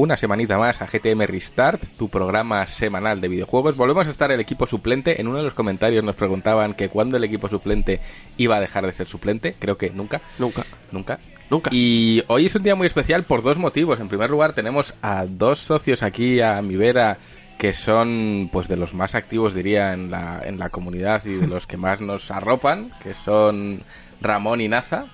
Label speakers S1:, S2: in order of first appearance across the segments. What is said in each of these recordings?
S1: una semanita más a GTM Restart, tu programa semanal de videojuegos. Volvemos a estar el equipo suplente. En uno de los comentarios nos preguntaban que cuándo el equipo suplente iba a dejar de ser suplente. Creo que nunca.
S2: Nunca.
S1: Nunca.
S2: Nunca.
S1: Y hoy es un día muy especial por dos motivos. En primer lugar, tenemos a dos socios aquí a mi vera que son pues de los más activos diría en la, en la comunidad y de los que más nos arropan, que son Ramón y Naza.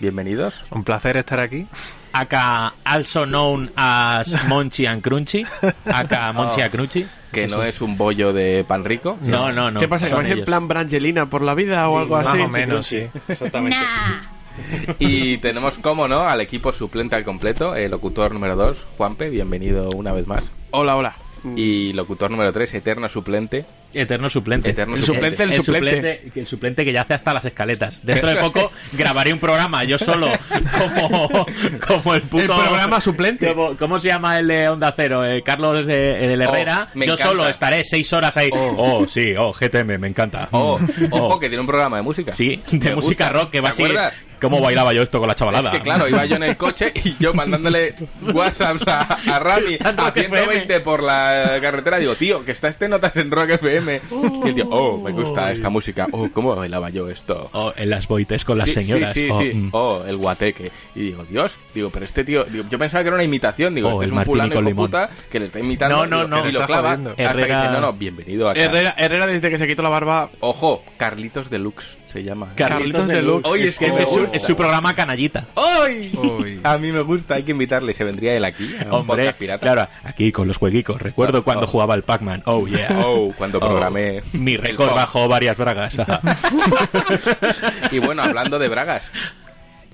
S1: Bienvenidos.
S3: Un placer estar aquí.
S4: Acá, also known as Monchi and Crunchy. Acá, Monchi
S1: Oh.
S4: and Crunchy.
S1: Que no es un bollo de pan rico.
S4: No, no, no.
S2: ¿Qué pasa? ¿Que vais en plan Brangelina por la vida o algo
S3: Más
S2: así?
S3: o menos, sí.
S4: Exactamente.
S1: Y tenemos, como no, al equipo suplente al completo, el locutor número 2, Juanpe, bienvenido una vez más.
S2: Hola, hola.
S1: Y locutor número 3, eterno suplente.
S4: Eterno suplente.
S1: Eterno
S2: El suplente, el
S4: el
S2: suplente.
S4: suplente, el suplente que ya hace hasta las escaletas. Dentro de poco grabaré un programa yo solo como, como el puto...
S2: El programa suplente.
S4: Como- ¿Cómo se llama el de Onda Cero? Eh, Carlos de, el Herrera.
S1: Oh, me
S4: yo
S1: encanta.
S4: solo estaré seis horas ahí.
S1: Oh.
S4: Oh, sí, oh, GTM, me encanta.
S1: Oh,
S4: Mm.
S1: ojo,
S4: Oh.
S1: que tiene un programa de música.
S4: Sí, de
S1: Me
S4: música
S1: gusta.
S4: rock que va
S1: ¿Te
S4: así. ¿Cómo bailaba yo esto con la chavalada?
S1: Es que claro, iba yo en el coche y yo mandándole WhatsApps a, a Rami a
S4: Rock
S1: 120 por la carretera. Digo, tío, que está este notas en Rock FM. Y el tío, oh, me gusta esta música. Oh, ¿cómo bailaba yo esto?
S4: Oh, en las boites con las
S1: Sí,
S4: señoras.
S1: Sí, sí,
S4: oh,
S1: sí.
S4: mm.
S1: Oh, el guateque. Y digo, Dios, digo, pero este tío, digo, yo pensaba que era una imitación. Digo,
S4: Oh,
S1: este
S4: el
S1: es un fulano
S4: limón.
S1: puta que le está imitando.
S4: No, no,
S1: digo,
S4: no,
S1: Y lo clava hasta que
S4: Herrera-
S1: dice, no, no, bienvenido acá.
S2: Herrera, Herrera desde que se quitó la barba...
S1: Ojo, Carlitos Deluxe se llama.
S2: Carlitos Deluxe.
S1: Oye, es que
S4: es su, es su programa canallita.
S1: ¡Ay!
S3: Uy.
S1: A mí me gusta, hay que invitarle. Se vendría él aquí. a un
S4: Hombre,
S1: pirata.
S4: claro, aquí con los jueguicos. Recuerdo
S1: Claro,
S4: cuando
S1: oh.
S4: jugaba al Pac-Man. Oh, yeah.
S1: Oh, cuando
S4: Oh.
S1: programé.
S4: Mi
S1: el
S4: récord bajó varias bragas.
S1: Y bueno, hablando de Bragas.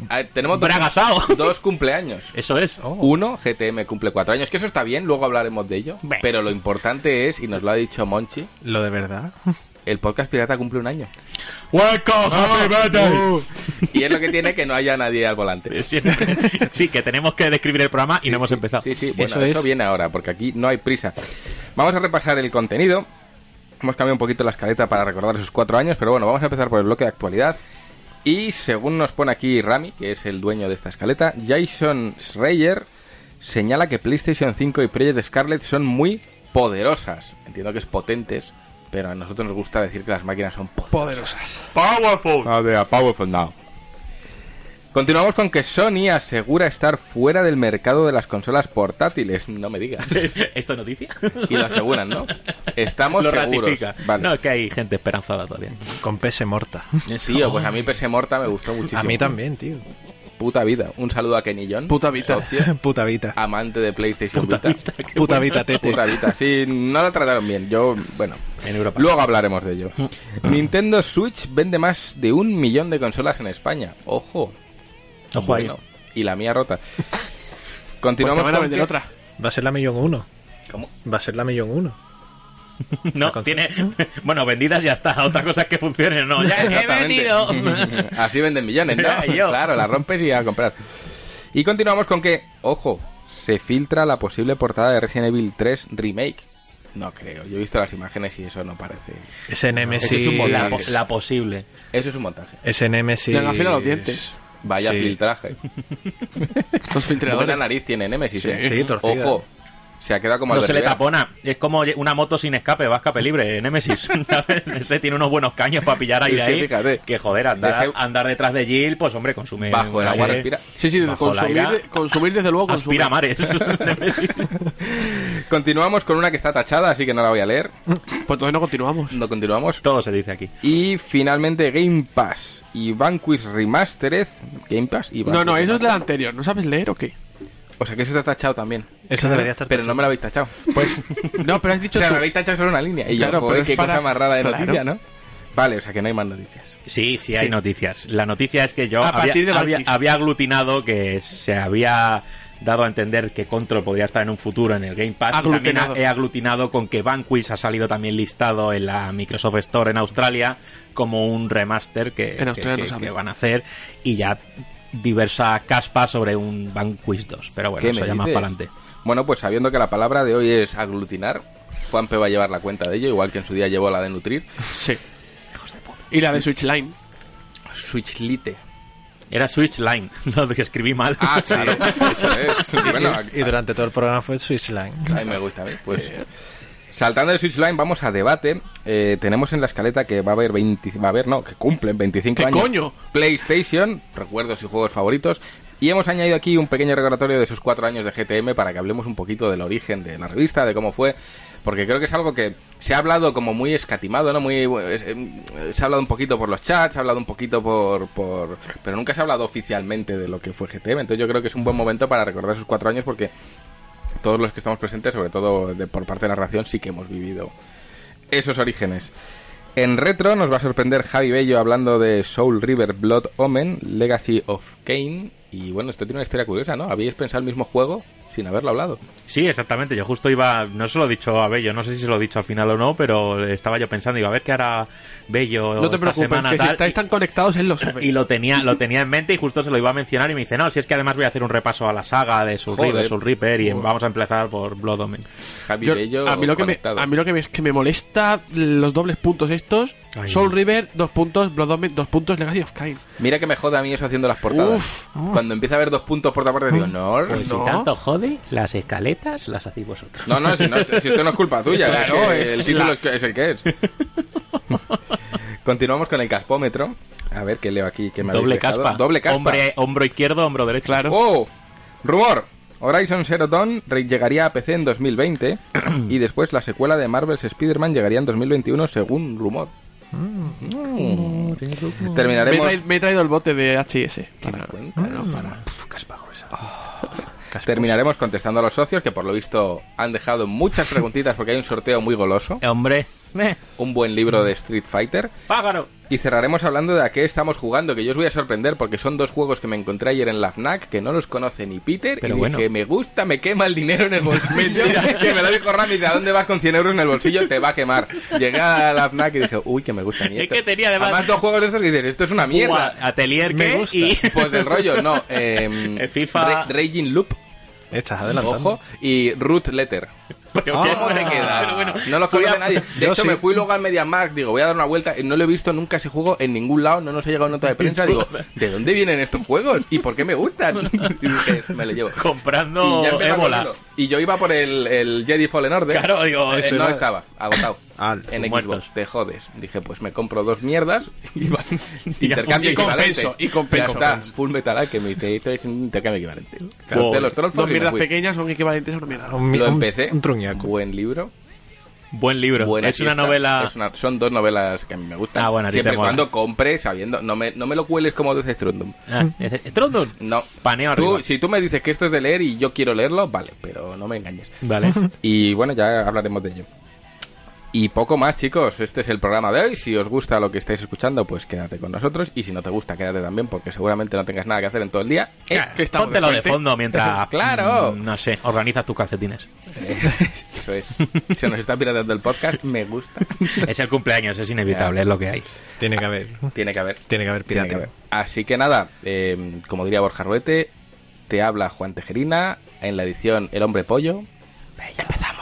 S1: a ver, tenemos dos,
S4: Bragasao.
S1: dos cumpleaños.
S4: Eso es.
S1: Uno, GTM cumple cuatro años, que eso está bien, luego hablaremos de ello. Pero lo importante es, y nos lo ha dicho Monchi,
S3: Lo de verdad.
S1: El podcast pirata cumple un año.
S4: Welcome, happy birthday.
S1: Y es lo que tiene que no haya nadie al volante.
S4: Siempre. Sí, que tenemos que describir el programa y no hemos empezado.
S1: Sí, sí, bueno,
S3: Eso
S1: eso,
S3: es.
S1: viene ahora, porque aquí no hay prisa. Vamos a repasar el contenido. Hemos cambiado un poquito la escaleta para recordar esos cuatro años, pero bueno, vamos a empezar por el bloque de actualidad. Y según nos pone aquí Rami, que es el dueño de esta escaleta, Jason Schreier señala que PlayStation 5 y Project Scarlet son muy poderosas. Entiendo que es potentes, pero a nosotros nos gusta decir que las máquinas son poderosas.
S2: Powerful.
S1: Ah, they are powerful now. Continuamos con que Sony asegura estar fuera del mercado de las consolas portátiles. No me digas.
S4: ¿Esto es noticia?
S1: Y lo aseguran, ¿no? Estamos
S4: lo
S1: seguros.
S4: ratifica.
S1: Vale.
S4: No, es que hay gente esperanzada todavía.
S3: Con PS morta.
S1: Tío, pues a mí PS Morta me gustó muchísimo.
S3: A mí también, tío.
S1: Puta vida. Un saludo a Kenny John.
S2: Puta vida.
S1: socio,
S3: Puta Vita.
S1: amante de PlayStation
S4: Puta
S1: Vita.
S4: vida,
S3: Puta. Vita, tete.
S1: Puta vida. Sí, no la trataron bien. Yo, bueno.
S4: En Europa.
S1: Luego hablaremos de ello. Nintendo Switch vende más de un millón de consolas en España. Ojo.
S4: Ojo ahí.
S1: Bueno, Y la mía rota.
S2: Pues
S1: Continuamos
S2: te van a vender
S1: que-
S2: otra.
S3: Va a ser la Millón 1.
S1: ¿Cómo?
S3: Va a ser la Millón 1.
S4: No, tiene. Bueno, vendidas ya está. Otra cosa es que funcione o no. Ya he vendido.
S1: Así venden millones, ¿no?
S4: Yo.
S1: Claro, la rompes y a comprar. Y continuamos con que, ojo, se filtra la posible portada de Resident Evil 3 Remake. No creo, yo he visto las imágenes y eso no parece.
S3: Ese Nemesis.
S1: Eso es un
S4: la,
S1: montaje.
S4: po- la posible.
S1: Eso es un montaje.
S3: Ese Nemesis.
S2: Le han los dientes.
S1: Vaya
S3: Sí.
S1: filtraje.
S2: Los
S1: Buena
S2: filtradores.
S1: nariz tiene Nemesis, ¿eh?
S3: Sí, torcida.
S1: Ojo, se ha quedado como
S4: No se le tapona. Es como una moto sin escape, va a escape libre, Nemesis. ¿sabes? Ese tiene unos buenos caños para pillar aire ahí.
S1: fíjate.
S4: Que joder, andar,
S1: Deje-
S4: andar detrás de Jill, pues hombre, consume.
S1: Bajo el
S4: no
S1: agua respira.
S2: Sí, sí, consumir,
S4: aire.
S2: consumir desde luego. consumir.
S4: Aspira mares. Nemesis.
S1: Continuamos con una que está tachada, así que no la voy a leer.
S2: Pues entonces no continuamos.
S1: No continuamos.
S4: Todo se dice aquí.
S1: Y finalmente Game Pass y Vanquish Remastered. Game Pass y
S2: No, no,
S1: Vanquish
S2: eso es de la
S1: Remastered.
S2: anterior. ¿No sabes leer o qué?
S1: O sea que eso está tachado también.
S3: Eso debería estar.
S1: Pero no me lo habéis tachado.
S2: Pues. No, pero has
S1: O
S2: dicho
S1: sea,
S2: tú.
S1: me habéis tachado solo una línea. Y yo,
S2: Claro,
S1: joder,
S2: pero es
S1: qué
S2: para-
S1: cosa más rara de
S2: Claro.
S1: noticia, ¿no? Vale, o sea que no hay más noticias.
S4: Sí, sí hay noticias. La noticia es que yo
S2: A
S4: había,
S2: partir de
S4: había- había aglutinado que se había dado a entender que Control podría estar en un futuro en el Game Pass. Y también
S2: Aglutinado.
S4: ha- he aglutinado con que Vanquish ha salido también listado en la Microsoft Store en Australia como un remaster que,
S2: En Australia
S4: que- que- que van a hacer y ya diversa caspa sobre un Vanquish 2. Pero bueno,
S1: ¿Qué
S4: eso ya más para adelante.
S1: Bueno, pues sabiendo que la palabra de hoy es aglutinar, Juanpe va a llevar la cuenta de ello, igual que en su día llevó la de nutrir.
S2: Sí. Y la de Switch Line.
S1: Switchlite.
S4: Era Switch Line, lo que escribí mal.
S1: Ah, claro, eso es. Bueno,
S3: Y durante todo el programa fue Switchline.
S1: a mí me gusta, ¿ves? Pues saltando de Switch Line vamos a debate. Eh, tenemos en la escaleta que va a haber 20, va a haber, no, que cumplen 25
S2: ¿Qué
S1: años.
S2: coño?
S1: PlayStation, recuerdos y juegos favoritos. Y hemos añadido aquí un pequeño recordatorio de esos cuatro años de GTM para que hablemos un poquito del origen de la revista, de cómo fue. Porque creo que es algo que se ha hablado como muy escatimado, ¿no? Muy, es- eh, se ha hablado un poquito por los chats, se ha hablado un poquito por, por... Pero nunca se ha hablado oficialmente de lo que fue GTM. Entonces yo creo que es un buen momento para recordar esos cuatro años porque todos los que estamos presentes, sobre todo de- por parte de la narración, sí que hemos vivido esos orígenes. En retro nos va a sorprender Javi Bello hablando de Soul River Blood Omen, Legacy of Kane. Y bueno, esto tiene una historia curiosa, ¿no? ¿Habíais pensado el mismo juego sin haberlo hablado?
S4: Sí, exactamente. Yo justo iba, no se lo he dicho a Bello, no sé si se lo he dicho al final o no, pero estaba yo pensando, digo, a ver qué hará Bello
S2: No te
S4: esta
S2: preocupes,
S4: semana,
S2: que si estáis
S4: y-
S2: tan conectados, él lo sabe.
S4: y lo tenía, lo tenía en mente y justo se lo iba a mencionar y me dice, no, si es que además voy a hacer un repaso a la saga de Soul
S1: Joder.
S4: River, Soul Reaper y
S1: Joder.
S4: vamos a empezar por Blood Omen.
S1: Javi
S2: Yo-
S1: Bello
S2: a mí lo que me,
S1: conectado.
S2: a mí lo que me, es que me molesta los dobles puntos estos.
S4: Ay.
S2: Soul River, dos puntos, Blood Omen, dos puntos, Legacy of Kain.
S1: Mira que me jode a mí eso haciendo las portadas.
S2: Uf.
S1: Cuando empieza a haber dos puntos por otra parte, digo, no,
S4: Pues
S2: No.
S4: si tanto jode, las escaletas las hacéis vosotros.
S1: no, no, si, no, si esto no es culpa tuya,
S2: Claro,
S1: es que el título
S2: la-
S1: es, el que es. Continuamos con el caspómetro. A ver qué leo aquí. Que me
S4: Doble
S1: dejado.
S4: caspa.
S1: Doble caspa.
S4: Hombre, hombro izquierdo, hombro derecho.
S2: Claro.
S1: ¡Oh! Rumor. Horizon Zero Dawn llegaría a PC en 2020 y después la secuela de Marvel's Spider-Man llegaría en 2021 según rumor. Mm.
S2: Me he,
S1: Terminaremos...
S2: traído, me he traído el bote de HS.
S1: ¿Qué me
S2: Para-
S1: cuentas?
S2: no,
S1: Terminaremos contestando a los socios que por lo visto han dejado muchas preguntitas porque hay un sorteo muy goloso,
S4: Hombre, me,
S1: un buen libro de Street Fighter
S4: pájaro.
S1: y cerraremos hablando de a qué estamos jugando, que yo os voy a sorprender porque son dos juegos que me encontré ayer en la FNAC que no los conoce ni Peter
S4: Pero
S1: y
S4: bueno.
S1: que me gusta, me quema el dinero en el bolsillo, que me lo dijo Rami, ¿a dónde vas con 100 euros en el bolsillo? Te va a quemar. Llegué a la FNAC y dije, uy, que me gusta ni
S4: Es
S1: esto.
S4: que tenía además-
S1: Además dos juegos de estos que dices, esto es una mierda.
S4: Atelier
S3: Me
S4: que
S3: gusta.
S4: y...
S1: Pues del rollo, no. eh,
S4: El FIFA.
S1: Ra- Raging Loop,
S3: Estás adelantando.
S1: ojo, y Root Letter.
S4: Pero
S3: Ah,
S4: qué-
S1: ¿Cómo te queda?
S4: pero bueno,
S1: no lo conoce
S4: a-
S1: nadie. De
S3: Yo
S1: hecho,
S3: sí.
S1: me fui luego al MediaMarkt, digo, voy a dar una vuelta. y No lo he visto nunca ese juego en ningún lado, no nos ha llegado nota de prensa. Digo, ¿de dónde vienen estos juegos? ¿Y por qué me gustan? Y dije, me lo llevo.
S4: comprando
S1: Y
S4: ébola.
S1: yo iba por el, el Jedi Fallen Order.
S4: Claro, digo,
S1: Eh,
S4: eso
S1: no
S3: era-
S1: estaba, agotado. En Xbox,
S4: muertos.
S1: te jodes. Dije, pues me compro dos mierdas y va- intercambio
S2: y compenso,
S1: equivalente.
S2: y compenso.
S1: Ya está, Full Metal Alchemist, dice, es un intercambio equivalente.
S4: Wow.
S1: Los
S2: Dos
S1: y
S2: mierdas pequeñas son equivalentes a una mierda.
S3: Un,
S1: Lo
S3: un-
S1: empecé.
S3: Un truñaco.
S1: Buen libro.
S4: Buen libro.
S1: Buena
S4: es una novela...
S1: Es una- son dos novelas que a mí me gustan.
S4: Ah, bueno,
S1: Siempre y cuando compre sabiendo. No me, no me lo cueles como de Strundum.
S4: Ah.
S1: No.
S4: Paneo
S1: Tú,
S4: arriba.
S1: si tú me dices que esto es de leer y yo quiero leerlo, vale, pero no me engañes.
S4: Vale.
S1: Y bueno, ya hablaremos de ello. Y poco más, chicos. Este es el programa de hoy. Si os gusta lo que estáis escuchando, pues quédate con nosotros. Y si no te gusta, quédate también, porque seguramente no tengas nada que hacer en todo el día. Eh,
S2: que estamos
S4: Póntelo
S2: de
S4: fondo mientras...
S1: Claro.
S4: mm, No sé, organizas tus calcetines.
S1: eh, eso es. Se nos está pirateando el podcast. Me gusta.
S4: Es el cumpleaños, es inevitable, es lo que hay.
S3: Tiene que haber.
S1: Tiene que haber.
S3: Tiene que haber
S1: haber. Así que nada, eh, como diría Borja Ruete, te habla Juan Tejerina en la edición El Hombre Pollo. Ya empezamos.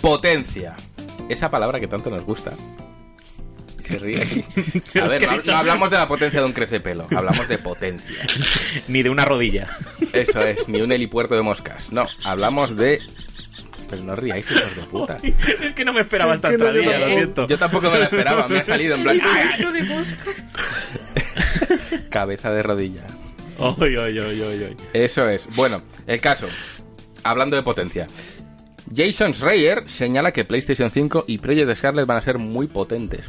S1: Potencia. Esa palabra que tanto nos gusta. Se ríe aquí. A ver, no, no hablamos de la potencia de un crecepelo, hablamos de potencia.
S4: Ni de una rodilla.
S1: Eso es, ni un helipuerto de moscas. No, hablamos de. Pero no ríais, hijos de puta.
S4: es que no me esperaba esta entradilla, lo siento.
S1: Yo tampoco me la esperaba, me ha salido en blanco. Cabeza de rodilla.
S4: Oy, oy, oy, oy, oy.
S1: Eso es. Bueno, el caso. Hablando de potencia. Jason Schreier señala que PlayStation 5 y Project Scarlet van a ser muy potentes.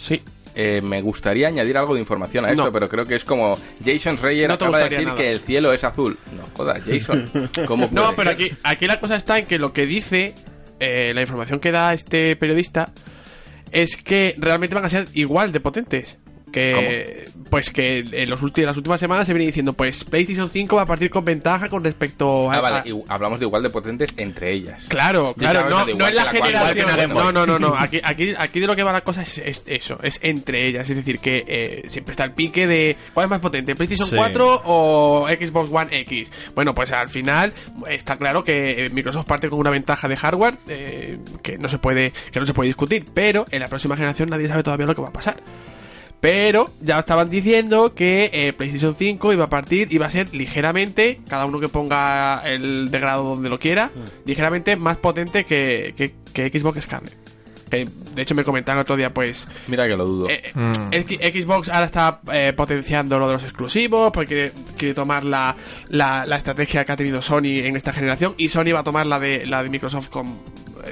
S2: Sí.
S1: Eh, me gustaría añadir algo de información a esto,
S2: No.
S1: pero creo que es como Jason Schreier
S2: No te
S1: acaba de decir
S2: nada.
S1: que el cielo es azul. No jodas, Jason. ¿Cómo
S2: No, pero aquí, aquí la cosa está en que lo que dice, eh, la información que da este periodista, es que realmente van a ser igual de potentes. Que, pues que en los ulti- las últimas semanas se viene diciendo, pues PlayStation 5 va a partir con ventaja con respecto a...
S1: Ah, vale,
S2: a-
S1: y hablamos de igual de potentes entre ellas.
S2: Claro, claro, no, no es la generación. No, no, no, no. Aquí, aquí, aquí de lo que va la cosa es, es eso, es entre ellas. Es decir, que eh, siempre está el pique de ¿cuál es más potente, PlayStation
S3: Sí.
S2: 4 o Xbox One X? Bueno, pues al final está claro que eh, Microsoft parte con una ventaja de hardware eh, que no se puede que no se puede discutir, pero en la próxima generación nadie sabe todavía lo que va a pasar. Pero ya estaban diciendo que eh, PlayStation 5 iba a partir, iba a ser ligeramente, cada uno que ponga el de grado donde lo quiera,
S1: Mm.
S2: ligeramente más potente que, que, que Xbox Scarlet. De hecho me comentaron otro día, pues,
S1: Mira que lo dudo.
S2: eh,
S3: Mm.
S2: X- Xbox ahora está eh, potenciando lo de los exclusivos porque quiere tomar la, la, la estrategia que ha tenido Sony en esta generación y Sony va a tomar la de, la de Microsoft con eh,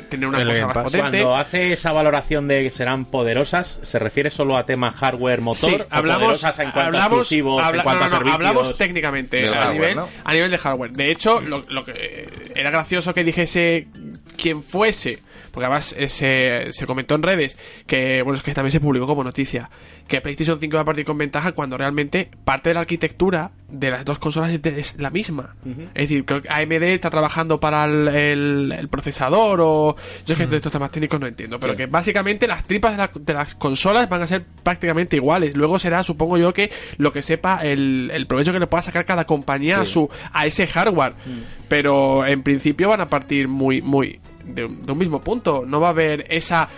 S2: tener una
S3: El
S2: cosa más
S3: Pass.
S2: potente.
S4: Cuando hace esa valoración de que serán poderosas, ¿se refiere solo a tema hardware motor?
S2: Sí, hablamos,
S4: poderosas en cuanto a
S2: hablamos,
S4: exclusivos,
S2: habla-
S4: en cuanto
S2: no,
S4: a
S2: no, hablamos técnicamente a,
S1: hardware,
S2: nivel,
S1: ¿no?
S2: a nivel de hardware. De hecho, lo, lo que era gracioso que dijese quien fuese, porque además eh, se, se comentó en redes que, bueno, es que también se publicó como noticia, que PlayStation 5 va a partir con ventaja cuando realmente parte de la arquitectura de las dos consolas es, la misma. Es decir, creo que AMD está trabajando para el, el- el procesador o... Yo es que de estos temas técnicos no entiendo, pero que básicamente las tripas de, la- de las consolas van a ser prácticamente iguales. Luego será, supongo yo, que lo que sepa el, el provecho que le pueda sacar cada compañía a, su, a ese hardware. Pero en principio van a partir muy, muy de un mismo punto. No va a haber esa...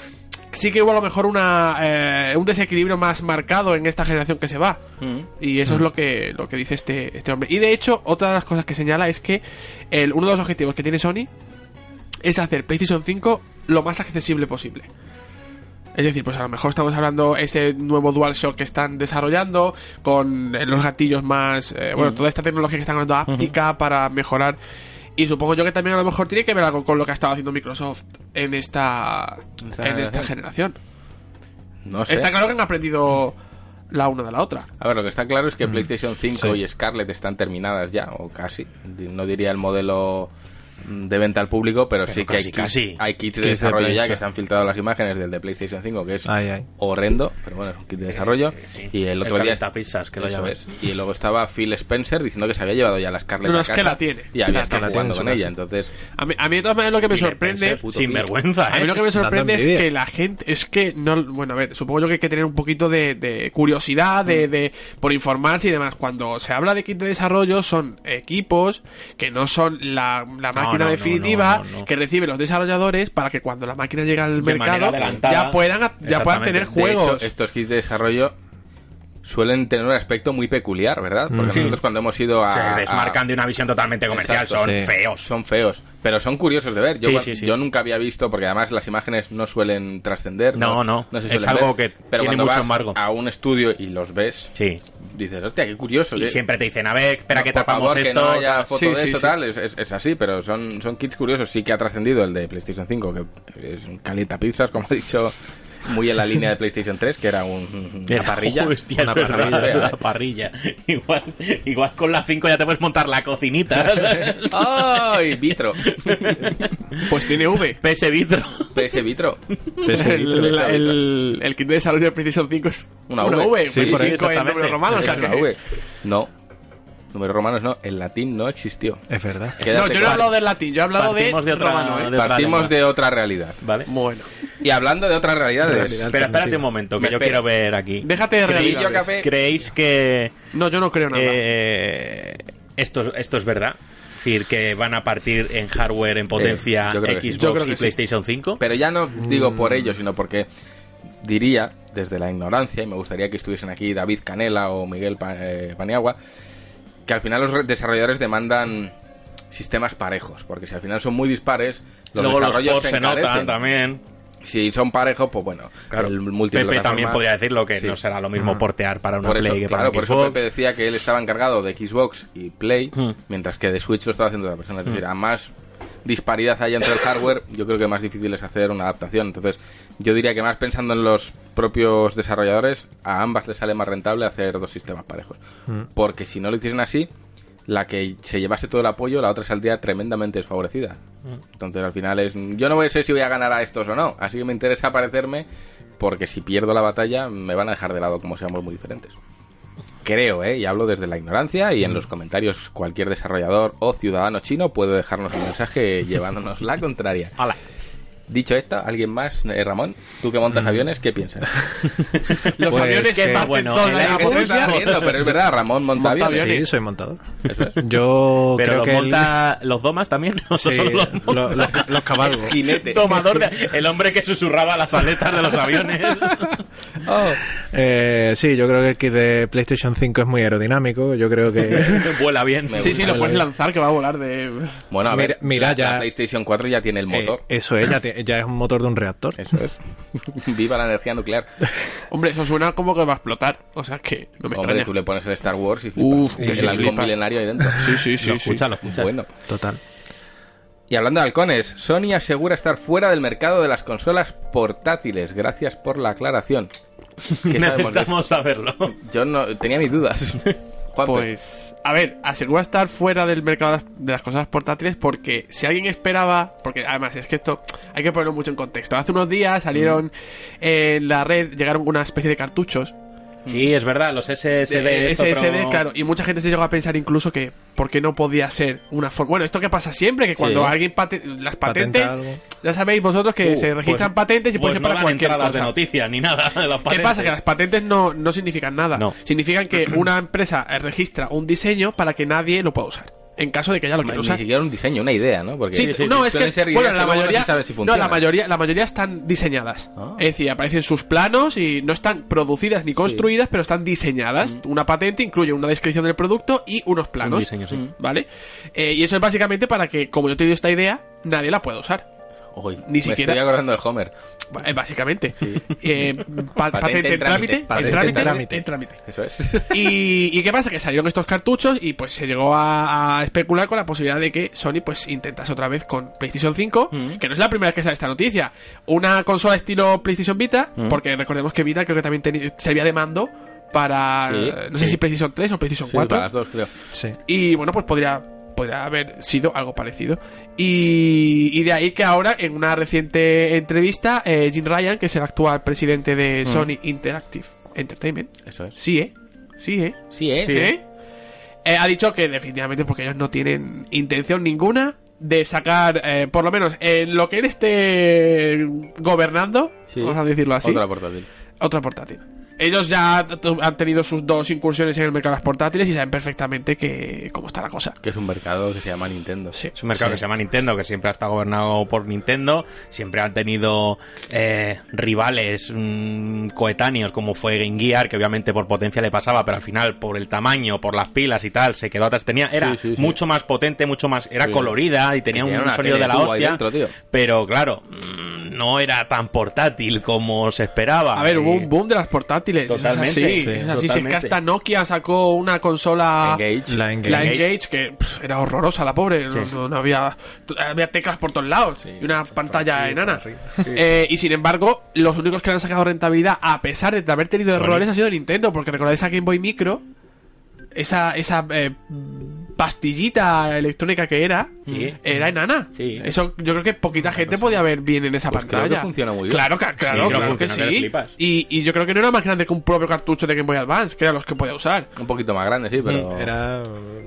S2: Sí que hubo a lo mejor una, eh, un desequilibrio más marcado en esta generación que se va.
S1: Mm.
S2: Y eso es lo que, lo que dice este, este hombre. Y de hecho, otra de las cosas que señala es que el, uno de los objetivos que tiene Sony es hacer PlayStation 5 lo más accesible posible. Es decir, pues a lo mejor estamos hablando ese nuevo DualShock que están desarrollando con eh, los gatillos más, eh, bueno, toda esta tecnología que están hablando áptica para mejorar. Y supongo yo que también a lo mejor tiene que ver algo con lo que ha estado haciendo Microsoft en esta,
S1: Esta
S2: en esta
S1: generación.
S2: generación.
S1: No sé.
S2: Está claro que han aprendido la una de la otra.
S1: A ver, lo que está claro es que PlayStation 5
S3: Sí.
S1: y Scarlett están terminadas ya, o casi. No diría el modelo mm, de venta al público, pero, sí que hay, kits- hay kits de desarrollo ya que se han filtrado las imágenes del de PlayStation 5, que es
S3: Ay, ay.
S1: horrendo, pero bueno, es un kit de desarrollo.
S4: Eh, sí.
S1: Y el
S4: El
S1: otro día...
S4: calientapizzas, que lo
S1: Eso
S4: llaman.
S1: es. Y luego estaba Phil Spencer diciendo que se había llevado ya la Scarlett
S2: No,
S1: a
S2: es que la tiene.
S1: Y había
S2: La
S1: estado
S3: tiene,
S1: jugando
S3: la
S1: con ella, entonces...
S2: A mí, a mí de todas maneras lo que me sorprende...
S4: Sin vergüenza,
S2: A mí lo que me sorprende es que la gente, es que no, bueno, a ver, supongo yo que hay que tener un poquito de, de curiosidad, de,
S4: Mm.
S2: de, por informarse y demás. Cuando se habla de kit de desarrollo son equipos que no son la, la
S4: No,
S2: máquina
S4: no, no,
S2: definitiva
S4: no,
S2: que reciben los desarrolladores para que cuando la máquina llegue al
S4: De
S2: mercado ya puedan, ya puedan tener juegos.
S1: hecho, estos kits de desarrollo suelen tener un aspecto muy peculiar, ¿verdad? Porque
S3: Mm.
S1: nosotros cuando hemos ido a...
S4: Se
S1: a-
S4: desmarcan de una visión totalmente comercial,
S1: Exacto,
S4: son
S3: sí.
S4: feos.
S1: Son feos, pero son curiosos de ver. Yo,
S4: Sí,
S1: cua-
S4: sí, sí.
S1: yo nunca había visto, porque además las imágenes no suelen trascender.
S4: No, no,
S1: se
S4: es algo
S1: ver,
S4: que
S1: pero
S4: tiene
S1: cuando
S4: mucho
S1: vas
S4: embargo.
S1: a un estudio y los ves,
S4: Sí.
S1: dices, hostia, qué curioso.
S4: Y
S1: que-
S4: siempre te dicen, a ver, espera
S1: no,
S4: que tapamos
S1: favor, que
S4: esto.
S1: no haya foto
S2: Sí,
S1: de esto tal, es, es- es así, pero son, son kits curiosos. Sí que ha trascendido el de PlayStation 5, que es un calienta pizzas, como he dicho, muy en la línea de PlayStation 3, que era un, una
S4: Era-
S1: parrilla.
S4: Hostia,
S1: una
S4: es verdad,
S1: parrilla.
S4: la parrilla. Igual, igual con la 5 ya te puedes montar la cocinita.
S1: ¡Ay! Vitro.
S2: Pues tiene V.
S4: PS Vitro.
S1: PS Vitro.
S2: el,
S1: Vitro.
S2: el, el kit de desarrollo de PlayStation 5 es
S1: Una
S2: una
S1: V.
S2: V.
S3: Sí,
S2: y
S3: por ahí,
S2: cinco en
S4: exactamente.
S2: números romanos. o sea
S1: Es
S2: que-
S1: una V. No. Números romanos no. El latín no existió.
S3: Es verdad.
S2: No, yo no he hablado del latín, yo he hablado de,
S4: Partimos de otra-
S2: romano, ¿eh?
S4: de otra
S1: Partimos de otra realidad.
S4: Vale.
S2: Bueno.
S1: Y hablando de otras realidades.
S3: Realidad.
S4: Espera, espérate un momento, que
S1: Me
S4: yo quiero ver aquí.
S2: Déjate de
S4: ¿Creéis,
S1: café.
S4: ¿Creéis que
S2: No, yo no creo nada.
S4: eh, esto, esto es verdad? Es decir, que van a partir en hardware, en potencia,
S1: que sí.
S4: Xbox y
S2: sí.
S4: PlayStation 5.
S1: Pero ya no digo por ello, sino porque diría, desde la ignorancia, y me gustaría que estuviesen aquí David Canela o Miguel Pa- eh, Paniagua, que al final los re- desarrolladores demandan sistemas parejos, porque si al final son muy dispares, los
S4: Luego los
S1: desarrollos
S4: ports se
S1: encarecen.
S4: notan también.
S1: Si son parejos, pues bueno,
S4: Claro.
S1: el
S4: Pepe también podría decirlo que
S1: Sí.
S4: no será lo mismo
S3: Mm.
S4: portear para una
S1: por eso,
S4: Play que para
S1: claro,
S4: un
S1: por eso
S4: Xbox.
S1: Pepe decía que él estaba encargado de Xbox y Play,
S4: Mm.
S1: mientras que de Switch lo estaba haciendo otra persona. Es decir, a más disparidad hay entre el hardware, yo creo que más difícil es hacer una adaptación. Entonces, yo diría que más pensando en los propios desarrolladores, a ambas les sale más rentable hacer dos sistemas parejos. Porque si no lo hiciesen así, la que se llevase todo el apoyo, la otra saldría tremendamente desfavorecida. Entonces, al final es. Yo no voy a sé si voy a ganar a estos o no. Así que me interesa aparecerme, porque si pierdo la batalla, me van a dejar de lado como seamos muy diferentes. Creo, ¿eh? Y hablo desde la ignorancia y en los comentarios cualquier desarrollador o ciudadano chino puede dejarnos un mensaje llevándonos la contraria.
S4: Hala.
S1: Dicho esto, ¿alguien más? Eh, Ramón, tú que montas aviones, ¿qué piensas?
S2: Los
S3: Pues,
S2: aviones
S4: que
S2: que parten
S4: bueno,
S2: de la
S1: gente está riendo, pero es verdad, Ramón monta
S2: Monta
S1: aviones.
S2: aviones.
S3: Sí, soy montador.
S1: Eso es.
S3: Yo
S4: Pero
S3: creo
S4: los
S3: que el-
S4: monta los domas también, no
S3: sí,
S4: solo los monta.
S3: lo- los, los cabalgos.
S1: Jinete.
S4: Tomador de- el hombre que susurraba las aletas de los aviones.
S1: Oh.
S3: Eh, sí, yo creo que el kit de PlayStation 5 es muy aeroddinámico. Yo creo que
S4: Vuela bien.
S1: Me
S2: Sí, sí, lo puedes lanzar que va a volar de...
S1: Bueno, a ver,
S3: Mira- mira
S1: la,
S3: ya-
S1: la PlayStation 4 ya tiene el motor.
S3: eh, eso es, ya, ya es un motor de un reactor.
S1: Eso es. Viva la energía nuclear.
S2: Hombre, eso suena como que va a explotar. O sea que no me
S1: Hombre,
S2: extraña.
S1: tú le pones el Star Wars y
S2: Uf,
S1: flipas.
S2: que
S1: el halcón
S2: flipas.
S1: milenario ahí dentro.
S2: Sí, sí, sí.
S4: Lo
S2: sí.
S4: escucha, lo escucha.
S1: Bueno.
S3: Total.
S1: Y hablando de halcones, Sony asegura estar fuera del mercado de las consolas portátiles. Gracias por la aclaración.
S4: Necesitamos saberlo.
S1: Yo no tenía mis dudas. Juanpe.
S2: Pues, a ver, asegura estar fuera del mercado de las- consolas portátiles porque si alguien esperaba, porque además es que esto hay que ponerlo mucho en contexto. Hace unos días salieron
S1: Mm.
S2: en la red, llegaron una especie de cartuchos
S4: Sí, es verdad, los SSD. esto,
S2: SSD,
S4: pero-
S2: claro, y mucha gente se llegó a pensar incluso que por qué no podía ser una forma. Bueno, esto que pasa siempre, que cuando
S1: Sí.
S2: alguien pate- las patentes, ya sabéis vosotros que
S4: Uh,
S2: se registran
S4: pues-
S2: patentes y
S4: pues
S2: puede ser
S4: no
S2: para cualquier
S4: entradas de
S2: cosa.
S4: noticias ni nada. de las
S2: ¿Qué pasa? Que las patentes no, no significan nada.
S4: No.
S2: Significan que una empresa eh, registra un diseño para que nadie lo pueda usar. En caso de que ella lo
S1: Ni
S2: quiera usar.
S1: siquiera un diseño, una idea, ¿no? Porque
S2: Sí, no, es que bueno, la mayoría,
S1: no si
S2: la mayoría, la mayoría están diseñadas.
S1: Ah.
S2: Es decir, aparecen sus planos y no están producidas ni construidas, pero están diseñadas. Una patente incluye una descripción del producto y unos planos.
S4: Un diseño, sí.
S2: ¿Vale? Eh, y eso es básicamente para que, como yo te he esta idea, nadie la pueda usar.
S1: Uy,
S2: Ni
S1: me
S2: siquiera-
S1: estoy acordando de Homer.
S2: Eh, básicamente. Eh, pa-
S1: Patente
S2: patente
S1: en
S2: trámite. En
S1: trámite.
S2: trámite.
S3: Patente en trámite.
S2: En trámite.
S1: Eso es.
S2: Y, y qué pasa? Que salieron estos cartuchos y pues se llegó a, a especular con la posibilidad de que Sony pues intentase otra vez con PlayStation 5,
S1: Mm.
S2: que no es la primera vez que sale esta noticia. Una consola estilo PlayStation Vita,
S1: Mm.
S2: porque recordemos que Vita creo que también servía de mando para,
S1: Sí,
S2: no sé
S1: sí.
S2: si PlayStation 3 o PlayStation
S1: Sí,
S2: 4.
S1: para las dos, creo.
S3: Sí.
S2: Y bueno, pues podría, podría haber sido algo parecido. Y, y de ahí que ahora, en una reciente entrevista, eh, Jim Ryan, que es el actual presidente de Sony Interactive Entertainment,
S1: Eso es.
S2: sí, ¿eh? Sí, ¿eh?
S1: Sí, ¿eh?
S2: ¿Eh? Eh, ha dicho que definitivamente porque ellos no tienen intención ninguna de sacar, eh, por lo menos en lo que él esté gobernando,
S1: Sí.
S2: vamos a decirlo así,
S1: Otra portátil.
S2: otra portátil. Ellos ya han tenido sus dos incursiones en el mercado de las portátiles y saben perfectamente que cómo está la cosa.
S1: Que es un mercado que se llama Nintendo.
S2: Sí.
S4: Es un mercado que se llama Nintendo, que siempre ha estado gobernado por Nintendo, siempre han tenido eh, rivales mm, coetáneos como fue Game Gear, que obviamente por potencia le pasaba, pero al final por el tamaño, por las pilas y tal, se quedó atrás. Tenía, era
S1: Sí, sí, sí.
S4: mucho más potente, mucho más, era
S1: Sí.
S4: colorida y tenía
S1: Tenía
S4: un
S1: una
S4: sonido de la hostia,
S1: dentro, tío.
S4: pero claro, mm, no era tan portátil como se esperaba.
S2: A ver, hubo
S4: Eh,
S2: un boom de las portátiles.
S4: Totalmente,
S2: Sí,
S4: sí,
S2: es así. Si es que
S4: totalmente.
S2: hasta Nokia sacó una consola.
S1: Engage.
S3: La Engage.
S2: La Engage, que pff, era horrorosa la pobre, no, no- no había, había teclas por todos lados y una pantalla
S3: aquí,
S2: enana. Eh, y sin embargo, los únicos que le han sacado rentabilidad, a pesar de haber tenido errores, ha sido Nintendo, porque recordáis a Game Boy Micro, esa, esa eh, pastillita electrónica que era,
S4: Sí.
S2: era enana.
S4: Sí.
S2: Eso yo creo que poquita gente podía ver bien en esa
S1: Pues creo
S2: pantalla.
S1: que funciona muy bien.
S2: Claro, claro,
S4: creo que
S2: claro que
S4: funciona que
S2: sí. Y, y yo creo que no era más grande que un propio cartucho de Game Boy Advance, que eran los que podía usar.
S1: Un poquito más grande, sí, pero...
S3: Era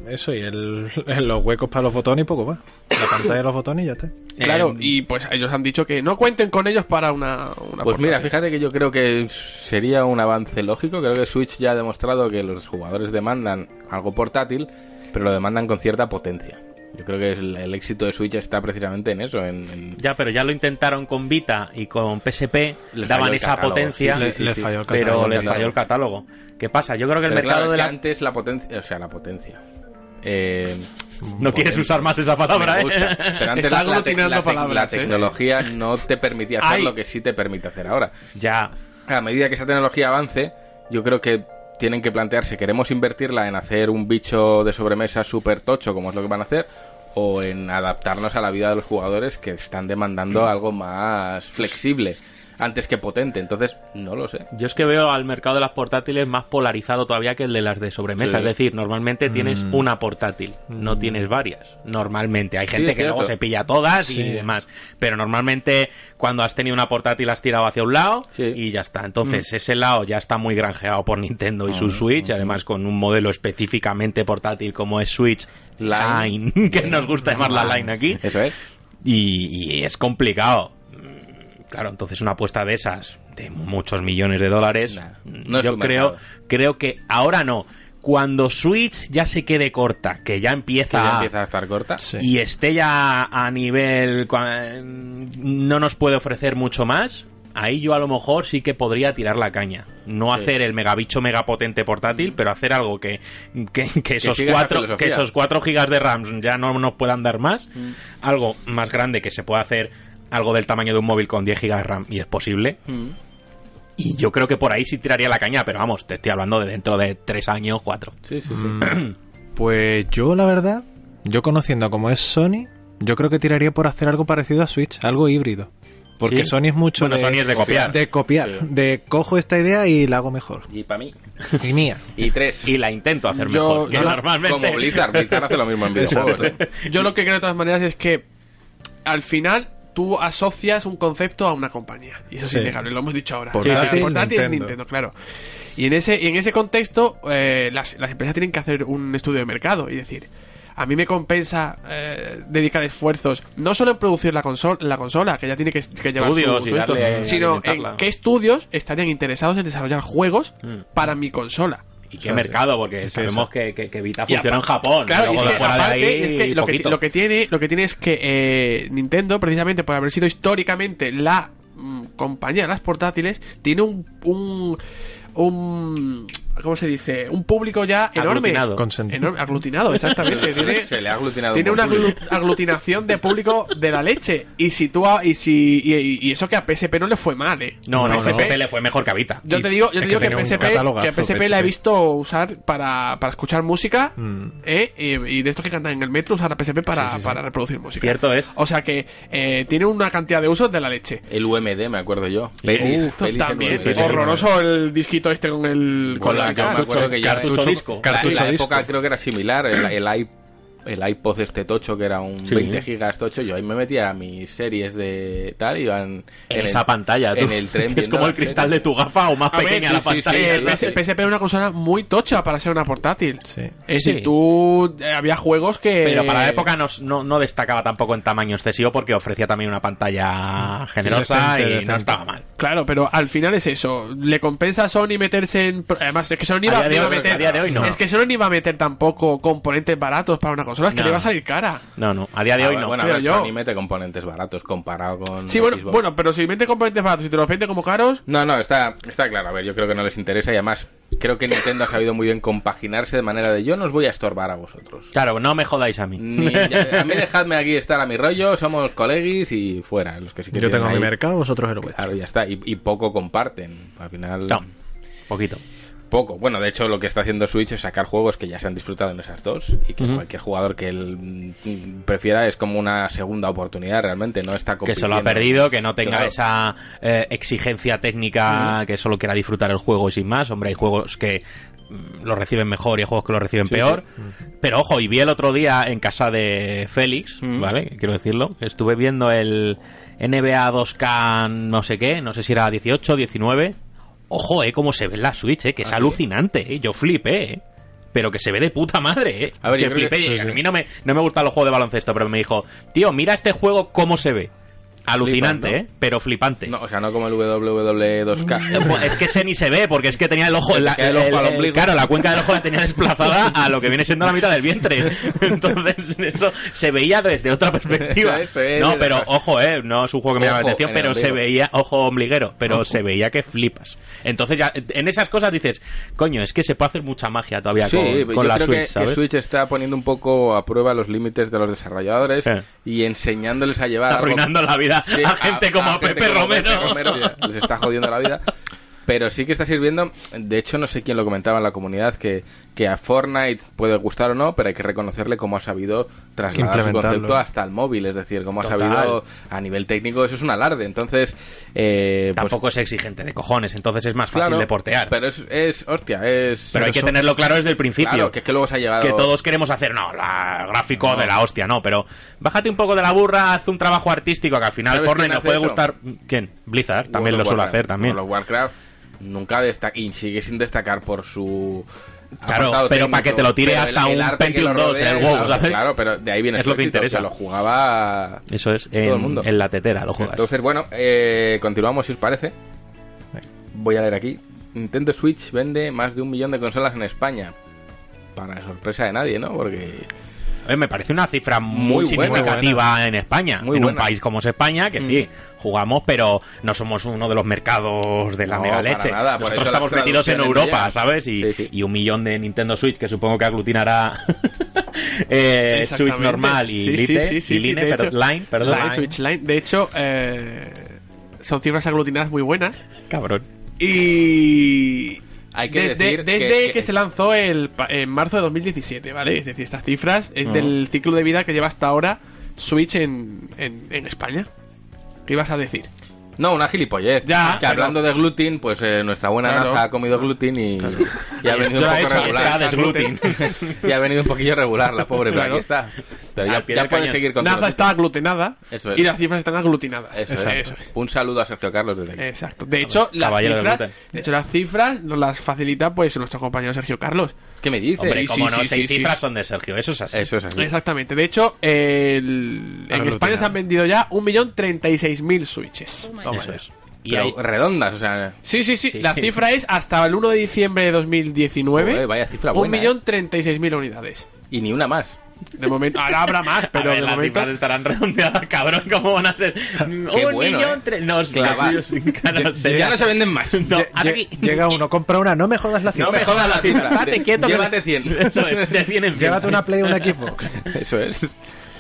S3: eso y el, los huecos para los botones y poco más. La pantalla de los botones y ya está.
S2: Claro,
S4: Eh,
S2: y pues ellos han dicho que no cuenten con ellos para una, una
S1: Pues mira, fíjate que yo creo que sería un avance lógico. Creo que Switch ya ha demostrado que los jugadores demandan algo portátil, pero lo demandan con cierta potencia. Yo creo que el, el éxito de Switch está precisamente en eso, en, en-
S4: Ya, pero ya lo intentaron con Vita y con PSP,
S1: Les
S4: daban esa
S1: catálogo,
S4: potencia,
S1: sí,
S3: Le,
S1: sí,
S3: le
S1: sí.
S3: falló el
S4: pero
S3: catálogo.
S4: les falló el catálogo. ¿Qué pasa? Yo creo que el
S1: Pero
S4: mercado
S1: claro,
S4: de la...
S1: antes la potencia, o sea, la potencia. Eh,
S4: No quieres usar más esa palabra,
S1: me gusta,
S4: ¿eh?
S1: pero antes
S2: Está
S1: la, la tec-
S2: aglutinando
S1: la tec-
S2: palabras,
S1: la
S2: ¿eh?
S1: tecnología no te permitía hacer
S2: Ay.
S1: lo que sí te permite hacer ahora.
S4: Ya,
S1: A medida que esa tecnología avance, yo creo que tienen que plantearse, ¿queremos invertirla en hacer un bicho de sobremesa súper tocho, como es lo que van a hacer? o en adaptarnos a la vida de los jugadores que están demandando algo más flexible antes que potente. Entonces, no lo sé.
S4: Yo es que veo al mercado de las portátiles más polarizado todavía que el de las de sobremesa.
S1: Sí.
S4: Es decir, normalmente tienes
S3: Mm.
S4: una portátil, no tienes varias. Normalmente. Hay gente que luego se pilla todas y demás. Pero normalmente cuando has tenido una portátil has tirado hacia un lado
S1: Sí.
S4: y ya está. Entonces ese lado ya está muy granjeado por Nintendo y su
S1: Ah,
S4: Switch. Además con un modelo específicamente portátil como es Switch
S1: Line.
S4: Line, que nos gusta llamarla Line aquí
S1: Eso es.
S4: y, y es complicado. Mm, Claro, entonces una apuesta de esas, de muchos millones de dólares,
S1: Nah,
S4: mm,
S1: no
S4: yo creo,
S1: mercado.
S4: creo que ahora no. Cuando Switch ya se quede corta, que ya
S1: Que
S4: empieza,
S1: ya
S4: a-
S1: empieza a estar corta.
S3: Sí.
S4: y esté ya a nivel, cua- no nos puede ofrecer mucho más, ahí yo a lo mejor sí que podría tirar la caña. No
S1: Sí.
S4: hacer el megabicho megapotente portátil, pero hacer algo que, que, que esos, cuatro, que esos 4 gigas de RAM ya no nos puedan dar más. Algo más grande que se pueda hacer algo del tamaño de un móvil con 10 gigas de RAM y es posible.
S1: Mm.
S4: Y yo creo que por ahí sí tiraría la caña, pero vamos, te estoy hablando de dentro de 3 años, 4.
S1: Sí, sí, sí.
S3: Mm, Pues yo, la verdad, yo conociendo como es Sony, yo creo que tiraría por hacer algo parecido a Switch, algo híbrido. Porque
S4: ¿Sí?
S3: Sony es mucho
S4: Bueno,
S3: de,
S4: Sony es de copiar.
S3: de copiar,
S1: Sí.
S3: de cojo esta idea y la hago mejor.
S1: Y para mí.
S3: Y mía.
S1: Y tres.
S4: Y la intento hacer
S2: Yo-
S4: mejor, que
S2: la-
S4: normalmente...
S1: Como Blizzard. Blizzard hace lo mismo en videojuegos. ¿eh?
S2: Yo lo que creo de todas maneras es que al final tú asocias un concepto a una compañía. Y eso es innegable, lo hemos dicho ahora.
S3: Portátil,
S2: Sí, sí, portátil es
S3: Nintendo.
S2: Nintendo, claro. Y en ese, y en ese contexto, eh, las, las empresas tienen que hacer un estudio de mercado y decir, a mí me compensa eh, dedicar esfuerzos no solo en producir la, consol la consola, que ya tiene que, que llevar su,
S4: Estudios
S2: su esto,
S4: darle a
S2: sino en qué estudios estarían interesados en desarrollar juegos
S4: Mm.
S2: para mi consola.
S4: Y qué mercado, porque sabemos que, que, que Vita funciona en Japón.
S2: Claro, es que
S4: fuera de
S2: aparte,
S4: ahí,
S2: es que lo, que,
S4: poquito.
S2: lo que tiene, lo que tiene es que eh, Nintendo, precisamente por haber sido históricamente la mm, compañía de las portátiles, tiene un, un, un ¿cómo se dice? Un público ya enorme.
S4: Aglutinado.
S2: Enorme, aglutinado, exactamente. tiene,
S1: Se le ha aglutinado
S2: tiene
S1: un
S2: una aglu- aglutinación de público de la leche. Y si tú a- y si y, y eso que a PSP no le fue mal, eh.
S4: No, no, no,
S2: PSP
S4: PSP le fue mejor que a Vita.
S2: yo te digo, yo te
S3: que
S2: digo que,
S3: un
S2: PSP, que PSP la he visto usar para, para escuchar música
S3: Mm.
S2: ¿eh? y, y de estos que cantan en el metro usar la PSP para,
S3: Sí, sí, sí.
S2: para reproducir música.
S4: Cierto es.
S2: O sea que eh, tiene una cantidad de usos de la leche.
S1: El UMD, me acuerdo yo.
S2: Uf,
S1: Feliz
S2: también, horroroso el disquito este con el
S1: Con la,
S4: cartucho
S1: la-
S4: disco.
S1: la-
S3: Cartucho
S1: la
S3: disco.
S1: época creo que era similar, el, el, i- el iPod este tocho que era un
S4: Sí.
S1: 20 gigas tocho, yo ahí me metía a mis series de tal, iban
S4: En esa pantalla, tú.
S1: en el tren
S4: es como el cristal de tu gafa o más
S2: A ver,
S4: pequeña
S1: sí,
S4: la
S1: sí,
S4: pantalla.
S1: Sí, sí.
S2: PSP era una consola muy tocha para ser una portátil.
S3: Sí.
S2: Es
S4: Sí.
S2: decir, tú eh, había juegos que
S4: Pero para la época no, no, no dacaba tampoco en tamaño excesivo porque ofrecía también una pantalla generosa
S3: decente,
S4: y
S3: decente.
S4: no estaba mal.
S2: Claro, pero al final es eso. Le compensa a Sony meterse en. Además, es que Sony iba,
S4: A día de
S2: iba a
S4: hoy-
S2: meter.
S4: a día de hoy no.
S2: Es que Sony iba a meter tampoco componentes baratos para una consola, es que
S4: No.
S2: le iba a salir cara.
S4: No, no, a día de
S1: Ah,
S4: hoy no.
S1: Bueno, ver,
S2: yo.
S1: Sony mete componentes baratos comparado con
S2: Sí, bueno,
S1: Xbox.
S2: bueno, pero si mete componentes baratos y te los vende como caros.
S1: No, no, está, está claro. A ver, yo creo que no les interesa y además creo que Nintendo ha sabido muy bien compaginarse de manera de yo no os voy a estorbar a vosotros.
S4: Claro, no me jodáis a mí.
S1: Ni- a mí dejadme aquí estar a mi rollo, somos colegis y fuera. Los que sí que
S3: Yo tengo mi mercado, vosotros el vuestro.
S1: Claro, ya está. Y, y poco comparten. Al final,
S4: No, poquito.
S1: Poco. Bueno, de hecho, lo que está haciendo Switch es sacar juegos que ya se han disfrutado en esas dos y que cualquier jugador que él mm, prefiera es como una segunda oportunidad realmente. No está
S4: Que se lo ha perdido, que no tenga
S1: Claro.
S4: esa eh, exigencia técnica, que solo quiera disfrutar el juego y sin más. Hombre, hay juegos que mm, lo reciben mejor y hay juegos que lo reciben
S1: Sí,
S4: peor. Pero ojo, y vi el otro día en casa de Félix. ¿vale? Quiero decirlo, estuve viendo el NBA 2K no sé qué, no sé si era 18, 19. Ojo, eh, cómo se ve la Switch, eh, que es
S1: ¿Ah, sí?
S4: alucinante, eh. Yo flipé, eh. Pero que se ve de puta madre, eh.
S1: A ver,
S4: que
S1: que-
S4: flipé.
S1: sí, sí.
S4: A mí no me, no me gustan los juegos de baloncesto, pero me dijo, tío, mira este juego cómo se ve. Alucinante. ¿eh? Pero flipante.
S1: No, o sea, no como el WWE 2K.
S4: Eh, pues Es que ese ni se ve, porque es que tenía el ojo. La-
S1: el ojo
S4: el-
S1: al
S4: el-
S1: ombligo.
S4: claro, la cuenca del ojo la tenía desplazada a lo que viene siendo la mitad del vientre. Entonces, eso se veía desde otra perspectiva. No, pero ojo, eh, no es un juego que me llama la atención,
S1: en el
S4: pero se veía, ojo ombliguero, pero
S1: Ojo.
S4: se veía que flipas. Entonces, ya, en esas cosas dices, coño, es que se puede hacer mucha magia todavía
S1: Sí,
S4: con,
S1: yo
S4: la
S1: creo
S4: Switch,
S1: que, que
S4: ¿sabes?
S1: Switch está poniendo un poco a prueba los límites de los desarrolladores y enseñándoles a llevar
S4: Está
S1: algo-
S4: arruinando la vida
S1: Sí,
S4: a gente como a,
S1: gente
S4: Pepe Romero.
S1: Pepe Romero, les está jodiendo la vida. Pero sí que está sirviendo, de hecho no sé quién lo comentaba en la comunidad, que, que a Fortnite puede gustar o no, pero hay que reconocerle cómo ha sabido trasladar su concepto hasta el móvil, es decir, cómo ha sabido a nivel técnico, eso es un alarde. Entonces, eh, pues,
S4: Tampoco es exigente de cojones, entonces es más fácil
S1: claro,
S4: de portear. Pero,
S1: Pero es, es hostia, es...
S4: hay que tenerlo claro desde el principio.
S1: Claro, que es que luego se ha llevado...
S4: que todos queremos hacer, no, la gráfico de la hostia, no, pero bájate un poco de la burra, haz un trabajo artístico que al final
S1: ¿Sabes
S4: Fortnite nos puede
S1: eso?
S4: gustar. ¿Quién? Blizzard, también
S1: World
S4: lo suele
S1: Warcraft.
S4: hacer también.
S1: World of Warcraft nunca destaca y sigue sin destacar por su
S4: Claro, pero para que te lo tire hasta un
S1: que
S4: Pentium
S1: lo
S4: 2 en el WoW,
S1: claro,
S4: ¿sabes?
S1: Claro, pero de ahí viene
S4: Es lo que interesa.
S1: lo jugaba
S4: Eso es,
S1: Todo el
S4: en,
S1: mundo.
S4: en la tetera lo juegas.
S1: Entonces, bueno, eh, continuamos si os parece. Voy a leer aquí. Nintendo Switch vende más de un millón de consolas en España. Para sorpresa de nadie, ¿no? Porque
S4: Me parece una cifra muy,
S1: Muy buena,
S4: significativa en España.
S1: Muy
S4: en un
S1: buena. Mm.
S4: país como es España, que sí, jugamos, pero no somos uno de los mercados de la
S1: No,
S4: mega leche.
S1: nada,
S4: Nosotros estamos metidos en Europa. ¿sabes? Y,
S1: Sí, sí.
S4: y un millón de Nintendo Switch, que supongo que aglutinará eh, Switch normal y Lite, y Line,
S2: de
S4: pero-
S2: hecho,
S4: Line, perdón.
S2: Line, Switch Line. De hecho, eh, son cifras aglutinadas muy buenas.
S4: Cabrón.
S2: Y.
S1: Hay que
S2: desde
S1: decir
S2: desde
S1: que-
S2: que,
S1: que-
S2: se lanzó el, en marzo de 2017, ¿vale? Es decir, estas cifras es del ciclo de vida que lleva hasta ahora Switch en, en, en España. ¿Qué ibas a decir?
S1: No, una gilipollez.
S2: Ya,
S1: que hablando de gluten, pues eh, nuestra buena
S2: Claro.
S1: NASA ha comido gluten y, y ha venido un poco
S4: hecho,
S1: regular. y ha venido un poquillo regular la pobre, pero
S2: Claro.
S1: aquí está. Pero ya, ya seguir con
S2: NASA está aglutinada
S1: Eso es.
S2: y las cifras están aglutinadas.
S1: Eso,
S2: Eso
S1: es.
S2: es.
S1: Un saludo a Sergio Carlos desde aquí.
S2: Exacto. De hecho, las
S4: Caballero del
S2: cifras,
S4: gluten.
S2: de hecho, las cifras nos las facilita pues nuestro compañero Sergio Carlos.
S1: ¿Qué me dices?
S4: Hombre,
S2: Sí,
S4: como
S2: sí,
S4: no,
S2: sí,
S4: seis
S2: sí,
S4: cifras
S2: sí.
S4: son de Sergio, eso es así.
S1: Eso es así.
S2: Exactamente. De hecho, el- en. España se han vendido ya 1.036.000 switches. Toma
S4: Eso es. Y
S1: Pero
S4: hay,
S1: redondas, o sea...
S2: Sí, sí, sí,
S4: Sí.
S2: La cifra es hasta el 1 de diciembre de 2019.
S1: Joder, vaya cifra buena, ¿eh?
S2: 1.036.000 unidades.
S1: Y ni una más.
S2: De momento, ahora habrá más, pero
S4: ver,
S2: de
S4: las
S2: momento.
S4: cifras estarán redondeadas, cabrón, ¿cómo van a ser? un
S1: bueno,
S4: millón
S1: ¿eh?
S4: tres... No, es
S1: Clavas.
S4: que sin caras.
S1: Ya no se venden más.
S4: No,
S3: Lle-
S4: hasta
S3: lle-
S4: aquí.
S3: Llega uno, compra una, no me jodas la cifra.
S1: No me jodas la cifra.
S4: Estate quieto que-
S1: Llévate 100.
S4: Eso es, de 100 en 100.
S3: Llévate una Play o una Xbox.
S1: Eso es.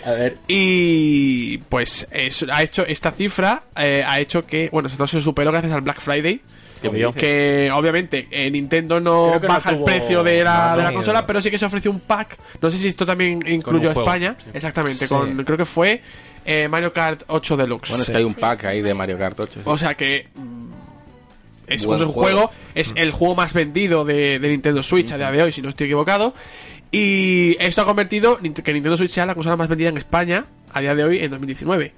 S4: A ver.
S2: Y pues eso ha hecho esta cifra eh, ha hecho que bueno esto se superó gracias al Black Friday Que obviamente eh, Nintendo no baja
S4: tuvo-
S2: el precio de la,
S4: no,
S2: de la
S4: no,
S2: consola
S4: no.
S2: pero sí que se ofreció un pack no sé si esto también incluyó a España
S4: sí.
S2: exactamente
S3: Sí.
S2: con creo que fue eh, Mario Kart 8 Deluxe
S1: Bueno, es que hay un pack ahí de Mario Kart 8. sí.
S2: o sea que mm, es
S1: Buen
S2: un
S1: juego.
S2: juego, es el juego más vendido de, de Nintendo Switch a día de hoy, si no estoy equivocado. Y esto ha convertido que Nintendo Switch sea la consola más vendida en España a día de hoy en 2019.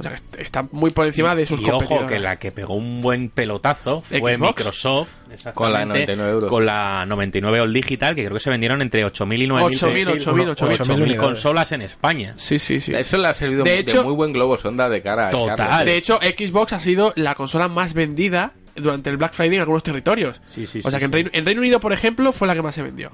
S2: O sea está muy por encima de sus
S4: Y ojo, que la que pegó un buen pelotazo fue
S2: Xbox.
S4: Microsoft.
S1: Con la
S4: exactamente,
S1: 99 euros.
S4: Con la 99 All Digital, que creo que se vendieron entre 8.000 y 9.000
S2: 8.000, 8.000,
S4: 8.000
S3: unidades.
S4: consolas en España.
S2: Sí, sí, sí.
S1: Eso le ha servido
S2: De
S1: de,
S2: hecho-
S1: muy buen globo sonda de cara a
S4: Total.
S2: De hecho, Xbox ha sido la consola más vendida durante el Black Friday en algunos territorios.
S4: Sí, sí,
S2: o sea
S4: sí,
S2: que en. Reino, en Reino Unido, por ejemplo, fue la que más se vendió.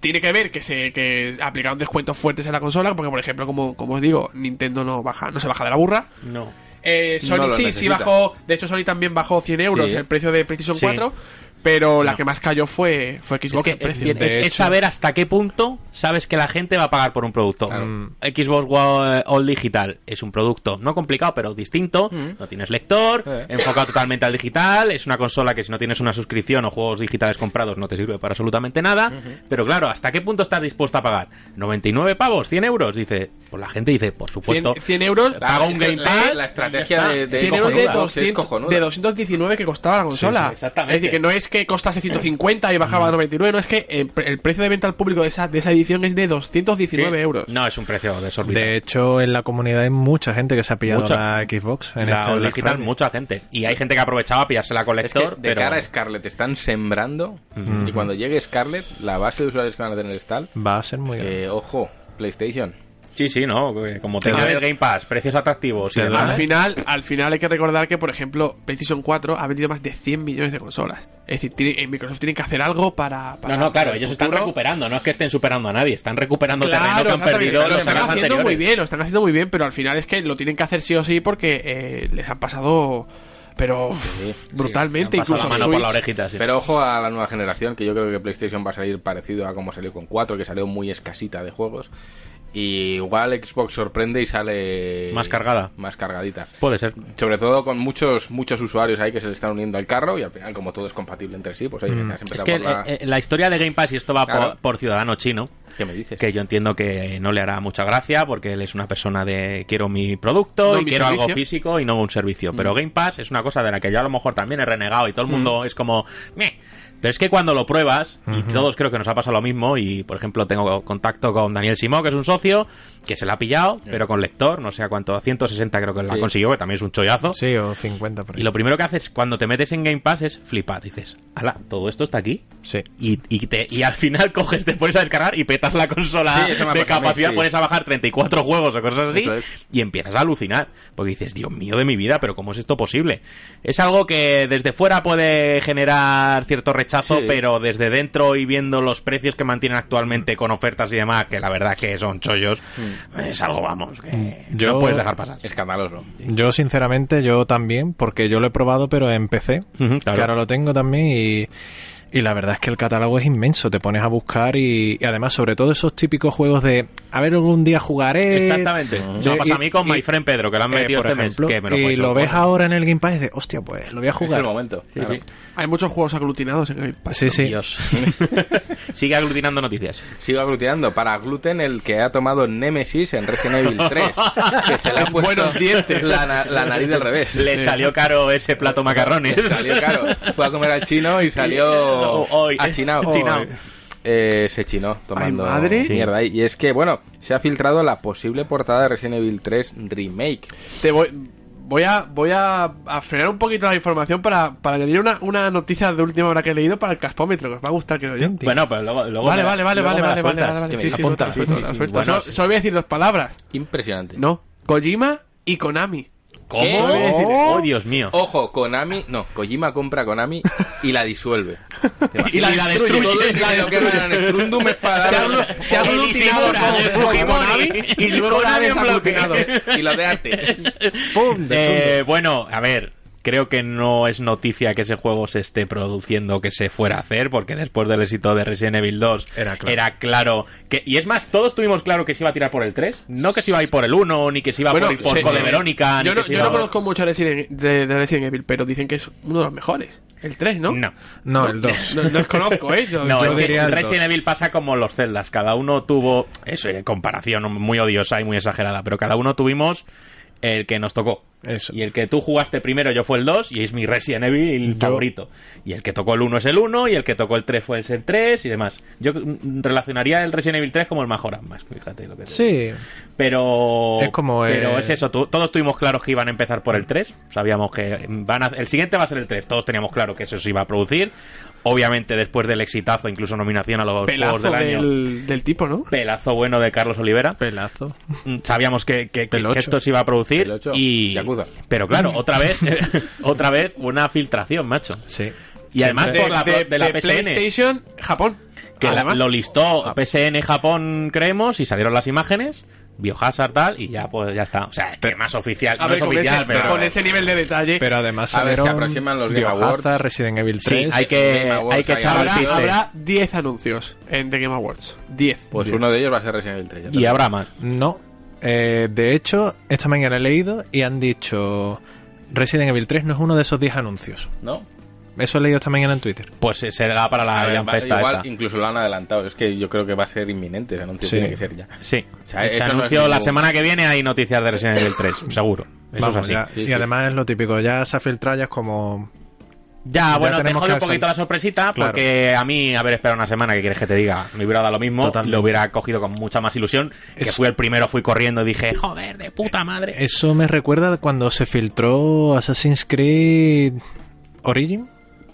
S2: Tiene que ver que se que aplicaron descuentos fuertes en la consola, porque por ejemplo, como, como os digo, Nintendo no baja, no se baja de la burra.
S4: No.
S2: Eh, Sony
S1: No
S2: sí, sí bajó. De hecho, Sony también bajó 100 euros
S1: Sí.
S2: el precio de PlayStation
S4: Sí.
S2: 4. Pero la que más cayó fue, fue Xbox.
S4: Es que
S2: precio.
S4: es, saber hasta qué punto sabes que la gente va a pagar por un producto.
S1: Claro.
S4: Mm, Xbox One All Digital es un producto no complicado, pero distinto. No tienes lector,
S1: Eh.
S4: enfocado totalmente al digital. Es una consola que si no tienes una suscripción o juegos digitales comprados no te sirve para absolutamente nada. Pero claro, ¿hasta qué punto estás dispuesto a pagar? ¿99 pavos? ¿100 euros? Dice, pues la gente dice, por
S2: 100,
S4: supuesto.
S2: 100 euros.
S4: Paga un Game
S1: la-
S4: Pass.
S1: La, estrategia de, de
S2: 100 euros de,
S1: cojonuda, es
S2: 200,
S1: cojonuda.
S2: de 219 que costaba la consola.
S4: sí, exactamente.
S2: Es decir, que no es que costase 150 y bajaba a 99, no es que el, pre- el precio de venta al público de esa, de esa edición es de 219
S4: Sí.
S2: euros.
S4: No, es un precio desorbitado.
S3: De hecho, en la comunidad hay mucha gente que se ha pillado
S4: Mucha.
S3: la Xbox en
S4: la
S3: este
S4: digital,
S3: Friday.
S4: mucha gente. Y hay gente que aprovechaba a pillársela con
S1: Es que
S4: lector,
S1: de
S4: pero...
S1: cara a Scarlett están sembrando y cuando llegue Scarlett, la base de usuarios que van a tener es tal
S3: Va a ser muy grande.
S1: que, ojo, PlayStation.
S4: Sí, sí, no, que como tenga
S2: Te
S4: el Game Pass, precios atractivos y demás.
S2: Al final, al final hay que recordar que, por ejemplo, PlayStation 4 ha vendido más de 100 millones de consolas. Es decir, tiene- en Microsoft tienen que hacer algo para... para
S4: No, no, claro, ellos están recuperando, no es que estén superando a nadie, están recuperando
S2: Claro,
S4: terreno que han perdido
S2: lo
S4: los
S2: están haciendo
S4: anteriores.
S2: muy bien, lo están haciendo muy bien, pero al final es que lo tienen que hacer sí o sí porque eh, les han pasado, pero brutalmente,
S4: pasado
S2: incluso
S4: la mano por la orejita, sí.
S1: Pero ojo a la nueva generación, que yo creo que PlayStation va a salir parecido a como salió con 4, que salió muy escasita de juegos. Y igual Xbox sorprende y sale
S4: Más cargada.
S1: Más cargadita.
S4: Puede ser.
S1: Sobre todo con muchos muchos usuarios ahí que se le están uniendo al carro y al final como todo es compatible entre sí, pues ahí has
S4: Mm. Es
S1: empezado
S4: que
S1: por la...
S4: eh, eh, la historia de Game Pass, y esto va
S1: Claro.
S4: por, por ciudadano chino,
S1: ¿Qué me dices?
S4: que yo entiendo que no le hará mucha gracia porque él es una persona de quiero mi producto
S2: No
S4: y
S2: mi
S4: quiero algo físico y no un servicio. Pero Game Pass es una cosa de la que yo a lo mejor también he renegado y todo el mundo es como... "Meh". Pero es que cuando lo pruebas, y todos creo que nos ha pasado lo mismo, y por ejemplo tengo contacto con Daniel Simó, que es un socio, que se la ha pillado, pero con lector, no sé a cuánto, 160 creo que la
S1: Sí.
S4: consiguió, que también es un chollazo.
S3: Sí, o 50 por ahí.
S4: Y lo primero que haces cuando te metes en Game Pass es flipar. Dices, ala, todo esto está aquí.
S3: Sí.
S4: Y, y, te- y al final coges, te pones a descargar y petas la consola
S1: Sí,
S4: de
S1: mí,
S4: capacidad,
S1: sí.
S4: pones a bajar 34 juegos o cosas así
S1: es.
S4: y empiezas a alucinar. Porque dices, Dios mío de mi vida, pero ¿cómo es esto posible? Es algo que desde fuera puede generar cierto rechazo,
S1: Sí.
S4: pero desde dentro y viendo los precios que mantienen actualmente con ofertas y demás, que la verdad que son chollos,
S1: Mm.
S4: es algo, vamos, que
S3: Yo-
S4: no puedes dejar pasar.
S1: Escandaloso.
S3: Yo, sinceramente, yo también, porque yo lo he probado, pero en PC,
S4: claro.
S3: que ahora lo tengo también, y, y la verdad es que el catálogo es inmenso. Te pones a buscar y, y además, sobre todo esos típicos juegos de, a ver, algún día jugaré.
S4: Exactamente. Eso me pasa a mí con
S3: y-
S4: My Friend Pedro, que lo han
S3: eh, por
S4: este mes,
S3: ejemplo,
S4: que me lo
S3: y lo ves ahora en el Game Pass y de, hostia, pues lo voy a
S1: Es
S3: jugar.
S1: el momento.
S4: Sí,
S1: claro.
S4: sí.
S2: Hay muchos juegos aglutinados en Game Pass.
S3: Sí, sí.
S4: Dios. Sigue aglutinando noticias.
S1: Sigo aglutinando. Para Gluten, el que ha tomado Nemesis en Resident Evil 3. que se le ha puesto
S2: Buenos dientes.
S1: La, na- la nariz del revés.
S4: Le salió caro ese plato macarrones.
S1: Le Salió caro. Fue a comer al chino y salió
S4: Hoy.
S1: achinado.
S4: Achinado.
S1: Eh, se chinó tomando
S2: Ay, madre.
S1: mierda. Y es que, bueno, se ha filtrado la posible portada de Resident Evil 3 Remake.
S2: Te voy, voy a voy a, a frenar un poquito la información para, para añadir una, una noticia de última hora que he leído para el caspómetro, que os va a gustar que lo yo.
S4: Bueno, pero luego, luego
S2: Vale, vale, vale,
S4: luego
S2: vale, vale, vale, vale, vale.
S1: Que
S2: Sí,
S1: me
S2: sí,
S3: apunta,
S2: suelta,
S3: sí,
S2: suelta,
S4: sí, sí.
S2: suelta.
S4: Bueno,
S2: Solo-
S4: sí.
S2: Solo voy a decir dos palabras.
S1: Impresionante.
S2: No, Kojima y Konami.
S4: ¿Cómo?
S1: ¿Qué?
S4: Oh, Dios mío.
S1: Ojo, Konami, no, Kojima compra Konami y la disuelve.
S4: Y la- la destruye.
S1: Todo el
S4: La
S1: que
S4: destruye.
S1: ganan en Strundum es para
S2: Se ha
S1: darle-
S2: aglu- se ha aglutinado con- Konami
S4: y
S2: y luego la ha
S1: y lo de arte.
S3: ¡Pum! De
S4: Eh, bueno, a ver, creo que no es noticia que ese juego se esté produciendo, que se fuera a hacer, porque después del éxito de Resident Evil 2
S3: Era claro.
S4: claro que... Y es más, todos tuvimos claro que se iba a tirar por el 3, no que se iba a ir por el 1, ni que se iba
S2: Bueno,
S4: por ir por
S2: se-
S4: Code Verónica,
S2: Yo
S4: ni
S2: no,
S4: que se
S2: yo no conozco mucho Resident, de, de Resident Evil, pero dicen que es uno de los mejores. El 3, ¿no?
S4: No.
S3: No, el 2.
S2: No, los conozco, ¿eh? Yo-
S4: No,
S3: yo
S4: es que
S3: diría el
S4: Resident. Evil pasa como los celdas. Cada uno tuvo, eso en comparación muy odiosa y muy exagerada, pero cada uno tuvimos el que nos tocó.
S3: Eso.
S4: Y el que tú jugaste primero yo fue el 2 y es mi Resident Evil
S3: Yo-
S4: favorito. Y el que tocó el 1 es el 1 y el que tocó el 3 fue el 3 y demás. Yo mm, relacionaría el Resident Evil 3 como el mejor más, fíjate lo que te digo.
S3: Sí,
S4: Pero
S3: Es como,
S4: pero es eso, tú- todos tuvimos claro que iban a empezar por el 3, sabíamos que van a, el siguiente va a ser el 3, todos teníamos claro que eso se iba a producir. Obviamente después del exitazo, incluso nominación a los
S2: Pelazo
S4: juegos del año.
S2: del, del tipo, ¿no?
S4: Pelazo bueno de Carlos Olivera.
S3: pelazo.
S4: Mm, Sabíamos que, que- que-
S3: Pelocho.
S4: que esto se iba a producir
S1: Pelocho.
S4: y
S1: Yakuza.
S4: pero claro, otra vez otra vez una filtración, macho.
S3: Sí.
S4: Y además
S2: de,
S4: por la,
S2: de-
S4: de la
S2: de
S4: PSN
S2: PlayStation Japón.
S4: que
S2: Además,
S4: lo listó PSN Japón, creemos, y salieron las imágenes, Biohazard tal, y ya pues ya está. O sea, que más oficial,
S2: a
S4: no
S2: ver,
S4: es
S2: con,
S4: oficial,
S2: ese,
S4: pero
S2: con ese nivel de detalle.
S3: Pero además
S1: A ver, se aproximan los Game.
S3: Resident Evil
S4: sí,
S3: 3.
S4: hay que,
S1: Awards,
S4: hay que el
S2: habrá, 10 anuncios en The Game Awards. 10.
S1: Pues uno de ellos va a ser Resident Evil 3. ya te
S4: Y habrá más.
S3: No. Eh, de hecho, esta mañana he leído y han dicho Resident Evil 3 no es uno de esos 10 anuncios.
S1: ¿No?
S3: Eso he leído esta mañana en Twitter.
S4: Pues eh, será para la
S1: ver,
S4: gran
S1: va-
S4: festa
S1: igual
S4: esta.
S1: incluso lo han adelantado. Es que yo creo que va a ser inminente ese anuncio.
S3: Sí.
S1: Tiene que ser ya.
S4: Sí.
S1: O sea,
S4: se
S1: no
S4: anunció
S1: es
S4: la
S1: ningún-
S4: semana que viene hay noticias de Resident Evil 3, seguro. Eso
S3: Vamos,
S4: es así.
S3: ya-
S1: Sí,
S3: y
S1: sí.
S3: además es lo típico, ya se ha filtrado ya es como...
S4: Ya,
S3: Ya
S4: bueno, te un poquito la sorpresita
S3: Claro.
S4: porque a mí haber esperado una semana, que quieres que te diga? Me hubiera dado lo mismo,
S3: Totalmente.
S4: lo hubiera cogido con mucha más ilusión. Que fui el primero, fui corriendo y dije, joder, de puta madre.
S3: Eso me recuerda cuando se filtró Assassin's Creed Origin.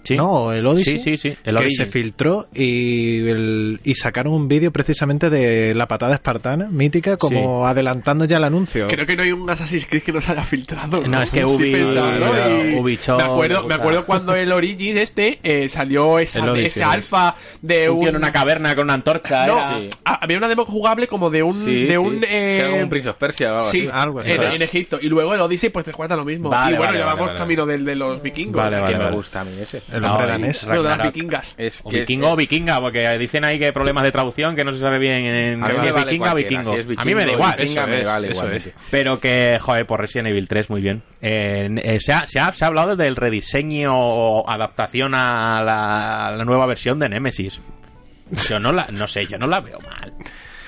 S4: Sí.
S3: No, el Odyssey.
S4: Sí, sí, sí, el
S3: que
S4: Origin.
S3: se filtró y, el- y sacaron un vídeo precisamente de la patada espartana, mítica, como adelantando ya el anuncio.
S2: Creo que no hay un Assassin's Creed que no se haya filtrado.
S4: No, es que Ubi-
S2: pensando
S4: Ubisoft
S2: me acuerdo, me acuerdo cuando el Origins este eh, salió esa,
S3: El Odyssey,
S2: ese alfa de
S4: Un
S2: un...
S4: tío en una caverna con una antorcha.
S2: no,
S4: era-
S1: Sí.
S2: había una demo jugable como de un...
S1: Sí,
S2: de
S1: sí.
S2: un eh,
S1: un Prince of Persia o algo
S2: Sí,
S1: así.
S3: algo así.
S2: en, Egipto. Y luego el Odyssey pues te cuenta lo mismo.
S4: Vale,
S2: y bueno,
S4: vale,
S2: ya
S4: vale,
S2: vamos
S4: vale.
S2: camino del de los vikingos.
S4: Vale, vale,
S1: que me gusta a mí ese.
S3: El danés.
S2: Pero de las vikingas.
S1: Es
S4: O
S1: que-
S4: vikingo o vikinga, porque dicen ahí que hay problemas de traducción que no se sabe bien en si es
S1: vale
S4: vikinga o vikingo. A mí me da igual.
S1: vikinga,
S3: eso
S1: me
S3: es,
S1: vale
S3: eso
S1: igual,
S3: es.
S1: sí.
S4: Pero que, joder, por Resident Evil 3, muy bien. Eh, eh, se, ha, se, ha, se ha hablado del rediseño o adaptación a la, a la nueva versión de Nemesis. Yo no la, no sé, yo no la veo mal.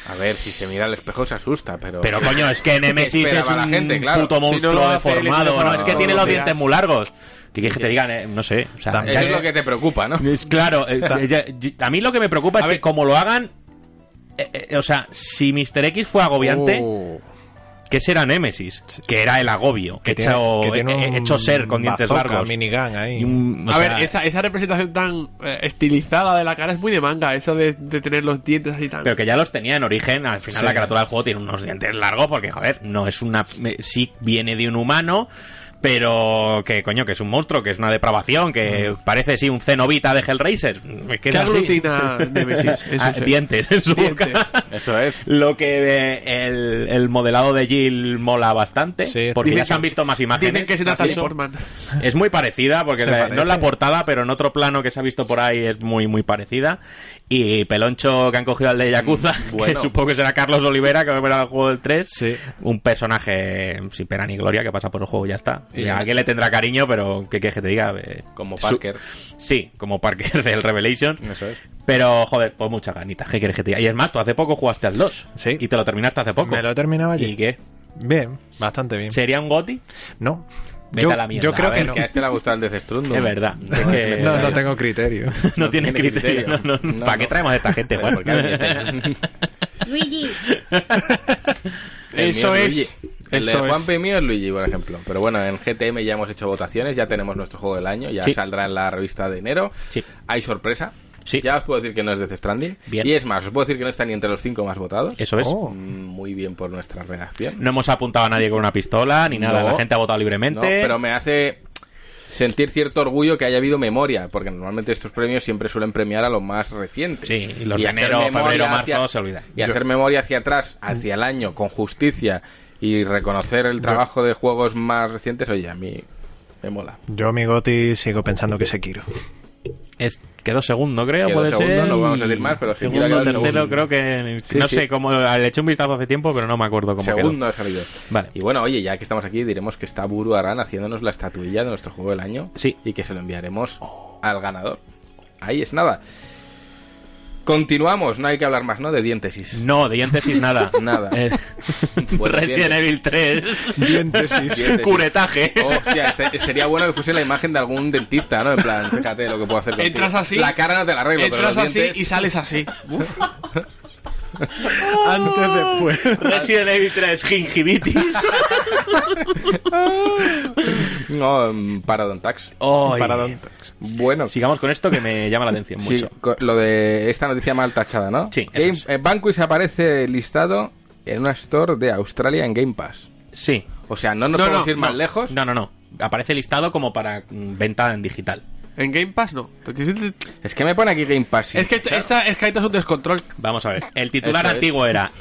S1: A ver, si se mira al espejo se asusta, pero...
S4: Pero coño, es que Nemesis es un
S1: la gente, claro?
S4: puto
S2: Si no
S4: monstruo deformado. No, es que
S2: no
S4: tiene
S2: lo
S4: los dientes muy largos. ¿Qué quieres que te digan? Eh, no sé. O sea,
S3: También.
S4: ya
S1: Eso es lo que te preocupa, ¿no?
S4: Es claro, eh, ya- a mí lo que me preocupa es que como lo hagan, eh, eh, o sea, si Mr. X fue agobiante,
S3: Oh.
S4: ¿qué será Nemesis? Que era el agobio, que
S3: tiene-
S4: hecho,
S3: que tiene
S4: eh,
S3: un
S4: hecho ser con dientes
S3: bazooka,
S4: largos.
S3: minigun ahí.
S4: Y un- o
S2: a
S4: sea,
S2: ver, esa, esa representación tan eh, estilizada de la cara es muy de manga, eso de, de tener los dientes así tan...
S4: Pero que ya los tenía en origen, al final
S3: Sí.
S4: la carátula del juego tiene unos dientes largos porque, joder, no es una... me- Sí viene de un humano, pero que, coño, que es un monstruo, que es una depravación, que parece, sí, un cenobita de Hellraiser. Es que
S2: ¿Qué
S4: es
S2: aglutina Nemesis? Eso
S4: Ah,
S2: sí.
S4: dientes en su
S2: Dientes.
S4: boca.
S1: Eso es.
S4: Lo que eh, el, el modelado de Jill mola bastante,
S3: Sí,
S4: porque ya se han visto más imágenes.
S2: Dicen que es. Natalie Portman.
S4: Es muy parecida, porque la- no en la portada, pero en otro plano que se ha visto por ahí es muy, muy parecida. Y Peloncho que han cogido al de Yakuza,
S1: bueno.
S4: que supongo que será Carlos Olivera, que va a ver al juego del 3.
S3: Sí.
S4: Un personaje sin pena ni gloria que pasa por el juego y ya está.
S3: Y-
S4: a alguien le tendrá cariño, pero ¿qué quieres que te diga? Eh,
S1: Como
S4: su-
S1: Parker.
S4: Sí, como Parker del Revelation.
S1: Eso es.
S4: Pero, joder, pues muchas ganitas. ¿Qué quieres que te diga? Y es más, tú hace poco jugaste al 2.
S3: Sí.
S4: Y te lo terminaste hace poco.
S3: Me lo he terminado
S4: ¿Y
S3: allí.
S4: qué?
S3: Bien, bastante bien.
S4: ¿Sería un GOTI?
S3: No.
S4: Vete
S3: yo,
S4: a la mierda,
S3: yo creo
S4: a
S3: que no.
S1: Que a este le ha gustado el Death Stranding.
S4: Es verdad. Es que-
S3: No, no tengo criterio.
S4: no,
S1: No
S4: tiene criterio.
S1: criterio.
S4: No, no.
S1: No,
S4: ¿Para
S1: no.
S4: qué traemos a esta gente, Juan?
S5: Luigi.
S1: El
S2: Eso es.
S1: Luigi. El de
S2: Eso es.
S1: Juanpe y mío es Luigi, por ejemplo. Pero bueno, en GTM ya hemos hecho votaciones, ya tenemos nuestro juego del año, ya
S4: Sí.
S1: saldrá en la revista de enero.
S4: Sí.
S1: Hay sorpresa.
S4: Sí.
S1: Ya os puedo decir que no es Death Stranding.
S4: Bien.
S1: Y es más, os puedo decir que no está ni entre los cinco más votados.
S4: Eso es.
S3: Oh.
S1: Mm, Muy bien por nuestra redacción.
S4: No hemos apuntado a nadie con una pistola ni nada.
S1: No.
S4: La gente ha votado libremente.
S1: No, pero me hace sentir cierto orgullo que haya habido memoria, porque normalmente estos premios siempre suelen premiar a lo más reciente.
S4: Sí, y los de enero, febrero, marzo
S1: hacia-
S4: se olvidan.
S1: Y hacer memoria hacia atrás, hacia el año, con justicia y reconocer el trabajo de juegos más recientes, oye, a mí me mola.
S3: Yo, mi Goti, sigo pensando que Sekiro.
S4: Es, quedó segundo, creo,
S1: Quedó
S4: puede
S1: segundo,
S4: ser.
S1: no vamos a decir más, pero
S4: segundo,
S1: ha quedado
S4: tercero,
S1: segundo.
S4: creo que...
S1: Sí,
S4: no
S1: sí.
S4: sé cómo... Le eché un vistazo hace tiempo, pero no me acuerdo cómo
S1: Segundo
S4: quedó.
S1: ha salido.
S4: Vale.
S1: Y bueno, oye, ya que estamos aquí, diremos que está Buru Aran haciéndonos la estatuilla de nuestro juego del año.
S4: Sí.
S1: Y que se lo enviaremos al ganador. Ahí es nada. Continuamos, no hay que hablar más, ¿no? De diéntesis.
S4: No, de diéntesis nada.
S1: Nada.
S4: Eh,
S1: Bueno,
S4: Resident. Evil 3.
S3: Diéntesis.
S1: Diéntesis.
S4: Curetaje.
S1: Hostia, este- sería bueno que fuese la imagen de algún dentista, ¿no? En plan, fíjate lo que puedo hacer contigo.
S2: Entras así.
S1: La cara no te la arreglo, pero
S2: Entras
S1: los
S2: así
S1: dientes-
S2: y sales así. Uf.
S3: Antes, después.
S4: Resident Evil 3 gingivitis.
S1: No, mm, Parodontax.
S4: Ay.
S3: Paradontax.
S1: Bueno,
S4: Sigamos con esto que me llama la atención
S1: sí,
S4: mucho.
S1: lo de esta noticia mal tachada, ¿no?
S4: Sí, eso
S1: Game,
S4: es.
S1: eh, Banquist aparece listado en una store de Australia en Game Pass.
S4: Sí.
S1: O sea, no nos
S2: No,
S1: podemos
S2: no,
S1: ir más lejos.
S4: No, no, no. Aparece listado como para mm, venta en digital.
S2: En Game Pass no.
S1: Es que me pone aquí Game Pass.
S2: Es que esta, es que es un descontrol.
S4: Vamos a ver. El titular
S1: Eso es.
S4: antiguo era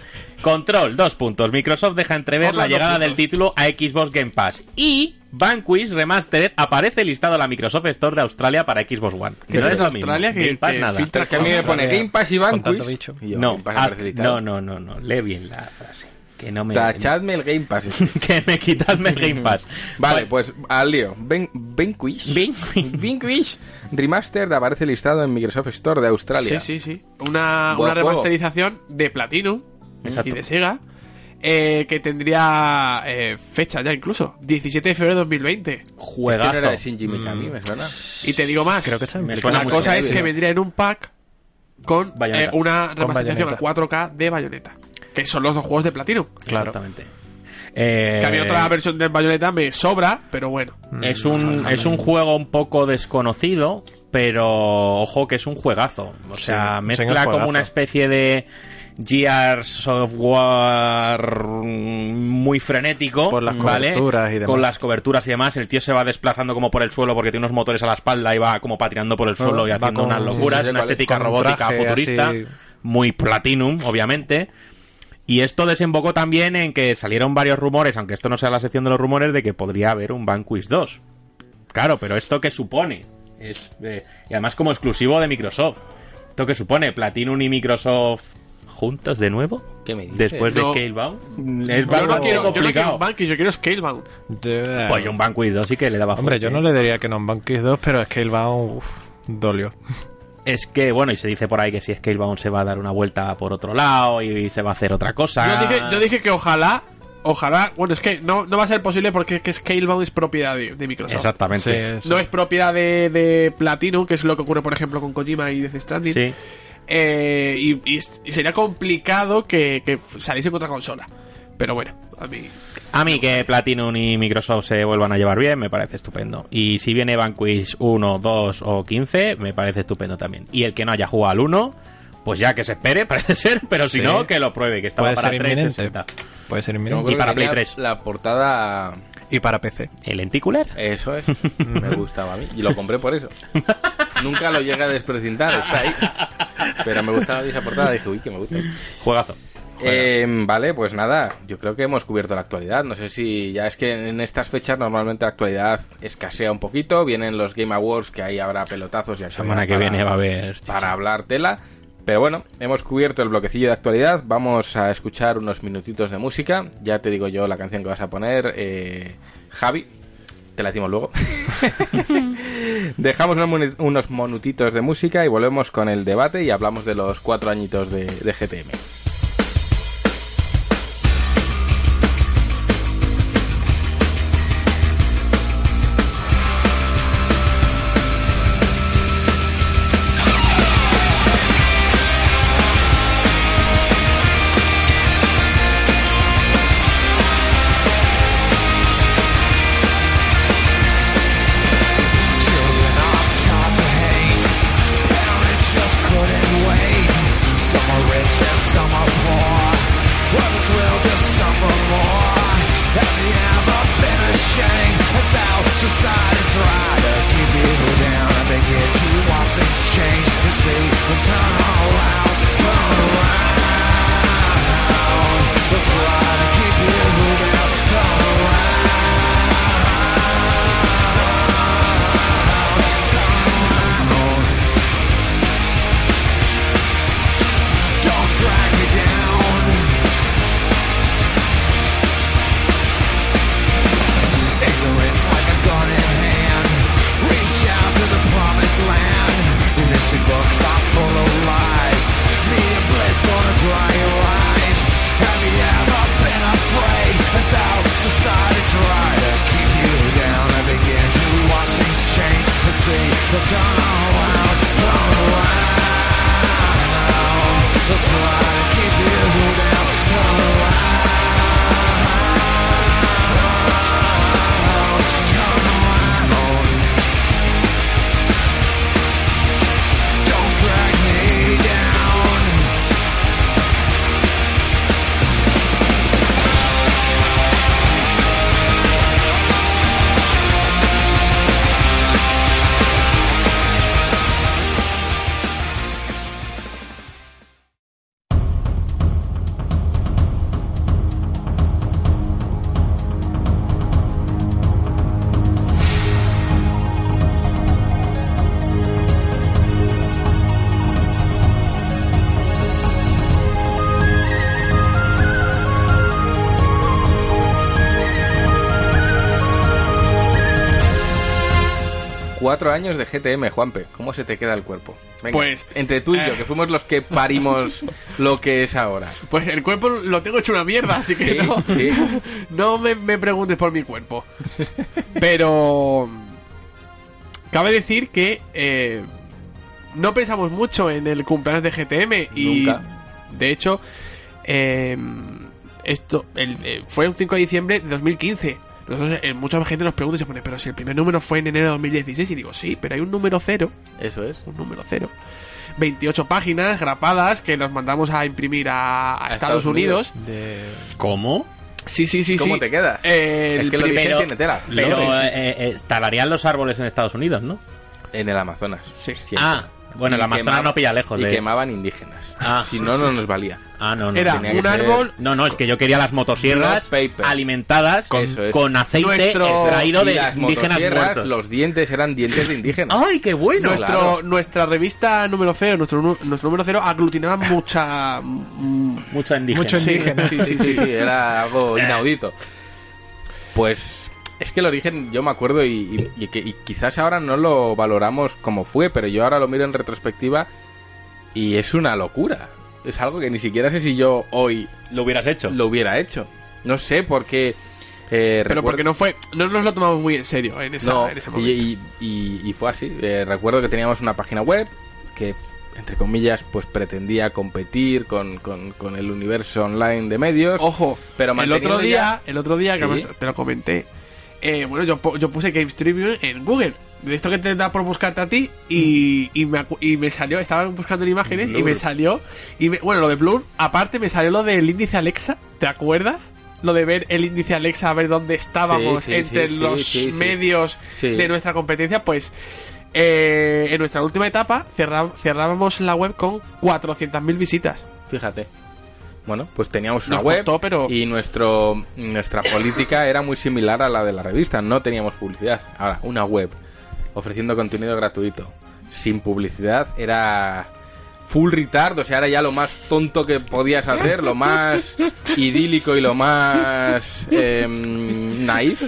S4: Control, dos puntos. Microsoft deja entrever la llegada
S2: puntos.
S4: del título a Xbox Game Pass. Y Vanquish Remastered aparece listado en la Microsoft Store de Australia para Xbox One. Que no
S2: de
S4: es lo mismo.
S2: Australia que-
S4: Game Pass
S2: que
S4: nada.
S2: filtra
S1: que a mí me pone
S3: Australia,
S1: Game Pass y
S3: con tanto
S1: Vanquish.
S3: bicho.
S1: y yo,
S4: No,
S1: Game Pass
S4: no, no, no, no. Lee bien la frase. Que no me...
S1: Tachadme el Game Pass.
S4: que me quitadme el Game Pass.
S1: Vale, pues al lío. Ben. Vanquish.
S4: Vanquish
S1: Remastered aparece listado en Microsoft Store de Australia.
S2: Sí, sí, sí. Una, una remasterización de Platinum
S4: Exacto.
S2: y de Sega. eh, que tendría eh, fecha ya incluso. 17 de febrero de 2020.
S1: Este no
S4: Juegazo.
S1: era de Shinji Mikami, me suena.
S2: Y te digo más.
S3: Creo que está
S2: la
S4: mucho.
S2: cosa es que vendría en un pack con eh, una remasterización a
S3: Bayonetta.
S2: 4K de Bayonetta. Que son los dos juegos de Platinum.
S3: Claro.
S4: Exactamente. Eh,
S2: Que a mí otra versión de Bayonetta me sobra, pero bueno.
S4: Es un, es un juego un poco desconocido, pero ojo que es un juegazo. O
S3: Sí,
S4: sea, mezcla como una especie de Gears Software muy frenético,
S3: Por las
S4: ¿vale?
S3: coberturas y demás.
S4: Con las coberturas y demás, el tío se va desplazando como por el suelo porque tiene unos motores a la espalda y va como patinando por el suelo y haciendo
S3: con-
S4: unas locuras,
S1: sí, sí,
S4: una estética robótica
S3: traje
S4: futurista,
S3: así.
S4: muy platinum, obviamente. Y esto desembocó también en que salieron varios rumores, aunque esto no sea la sección de los rumores, de que podría haber un Vanquish 2. Claro, pero ¿esto qué supone? Es, eh, y además como exclusivo de Microsoft. ¿Esto qué supone? Platinum y Microsoft juntos de nuevo?
S1: ¿Qué me dices?
S4: Después
S2: No.
S4: de Scalebound. Es
S2: Yo no quiero, yo no quiero
S4: complicado.
S2: un Banquist, yo quiero Scalebound.
S4: Pues yo un Banquist 2 sí que le daba
S3: Hombre,
S4: fuerte.
S3: yo no le diría que no en Banquist 2, pero Scalebound uf, dolió.
S4: Es que, bueno, y se dice por ahí que si Scalebound se va a dar una vuelta por otro lado y se va a hacer otra cosa.
S2: Yo dije, yo dije que ojalá, ojalá, bueno, es que no, no va a ser posible porque es que Scalebound es propiedad de, de Microsoft.
S4: Exactamente.
S3: Sí.
S2: No es propiedad de, de Platinum, que es lo que ocurre, por ejemplo, con Kojima y Death Stranding.
S4: Sí.
S2: Eh, y, y- y sería complicado que, que saliese contra consola. Pero bueno, a mí.
S4: A mí que Platinum y Microsoft se vuelvan a llevar bien me parece estupendo. Y si viene Vanquish 1, 2 o 15, me parece estupendo también. Y el que no haya jugado al 1, pues ya que se espere, parece ser, pero si
S3: Sí.
S4: no, que lo pruebe, que estaba
S3: Puede
S4: para
S3: ser inminente.
S4: 360.
S3: Puede ser inminente.
S4: Y para Play 3.
S1: La portada...
S3: Y para PC.
S4: ¿El lenticular?
S1: Eso es. Me gustaba a mí. Y lo compré por eso. Nunca lo llegué a desprecintar, está ahí. Pero me gustaba esa portada. Dije, uy, que me gusta.
S4: Juegazo.
S1: Eh, vale, pues nada, yo creo que hemos cubierto la actualidad. No sé si ya es que en estas fechas normalmente la actualidad escasea un poquito. Vienen los Game Awards, que ahí habrá pelotazos y
S4: La semana que
S1: para-
S4: viene va a haber...
S1: para hablar tela. Pero bueno, hemos cubierto el bloquecillo de actualidad. Vamos a escuchar unos minutitos de música. Ya te digo yo la canción que vas a poner, eh, Javi. Te la decimos luego. Dejamos unos, monutitos de música y volvemos con el debate y hablamos de los cuatro añitos de, de GTM. Años de GTM, Juanpe. ¿Cómo se te queda el cuerpo? Venga,
S2: Pues,
S1: entre tú y yo,
S2: eh.
S1: que fuimos los que parimos lo que es ahora.
S2: Pues el cuerpo lo tengo hecho una mierda, así que
S1: Sí,
S2: no,
S1: sí.
S2: no me, me preguntes por mi cuerpo. Pero cabe decir que eh, no pensamos mucho en el cumpleaños de GTM y
S1: Nunca.
S2: de hecho eh, esto el- fue un 5 de diciembre de 2015. Nosotros, eh, mucha gente nos pregunta y se pone, pero si el primer número fue en enero de 2016 y digo, sí, pero hay un número cero
S1: Eso es.
S2: un número cero. 28 páginas grapadas que nos mandamos a imprimir a, a
S1: A
S2: Estados,
S1: Estados
S2: Unidos.
S4: ¿Cómo?
S2: Sí, sí, sí,
S1: ¿Cómo
S2: sí.
S1: te quedas?
S2: Eh,
S1: es
S2: el
S1: que lo
S2: primer-
S1: dicen tiene tela.
S4: Pero
S2: Sí, sí.
S4: eh, eh, talarían los árboles en Estados Unidos, ¿no?
S1: En el Amazonas.
S2: Sí.
S1: Siempre.
S4: Ah, Bueno,
S1: Y
S4: Amazonas no pilla lejos
S1: Y
S4: de-
S1: quemaban indígenas.
S4: Ah.
S1: si no, no nos valía.
S4: Ah, no, no.
S2: Era un
S1: ser-
S2: árbol
S4: No, no, es que yo quería las motosierras alimentadas con,
S1: Eso es.
S4: con aceite
S2: Nuestro-
S4: extraído de
S1: las
S4: indígenas muertos.
S1: los dientes eran dientes de indígenas.
S4: ¡Ay, qué bueno!
S2: Nuestro,
S1: claro.
S2: Nuestra revista número cero, nuestro, nu- nuestro número cero, aglutinaba mucha.
S4: Mucho indígena.
S3: Mucho indígena.
S1: Sí, sí, sí, sí, era algo inaudito. Pues es que el origen, yo me acuerdo y, y- y que y quizás ahora no lo valoramos como fue, pero yo ahora lo miro en retrospectiva y es una locura. Es algo que ni siquiera sé si yo hoy
S4: Lo hubieras hecho.
S1: lo hubiera hecho. No sé por qué.
S2: pero
S1: eh, recuerdo-
S2: porque no fue. No nos lo tomamos muy en serio en, esa,
S1: no,
S2: en ese
S1: y,
S2: momento.
S1: y- y- y fue así. Eh, recuerdo que teníamos una página web que, entre comillas, pues pretendía competir con, con- con el universo online de medios.
S2: Ojo,
S1: pero
S2: el otro día,
S1: ya-
S2: el otro día, que
S1: Sí.
S2: además te lo comenté, eh, bueno, yo, yo puse Games Tribune en Google. De esto que te da por buscarte a ti y, y, me, y me salió, estaba buscando en imágenes y me salió, y me- bueno, lo de Blur, aparte me salió lo del índice Alexa, ¿te acuerdas? Lo de ver el índice Alexa, a ver dónde estábamos
S1: Sí, sí,
S2: entre
S1: sí,
S2: los medios de nuestra competencia, pues eh, en nuestra última etapa cerra- cerrábamos la web con 400.000 visitas.
S1: Fíjate. Bueno, pues teníamos una
S2: Nos
S1: web
S2: costó, pero-
S1: y nuestro nuestra política era muy similar a la de la revista. No teníamos publicidad. Ahora, una web ofreciendo contenido gratuito sin publicidad era full retard, o sea, era ya lo más tonto que podías hacer, lo más idílico y lo más em, naif.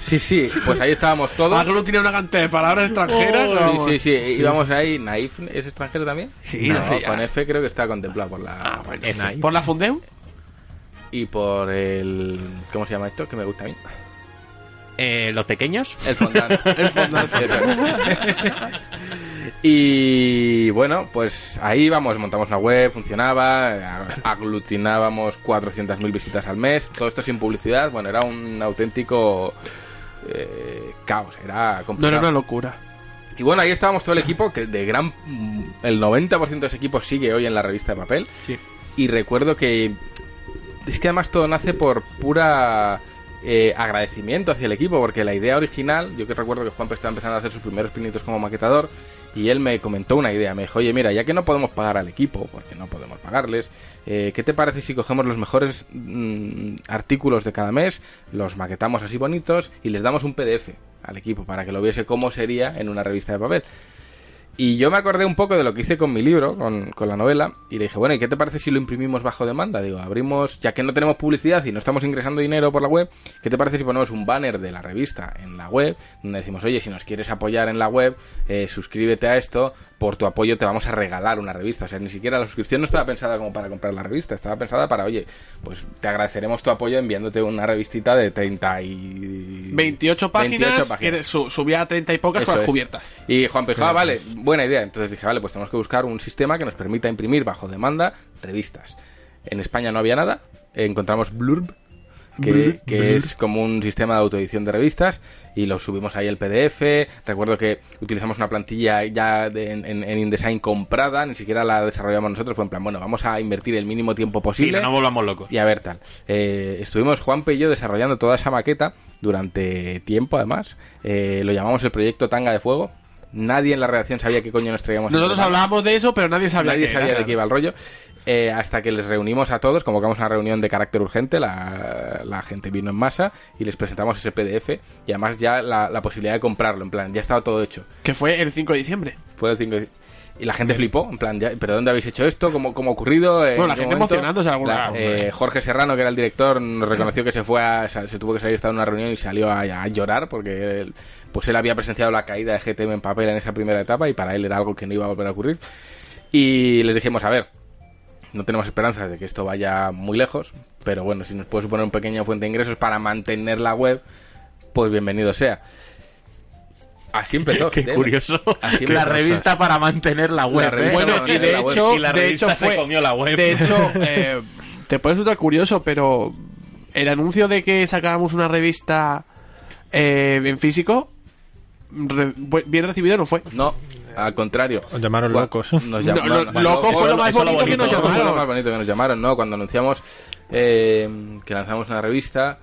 S1: Sí, sí, pues ahí estábamos todos.
S2: Aglu tiene una cantidad de palabras extranjeras.
S1: Sí,
S2: vamos.
S1: sí, sí, íbamos ahí. ¿Naif es extranjero también?
S2: Sí,
S1: no,
S2: no sé,
S1: con F creo que está contemplado por la.
S2: Ah, bueno.
S1: F.
S2: ¿Por la Fundeu?
S1: Y por el. ¿Cómo se llama esto? Que me gusta a mí.
S4: Eh, ¿Los pequeños?
S1: El fondant. el fondant. Y bueno, pues ahí vamos, montamos una web, funcionaba, ag- aglutinábamos 400.000 visitas al mes, todo esto sin publicidad, bueno, era un auténtico eh, caos, era
S2: No
S1: complicado.
S2: era una locura.
S1: Y bueno, ahí estábamos todo el equipo, que de gran... El 90% de ese equipo sigue hoy en la revista de papel.
S2: Sí.
S1: Y recuerdo que... Es que además todo nace por pura eh, agradecimiento hacia el equipo, porque la idea original, yo que recuerdo que Juan estaba empezando a hacer sus primeros pinitos como maquetador, y él me comentó una idea, me dijo, oye, mira, ya que no podemos pagar al equipo, porque no podemos pagarles, eh, ¿qué te parece si cogemos los mejores mm, artículos de cada mes, los maquetamos así bonitos y les damos un PDF al equipo para que lo viese cómo sería en una revista de papel? Y yo me acordé un poco de lo que hice con mi libro, con, con la novela, y le dije, bueno, ¿y qué te parece si lo imprimimos bajo demanda? Digo, abrimos, ya que no tenemos publicidad y no estamos ingresando dinero por la web, ¿qué te parece si ponemos un banner de la revista en la web, donde decimos, oye, si nos quieres apoyar en la web, eh, suscríbete a esto, por tu apoyo te vamos a regalar una revista. O sea, ni siquiera la suscripción no estaba pensada como para comprar la revista, estaba pensada para, oye, pues te agradeceremos tu apoyo enviándote una revistita de 30 y...
S2: 28 páginas,
S1: 28
S2: que su- subía a 30 y pocas
S1: Eso
S2: con las
S1: es.
S2: cubiertas.
S1: Y Juan dijo, ah, vale, buena idea. Entonces dije, vale, pues tenemos que buscar un sistema que nos permita imprimir bajo demanda revistas. En España no había nada. Encontramos Blurb, que, que es como un sistema de autoedición de revistas, y lo subimos ahí el PDF. Recuerdo que utilizamos una plantilla ya de- en, InDesign comprada, ni siquiera la desarrollamos nosotros. Fue en plan, bueno, vamos a invertir el mínimo tiempo
S4: Sí,
S1: posible.
S4: no nos volvamos locos.
S1: Y a ver tal. Eh, estuvimos Juanpe y yo desarrollando toda esa maqueta durante tiempo, además. Eh, lo llamamos el proyecto Tanga de Fuego. Nadie en la redacción sabía qué coño nos traíamos.
S2: Nosotros hablábamos de eso, pero nadie sabía
S1: Nadie
S2: qué
S1: sabía de qué iba el rollo. Eh, hasta que les reunimos a todos, convocamos una reunión de carácter urgente, la, la gente vino en masa y les presentamos ese PDF y además ya la, la posibilidad de comprarlo, en plan, ya estaba todo hecho.
S2: Que fue el 5 de diciembre.
S1: Fue el 5 de- Y la gente flipó, en plan, ya, ¿pero dónde habéis hecho esto? ¿Cómo, cómo ha ocurrido? ¿En
S2: Bueno, la gente
S1: momento?
S2: emocionándose alguna
S1: La- eh, Jorge Serrano, que era el director, nos reconoció que se fue a, se se tuvo que salir, estaba en una reunión y salió a, a llorar porque él, pues él había presenciado la caída de GTM en papel en esa primera etapa y para él era algo que no iba a volver a ocurrir. Y les dijimos, a ver, no tenemos esperanzas de que esto vaya muy lejos, pero bueno, si nos puede suponer un pequeño fuente de ingresos para mantener la web, pues bienvenido sea. Así empezó.
S4: Qué curioso.
S1: Así
S4: la revista para mantener la web.
S1: La
S4: ¿eh?
S2: Bueno, y de hecho,
S4: Y la
S2: de
S4: revista
S2: hecho
S4: se
S2: fue,
S4: comió la web.
S2: De hecho, eh, te puede resultar curioso, pero el anuncio de que sacábamos una revista eh, en físico, re- bien recibido no fue.
S1: No, al contrario.
S3: Os llamaron locos.
S1: Nos
S2: No,
S1: llamaron,
S2: lo- loco fue lo más bonito que nos.
S1: Eso fue lo más
S2: llamaron.
S1: bonito que nos llamaron, ¿no? Cuando anunciamos eh, que lanzamos una revista,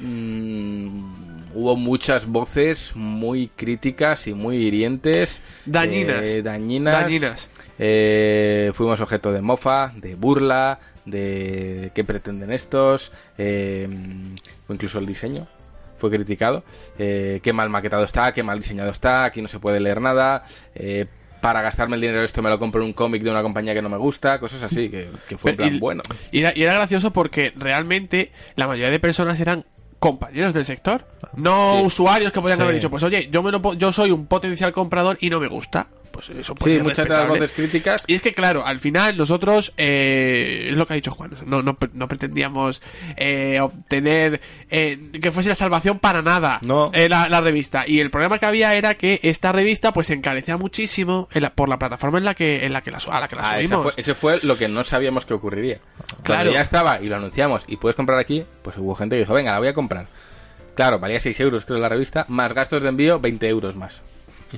S1: mm, hubo muchas voces muy críticas y muy hirientes.
S2: Dañinas.
S1: eh, dañinas.
S2: Dañinas.
S1: Eh, fuimos objeto de mofa, de burla, de qué pretenden estos, eh, o incluso el diseño fue criticado, eh, qué mal maquetado está, qué mal diseñado está, aquí no se puede leer nada, eh, para gastarme el dinero esto me lo compro en un cómic de una compañía que no me gusta, cosas así, que, que fue en plan
S2: y-
S1: bueno.
S2: Y era, y era gracioso porque realmente la mayoría de personas eran compañeros del sector, no
S1: Sí.
S2: usuarios que podían
S3: Sí.
S2: haber dicho, pues oye, yo me lo yo soy un potencial comprador y no me gusta. Pues eso puede
S1: Sí,
S2: ser
S1: muchas de las
S2: respetable.
S1: voces críticas
S2: Y es que, claro, al final nosotros, eh, es lo que ha dicho Juan, no, no, pre- no pretendíamos eh, obtener eh, que fuese la salvación para nada
S1: No.
S2: eh, la, la revista. Y el problema que había era que esta revista pues se encarecía muchísimo en la- por la plataforma en la que, en la que la, su- a la que la
S1: Ah,
S2: subimos.
S1: fue- ese fue lo que no sabíamos que ocurriría.
S2: Claro.
S1: Cuando ya estaba y lo anunciamos y puedes comprar aquí, pues hubo gente que dijo, venga, la voy a comprar. Claro, valía 6 euros creo la revista, más gastos de envío, 20 euros más.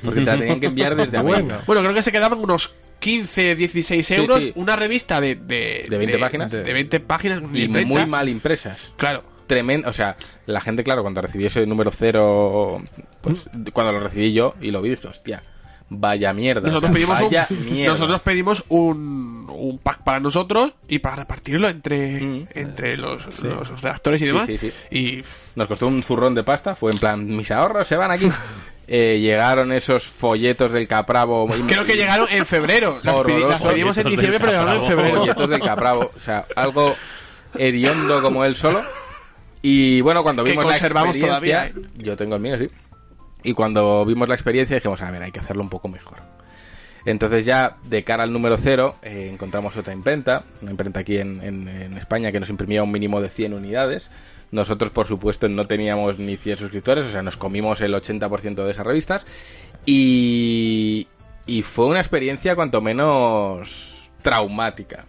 S1: Porque te la tenían que enviar desde América.
S2: Bueno, creo que se quedaban unos 15, 16
S1: Sí,
S2: euros.
S1: sí.
S2: Una revista de, de,
S1: ¿De 20 páginas?
S2: De, 20 páginas.
S1: Y
S2: de 30.
S1: muy mal impresas.
S2: Claro.
S1: Tremendo, o sea, la gente, claro, cuando recibió ese número cero, pues cuando lo recibí yo y lo vi, dije, hostia, vaya mierda.
S2: Nosotros pedimos,
S1: vaya
S2: un,
S1: mierda.
S2: nosotros pedimos un, un pack para nosotros y para repartirlo entre,
S1: Mm.
S2: entre los, los redactores y demás.
S1: sí, sí.
S2: Y
S1: Nos costó un zurrón de pasta, fue en plan, mis ahorros se van aquí. Eh, llegaron esos folletos del Capravo.
S2: creo que llegaron en febrero. Las, pedimos en diciembre, pero llegaron en febrero.
S1: folletos del Capravo. O sea, algo hediondo como él solo. Y bueno, cuando vimos la experiencia...
S2: todavía, ¿eh?
S1: Yo tengo el mío, sí. Y cuando vimos la experiencia dijimos, a ver, hay que hacerlo un poco mejor. Entonces ya de cara al número cero eh, encontramos otra imprenta, una imprenta aquí en, en- en España que nos imprimía un mínimo de 100 unidades. Nosotros, por supuesto, no teníamos ni 100 suscriptores, o sea, nos comimos el 80% de esas revistas. Y, y fue una experiencia cuanto menos traumática.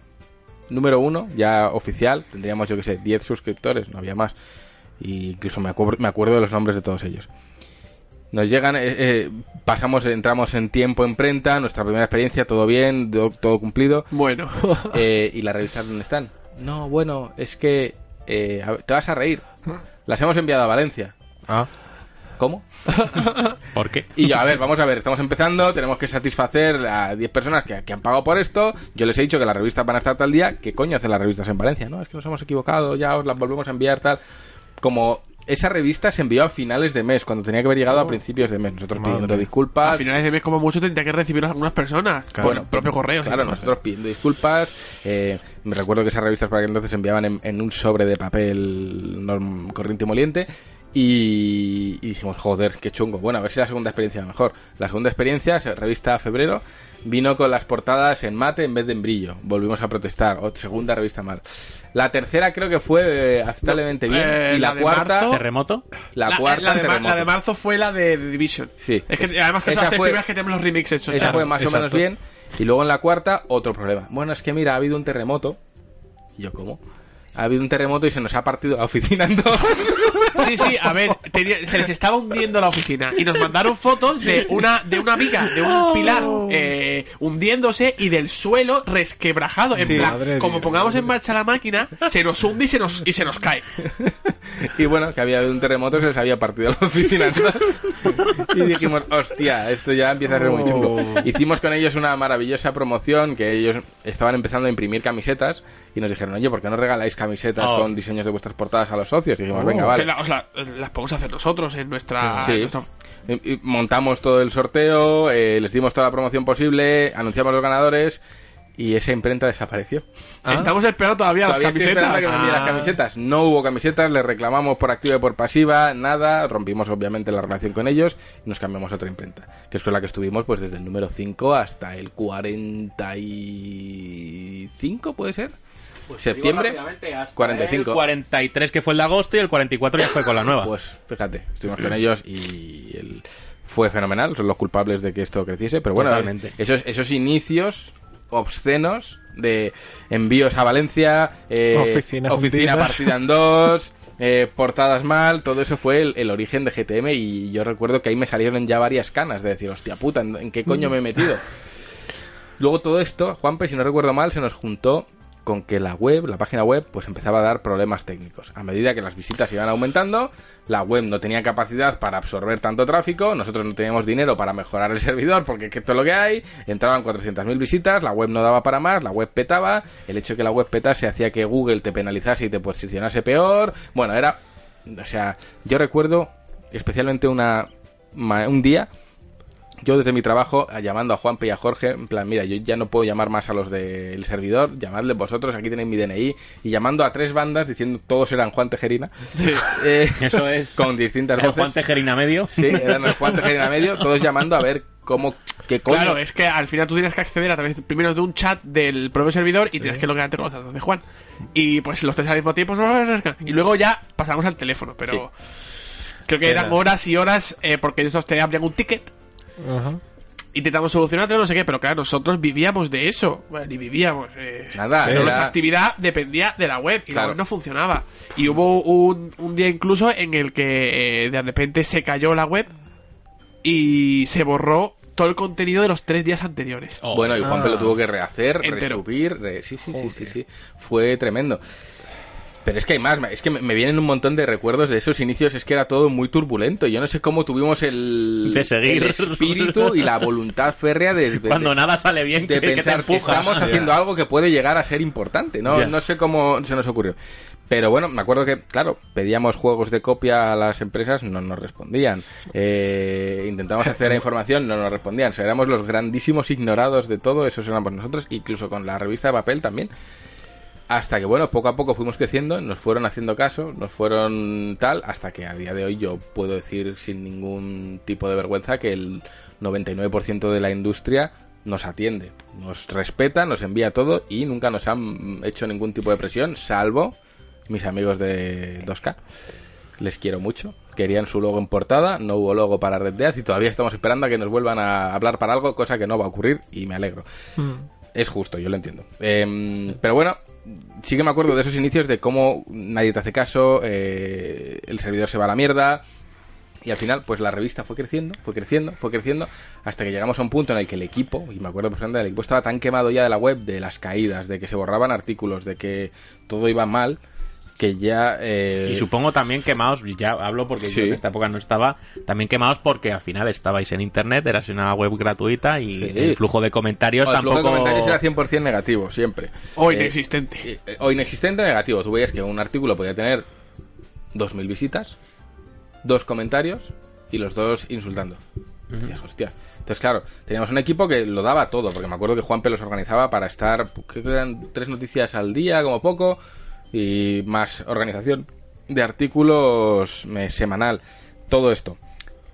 S1: Número uno, ya oficial, tendríamos, yo que sé, 10 suscriptores, no había más. Y incluso me, acuer- me acuerdo de los nombres de todos ellos. Nos llegan, eh, eh, pasamos, entramos en tiempo en prenta, nuestra primera experiencia, todo bien, do- todo cumplido.
S2: Bueno.
S1: Eh, ¿Y las revistas dónde están? No, bueno, es que eh, a ver, te vas a reír. Las hemos enviado a Valencia.
S3: Ah,
S1: ¿Cómo?
S4: ¿Por qué?
S1: Y yo, a ver, vamos a ver, estamos empezando, tenemos que satisfacer a 10 personas que, que han pagado por esto. Yo les he dicho que las revistas van a estar tal día. ¿Qué coño hacen las revistas en Valencia? No, es que nos hemos equivocado, ya os las volvemos a enviar, tal. Como esa revista se envió a finales de mes, cuando tenía que haber llegado a principios de mes. Nosotros pidiendo
S3: Madre.
S2: A
S1: disculpas.
S2: finales de mes, como mucho, tendría que recibirlos algunas personas.
S3: Claro.
S2: Bueno, propio correo.
S1: Claro, nosotros pidiendo disculpas. eh, me recuerdo que esas revistas para aquel entonces se enviaban en, en un sobre de papel norm- corriente y moliente. Y, y dijimos, joder, qué chungo. Bueno, a ver si la segunda experiencia es mejor. La segunda experiencia, revista febrero, vino con las portadas en mate en vez de en brillo. Volvimos a protestar. O, segunda revista mal. La tercera creo que fue eh, aceptablemente bien.
S2: eh,
S1: y la,
S2: la de
S1: cuarta,
S2: marzo-
S4: ¿Terremoto?
S1: la, cuarta,
S2: la, de,
S1: terremoto.
S2: la de marzo fue la de, Division.
S1: Sí.
S2: Es que
S1: Es-
S2: además que
S1: esa
S2: son las primeras que tenemos los remixes hechos.
S1: Esa
S2: claro.
S1: fue más o menos bien. Y luego en la cuarta, otro problema. Bueno, es que mira, ha habido un terremoto. Y yo, ¿cómo? Ha habido un terremoto y se nos ha partido la oficina en dos.
S2: Sí, sí, a ver, tenía- se les estaba hundiendo la oficina y nos mandaron fotos de una de una viga, de un pilar eh, hundiéndose y del suelo resquebrajado. En
S1: Sí.
S2: plan,
S3: Madre
S2: como
S3: Dios.
S2: pongamos en marcha la máquina, se nos hunde y se nos, y se nos cae.
S1: y bueno, que había habido un terremoto, se les había partido la oficina en dos. Y dijimos, hostia, esto ya empieza a ser muy chungo. Hicimos con ellos una maravillosa promoción que ellos estaban empezando a imprimir camisetas y nos dijeron, oye, ¿por qué no regaláis camisetas
S4: Oh.
S1: con diseños de vuestras portadas a los socios? Y dijimos, venga, vale.
S2: La- os la- las podemos hacer nosotros en nuestra.
S1: Sí.
S2: en nuestra-
S1: Y- y Montamos todo el sorteo, eh, les dimos toda la promoción posible, anunciamos los ganadores y esa imprenta desapareció.
S2: Estamos esperando todavía,
S1: Todavía
S2: las
S1: estoy esperando a que me
S2: camisetas.
S1: envíen las camisetas. No hubo camisetas, les reclamamos por activa y por pasiva, nada. Rompimos obviamente la relación con ellos y nos cambiamos a otra imprenta, que es con la que estuvimos pues desde el número 5 hasta el 45, ¿puede ser? ¿Septiembre? 45.
S4: El 43 que fue el de agosto y el 44 ya fue con la nueva.
S1: Pues fíjate, estuvimos con ellos y el- fue fenomenal, son los culpables de que esto creciese, pero bueno,
S4: Totalmente.
S1: esos, esos inicios obscenos de envíos a Valencia, eh, oficina
S3: hundidas.
S1: partida en dos, eh, portadas mal, todo eso fue el, el origen de GTM y yo recuerdo que ahí me salieron ya varias canas de decir, hostia puta, ¿en, en qué coño me he metido? Luego todo esto, Juanpe, si no recuerdo mal, se nos juntó con que la web, la página web, pues empezaba a dar problemas técnicos. A medida que las visitas iban aumentando, la web no tenía capacidad para absorber tanto tráfico, nosotros no teníamos dinero para mejorar el servidor, porque que esto es lo que hay, entraban 400.000 visitas, la web no daba para más, la web petaba, el hecho de que la web petase hacía que Google te penalizase y te posicionase peor, bueno, era, o sea, yo recuerdo especialmente una, un día yo desde mi trabajo a- llamando a Juanpe y a Jorge, en plan, mira, yo ya no puedo llamar más a los del servidor, llamadle vosotros, aquí tenéis mi DNI, y llamando a tres bandas diciendo todos eran Juan Tejerina, eh,
S4: Eso es.
S1: con distintas voces.
S4: Juan Tejerina medio.
S1: Sí, eran el Juan Tejerina medio, todos llamando a ver cómo, qué coño.
S2: Claro, es que al final tú tienes que acceder a través primero de un chat del propio servidor y tienes que loguearte con los datos de Juan. Y pues los tres al mismo tiempo. Y luego ya pasamos al teléfono, pero. Creo que eran
S3: Era-
S2: horas y horas eh, porque esos te abrían un ticket. Intentamos solucionarlo, no sé qué, pero claro, nosotros vivíamos de eso. Bueno, ni vivíamos. Eh,
S1: Nada,
S2: pero
S1: era-
S2: nuestra actividad dependía de la web y la
S1: Claro.
S2: web no funcionaba. Y hubo un, un día incluso en el que eh, de repente se cayó la web y se borró todo el contenido de los tres días anteriores.
S4: Oh.
S1: Bueno, y Juanpe lo tuvo que rehacer,
S2: Entero.
S1: resubir, re- sí, sí, sí, sí, sí, fue tremendo. Pero es que hay más, es que me vienen un montón de recuerdos de esos inicios, es que era todo muy turbulento. Yo no sé cómo tuvimos el,
S4: De seguir.
S1: el espíritu y la voluntad férrea de, de-
S4: Cuando
S1: de-
S4: nada sale bien,
S1: de
S4: que, que te
S1: pensar que estamos haciendo algo que puede llegar a ser importante. No, no sé cómo se nos ocurrió. Pero bueno, me acuerdo que, claro, pedíamos juegos de copia a las empresas, no nos respondían. Eh, intentamos hacer información, no nos respondían. O sea, éramos los grandísimos ignorados de todo, esos éramos nosotros, incluso con la revista de papel también. Hasta que, bueno, poco a poco fuimos creciendo, nos fueron haciendo caso, nos fueron tal, hasta que a día de hoy yo puedo decir sin ningún tipo de vergüenza que el 99% de la industria nos atiende, nos respeta, nos envía todo y nunca nos han hecho ningún tipo de presión, salvo mis amigos de 2K. Les quiero mucho. Querían su logo en portada, no hubo logo para Red Dead y todavía estamos esperando a que nos vuelvan a hablar para algo, cosa que no va a ocurrir y me alegro. Es justo, yo lo entiendo. Em, pero bueno, sí que me acuerdo de esos inicios de cómo nadie te hace caso, eh, el servidor se va a la mierda. Y al final, pues la revista fue creciendo, fue creciendo, fue creciendo, hasta que llegamos a un punto en el que el equipo, y me acuerdo perfectamente, el equipo estaba tan quemado ya de la web, de las caídas, de que se borraban artículos, de que todo iba mal, que ya... eh,
S4: Y supongo también quemados, ya hablo porque
S1: Sí.
S4: yo en esta época no estaba, también quemados porque al final estabais en internet, eras una web gratuita y
S1: Sí.
S4: el flujo de comentarios
S1: el flujo
S4: tampoco...
S1: de comentarios era 100% negativo, siempre.
S2: O
S1: Eh,
S2: inexistente.
S1: eh, o inexistente o negativo. Tú veías que un artículo podía tener 2.000 visitas, dos comentarios y los dos insultando. Decías, hostia. Entonces, claro, teníamos un equipo que lo daba todo, porque me acuerdo que Juanpe los organizaba para estar, creo que eran tres noticias al día, como poco, y más organización de artículos eh, semanal, todo esto.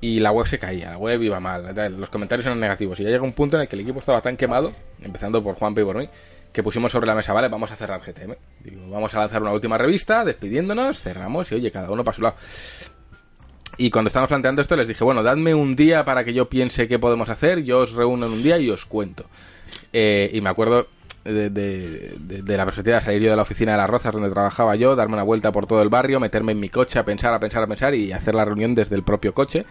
S1: Y la web se caía, la web iba mal, los comentarios eran negativos. Y ya llega un punto en el que el equipo estaba tan quemado, empezando por Juanpe y por mí, que pusimos sobre la mesa, vale, vamos a cerrar GTM. Digo, vamos a lanzar una última revista, despidiéndonos, cerramos y oye, cada uno para su lado. Y cuando estábamos planteando esto les dije, bueno, dadme un día para que yo piense qué podemos hacer, yo os reúno en un día y os cuento. Eh, y me acuerdo de, de- de- la perspectiva de salir yo de la oficina de las Rozas donde trabajaba yo, darme una vuelta por todo el barrio, meterme en mi coche a pensar, a pensar, a pensar y hacer la reunión desde el propio coche.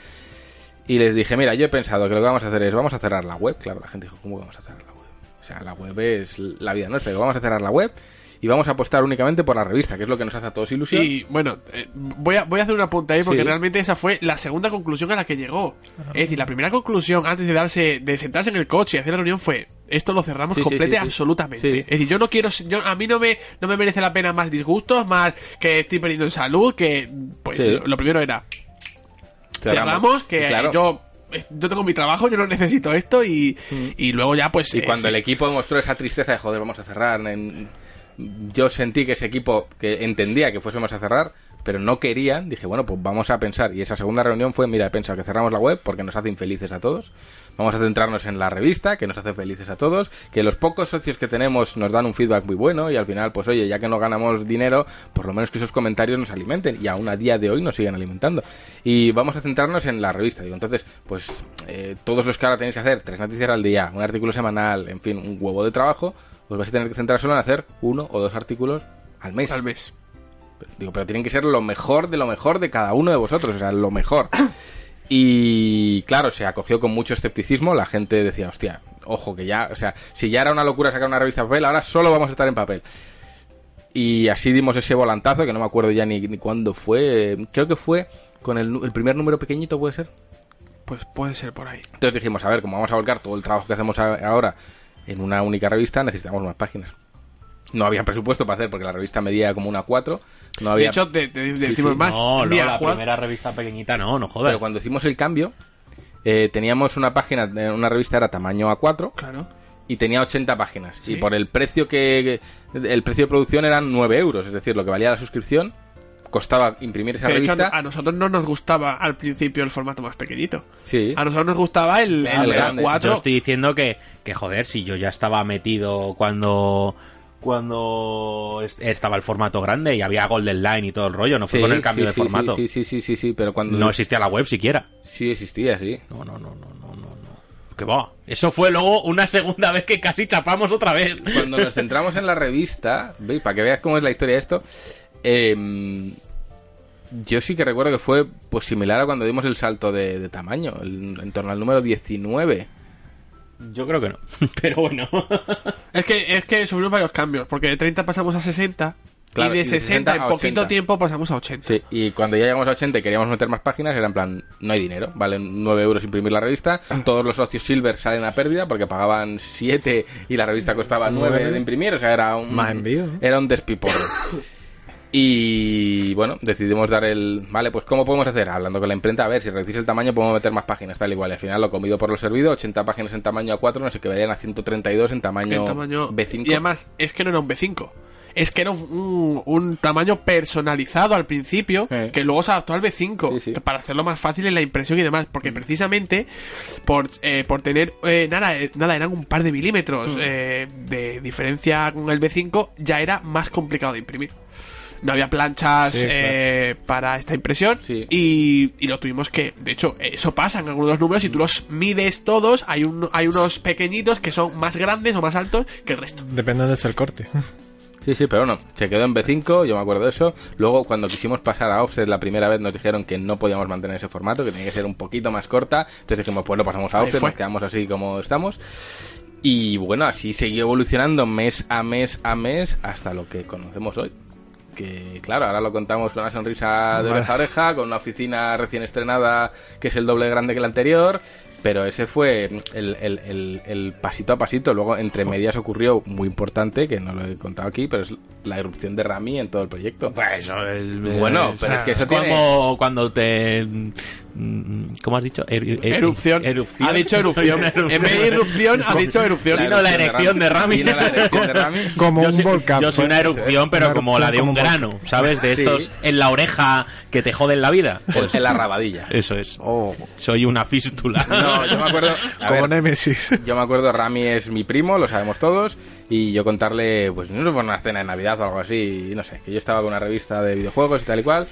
S1: Y les dije, mira, yo he pensado que lo que vamos a hacer es, vamos a cerrar la web. Claro, la gente dijo, ¿cómo vamos a cerrar la web? O sea, la web es la vida nuestra. Digo, vamos a cerrar la web y vamos a apostar únicamente por la revista, que es lo que nos hace a todos ilusión.
S2: Y bueno, eh, voy, a, voy a hacer una punta ahí porque
S1: Sí.
S2: realmente esa fue la segunda conclusión a la que llegó. Es decir, la primera conclusión antes de darse, de sentarse en el coche y hacer la reunión fue esto lo cerramos
S1: Sí,
S2: complete
S1: sí, sí.
S2: absolutamente.
S1: Sí.
S2: Es decir, yo no quiero, yo, a mí no me, no me merece la pena más disgustos, más que estoy perdiendo en salud, que pues
S1: Sí.
S2: lo, lo primero era
S1: Cerramos.
S2: cerramos, que
S1: claro.
S2: yo eh, yo tengo mi trabajo, yo no necesito esto y, y luego ya pues
S1: Y
S2: eh,
S1: cuando
S2: sí.
S1: el equipo mostró esa tristeza de joder, vamos a cerrar, en- yo sentí que ese equipo que entendía que fuésemos a cerrar, pero no querían, dije, bueno, pues vamos a pensar. Y esa segunda reunión fue, mira, he pensado que cerramos la web porque nos hace infelices a todos. Vamos a centrarnos en la revista, que nos hace felices a todos, que los pocos socios que tenemos nos dan un feedback muy bueno y al final, pues oye, ya que no ganamos dinero, por lo menos que esos comentarios nos alimenten y aún a día de hoy nos siguen alimentando. Y vamos a centrarnos en la revista. Digo, entonces, pues eh, todos los que ahora tenéis que hacer, tres noticias al día, un artículo semanal, en fin, un huevo de trabajo, pues vais a tener que centrar solo en hacer uno o dos artículos al mes.
S2: al mes.
S1: Digo, pero tienen que ser lo mejor de lo mejor de cada uno de vosotros, o sea, lo mejor. Y claro, se acogió con mucho escepticismo, la gente decía, hostia, ojo, que ya, o sea, si ya era una locura sacar una revista en papel, ahora solo vamos a estar en papel. Y así dimos ese volantazo, que no me acuerdo ya ni, ni cuándo fue. Creo que fue con el, el primer número pequeñito, ¿puede ser?
S2: Pues puede ser por ahí.
S1: Entonces dijimos, a ver, como vamos a volcar todo el trabajo que hacemos ahora en una única revista, necesitamos más páginas. No había presupuesto para hacer, porque la revista medía como una 4. No había...
S2: De hecho, te, te- te decimos
S1: sí.
S2: más.
S4: No, no, la
S2: Juan-
S4: primera revista pequeñita no, no jodas.
S1: pero cuando hicimos el cambio, eh, teníamos una página, eh, una revista era tamaño A4
S2: Claro.
S1: y tenía 80 páginas.
S2: Sí.
S1: Y por el precio que, que- el precio de producción eran 9 euros, es decir, lo que valía la suscripción costaba imprimir esa
S2: de hecho,
S1: revista.
S2: a nosotros no nos gustaba al principio el formato más pequeñito.
S1: Sí.
S2: A nosotros nos gustaba el,
S1: El
S2: el
S1: grande.
S4: Yo
S2: A4.
S4: estoy diciendo que, que, joder, si yo ya estaba metido cuando cuando est- estaba el formato grande y había Golden Line y todo el rollo, no fue
S1: Sí,
S4: con el cambio
S1: sí,
S4: de
S1: sí,
S4: formato.
S1: Sí, sí, sí, sí, sí, pero cuando
S4: No existía la web siquiera.
S1: sí existía, sí.
S4: No, no, no, no, no, no, no. Que va. Eso fue luego una segunda vez que casi chapamos otra vez.
S1: Cuando nos centramos en la revista, ¿veis? para que veas cómo es la historia de esto, eh, yo sí que recuerdo que fue pues similar a cuando dimos el salto de, de tamaño, el- en torno al número 19.
S4: Yo creo que no. Pero bueno.
S2: Es que, es que sufrimos varios cambios, porque de 30 pasamos a 60
S1: Claro,
S2: y
S1: y
S2: de
S1: de
S2: 60 en
S1: 60 a
S2: poquito
S1: 80.
S2: tiempo pasamos a 80.
S1: Sí, y cuando ya llegamos a 80 y queríamos meter más páginas, era en plan, no hay dinero, valen 9 euros imprimir la revista, todos los socios Silver salen a pérdida porque pagaban 7 y la revista costaba 9 de imprimir, o sea, era un...
S3: Más envío.
S1: Era un despiporre. Y bueno, decidimos dar el. Vale, pues ¿cómo podemos hacer? Hablando con la imprenta, a ver, si reducís el tamaño, podemos meter más páginas, tal igual. Al final, lo comido por lo servido, 80 páginas en tamaño A4, no sé, quedarían a 132 en tamaño,
S2: En tamaño
S1: B5.
S2: Y además, es que no era un B5. Es que era un, un- tamaño personalizado al principio,
S1: Eh.
S2: que luego se adaptó al B5,
S1: Sí, sí.
S2: que para hacerlo más fácil en la impresión y demás. Porque precisamente por, eh, por tener, eh, nada, eh, nada, eran un par de milímetros
S1: Mm.
S2: eh, de diferencia con el B5, ya era más complicado de imprimir. No había planchas
S3: Sí, claro.
S2: eh, para esta impresión
S1: Sí.
S2: y, y lo tuvimos que... De hecho, eso pasa en algunos de los números. Si tú los mides todos, hay, un, hay unos pequeñitos que son más grandes o más altos que el resto.
S3: Depende de el corte.
S1: Sí, sí, pero bueno, se quedó en B5, yo me acuerdo de eso. Luego, cuando quisimos pasar a offset la primera vez, nos dijeron que no podíamos mantener ese formato, que tenía que ser un poquito más corta. Entonces dijimos, pues lo pasamos a offset, nos quedamos así como estamos. Y bueno, así siguió evolucionando mes a mes a mes hasta lo que conocemos hoy. Que claro, ahora lo contamos con una sonrisa de oreja a oreja, con una oficina recién estrenada que es el doble de grande que la anterior. Pero ese fue el, el- el- el pasito a pasito. Luego, entre medias, ocurrió muy importante, que no lo he contado aquí, pero es la erupción de Rami en todo el proyecto.
S4: Pues eso es.
S1: Bueno,
S4: eh,
S1: pero es que eso
S4: es
S1: tiene-
S4: como cuando te. Mm, ¿Cómo has dicho? Er- er-
S2: Erupción.
S4: erupción.
S2: Ha dicho erupción.
S4: Una
S2: En vez de irrupción, ha dicho erupción.
S4: Vino la erección de Rami.
S1: Vino la erección de Rami.
S3: Como
S4: yo
S3: un
S4: soy,
S3: volcán.
S4: Yo soy una erupción, pero
S3: Una
S4: como la de
S3: erupción
S4: un
S3: como un
S4: grano, ¿sabes? De
S1: Sí.
S4: estos en la oreja que te joden la vida.
S1: Pues en la rabadilla.
S4: Eso es.
S3: Oh,
S4: Soy una fístula.
S1: No, yo me acuerdo. a
S3: como
S1: ver,
S3: Nemesis.
S1: Yo me acuerdo, Rami es mi primo, lo sabemos todos, y yo contarle, pues no sé, por una cena de Navidad o algo así, no sé, que yo estaba con una revista de videojuegos y tal y cual,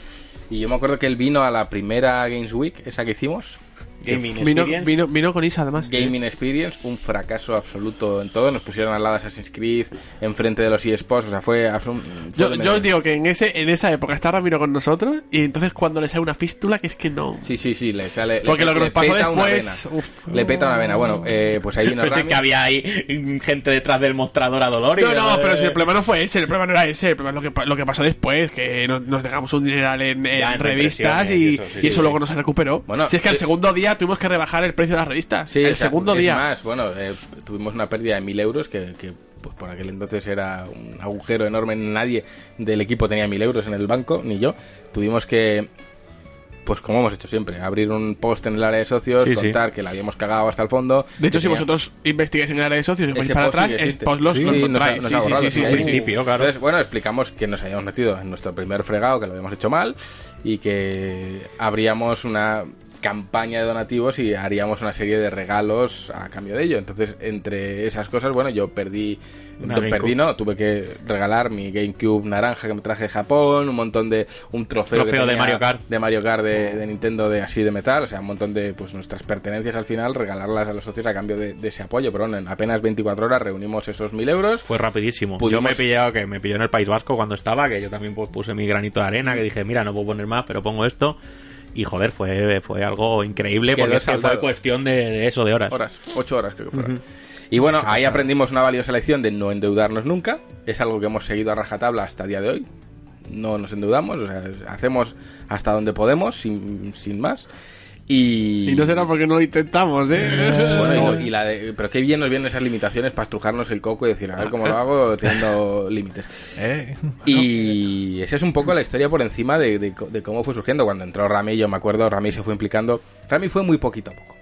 S1: y yo me acuerdo que él vino a la primera Games Week, esa que hicimos,
S4: Gaming
S2: Vino,
S4: Experience.
S2: vino, vino con Isa, además.
S1: Gaming Experience, un fracaso absoluto en todo, nos pusieron al lado de Assassin's Creed, enfrente de los eSports, o sea, fue... fue
S2: Yo, os digo que en ese en esa época está Ramiro con nosotros y entonces cuando le sale una fístula que es que no...
S1: Sí, sí, sí, le sale... le-
S2: Porque lo que
S1: le
S2: nos pasó
S1: peta una
S2: después...
S1: vena.
S2: uf.
S1: Le peta una vena. Bueno, eh, pues ahí vino
S4: Pensé
S1: Rami.
S4: que había ahí gente detrás del mostrador a dolor. y
S2: No,
S4: de-
S2: no, pero si el problema no fue ese, el problema no era ese, el problema es lo que, lo que pasó después, que nos, nos dejamos un dineral en, en
S4: Ya, en
S2: revistas y,
S4: y eso, sí,
S2: y eso
S4: sí,
S2: luego
S4: sí.
S2: no se recuperó.
S1: Bueno,
S2: si es que al segundo día tuvimos que rebajar el precio de las revistas.
S1: Sí,
S2: el
S1: o sea,
S2: segundo
S1: es
S2: día.
S1: más, bueno, eh, tuvimos una pérdida de mil euros que, que, pues por aquel entonces era un agujero enorme. Nadie del equipo tenía mil euros en el banco, ni yo. Tuvimos que, pues como hemos hecho siempre, abrir un post en el área de socios,
S4: Sí, sí.
S1: contar que la habíamos cagado hasta el fondo.
S2: De hecho, si vosotros investigáis en el área de socios y vais para atrás,
S1: sí
S2: el post los
S1: Sí,
S2: lo
S1: nos ha-
S2: encontráis.
S1: nos
S2: Sí,
S1: ha
S2: sí,
S1: borrado,
S2: sí,
S1: sí,
S2: sí,
S1: al
S2: sí.
S4: principio, claro.
S1: Entonces, bueno, explicamos que nos habíamos metido en nuestro primer fregado, que lo habíamos hecho mal, y que habríamos una campaña de donativos y haríamos una serie de regalos a cambio de ello. Entonces, entre esas cosas, bueno, yo perdí,
S4: Una
S1: perdí, no, tuve que regalar mi GameCube naranja que me traje de Japón, un montón de, un trofeo,
S4: de Mario Kart.
S1: de Mario Kart de, de Nintendo de así de metal, o sea, un montón de pues nuestras pertenencias al final, regalarlas a los socios a cambio de, de ese apoyo. Pero bueno, en apenas 24 horas reunimos esos mil euros.
S4: Fue rapidísimo.
S1: Pudimos-
S4: Yo me he pillado, que me pilló en el País Vasco cuando estaba, que yo también pues, puse mi granito de arena, que dije, mira, no puedo poner más, pero pongo esto. Y joder, fue, fue algo increíble porque es que fue cuestión de, de eso, de horas.
S1: horas, ocho horas creo que fueron. Y bueno, ahí aprendimos una valiosa lección de no endeudarnos nunca. Es algo que hemos seguido a rajatabla hasta el día de hoy. No nos endeudamos, o sea, hacemos hasta donde podemos, sin, sin más. Y,
S2: Y no será porque no lo intentamos, ¿eh?
S1: Bueno, y- y la de- pero qué bien nos vienen esas limitaciones para estrujarnos el coco y decir, a ver cómo lo hago teniendo límites.
S3: Eh,
S1: Y esa es un poco la historia por encima de, de de cómo fue surgiendo. Cuando entró Rami, yo me acuerdo, Rami se fue implicando. Rami fue muy poquito a poco.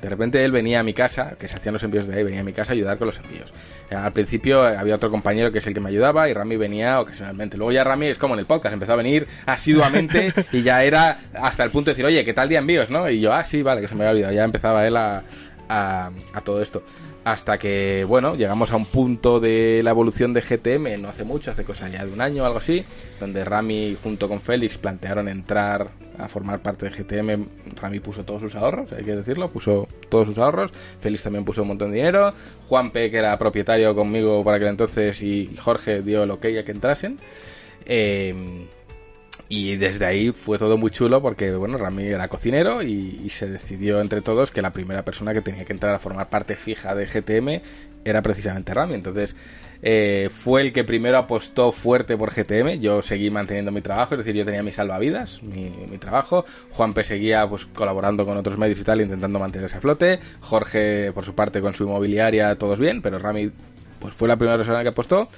S1: De repente él venía a mi casa, que se hacían los envíos de ahí, venía a mi casa a ayudar con los envíos. Eh, Al principio eh, había otro compañero que es el que me ayudaba y Rami venía ocasionalmente. Luego ya Rami es como en el podcast, empezó a venir asiduamente y ya era hasta el punto de decir, oye, ¿qué tal día envíos? ¿no? Y yo, ah, sí, vale, que se me había olvidado. Ya empezaba él a, a, a todo esto. Hasta que, bueno, llegamos a un punto de la evolución de GTM, no hace mucho, hace cosa ya de un año o algo así, donde Rami junto con Félix plantearon entrar a formar parte de GTM. Rami puso todos sus ahorros, hay que decirlo, puso todos sus ahorros. Félix también puso un montón de dinero. Juan P, que era propietario conmigo para aquel entonces, y Jorge dio el ok a que entrasen. Eh, y desde ahí fue todo muy chulo porque, bueno, Rami era cocinero y, y se decidió entre todos que la primera persona que tenía que entrar a formar parte fija de GTM era precisamente Rami. Entonces, eh, fue el que primero apostó fuerte por GTM. Yo seguí manteniendo mi trabajo, es decir, yo tenía mi salvavidas, mi, trabajo. Juan P seguía pues colaborando con otros medios y tal, intentando mantenerse a flote. Jorge, por su parte, con su inmobiliaria, todos bien, pero Rami pues fue la primera persona que apostó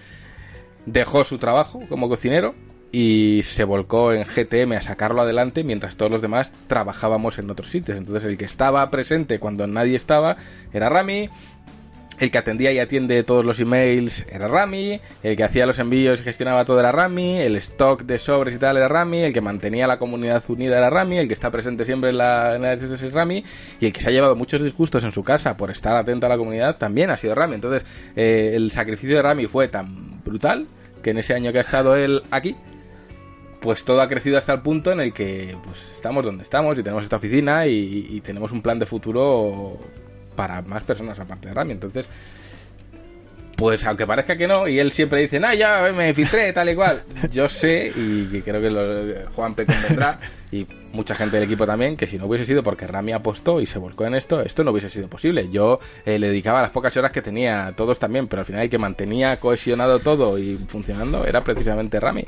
S1: dejó su trabajo como cocinero y se volcó en GTM a sacarlo adelante mientras todos los demás trabajábamos en otros sitios. Entonces el que estaba presente cuando nadie estaba era Rami, el que atendía y atiende todos los emails era Rami, el que hacía los envíos y gestionaba todo era Rami, el stock de sobres y tal era Rami, el que mantenía la comunidad unida era Rami, el que está presente siempre en la, en es Rami y el que se ha llevado muchos disgustos en su casa por estar atento a la comunidad también ha sido Rami. Entonces eh, el sacrificio de Rami fue tan brutal que en ese año que ha estado él aquí, pues todo ha crecido hasta el punto en el que pues estamos donde estamos y tenemos esta oficina y tenemos un plan de futuro para más personas aparte de Rami. Entonces, pues aunque parezca que no, y él siempre dice, no, ya me filtré, tal y cual. Yo sé, y creo que lo, Juan P. convendrá, y mucha gente del equipo también, que si no hubiese sido porque Rami apostó y se volcó en esto, esto no hubiese sido posible. Yo eh, le dedicaba las pocas horas que tenía, todos también, pero al final el que mantenía cohesionado todo y funcionando era precisamente Rami.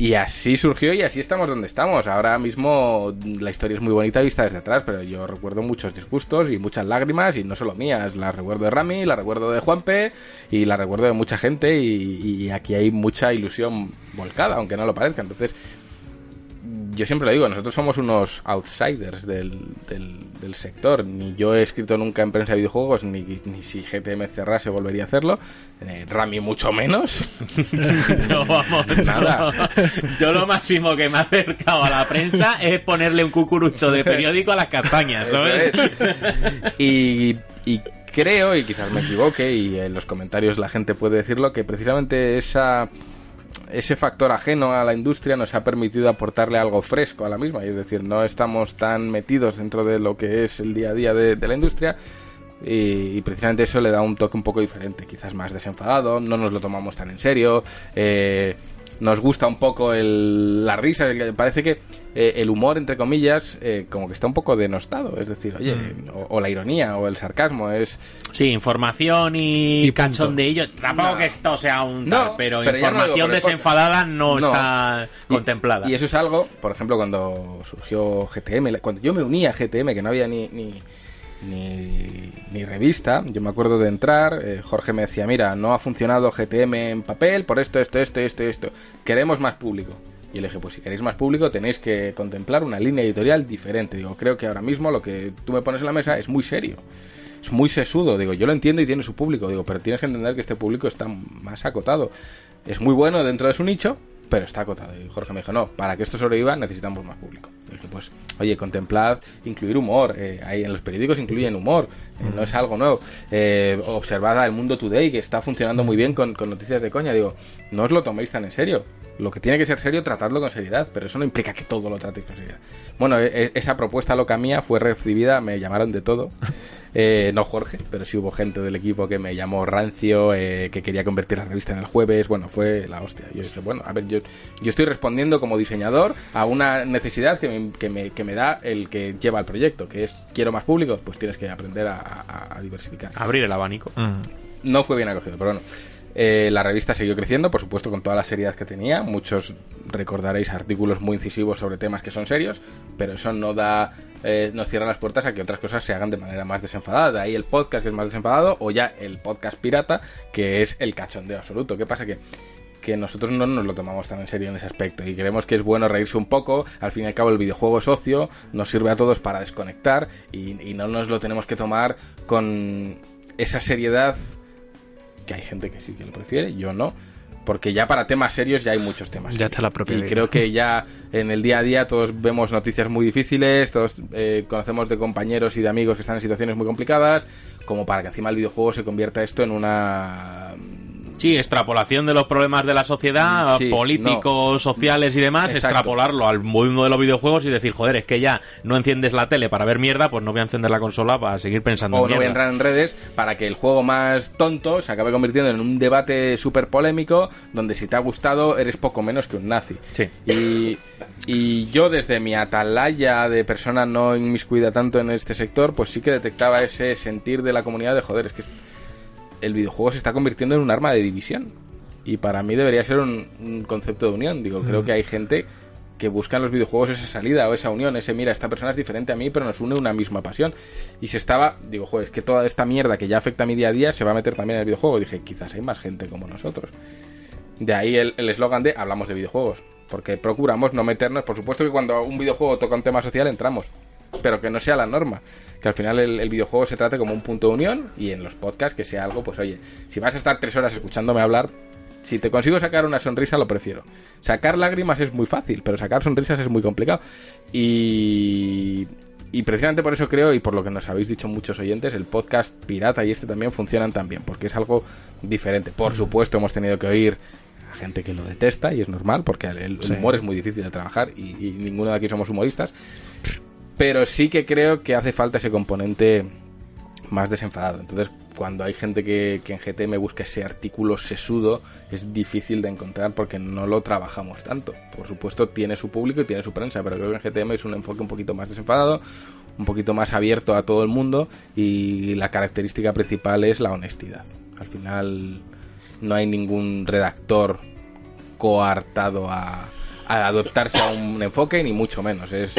S1: Y así surgió y así estamos donde estamos. Ahora mismo la historia es muy bonita vista desde atrás, pero yo recuerdo muchos disgustos y muchas lágrimas, y no solo mías. La recuerdo de Rami, la recuerdo de Juanpe y la recuerdo de mucha gente, y, y aquí hay mucha ilusión volcada, aunque no lo parezca. Entonces, yo siempre lo digo, nosotros somos unos outsiders del, del, del sector. Ni yo he escrito nunca en prensa de videojuegos, ni, ni si GTM cerrase volvería a hacerlo. Eh, Rami mucho menos.
S4: Yo, vamos,
S1: Nada.
S4: Yo, yo lo máximo que me ha acercado a la prensa es ponerle un cucurucho de periódico a las castañas, ¿sabes?
S1: Es. Y, y creo, y quizás me equivoque, y en los comentarios la gente puede decirlo, que precisamente esa ese factor ajeno a la industria nos ha permitido aportarle algo fresco a la misma, y es decir, no estamos tan metidos dentro de lo que es el día a día de, la industria, y, y precisamente eso le da un toque un poco diferente, quizás más desenfadado, no nos lo tomamos tan en serio, eh, nos gusta un poco el, la risa, el- parece que eh, el humor, entre comillas, eh, como que está un poco denostado, es decir, oye, o, o la ironía o el sarcasmo, es...
S4: Sí, información y,
S3: Y
S4: cachondeillo. Tampoco
S1: No.
S4: que esto sea un
S1: No,
S4: tal, pero,
S1: no
S4: información desenfadada no, está
S1: Y-
S4: contemplada.
S1: Y eso es algo, por ejemplo, cuando surgió GTM, cuando yo me uní a GTM, que no había ni, ni, ni, ni revista, yo me acuerdo de entrar, eh, Jorge me decía, mira, no ha funcionado GTM en papel por esto, esto, esto, esto, esto, queremos más público. Y le dije, pues si queréis más público tenéis que contemplar una línea editorial diferente. Digo, creo que ahora mismo lo que tú me pones en la mesa es muy serio. Es muy sesudo, digo, yo lo entiendo y tiene su público, digo, pero tienes que entender que este público está más acotado. Es muy bueno dentro de su nicho, pero está acotado. Y Jorge me dijo, no, para que esto sobreviva necesitamos más público. Pues, oye, contemplad incluir humor. Eh, ahí en los periódicos incluyen humor, eh, no es algo nuevo. Eh, observad al Mundo Today, que está funcionando muy bien con, noticias de coña. Digo, no os lo toméis tan en serio. Lo que tiene que ser serio, tratadlo con seriedad, pero eso no implica que todo lo tratéis con seriedad. Bueno, e- e- esa propuesta loca mía fue recibida, me llamaron de todo. Eh, no Jorge, pero sí hubo gente del equipo que me llamó rancio, que quería convertir la revista en el jueves. Bueno, fue la hostia. Yo dije, bueno, a ver, yo, yo estoy respondiendo como diseñador a una necesidad que me, que, me, que me da el que lleva el proyecto, que es quiero más público, pues tienes que aprender a- a- a diversificar
S4: Abrir el abanico.
S3: Mm.
S1: no fue bien acogido, pero bueno. Eh, la revista siguió creciendo, por supuesto, con toda la seriedad que tenía. Muchos recordaréis artículos muy incisivos sobre temas que son serios, pero eso no da, eh, nos cierra las puertas a que otras cosas se hagan de manera más desenfadada. De ahí el podcast que es más desenfadado, o ya el podcast pirata, que es el cachondeo absoluto. ¿Qué pasa? Que que nosotros no nos lo tomamos tan en serio en ese aspecto y creemos que es bueno reírse un poco, al fin y al cabo el videojuego es ocio, nos sirve a todos para desconectar y, y no nos lo tenemos que tomar con esa seriedad que hay gente que sí que lo prefiere, yo no, porque ya para temas serios ya hay muchos temas.
S3: Ya está la propia
S1: Y
S3: vida.
S1: creo que ya en el día a día todos vemos noticias muy difíciles, todos eh, conocemos de compañeros y de amigos que están en situaciones muy complicadas, como para que encima el videojuego se convierta esto en una...
S4: Sí, extrapolación de los problemas de la sociedad,
S1: Sí,
S4: políticos, sociales y demás,
S1: Exacto.
S4: extrapolarlo al mundo de los videojuegos y decir, joder, es que ya no enciendes la tele para ver mierda, pues no voy a encender la consola para seguir pensando
S1: O
S4: en
S1: no voy a entrar en redes para que el juego más tonto se acabe convirtiendo en un debate súper polémico donde si te ha gustado eres poco menos que un nazi.
S4: Sí.
S1: Y, y yo desde mi atalaya de persona no inmiscuida tanto en este sector, pues sí que detectaba ese sentir de la comunidad de joder, es que el videojuego se está convirtiendo en un arma de división. Y para mí debería ser un, un concepto de unión. Digo, creo que hay gente que busca en los videojuegos esa salida o esa unión, ese mira, esta persona es diferente a mí, pero nos une una misma pasión. Y se estaba, digo, joder, es que toda esta mierda que ya afecta a mi día a día se va a meter también en el videojuego. Y dije, quizás hay más gente como nosotros. De ahí el eslogan de hablamos de videojuegos. Porque procuramos no meternos. Por supuesto que cuando un videojuego toca un tema social entramos. Pero que no sea la norma. Que al final el, el videojuego se trate como un punto de unión. Y en los podcasts que sea algo, pues oye, si vas a estar tres horas escuchándome hablar. Si te consigo sacar una sonrisa, lo prefiero. Sacar lágrimas es muy fácil, pero sacar sonrisas es muy complicado. Y, y precisamente por eso creo, y por lo que nos habéis dicho muchos oyentes, el podcast pirata y este también funcionan tan bien, porque es algo diferente. Por supuesto, hemos tenido que oír a gente que lo detesta, y es normal, porque el, el
S3: Sí.
S1: humor es muy difícil de trabajar, y, y ninguno de aquí somos humoristas. Pero sí que creo que hace falta ese componente más desenfadado. Entonces, cuando hay gente que, que en GTM busca ese artículo sesudo, es difícil de encontrar porque no lo trabajamos tanto. Por supuesto, tiene su público y tiene su prensa, pero creo que en GTM es un enfoque un poquito más desenfadado, un poquito más abierto a todo el mundo y la característica principal es la honestidad. Al final, no hay ningún redactor coartado a, a adoptarse a un enfoque, ni mucho menos. Es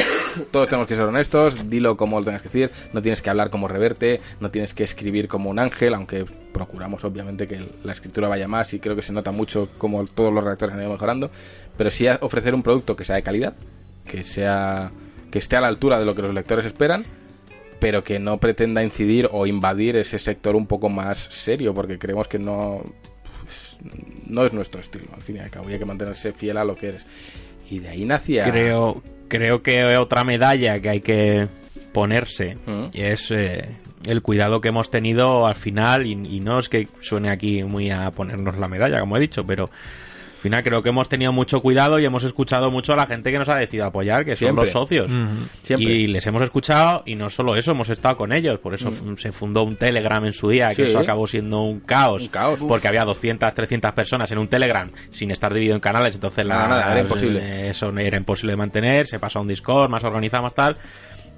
S1: Todos tenemos que ser honestos, dilo como lo tengas que decir, no tienes que hablar como reverte, no tienes que escribir como un ángel, aunque procuramos obviamente que la escritura vaya más y creo que se nota mucho como todos los redactores han ido mejorando, pero sí ofrecer un producto que sea de calidad, que sea que esté a la altura de lo que los lectores esperan pero que no pretenda incidir o invadir ese sector un poco más serio, porque creemos que no, no es nuestro estilo, al fin y al cabo, y hay que mantenerse fiel a lo que eres. Y de ahí nacía...
S4: Creo, creo que otra medalla que hay que ponerse
S1: Mm.
S4: es eh, el cuidado que hemos tenido al final, y, y no es que suene aquí muy a ponernos la medalla, como he dicho, pero final creo que hemos tenido mucho cuidado y hemos escuchado mucho a la gente que nos ha decidido apoyar, que son
S1: Siempre.
S4: los socios.
S1: Siempre.
S4: Y les hemos escuchado y no solo eso, hemos estado con ellos. Por eso se fundó un Telegram en su día, que.
S1: Sí.
S4: eso acabó siendo un caos.
S1: Un caos.
S4: Porque había 200, 300 personas en un Telegram sin estar dividido en canales. Entonces la,
S1: nada, era imposible.
S4: eso era imposible de mantener. Se pasó a un Discord más organizado, más tal.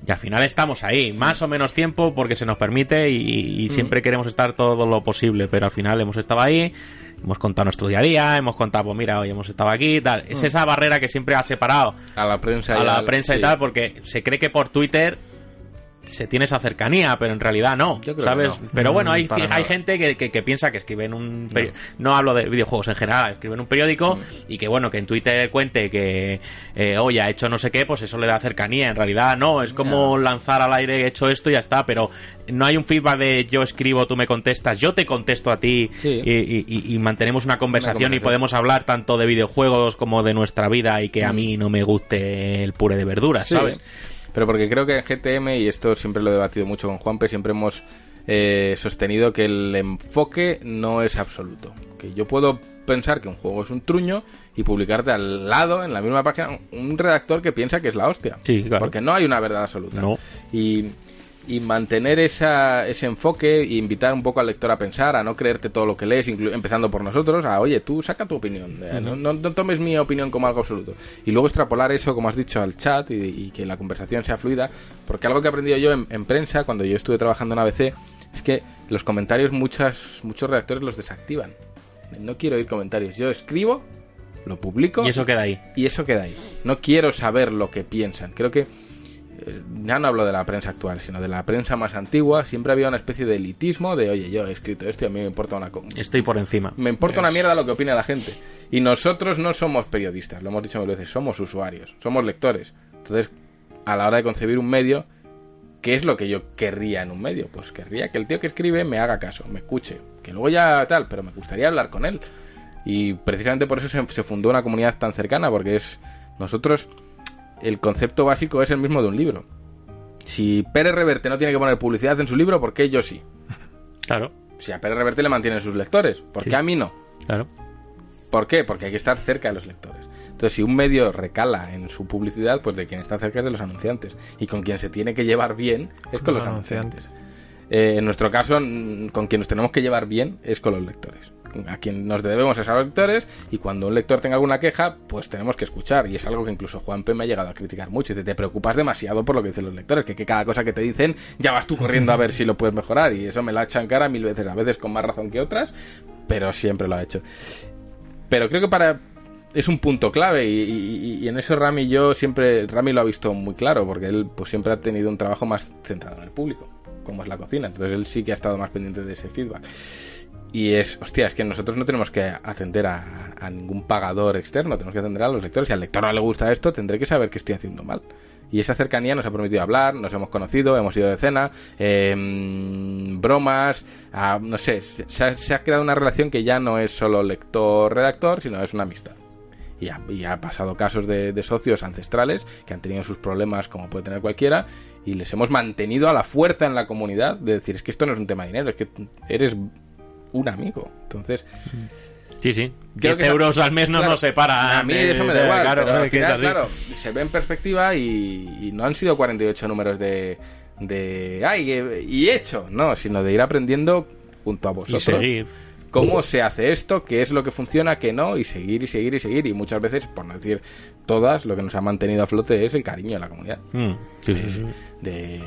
S4: Y al final estamos ahí, más o menos tiempo porque se nos permite y, y siempre queremos estar todo lo posible, pero al final hemos estado ahí, hemos contado nuestro día a día, hemos contado, pues mira, hoy hemos estado aquí, tal. Es esa barrera que siempre ha separado
S1: A la prensa
S4: a
S1: y
S4: la
S1: al-
S4: prensa y
S1: sí.
S4: tal, porque se cree que por Twitter se tiene esa cercanía, pero en realidad no,
S1: Yo creo
S4: ¿sabes?
S1: que no.
S4: Pero bueno,
S3: Mm,
S4: hay, hay
S3: nada.
S4: gente que, que- que piensa que escribe en un... peri- No. hablo de videojuegos en general, escribe en un periódico y que bueno, que en Twitter cuente que eh, hoy ha hecho no sé qué, pues eso le da cercanía. En realidad no, es como lanzar al aire he hecho esto y ya está, pero no hay un feedback de yo escribo, tú me contestas, yo te contesto a ti
S1: Sí.
S4: y, y- y- y mantenemos una conversación, y
S1: conversación.
S4: podemos hablar tanto de videojuegos como de nuestra vida y que a mí no me guste el puré de verduras,
S1: Sí,
S4: ¿sabes?
S1: Pero porque creo que en GTM, y esto siempre lo he debatido mucho con Juanpe, siempre hemos eh, sostenido que el enfoque no es absoluto. Que yo puedo pensar que un juego es un truño y publicarte al lado, en la misma página, un redactor que piensa que es la hostia.
S4: Sí, claro.
S1: Porque no hay una verdad absoluta.
S4: No.
S1: Y, y mantener esa, ese enfoque e invitar un poco al lector a pensar, a no creerte todo lo que lees, empezando por nosotros, a oye, tú saca tu opinión, eh, no, no- no tomes mi opinión como algo absoluto. Y luego extrapolar eso, como has dicho, al chat y, y que la conversación sea fluida, porque algo que he aprendido yo en, en prensa, cuando yo estuve trabajando en ABC, es que los comentarios muchas, muchos redactores los desactivan. No quiero oír comentarios, yo escribo, lo publico
S4: Y eso queda ahí.
S1: y eso queda ahí. No quiero saber lo que piensan. Creo que ya no hablo de la prensa actual, sino de la prensa más antigua. Siempre había una especie de elitismo de, oye, yo he escrito esto y a mí me importa una
S4: Estoy por encima.
S1: me importa una mierda lo que opina la gente. Y nosotros no somos periodistas, lo hemos dicho muchas veces, somos usuarios, somos lectores. Entonces, a la hora de concebir un medio, ¿qué es lo que yo querría en un medio? Pues querría que el tío que escribe me haga caso, me escuche, que luego ya tal, pero me gustaría hablar con él. Y precisamente por eso se, se fundó una comunidad tan cercana, porque es nosotros el concepto básico es el mismo de un libro. Si Pérez Reverte no tiene que poner publicidad en su libro, ¿por qué yo sí?
S4: Claro,
S1: Si a Pérez Reverte le mantienen sus lectores, ¿por qué
S4: Sí.
S1: a mí no?
S4: claro.
S1: ¿Por qué? Porque hay que estar cerca de los lectores. Entonces, si un medio recala en su publicidad, pues de quien está cerca es de los anunciantes. Y con quien se tiene que llevar bien es con los
S3: Los
S1: anunciantes. Eh, en nuestro caso, con quien nos tenemos que llevar bien es con los lectores. A quien nos debemos es a los lectores y cuando un lector tenga alguna queja, pues tenemos que escuchar. Y es algo que incluso Juanpe me ha llegado a criticar mucho. Dice, te preocupas demasiado por lo que dicen los lectores, que, cada cosa que te dicen ya vas tú corriendo a ver si lo puedes mejorar. Y eso me lo ha echado en cara mil veces, a veces con más razón que otras, pero siempre lo ha hecho. Pero creo que para es un punto clave y en eso Rami yo siempre Rami lo ha visto muy claro porque él pues siempre ha tenido un trabajo más centrado en el público como es la cocina. Entonces él sí que ha estado más pendiente de ese feedback. Y es hostia es que nosotros no tenemos que atender a, a ningún pagador externo tenemos que atender a los lectores. Si al lector no le gusta esto tendré que saber qué estoy haciendo mal. Y esa cercanía nos ha permitido hablar, nos hemos conocido, hemos ido de cena, eh, bromas, ah, no sé, se ha, creado una relación que ya no es solo lector-redactor, sino es una amistad. Y ha, y ha pasado casos de socios ancestrales que han tenido sus problemas como puede tener cualquiera y les hemos mantenido a la fuerza en la comunidad de decir, es que esto no es un tema de dinero, es que eres un amigo. Entonces,
S4: Sí, sí.
S1: Creo
S4: 10
S1: que esa-
S4: euros al mes no
S1: claro,
S4: nos separa.
S1: A mí eso me da igual,
S4: Claro,
S1: pero al final, claro, se ve en perspectiva y, y no han sido 48 números de, de ay, y hecho, no, sino de ir aprendiendo junto a
S4: Y
S1: vosotros
S4: seguir.
S1: Cómo se hace esto, qué es lo que funciona, qué no, y seguir y seguir y seguir. Y muchas veces, por no decir todas, lo que nos ha mantenido a flote es el cariño de la comunidad.
S4: Mm, sí, sí, sí.
S1: De,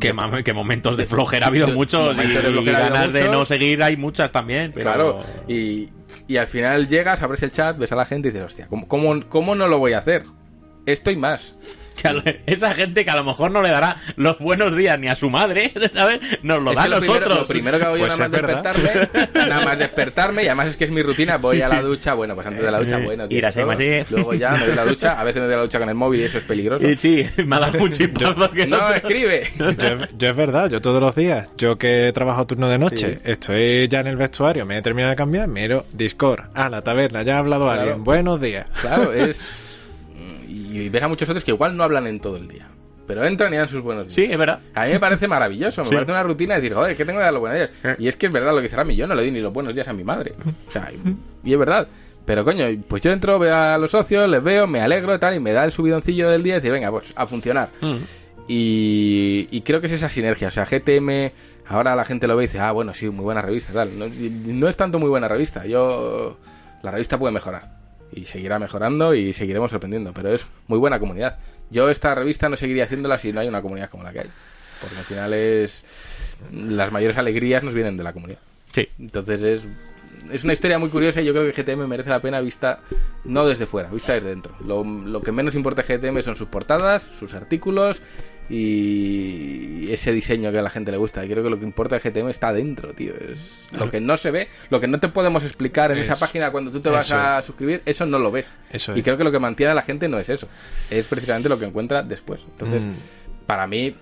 S4: Que, momentos de flojera ha habido muchos y,
S1: habido
S4: ganas de no seguir hay muchas también. Pero...
S1: Claro, y, y al final llegas, abres el chat, ves a la gente y dices, hostia, ¿cómo, cómo, cómo no lo voy a hacer? Esto y más.
S4: Que a lo- esa gente que a lo mejor no le dará los buenos días ni a su madre, ¿sabes? Nos lo
S1: Es
S4: da
S1: que
S4: a
S1: lo primero,
S4: nosotros.
S1: lo primero que hago yo
S3: Pues
S1: nada más despertarme, nada más despertarme, y además es que es mi rutina, voy
S4: Sí,
S1: a la
S4: sí.
S1: ducha, bueno, pues antes de la ducha,
S4: Eh,
S1: bueno,
S4: ir a
S1: todo.
S4: hacer así.
S1: luego ya me doy la ducha, a veces me doy la ducha con el móvil y eso es peligroso.
S4: Y sí, me ha dado un que
S1: No, escribe.
S3: Yo, yo es verdad, yo todos los días, yo que trabajo turno de noche, estoy ya en el vestuario, me he terminado de cambiar, miro Discord, ah, la taberna, ya ha hablado
S1: Claro.
S3: alguien, buenos días.
S1: Claro, es... Y ves a muchos otros que igual no hablan en todo el día, pero entran y dan sus buenos días.
S4: Sí, es verdad.
S1: A mí me parece maravilloso, me
S4: Sí.
S1: parece una rutina de decir, joder, ¿qué tengo que dar los buenos días?
S4: Eh.
S1: Y es que es verdad lo que dice Rami, yo no le doy ni los buenos días a mi madre. O sea, y es verdad. Pero coño, pues yo entro, veo a los socios, les veo, me alegro y tal, y me da el subidoncillo del día y decir, venga, pues a funcionar.
S4: Mm.
S1: Y, y creo que es esa sinergia. O sea, GTM, ahora la gente lo ve y dice, ah, bueno, sí, muy buena revista, tal. No, no es tanto muy buena revista. Yo. La revista puede mejorar. Y seguirá mejorando y seguiremos sorprendiendo. Pero es muy buena comunidad. Yo esta revista no seguiría haciéndola si no hay una comunidad como la que hay. Porque al final es. Las mayores alegrías nos vienen de la comunidad.
S4: Sí.
S1: Entonces es, es una historia muy curiosa y yo creo que GTM merece la pena vista no desde fuera, vista desde dentro. Lo, lo que menos importa a GTM son sus portadas, sus artículos y ese diseño que a la gente le gusta. Y creo que lo que importa de GTM está dentro, tío. Es lo que no se ve, lo que no te podemos explicar en esa página cuando tú te vas
S3: Eso
S1: a suscribir, eso no lo ves.
S3: Eso
S1: y creo que lo que mantiene a la gente no es eso, es precisamente lo que encuentra después. Entonces,
S3: Mm.
S1: para mí,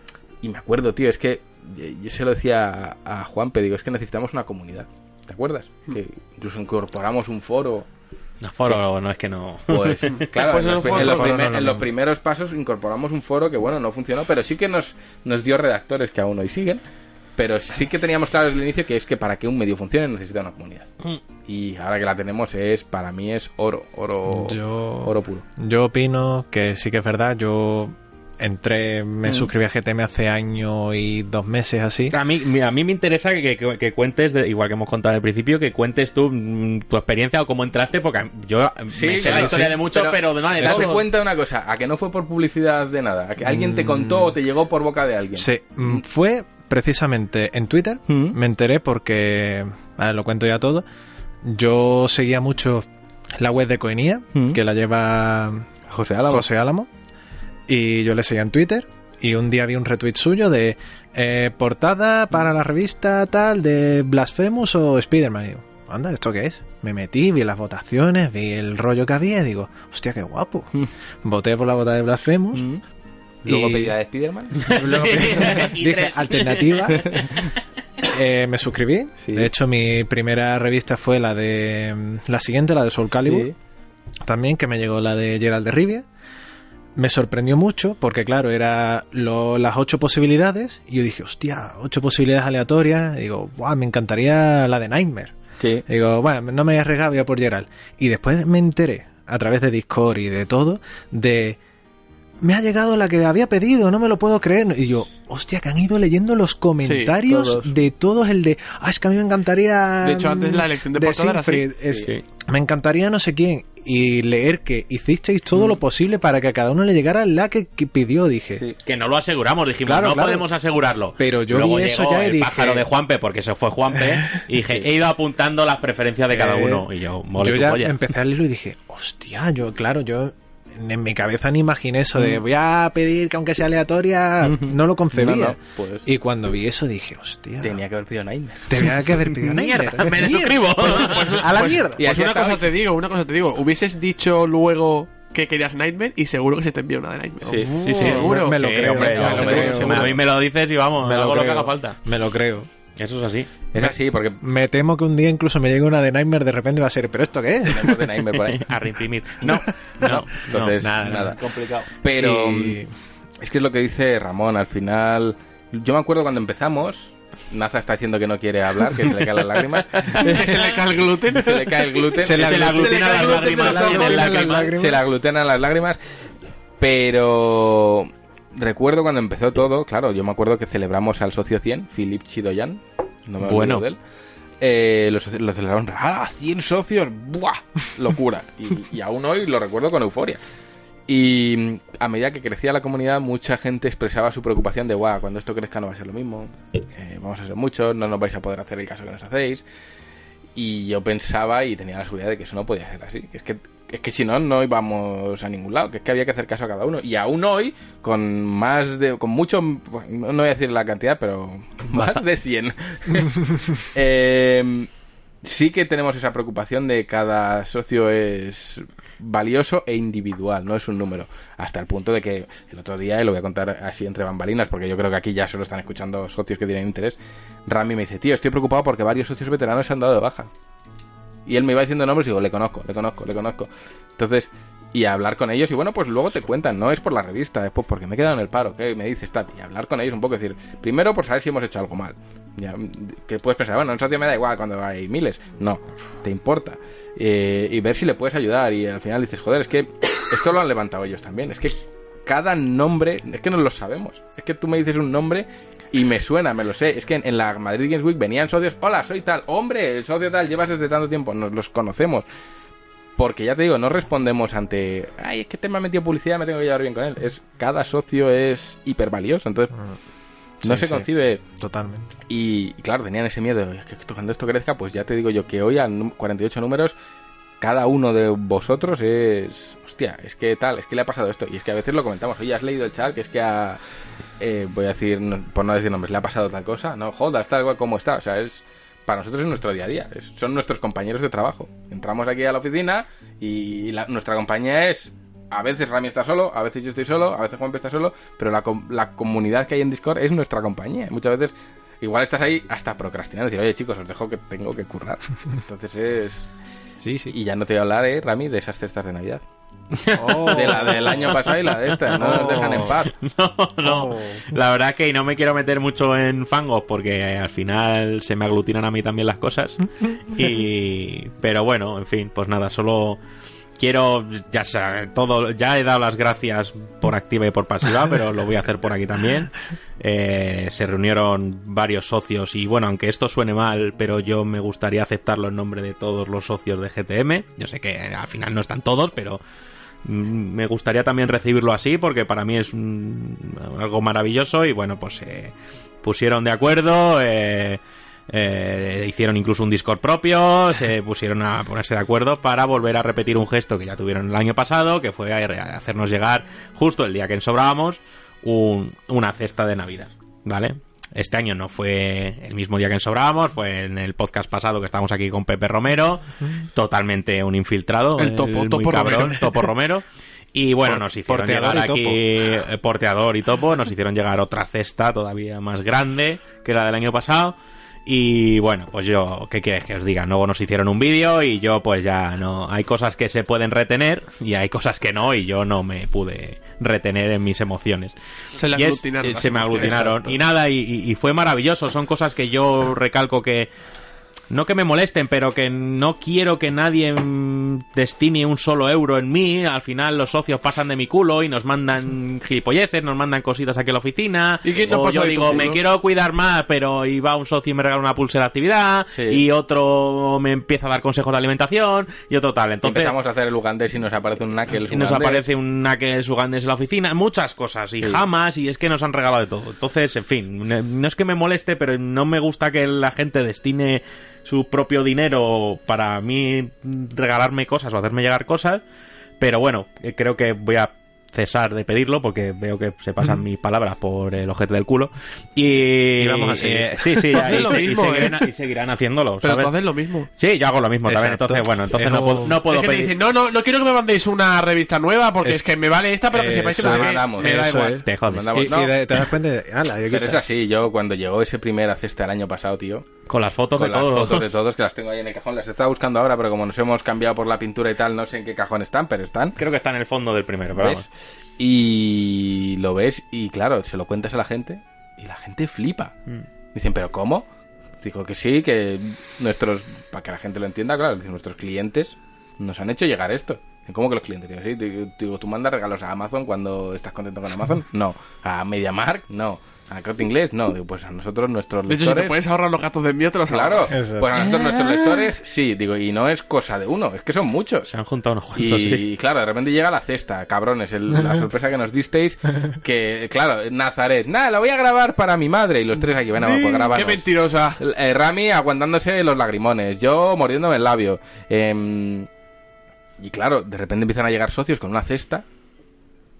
S1: y me acuerdo, tío, es que eh, yo se lo decía a, a Juanpe, digo, es que necesitamos una comunidad. ¿Te acuerdas? Que incluso incorporamos un foro.
S4: No, foro, no es que no.
S1: Pues claro,
S2: Pues
S1: en, los,
S2: foro,
S1: en los
S3: foro
S1: primer-
S3: no es lo
S1: en los
S3: mismo.
S1: primeros pasos incorporamos un foro que, bueno, no funcionó, pero sí que nos, nos dio redactores que aún hoy siguen. Pero sí que teníamos claro desde el inicio que es que para que un medio funcione necesita una comunidad. Y ahora que la tenemos es, para mí es oro, oro,
S3: Yo-
S1: oro puro.
S3: Yo opino que sí que es verdad. Yo entré,
S1: Mm.
S3: me suscribí a GTM hace año y dos meses así.
S4: A mí, mi- a mí me interesa que, que- que cuentes, de- igual que hemos contado al principio, que cuentes tú mm, tu experiencia o cómo entraste, porque yo
S1: Sí,
S4: me sé la historia
S1: sí.
S4: de muchos, pero, de nada de
S1: Date cuenta de una cosa, a que no fue por publicidad de nada, a que alguien te contó o te llegó por boca de alguien.
S3: Sí, mm, fue precisamente en Twitter.
S4: Mm.
S3: Me enteré porque, a ver, lo cuento ya todo. Yo seguía mucho la web de Coenía,
S4: Mm.
S3: que la lleva
S1: José Álamo.
S3: José Álamo. Y yo le seguía en Twitter. Y un día vi un retweet suyo de eh, portada para la revista tal de Blasphemous o Spider-Man. Y digo, anda, ¿esto qué es? Me metí, vi las votaciones, vi el rollo que había y digo, hostia, qué guapo. Voté por la bota de Blasphemous.
S1: Mm. Luego
S3: Y-
S1: pedí la de Spiderman.
S3: Dije, alternativa. Eh, me suscribí.
S1: Sí.
S3: De hecho, mi primera revista fue la de. mm, La siguiente, la de Soul Calibur.
S1: Sí.
S3: También, que me llegó la de Gerald de Rivia. Me sorprendió mucho porque, claro, era lo- las ocho posibilidades. Y yo dije, hostia, ocho posibilidades aleatorias. Y digo, guau, me encantaría la de Nightmare.
S1: Sí.
S3: Digo, bueno, no me he arriesgado, voy a por Gerald. Y después me enteré, a través de Discord y de todo, de... Me ha llegado la que había pedido, no me lo puedo creer. Y yo, hostia, que han ido leyendo los comentarios
S1: todos.
S3: de todos, el de, ah, es que a mí me encantaría...
S2: De hecho, antes la elección de portada era así.
S3: Siegfried, es-
S1: Sí.
S3: Me encantaría no sé quién. Y leer que hicisteis todo lo posible para que a cada uno le llegara la que, que pidió, dije.
S1: Sí.
S4: Que no lo aseguramos, dijimos,
S3: Claro,
S4: no
S3: claro.
S4: podemos asegurarlo.
S3: Pero yo
S4: Luego
S3: vi eso
S4: llegó
S3: ya y
S4: el
S3: dije-
S4: pájaro de Juanpe, porque eso fue Juanpe, y dije, he ido apuntando las preferencias de cada
S3: Eh,
S4: uno. Y yo, mole
S3: yo ya
S4: polla.
S3: empecé a leerlo y dije, hostia, yo, claro, yo en mi cabeza ni imaginé eso
S4: Mm.
S3: de voy a pedir que aunque sea aleatoria, no lo concebía.
S1: No, no, pues-
S3: Y cuando vi eso dije, hostia,
S1: Tenía que haber pedido Nightmare.
S3: tenía que haber pedido
S4: Mierda,
S3: Nightmare.
S4: me desuscribo.
S3: a la mierda.
S1: Y
S2: Pues una cosa
S1: hoy.
S2: te digo, una cosa te digo. Hubieses dicho luego que querías Nightmare y seguro que se te envió una de Nightmare.
S1: Sí,
S2: Uf,
S1: sí, sí.
S2: seguro.
S3: Me lo
S4: Sí,
S3: creo,
S4: hombre,
S3: me lo
S4: a mí me lo dices y vamos,
S3: Me
S4: hago lo que haga falta.
S3: Me lo creo.
S4: Eso es así.
S1: Es así, porque
S3: Me temo que un día incluso me llegue una de Nightmare de repente va a ser, ¿pero esto qué es?
S1: tenemos de Nightmare por ahí.
S4: A reimprimir. No, no,
S1: Entonces,
S4: no,
S1: nada,
S3: nada.
S4: Complicado.
S1: Pero
S3: Y-
S1: es que es lo que dice Ramón, al final... Yo me acuerdo cuando empezamos, Naza está diciendo que no quiere hablar, que se le caen las lágrimas.
S2: Se le cae el gluten.
S1: se le cae el gluten.
S3: Se le
S4: Se le
S3: aglutina
S4: aglutina las lágrimas
S3: se le
S4: en el
S3: aglutina las
S4: lágrima.
S3: lágrimas.
S1: se le aglutinan las lágrimas. Pero recuerdo cuando empezó todo, claro, yo me acuerdo que celebramos al socio 100, Philip Chidoyan, no me
S4: Bueno.
S1: de él. Eh, lo, lo celebraron, ¡ah, 100 socios! ¡Buah! Locura. Y, y aún hoy lo recuerdo con euforia. Y mm, a medida que crecía la comunidad, mucha gente expresaba su preocupación de, guau, cuando esto crezca no va a ser lo mismo, eh, vamos a ser muchos, no nos vais a poder hacer el caso que nos hacéis. Y yo pensaba y tenía la seguridad de que eso no podía ser así. Que es que, es que si no, no íbamos a ningún lado. Que es que había que hacer caso a cada uno. Y aún hoy, con más de. con mucho. pues, No voy a decir la cantidad, pero. más de 100. Eh, sí que tenemos esa preocupación de cada socio es valioso e individual, no es un número. Hasta el punto de que el otro día, y lo voy a contar así entre bambalinas, porque yo creo que aquí ya solo están escuchando socios que tienen interés, Rami me dice, tío, estoy preocupado porque varios socios veteranos se han dado de baja. Y él me iba diciendo nombres y digo, le conozco, le conozco, le conozco. Entonces, y a hablar con ellos, y bueno, pues luego te cuentan, no es por la revista, es porque me he quedado en el paro, que me dices, tal, y hablar con ellos un poco, decir, primero por saber si hemos hecho algo mal. Ya, que puedes pensar, bueno, en socio me da igual cuando hay miles. No, te importa. Eh, y ver si le puedes ayudar, y al final dices, joder, es que esto lo han levantado ellos también, es que cada nombre, es que no lo sabemos. Es que tú me dices un nombre y me suena, me lo sé. Es que en, en la Madrid Games Week venían socios, hola, soy tal, hombre, el socio tal, llevas desde tanto tiempo, nos los conocemos. Porque ya te digo, no respondemos ante, ay, es que te me ha metido publicidad, me tengo que llevar bien con él. Es Cada socio es hiper valioso, entonces no
S3: Sí,
S1: se
S3: sí.
S1: concibe.
S3: Totalmente.
S1: Y, y claro, tenían ese miedo, es que cuando esto crezca, pues ya te digo yo que hoy a num- 48 números, cada uno de vosotros es, hostia, es que tal, es que le ha pasado esto. Y es que a veces lo comentamos, oye, has leído el chat, que es que a, eh, voy a decir, no- por no decir nombres, le ha pasado tal cosa, no, joda, está igual como está, o sea, es, para nosotros es nuestro día a día, es- son nuestros compañeros de trabajo. Entramos aquí a la oficina y la- nuestra compañía es, a veces Rami está solo, a veces yo estoy solo, a veces Juanpe está solo, pero la, la comunidad que hay en Discord es nuestra compañía. Muchas veces igual estás ahí hasta procrastinando, decir, oye chicos, os dejo que tengo que currar. Entonces es...
S3: Sí, sí.
S1: Y ya no te voy a hablar, eh, Rami, de esas cestas de Navidad.
S3: Oh.
S1: De la del año pasado y la de esta. No nos dejan en paz.
S4: No, no.
S3: Oh.
S4: La verdad que no me quiero meter mucho en fangos porque al final se me aglutinan a mí también las cosas. Y pero bueno, en fin, pues nada, solo quiero ya sa- todo ya he dado las gracias por activa y por pasiva, pero lo voy a hacer por aquí también. Eh, se reunieron varios socios y bueno, aunque esto suene mal, pero yo me gustaría aceptarlo en nombre de todos los socios de GTM. Yo sé que al final no están todos, pero me gustaría también recibirlo así porque para mí es un- algo maravilloso y bueno pues se pusieron de acuerdo eh, eh, hicieron incluso un Discord propio se pusieron a ponerse de acuerdo para volver a repetir un gesto que ya tuvieron el año pasado que fue hacernos llegar justo el día que ensobrábamos un- una cesta de navidad vale este año no fue el mismo día que ensobrábamos, fue en el podcast pasado que estábamos aquí con Pepe Romero, totalmente un infiltrado,
S2: El topo,
S4: cabrón,
S2: Romero.
S4: Topo Romero. Y bueno,
S3: Por-
S4: nos hicieron llegar
S3: topo.
S4: aquí eh, porteador y topo, nos hicieron llegar otra cesta todavía más grande que la del año pasado. Y bueno, pues yo, ¿qué quieres que os diga? Luego nos hicieron un vídeo y yo pues ya no... Hay cosas que se pueden retener y hay cosas que no y yo no me pude retener en mis emociones.
S2: Se le
S4: Y es-
S2: aglutinaron
S4: eh, se me aglutinaron. Y nada, y fue maravilloso. Son cosas que yo recalco que. No que me molesten, pero que no quiero que nadie destine un solo euro en mí. Al final los socios pasan de mi culo y nos mandan gilipolleces, nos mandan cositas aquí a la oficina.
S2: ¿Y quién no
S4: o yo digo, me quiero cuidar más, pero y va un socio y me regala una pulsera de actividad.
S1: Sí.
S4: Y otro me empieza a dar consejos de alimentación. Y otro tal. Entonces,
S1: Empezamos a hacer el ugandés y nos aparece un knuckles
S4: y nos aparece un Knuckles Ugandés en la oficina, muchas cosas, y
S1: Sí.
S4: jamás, y es que nos han regalado de todo. Entonces, en fin, no es que me moleste, pero no me gusta que la gente destine su propio dinero para mí regalarme cosas o hacerme llegar cosas. Pero bueno, eh, creo que voy a cesar de pedirlo porque veo que se pasan mis palabras por el ojete del culo. Y,
S3: Y vamos a seguir.
S4: eh, sí, sí,
S2: haces
S4: y, se- y
S2: mismo,
S4: seguirán,
S2: ¿eh?
S4: y seguirán haciéndolo.
S2: Pero
S4: ¿sabes?
S2: tú haces lo mismo.
S4: Sí, yo hago lo mismo también.
S3: Exacto.
S4: Entonces, bueno, entonces
S3: Es
S4: no puedo, no puedo
S2: es que te
S4: pedir.
S2: dicen, no, no, no quiero que me mandéis una revista nueva porque es,
S3: Es-
S2: que me vale esta, pero que sepáis que no
S1: es.
S2: qué.
S1: Mandamos,
S2: Me da
S3: eso
S2: igual.
S4: Te jodes.
S1: Mandamos-
S3: Y,
S1: no,
S3: te das cuenta de, ala, yo
S1: Pero es así, yo cuando llegó ese primer cesta el año pasado, tío,
S4: Con las fotos
S1: con
S4: de
S1: las
S4: todo.
S1: fotos de todos, que las tengo ahí en el cajón, las estaba buscando ahora, pero como nos hemos cambiado por la pintura y tal, no sé en qué cajón están, pero están.
S4: Creo que está en el fondo del primero, pero
S1: ¿Ves?
S4: vamos.
S1: Y lo ves y claro, se lo cuentas a la gente y la gente flipa.
S4: Mm.
S1: Dicen, ¿pero cómo? Digo que sí, que nuestros, para que la gente lo entienda, claro, dicen, nuestros clientes nos han hecho llegar esto. ¿Cómo que los clientes? Digo, sí, digo, ¿tú mandas regalos a Amazon cuando estás contento con Amazon? No. ¿A MediaMark? No. ¿A Corte Inglés? No. Digo, pues a nosotros, nuestros
S2: De hecho, si te
S1: lectores...
S2: puedes ahorrar los gatos de envío, te los
S1: Claro.
S3: Exacto.
S1: pues a nosotros, nuestros lectores, sí, digo, y no es cosa de uno, es que son muchos.
S4: Se han juntado unos cuantos,
S1: Y
S4: sí.
S1: claro, de repente llega la cesta, cabrones, el- la sorpresa que nos disteis, que claro, Nazaret, nada, la voy a grabar para mi madre, y los tres aquí, bueno, pues
S2: ¡Qué
S1: grabarnos.
S2: mentirosa!
S1: Eh, Rami aguantándose los lagrimones, yo mordiéndome el labio. Em, y claro, de repente empiezan a llegar socios con una cesta,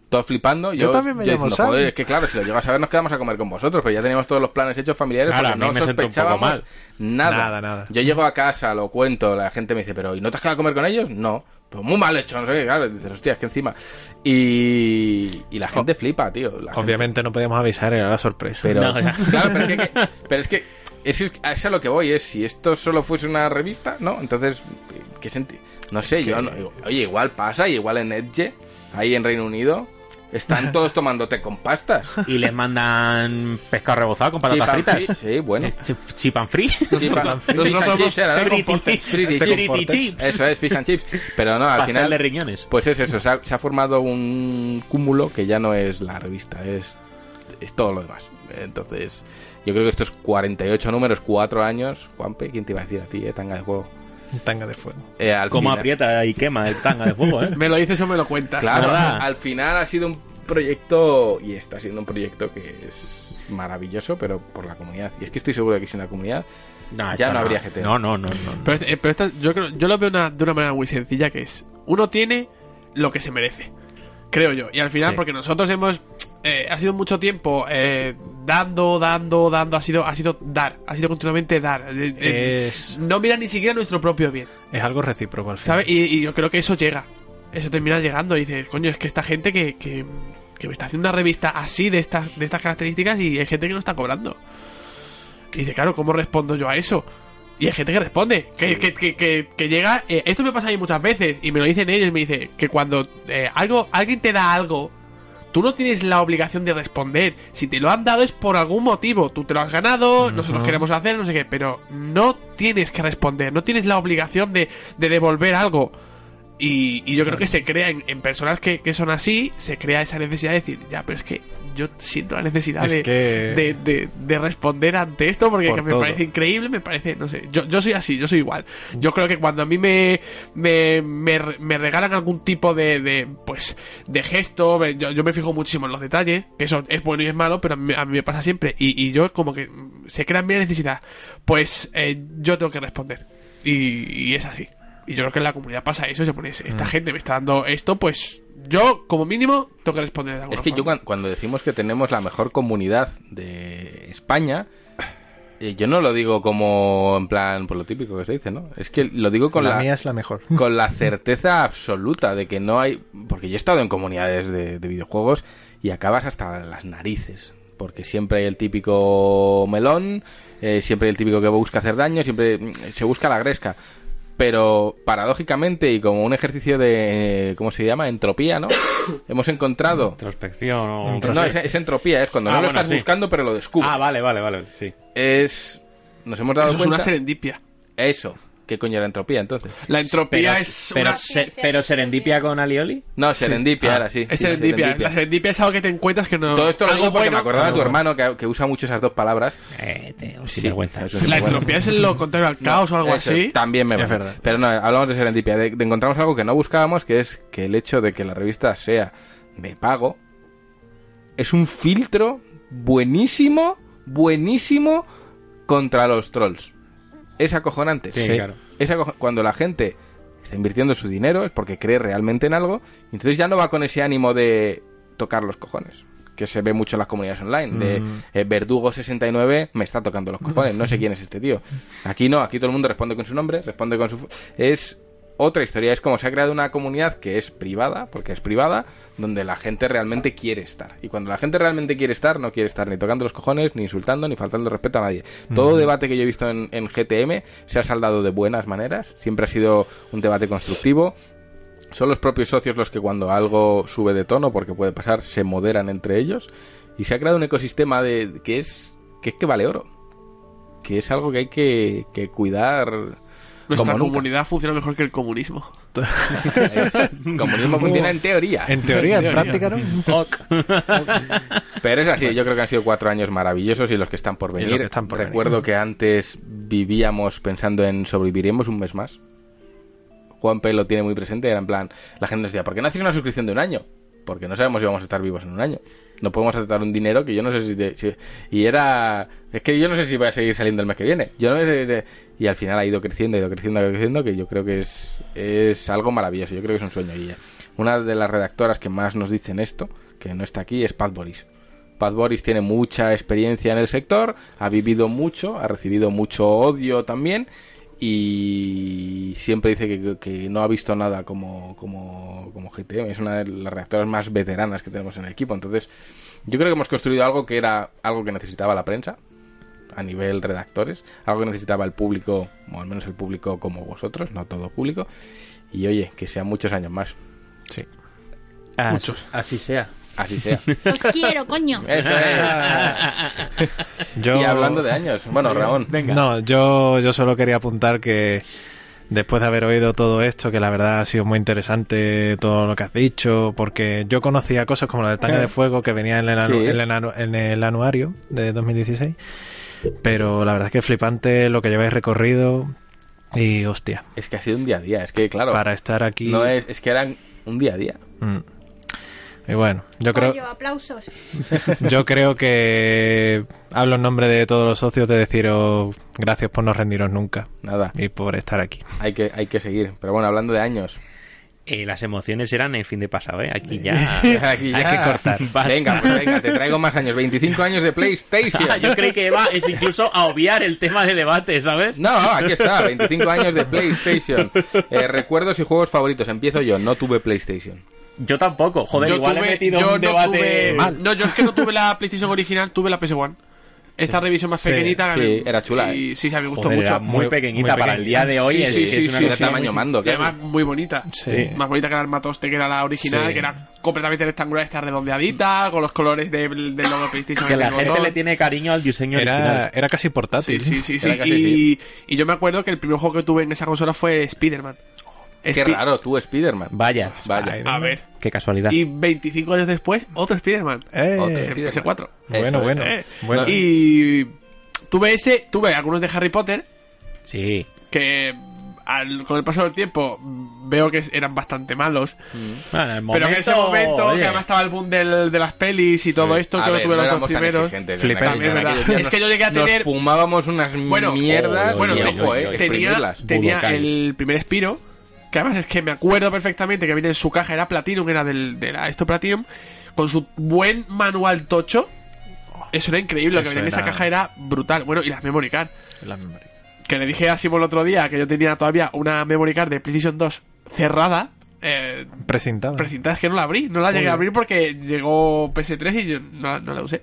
S1: todos flipando. Yo,
S3: Yo también me
S1: yo
S3: llamo
S1: diciendo,
S3: Sam.
S1: "Joder, es que claro, si lo llegas a ver nos quedamos a comer con vosotros, pero ya teníamos todos los planes hechos familiares
S4: Claro,
S1: porque
S4: a mí
S1: no
S4: me
S1: sospechábamos
S4: mal.
S1: nada.
S3: Nada, nada.
S1: Yo llego a casa, lo cuento, la gente me dice, pero ¿y no te has quedado a comer con ellos? No. Pues muy mal hecho, no sé qué, claro. Dices, hostia, es que encima. Y, y la gente flipa, tío. la gente-
S3: Obviamente no podíamos avisar, era la sorpresa.
S1: pero,
S4: No, ya.
S1: claro, pero es que, que- pero es que eso es, a eso es a lo que voy, es si esto solo fuese una revista, ¿no? Entonces, ¿qué sentido? No sé, yo, no- oye, igual pasa, y igual en Edge, ahí en Reino Unido, están todos tomando té con pastas.
S4: Y les mandan pescado rebozado con patatas fritas.
S1: free, Sí, bueno.
S4: Chip- and free.
S1: Chip and- chips. Eso es, fish and chips. Pero no, al
S4: Pastel
S1: final...
S4: de riñones.
S1: Pues es eso, se ha, se ha formado un cúmulo que ya no es la revista, es, es todo lo demás. Entonces, yo creo que estos 48 números, 4 años, Juanpe, ¿quién te iba a decir a ti, eh, tanga de juego?
S3: Un tanga de fuego.
S1: Eh, al
S4: Como
S1: final-
S4: aprieta y quema el tanga de fuego, ¿eh?
S2: Me lo dices o me lo cuentas.
S1: Claro,
S4: ¿verdad?
S1: al final ha sido un proyecto, y está siendo un proyecto que es maravilloso, pero por la comunidad. Y es que estoy seguro de que sin la comunidad
S4: No,
S1: ya no habría GT.
S4: No, no, no. no.
S2: Pero, este- eh, pero esta- yo, creo, yo lo veo una- de una manera muy sencilla que es, uno tiene lo que se merece, creo yo. Y al final,
S4: Sí.
S2: porque nosotros hemos, eh, ha sido mucho tiempo eh, dando, dando, dando, ha sido, ha sido dar, ha sido continuamente dar. Eh, eh,
S3: Es,
S2: No mira ni siquiera nuestro propio bien,
S3: es algo recíproco al final.
S2: ¿sabes? Y, y yo creo que eso llega, eso termina llegando y dices, coño, es que esta gente que, que, que me está haciendo una revista así, de estas, de estas características, y hay gente que no está cobrando. Y dice, claro, ¿cómo respondo yo a eso? Y hay gente que responde, que, que, que, que, que llega... eh, esto me pasa a mí muchas veces, y me lo dicen ellos, me dice que cuando eh, algo alguien te da algo, tú no tienes la obligación de responder. Si te lo han dado es por algún motivo. Tú te lo has ganado, nosotros queremos hacer, no sé qué, pero no tienes que responder, no tienes la obligación de, de devolver algo. Y, y yo creo que se crea en, en personas que, que son así, se crea esa necesidad de decir, ya, pero es que yo siento la necesidad
S3: Es
S2: de,
S3: que-
S2: de, de- de responder ante esto porque
S3: Por
S2: que me
S3: todo.
S2: parece increíble, me parece, no sé, yo, yo soy así, yo soy igual. Yo creo que cuando a mí me, me, me, me regalan algún tipo de, de pues, de gesto, yo, yo me fijo muchísimo en los detalles, que eso es bueno y es malo, pero a mí, a mí me pasa siempre. Y, y yo como que se crea en la necesidad, pues eh, yo tengo que responder. Y, y es así. Y yo creo que en la comunidad pasa eso, se pone, esta
S1: Mm.
S2: gente me está dando esto, pues yo como mínimo tengo que responder de alguna
S1: Es que yo
S2: forma.
S1: cuando decimos que tenemos la mejor comunidad de España, eh, yo no lo digo como en plan por lo típico que se dice, ¿no? Es que lo digo con
S3: la,
S1: la,
S3: mía es la mejor.
S1: con la certeza absoluta de que no hay... Porque yo he estado en comunidades de, de videojuegos y acabas hasta las narices. Porque siempre hay el típico melón, eh, siempre hay el típico que busca hacer daño, siempre mm, se busca la gresca. Pero paradójicamente y como un ejercicio de... ¿Cómo se llama? Entropía, ¿no? Hemos encontrado...
S4: Introspección o...
S1: No, es, es entropía, es cuando
S4: Ah,
S1: no lo estás
S4: sí.
S1: buscando pero lo descubres.
S4: Ah, vale, vale, vale, sí.
S1: Es... Nos hemos dado
S2: Eso es una serendipia.
S1: Eso. ¿Qué coño era entropía entonces?
S2: La entropía
S4: Pero,
S2: es
S4: pero,
S2: una...
S4: se- pero serendipia con alioli.
S1: No, serendipia
S4: Ah,
S1: era así.
S2: Es
S1: sí,
S2: serendipia. La serendipia es algo que te encuentras que no...
S1: Todo esto lo
S2: algo
S1: digo porque me
S2: bueno,
S1: acordaba de tu hermano que, que usa mucho esas dos palabras.
S4: Eh, te,
S1: Sí,
S4: vergüenza.
S1: eso es
S2: La
S1: bueno.
S2: entropía es lo contrario al caos o algo
S1: Eso,
S2: así.
S1: También me
S3: Es verdad.
S1: Pero no, hablamos de serendipia. De, de encontramos algo que no buscábamos, que es que el hecho de que la revista sea de pago es un filtro buenísimo, buenísimo contra los trolls. Es acojonante.
S4: Sí,
S3: Sí.
S4: claro.
S1: Es aco- cuando la gente está invirtiendo su dinero es porque cree realmente en algo y entonces ya no va con ese ánimo de tocar los cojones que se ve mucho en las comunidades online de
S3: Mm.
S1: eh, Verdugo 69 me está tocando los cojones no sé quién es este tío aquí no aquí todo el mundo responde con su nombre responde con su es otra historia es como se ha creado una comunidad que es privada porque es privada donde la gente realmente quiere estar y cuando la gente realmente quiere estar no quiere estar ni tocando los cojones ni insultando ni faltando respeto a nadie todo debate que yo he visto en, en GTM se ha saldado de buenas maneras siempre ha sido un debate constructivo son los propios socios los que cuando algo sube de tono, porque puede pasar, se moderan entre ellos. Y se ha creado un ecosistema de que es que, es que vale oro. Que es algo que hay que, que cuidar.
S2: Nuestra
S1: como nunca.
S2: comunidad funciona mejor que el comunismo.
S1: El comunismo funciona en teoría.
S3: En teoría, en
S2: En
S3: práctica, ¿no?
S4: Ok.
S1: Pero es así, yo creo que han sido cuatro años maravillosos y los que están por venir.
S3: que están por
S1: Recuerdo que antes vivíamos pensando en sobreviviremos un mes más. Juanpe lo tiene muy presente, era en plan, la gente nos decía, ¿por qué no hacéis una suscripción de un año? Porque no sabemos si vamos a estar vivos en un año. No podemos aceptar un dinero que yo no sé si... te- si- y era... Es que yo no sé si voy a seguir saliendo el mes que viene. Yo no sé si- y al final ha ido creciendo, ha ido creciendo, ha ido creciendo, que yo creo que es, es algo maravilloso. Yo creo que es un sueño. Y una de las redactoras que más nos dicen esto, que no está aquí, es Pat Boris. Pat Boris tiene mucha experiencia en el sector, ha vivido mucho, ha recibido mucho odio también y siempre dice que, que no ha visto nada como, como, como GTM. Es una de las redactoras más veteranas que tenemos en el equipo. Entonces, yo creo que hemos construido algo que era algo que necesitaba la prensa a nivel redactores, algo que necesitaba el público, o al menos el público como vosotros, no todo público. Y oye, que sean muchos años más.
S3: Sí.
S4: As-
S2: Muchos.
S4: Así sea.
S1: Así sea.
S6: Os quiero, coño.
S1: Eso es.
S3: Yo...
S1: Y hablando de años, bueno, Ramón,
S3: No, yo, yo solo quería apuntar que después de haber oído todo esto, que la verdad ha sido muy interesante todo lo que has dicho, porque yo conocía cosas como la del tanque de fuego que venía en el, anu-
S1: Sí.
S3: en el anu- en el anuario de 2016, pero la verdad es que es flipante lo que lleváis recorrido y hostia,
S1: es que ha sido un día a día. Es que, claro,
S3: para estar aquí...
S1: no es, es que eran un día a día.
S3: Mm. Y bueno, yo creo...
S6: Pollo, aplausos.
S3: Yo creo que hablo en nombre de todos los socios de deciros gracias por no rendiros nunca
S1: Nada,
S3: y por estar aquí.
S1: hay que, hay que seguir. Pero bueno, hablando de años.
S4: Eh, las emociones eran el fin de pasado, ¿eh? Aquí ya...
S1: Aquí ya.
S4: Hay que cortar. Basta.
S1: Venga, pues venga, te traigo más años. 25 años de PlayStation.
S4: Ah, yo creí que va es incluso a obviar el tema de debate, ¿sabes?
S1: No, aquí está, 25 años de PlayStation. Eh, recuerdos y juegos favoritos. Empiezo yo, no tuve PlayStation.
S4: Yo tampoco. Joder,
S2: yo
S4: igual
S2: tuve,
S4: he metido
S2: yo
S4: un
S2: no
S4: debate...
S2: tuve- No, yo es que no tuve la PlayStation original, tuve la PS1. Esta revisión más
S3: Sí,
S2: pequeñita.
S1: sí, era chula,
S2: Y sí, se me gustó
S4: Joder,
S2: mucho.
S4: era muy
S3: Muy-
S4: pequeñita
S3: muy
S4: para el día de hoy.
S2: Sí,
S4: es,
S2: sí,
S4: es
S2: sí,
S4: una
S2: sí,
S1: de tamaño mando,
S2: Y además muy bonita.
S3: Sí.
S2: Más bonita que la Armatoste, que era la original,
S3: Sí.
S2: que era completamente rectangular, está redondeadita, con los colores del, del logo de PlayStation.
S4: Que la gente
S2: botón.
S4: le tiene cariño al diseño
S3: Era,
S4: original.
S3: era casi portátil.
S2: Sí, sí, sí. sí. Y, y yo me acuerdo que el primer juego que tuve en esa consola fue Spider-Man.
S1: Qué
S2: Spi-
S1: raro, tú, Spider-Man.
S4: Vaya,
S1: Vaya.
S2: A ver.
S4: qué casualidad.
S2: Y 25 años después, otro Spider-Man.
S3: Eh,
S1: Otro
S2: En
S1: Spider-Man.
S2: PS4.
S3: bueno, bueno.
S2: Eh,
S3: bueno.
S2: Y tuve ese, tuve algunos de Harry Potter,
S4: Sí.
S2: que al- con el paso del tiempo veo que eran bastante malos.
S4: Bueno, en el
S2: pero que en ese momento,
S4: oye,
S2: que además estaba el boom del- de las pelis y todo esto, que lo
S1: no
S2: los dos primeros. Es que yo llegué a
S1: nos
S2: tener-
S1: fumábamos unas
S2: Bueno,
S1: mierdas.
S4: oh,
S2: Bueno,
S1: ojo, eh,
S2: tenía,
S1: exprimirlas.
S2: tenía
S4: Budokai.
S2: el primer Spiro, que además es que me acuerdo perfectamente que viene en su caja, era Platinum, era del, de la esto Platinum, con su buen manual tocho. Eso era increíble, lo que venía en esa caja era brutal. Bueno, y las memory card.
S3: La memoria.
S2: Que le dije a Simon el otro día que yo tenía todavía una memory card de PlayStation 2 cerrada. Eh,
S3: Presentada.
S2: precintada, es que no la abrí, no la llegué a abrir porque llegó PS3 y yo no, no la usé.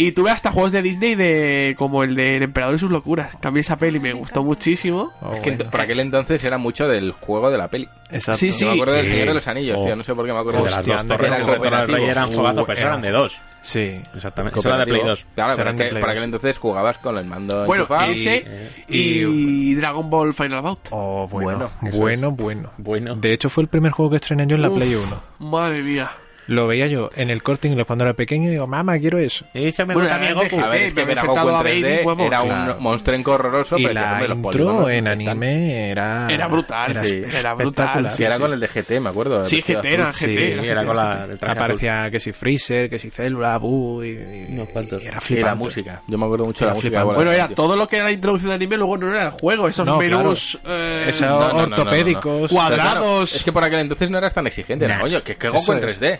S2: Y tuve hasta juegos de Disney de como el de El Emperador y sus locuras. También esa peli me gustó muchísimo.
S3: Oh,
S1: Es que
S3: bueno.
S1: por aquel entonces era mucho del juego de la peli.
S3: Exacto.
S2: Sí, sí.
S1: Me acuerdo del
S4: Sí.
S1: Señor de los Anillos,
S4: Oh.
S1: tío. No sé por qué me acuerdo
S4: de
S1: de
S4: las
S3: Hostia,
S4: dos torres
S3: que
S4: del
S3: era
S4: retorno del rey
S1: cooperativo.
S4: eran fogazo,
S3: Uh,
S4: pero
S3: era-
S4: eran de dos.
S3: Sí.
S4: Exactamente. Eso era de Play 2.
S1: Claro, pero que por
S3: 2.
S1: aquel entonces jugabas con el mando
S2: Bueno,
S1: enchufado.
S2: ese
S3: y-
S2: y, Dragon Ball Final Bout.
S3: Oh, bueno.
S1: Bueno,
S3: Bueno, bueno.
S4: Bueno.
S3: De hecho, fue el primer juego que estrené yo en la
S2: Uf,
S3: Play 1.
S2: Madre mía.
S3: Lo veía yo en el corte inglés cuando era pequeño y digo, mamá, quiero eso.
S4: Eso me
S2: Bueno,
S4: gusta
S2: era
S4: Goku.
S1: A ver, es
S2: me
S1: que
S2: había
S1: Goku
S2: a
S1: 3D
S2: Baby, vamos.
S1: era un
S4: Claro.
S1: monstruenco horroroso,
S3: Y
S1: pero
S3: la
S1: los
S3: intro en anime era...
S2: Era brutal,
S3: Era,
S2: sí. Era brutal.
S1: Sí, era con el de GT, me acuerdo.
S2: Sí, GT era. GT.
S4: Sí,
S2: era
S4: era con la, el traje azul.
S3: Aparecía que si Freezer, que si Célula, Buu y, era
S1: Y la
S3: flipante.
S1: música. Yo me acuerdo mucho de la
S3: Era
S1: música.
S2: Bueno, era todo lo que era la introducción de anime, luego no era el juego. Esos menús eh,
S3: Esos ortopédicos.
S2: Cuadrados.
S1: es que por aquel entonces no eras tan exigente. Coño, que es que Goku en
S3: es.
S1: 3D.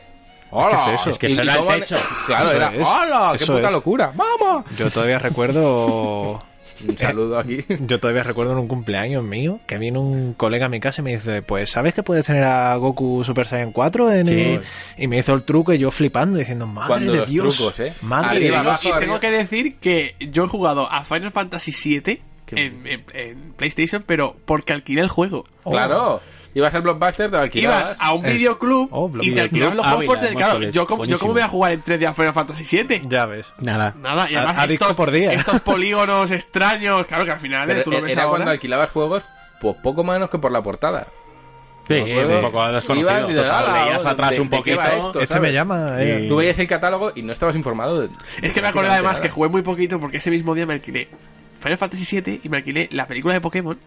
S1: ¡Hola!
S3: ¿Qué es eso?
S4: Es que era el techo.
S1: Claro,
S3: Eso
S1: era.
S3: es.
S1: ¡Hola! ¡Qué
S3: Eso
S1: puta
S3: es.
S1: locura! ¡Vamos!
S3: Yo todavía recuerdo...
S1: Un saludo aquí.
S3: Yo todavía recuerdo en un cumpleaños mío que vino un colega a mi casa y me dice, pues ¿sabes que puedes tener a Goku Super Saiyan 4? En
S4: Sí.
S3: el-?" Y me hizo el truco y yo flipando diciendo, madre
S1: Cuando
S3: de
S1: los
S3: Dios.
S1: trucos, ¿eh?
S3: Madre
S1: Arriba,
S3: de Dios.
S1: abajo,
S2: y tengo que decir que yo he jugado a Final Fantasy VII en, en- en PlayStation, pero porque alquilé el juego.
S3: Oh.
S1: Ibas al Blockbuster, te alquilabas.
S2: Ibas a un videoclub
S3: Oh,
S2: y te alquilabas los juegos por Claro, yo como, yo como voy a jugar en 3D a Final Fantasy VII.
S3: Ya ves.
S4: Nada.
S2: Nada, y
S3: A-
S2: además
S3: a disco
S2: estos,
S3: por día.
S2: estos polígonos extraños, claro que al final eh, tú lo
S1: e-
S2: ves
S1: era
S2: ahora.
S1: cuando alquilabas juegos, pues poco menos que por la portada.
S4: Sí, un poco desconocido.
S1: Ibas y de,
S4: Total,
S1: "Ala,
S4: leías
S1: ¿de-
S4: atrás
S1: de-
S4: un poquito.
S1: esto?".
S3: Este me llama. eh.
S1: Tú veías el catálogo y no estabas informado de...
S2: Es que me acordé además
S1: nada.
S2: que jugué muy poquito porque ese mismo día me alquilé Final Fantasy VII y me alquilé la película de Pokémon.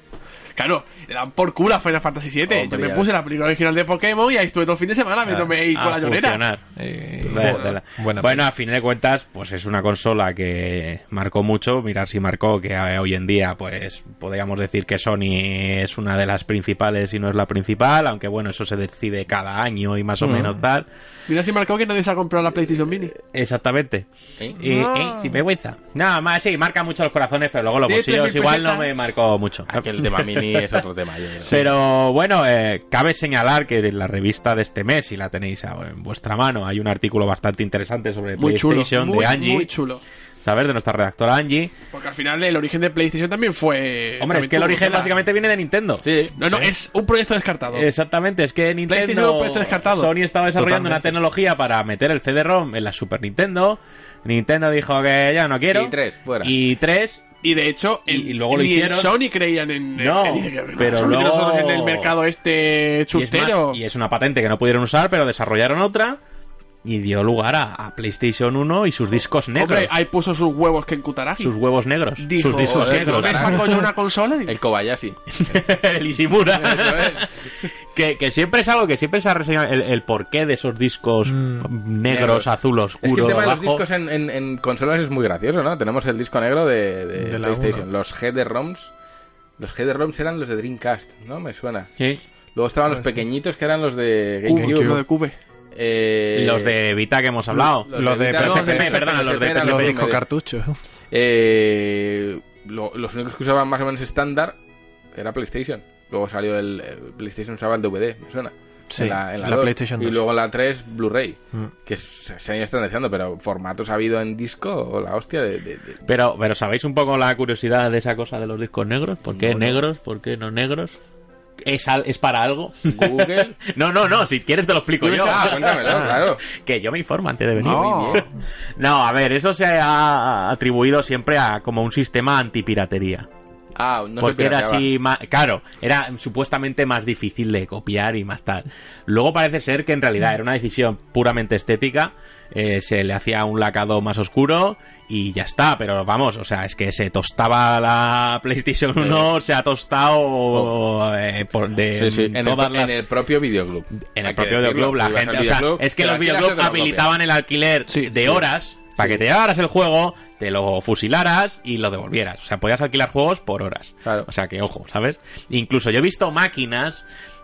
S2: Claro, le dan por culo a Final Fantasy VII.
S1: Hombre,
S2: Yo me puse la película original de Pokémon y ahí estuve todo el fin de semana viéndome ahí con la llorera.
S3: Eh,
S4: De-
S3: bueno,
S4: de bueno, a fin de cuentas, pues es una consola que marcó mucho. Mirar si marcó que eh, hoy en día, pues podríamos decir que Sony es una de las principales y no es la principal, aunque bueno, eso se decide cada año y más o menos tal.
S2: Mira si marcó que nadie se ha comprado la PlayStation Mini.
S4: Exactamente. Eh, sin vergüenza. Nada más, sí, marca mucho los corazones, pero luego los bolsillos
S2: 3.000
S4: igual no me marcó mucho.
S1: Aquel tema es otro tema. yo-
S4: Pero bueno, eh, cabe señalar que en la revista de este mes, si la tenéis en vuestra mano, hay un artículo bastante interesante sobre
S2: Muy chulo.
S4: PlayStation
S2: Muy,
S4: de Angie,
S2: muy chulo.
S4: ¿sabes? De nuestra redactora Angie.
S2: Porque al final el origen de PlayStation también fue.
S4: Hombre, es que el origen básicamente viene de Nintendo.
S1: Sí.
S2: No, no, es un proyecto descartado.
S4: Exactamente, es que
S2: PlayStation
S4: Nintendo,
S2: proyecto descartado.
S4: Sony estaba desarrollando una tecnología para meter el CD-ROM en la Super Nintendo. Nintendo dijo que ya no quiero.
S1: Y tres, fuera.
S4: Y tres,
S2: Y de hecho,
S4: Y-
S2: en-
S4: y luego lo
S2: ni
S4: hicieron.
S2: en Sony creían en.
S4: No,
S2: en- no,
S4: pero luego-
S2: nosotros en el mercado este
S4: y es,
S2: chustero.
S4: más, y es una patente que no pudieron usar, pero desarrollaron otra y dio lugar a, a PlayStation 1 y sus discos negros.
S2: Hombre, ahí puso sus huevos que Kutaragi.
S4: sus huevos negros.
S2: Dijo,
S4: sus discos
S1: joder,
S4: negros.
S2: ¿no me saco yo una consola?
S1: El Kobayashi.
S4: el Ishimura.
S1: Es.
S4: que, que siempre es algo que siempre se ha reseñado el, el porqué de esos discos
S3: Mm.
S4: negros,
S1: Negros.
S4: azul
S1: Es que
S4: oscuro
S1: el tema de los
S4: abajo.
S1: discos en, en- en consolas es muy gracioso, ¿no? Tenemos el disco negro de, de
S3: De la
S1: PlayStation. Los header-ROMs. Los header-ROMs eran los de Dreamcast, ¿no? Me suena.
S4: Sí.
S1: Luego estaban los
S3: Puede ser.
S1: pequeñitos que eran los de
S2: Cube,
S1: GameCube.
S2: Cube.
S1: Eh,
S4: Los de Vita que hemos hablado.
S3: Los de PSP,
S4: perdona, los de
S3: Los
S4: PSP.
S3: discos
S1: de-
S3: cartuchos.
S1: Eh, lo- los únicos que usaban más o menos estándar era PlayStation. Luego salió el, el PlayStation usaba el DVD, me suena.
S3: Sí,
S1: en la, en la
S3: la
S1: 2.
S3: PlayStation
S1: Y
S3: 2.
S1: luego la 3, Blu-ray.
S3: Mm.
S1: Que se, se han ido estandarizando, pero formatos ha habido en disco o la hostia de... de- de-
S4: Pero, pero ¿sabéis un poco la curiosidad de esa cosa de los discos negros? ¿Por qué
S1: no.
S4: negros? ¿Por qué no negros? ¿Es, al- ¿Es para algo?
S1: Google.
S4: no, no, no, si quieres te lo explico yo.
S1: Ah, cuéntamelo, claro.
S4: Que yo me informo antes de venir.
S3: No.
S4: No, a ver, eso se ha atribuido siempre a como un sistema antipiratería.
S1: Ah, no se
S4: porque era así, claro, era supuestamente más difícil de copiar y más tal. Luego parece ser que en realidad era una decisión puramente estética, eh, se le hacía un lacado más oscuro y ya está, pero vamos, o sea, es que se tostaba la PlayStation 1, se ha tostado eh, por, de
S1: Sí, sí, en el,
S4: todas
S1: en
S4: las...
S1: el propio videoclub.
S4: En el propio videoclub, la gente. O sea,
S1: videoclub,
S4: es que los
S1: lo
S4: habilitaban el alquiler
S2: Sí,
S4: de
S2: sí.
S4: horas para que te llevaras el juego, te lo fusilaras y lo devolvieras. O sea, podías alquilar juegos por horas.
S1: Claro.
S4: O sea, que ojo, ¿sabes? Incluso yo he visto máquinas.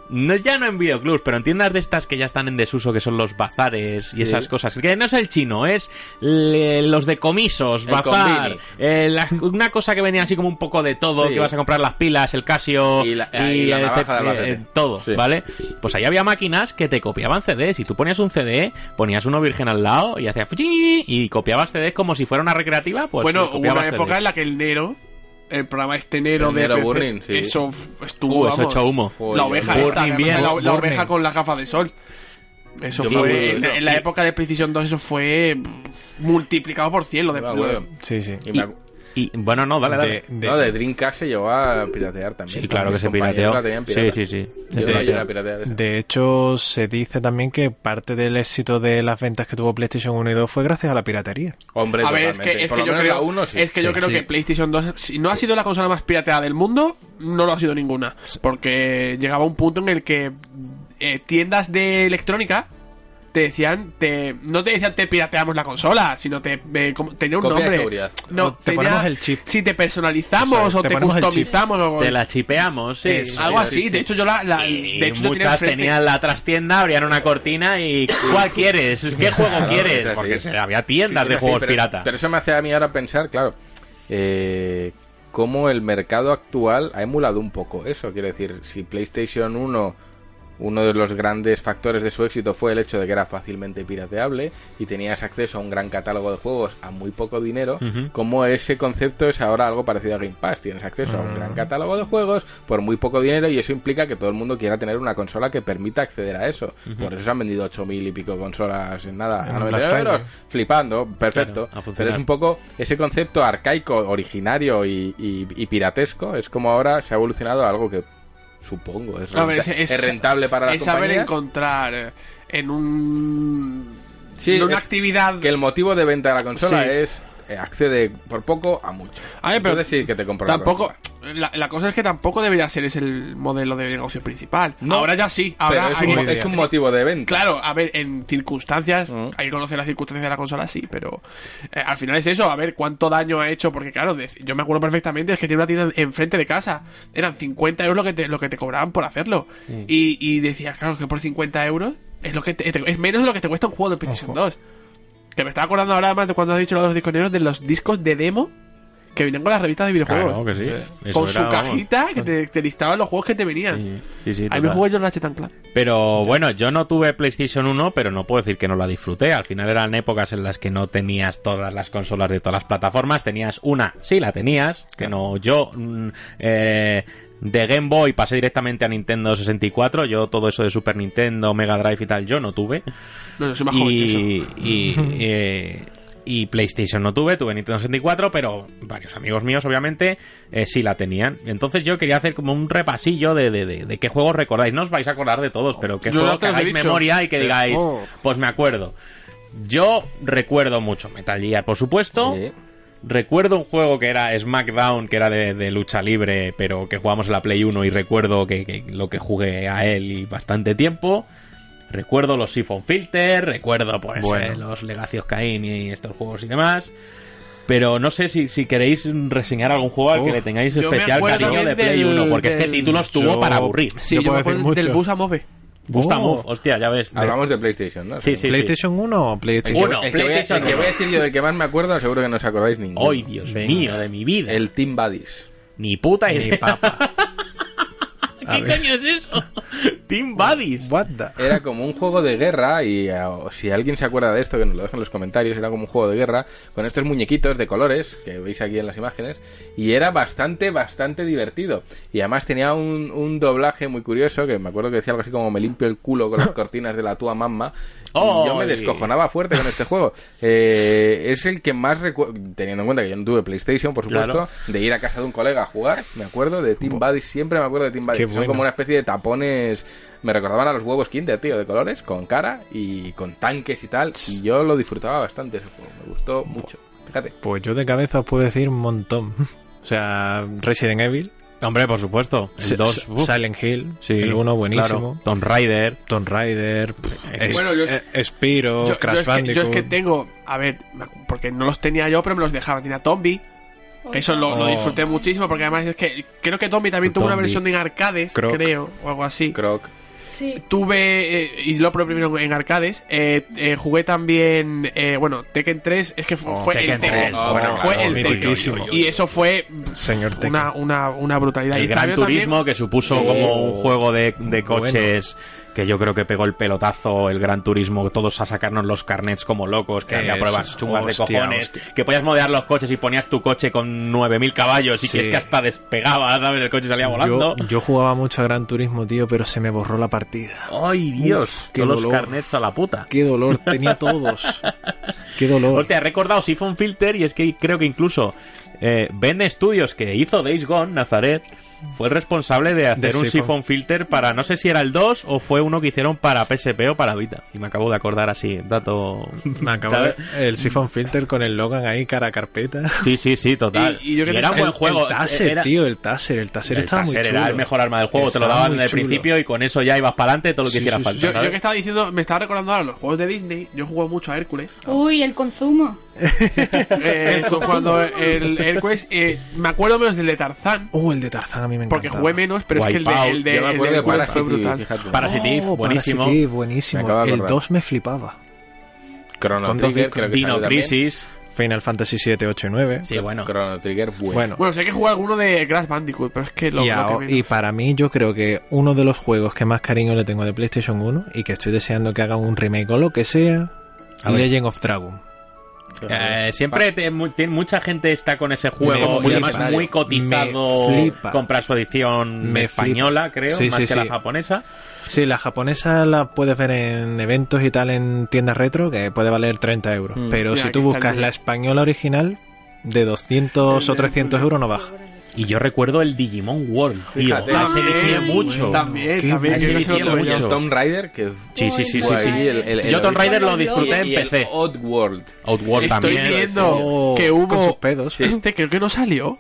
S4: No, ya no en videoclubs, pero en tiendas de estas que ya están en desuso, que son los bazares y
S1: Sí.
S4: esas cosas. Que no es el chino, es le- los decomisos,
S1: El
S4: bazar. eh, la- una cosa que venía así como un poco de todo,
S1: Sí.
S4: que vas a comprar las pilas, el Casio
S1: Y la- y la
S4: el eh, todo,
S1: Sí.
S4: ¿vale? Pues ahí había máquinas que te copiaban CDs. Y tú ponías un CD, ponías uno virgen al lado y hacía fuchi y copiabas CDs como si fuera una recreativa. Pues
S2: bueno,
S4: eh,
S2: hubo una época
S4: CDs.
S2: en la que el Nero, el programa este Nero
S1: El
S2: de
S1: Nero
S2: PC,
S1: Burning, sí.
S2: eso estuvo,
S4: Uh, eso
S2: vamos,
S4: echó humo.
S1: Joder,
S2: La oveja
S1: Burning
S2: esta,
S4: bien,
S2: la, la oveja con la gafa de sol. Eso
S1: Yo
S2: fue, en, en la época de PlayStation 2 eso fue mm, multiplicado por 100 lo de... De-
S3: Sí, sí.
S1: Y
S4: Y bueno, no, dale, dale.
S3: De- de-
S1: no, de Dreamcast se llegó a piratear también.
S4: Sí, claro que se pirateó. Sí, sí, sí.
S1: No a piratear.
S3: De hecho, se dice también que parte del éxito de las ventas que tuvo PlayStation 1 y 2 fue gracias a la piratería.
S1: Hombre,
S2: A ver, es que, es que yo creo,
S1: uno sí.
S2: es que yo
S3: Sí,
S2: creo
S3: sí.
S2: que PlayStation 2, si no ha sido la consola más pirateada del mundo, no lo ha sido ninguna. Porque llegaba un punto en el que eh, tiendas de electrónica te decían, te, no te decían te pirateamos la consola, sino te eh, como- tenía un
S1: Copia de
S2: nombre.
S1: seguridad.
S2: No,
S3: O te
S2: tenía-
S3: ponemos el chip.
S2: Si te personalizamos o
S3: te
S2: customizamos o
S4: Te la chipeamos, sí.
S3: Eso,
S2: algo
S3: sí,
S2: así.
S3: sí.
S2: De hecho, yo la, la-
S4: Y
S2: de hecho, yo tenía
S4: muchas tenían la trastienda, abrían una cortina y ¿cuál quieres? ¿Qué juego quieres? Porque se- había tiendas
S1: Sí,
S4: de juegos
S1: pero,
S4: pirata.
S1: Pero eso me hace a mí ahora pensar, claro, eh, cómo el mercado actual ha emulado un poco eso. Quiero decir, si PlayStation 1, uno de los grandes factores de su éxito fue el hecho de que era fácilmente pirateable y tenías acceso a un gran catálogo de juegos a muy poco dinero, como ese concepto es ahora algo parecido a Game Pass. Tienes acceso a un gran catálogo de juegos por muy poco dinero y eso implica que todo el mundo quiera tener una consola que permita acceder a eso. Por eso se han vendido 8.000 y pico consolas en nada, a
S3: Black
S1: 99 euros. Flipando, perfecto.
S4: Claro.
S1: Pero es un poco ese concepto arcaico, originario y, y- y piratesco. Es como ahora se ha evolucionado a algo que supongo es, renta-
S2: es-
S1: es rentable para la
S2: es saber encontrar en un
S1: Sí,
S2: en una actividad
S1: Que el motivo de venta de la consola
S2: Sí.
S1: es accede por poco a mucho.
S2: A ver, pero
S1: Entonces sí que te compro la
S2: tampoco la, la cosa es que tampoco debería ser ese el modelo de negocio principal.
S1: No,
S2: ahora ya sí ahora
S1: Pero es
S2: hay-
S1: un, mo- es un motivo de venta.
S2: claro a ver en circunstancias
S1: Mm.
S2: hay que conocer las circunstancias de la consola sí pero eh, al final es eso a ver cuánto daño ha hecho porque claro de- yo me acuerdo perfectamente es que tiene una tienda enfrente de casa eran 50 euros lo que te, lo que te cobraban por hacerlo. Y, y decías claro que por 50 euros es lo que te- es menos de lo que te cuesta un juego de PlayStation 2 que me estaba acordando ahora más de cuando has dicho los discos negros de los discos de demo que venían con las revistas de videojuegos.
S4: Claro que sí. Eso
S2: Con
S4: era,
S2: su
S4: vamos.
S2: cajita que te, te listaban los juegos que te venían.
S4: Sí, sí, sí,
S2: Ahí me
S4: total.
S2: jugué yo Ratchet Clank.
S4: Pero bueno, yo no tuve PlayStation 1, pero no puedo decir que no la disfruté. Al final eran épocas en las que no tenías todas las consolas de todas las plataformas. Tenías una, sí la tenías, que no yo. mm, eh, de Game Boy pasé directamente a Nintendo 64. Yo todo eso de Super Nintendo, Mega Drive y tal, yo no tuve.
S2: No, yo soy más joven que eso.
S4: Y, y, eh, y PlayStation no tuve, tuve Nintendo 64, pero varios amigos míos, obviamente, eh, sí la tenían. Entonces yo quería hacer como un repasillo de, de, de, de qué juegos recordáis. No os vais a acordar de todos, pero qué juegos
S2: no
S4: que hagáis memoria y que digáis,
S2: Oh.
S4: pues me acuerdo. Yo recuerdo mucho Metal Gear, por supuesto.
S1: Sí.
S4: Recuerdo un juego que era SmackDown, que era de, de lucha libre, pero que jugamos en la Play 1 y recuerdo que, que lo que jugué a él y bastante tiempo. Recuerdo los Siphon Filter, recuerdo pues
S3: Bueno.
S4: eh, los Legacy of Kain y estos juegos y demás. Pero no sé si, si queréis reseñar algún juego al que
S3: Uf.
S4: le tengáis
S2: Yo me
S4: especial
S2: acuerdo
S4: cariño de Play
S2: del-
S4: 1, porque es que
S2: del-
S4: títulos tuvo
S3: Yo-
S4: para aburrir.
S2: Sí,
S3: Yo
S2: yo,
S3: puedo
S2: me acuerdo
S3: decir
S2: del. Bus a Move.
S4: Gusta
S3: Oh.
S4: Hostia, ya ves.
S1: Hablamos de PlayStation, ¿no?
S4: Sí, sí, sí.
S3: ¿PlayStation 1 o PlayStation
S1: que,
S4: Uno,
S1: el que voy a, el que voy a decir yo del que más me acuerdo, seguro que no os acordáis ninguno.
S4: ¡Ay, Dios
S3: Venga.
S4: mío, de mi vida!
S1: El Team Buddies.
S4: Ni puta
S3: Ni papa.
S4: ¿Qué coño es eso? Team Buddies.
S3: What the-
S1: Era como un juego de guerra y o si alguien se acuerda de esto, que nos lo deje en los comentarios, era como un juego de guerra con estos muñequitos de colores que veis aquí en las imágenes y era bastante, bastante divertido. Y además tenía un, un doblaje muy curioso que me acuerdo que decía algo así como me limpio el culo con las cortinas de la tua mamma. Y yo me descojonaba fuerte con este juego. Eh, es el que más recuerdo, teniendo en cuenta que yo no tuve PlayStation, por supuesto,
S4: Claro.
S1: de ir a casa de un colega a jugar, me acuerdo de Team Buddies, siempre me acuerdo de Team Buddies.
S3: Qué
S1: Son
S3: bueno.
S1: como una especie de tapones, me recordaban a los huevos Kinder, tío, de colores, con cara y con tanques y tal, y yo lo disfrutaba bastante ese juego, me gustó mucho. Fíjate.
S3: Pues yo de cabeza os puedo decir un montón. O sea, Resident Evil,
S4: Hombre, por supuesto. El
S3: S-
S4: 2,
S3: S- Silent Hill,
S4: sí,
S3: el 1 buenísimo,
S4: claro. Tomb Raider.
S3: Tomb Raider, es-
S2: Bueno, yo-
S3: eh, Spyro,
S2: Yo, yo
S3: Crash
S2: es que, yo es que tengo, a ver, porque no los tenía yo, pero me los dejaba. Tenía Tombi, que eso lo, lo
S3: Oh.
S2: disfruté muchísimo, porque además es que creo que Tombi también
S4: Tu
S2: tuvo una versión en arcades,
S3: Croc.
S2: creo, o algo así.
S1: Croc.
S6: Sí.
S2: Tuve, eh, y lo probé primero en arcades, eh, eh, jugué también, eh, bueno, Tekken 3, es que fu-
S3: Oh,
S2: fue el
S4: Tekken
S2: Tekken.
S4: 3,
S1: Oh,
S2: bueno,
S1: claro,
S2: fue el. Tekken. Y eso fue
S3: Señor Tekken.
S2: una, una, una brutalidad.
S4: El
S2: y
S4: Gran
S2: también-
S4: Turismo, que supuso
S3: Oh,
S4: como un juego de, de
S3: bueno.
S4: Que yo creo que pegó el pelotazo, el Gran Turismo, todos a sacarnos los carnets como locos, que había pruebas chungas de cojones,
S3: hostia.
S4: que podías modear los coches y ponías tu coche con 9.000 caballos y
S3: Sí.
S4: que es que hasta despegaba, ¿sabes? El coche salía volando.
S3: yo, yo jugaba mucho a Gran Turismo, tío, pero se me borró la partida.
S4: ¡Ay, Dios!
S3: Uf, qué
S4: todos los carnets a la puta.
S3: Qué dolor, tenía todos. Qué dolor.
S4: Hostia, he recordado Siphon Filter y es que creo que incluso eh, Ben Studios, que hizo Days Gone, Nazaret, fue el responsable de hacer
S3: De
S4: un
S3: Siphon.
S4: Filter para, no sé si era el 2 o fue uno que hicieron para PSP o para Vita. Y me acabo de acordar así, dato...
S3: Me acabo de- el Siphon Filter con el Logan ahí, cara a carpeta.
S4: Sí, sí, sí, total.
S2: Y- y yo que te-
S4: era un buen
S3: el,
S4: juego.
S3: El Taser,
S4: Era-
S3: tío, el Taser. El Taser
S4: el
S3: estaba muy chulo.
S4: era el mejor arma del juego, te lo daban en el
S3: chulo.
S4: principio y con eso ya ibas para adelante todo lo que
S3: Sí,
S4: hiciera
S3: sí,
S4: falta.
S3: sí.
S2: Yo, que estaba diciendo, me estaba recordando ahora los juegos de Disney. Yo jugué mucho a Hércules.
S6: Uy, el consumo.
S2: Eh, cu- cuando el Hércules, eh, me acuerdo menos del de Tarzán,
S3: Oh, el de Tarzán a mí me encanta.
S2: porque jugué menos, pero es que el de, el de, el de Hércules fue brutal.
S1: fíjate.
S3: Oh,
S4: buenísimo.
S3: Buenísimo. El
S1: acordar.
S3: 2 me flipaba.
S1: Chrono Trigger,
S3: discos.
S1: creo que
S4: Dino
S1: también.
S4: Crisis.
S3: Final Fantasy 7, 8 y 9.
S4: Sí, bueno.
S1: Chrono Trigger, bueno.
S3: Bueno,
S2: Bueno, sé que jugué alguno de Crash Bandicoot, pero es que lo,
S3: y,
S2: lo que menos.
S3: y para mí yo creo que uno de los juegos que más cariño le tengo de PlayStation 1 y que estoy deseando que hagan un remake o lo que sea,
S4: A ver.
S3: Legend of Dragon.
S4: Eh, siempre te- mu- tiene- mucha gente está con ese
S3: Me
S4: juego y
S3: flipa.
S4: además muy cotizado.
S3: Me flipa.
S4: Comprar su edición
S3: Me
S4: española, creo,
S3: Sí,
S4: más
S3: sí,
S4: que
S3: sí.
S4: la japonesa.
S3: Sí, la japonesa la puedes ver en eventos y tal en tiendas retro que puede valer 30 euros.
S1: Mm.
S3: Pero si
S2: aquí
S3: tú
S2: está el
S3: buscas
S2: vídeo.
S3: la española original, de 200 o 300 euros no baja.
S4: Y yo recuerdo el Digimon World, tío.
S1: Fíjate.
S4: A ese vicié
S2: También,
S4: mucho.
S2: También,
S3: Qué
S2: también. que se
S4: mucho.
S2: yo.
S1: el Tomb Raider, que
S4: Sí, sí, sí, sí, sí.
S1: el- el- el
S4: Yo Tomb Raider lo disfruté en
S1: y el
S4: PC.
S1: Oddworld.
S4: Outworld
S2: Estoy
S4: también.
S2: viendo
S3: Oh,
S2: que
S3: con sus
S2: hubo.
S3: pedos.
S2: Este creo que no salió.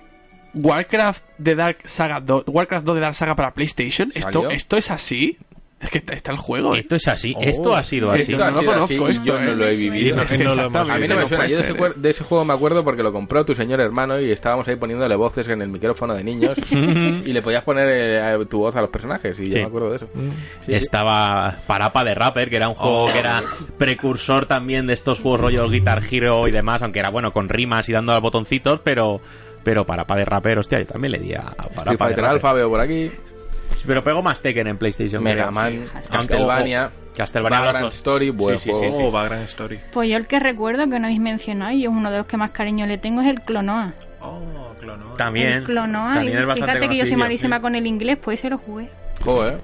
S2: Warcraft de Dark Saga 2, Warcraft 2 de Dark Saga para PlayStation. Esto,
S1: ¿Salió?
S2: esto es así. Es que está, está el juego. ¿eh?
S4: Esto es así.
S3: Oh.
S4: Esto ha sido así.
S2: Esto no lo conozco,
S1: así,
S2: esto,
S1: yo
S2: ¿eh?
S1: no lo he vivido.
S3: no-
S2: Es que
S3: no lo hemos
S1: A mí no me suena. Yo de ese,
S2: ser, ¿eh?
S1: de ese juego me acuerdo porque lo compró tu señor hermano y estábamos ahí poniéndole voces en el micrófono de niños y le podías poner eh, tu voz a los personajes y
S4: Sí.
S1: yo me acuerdo de eso.
S3: Mm.
S1: Sí,
S4: Estaba Parapa de Rapper, que era un juego que era precursor también de estos juegos rollo Guitar Hero y demás, aunque era bueno con rimas y dando a botoncitos, pero pero Parapa de Rapper, hostia, yo también le di a
S1: Street
S4: Parapa de Rapper.
S1: Alpha veo por aquí.
S4: Pero pegó más Tekken en PlayStation.
S1: Mega
S4: creo.
S1: Man,
S4: Sí.
S1: Castlevania,
S4: Castlevania
S1: Vagrant
S4: los.
S1: Story, buen
S4: Sí, sí,
S1: juego.
S4: sí,
S3: Oh, Story.
S6: Pues yo el que recuerdo que no habéis mencionado y es uno de los que más cariño le tengo es el Clonoa.
S3: Oh, Clonoa.
S4: También.
S6: el Clonoa.
S4: también
S6: y fíjate que yo soy malísima
S4: sí.
S6: con el inglés, pues se lo jugué.
S1: Joder.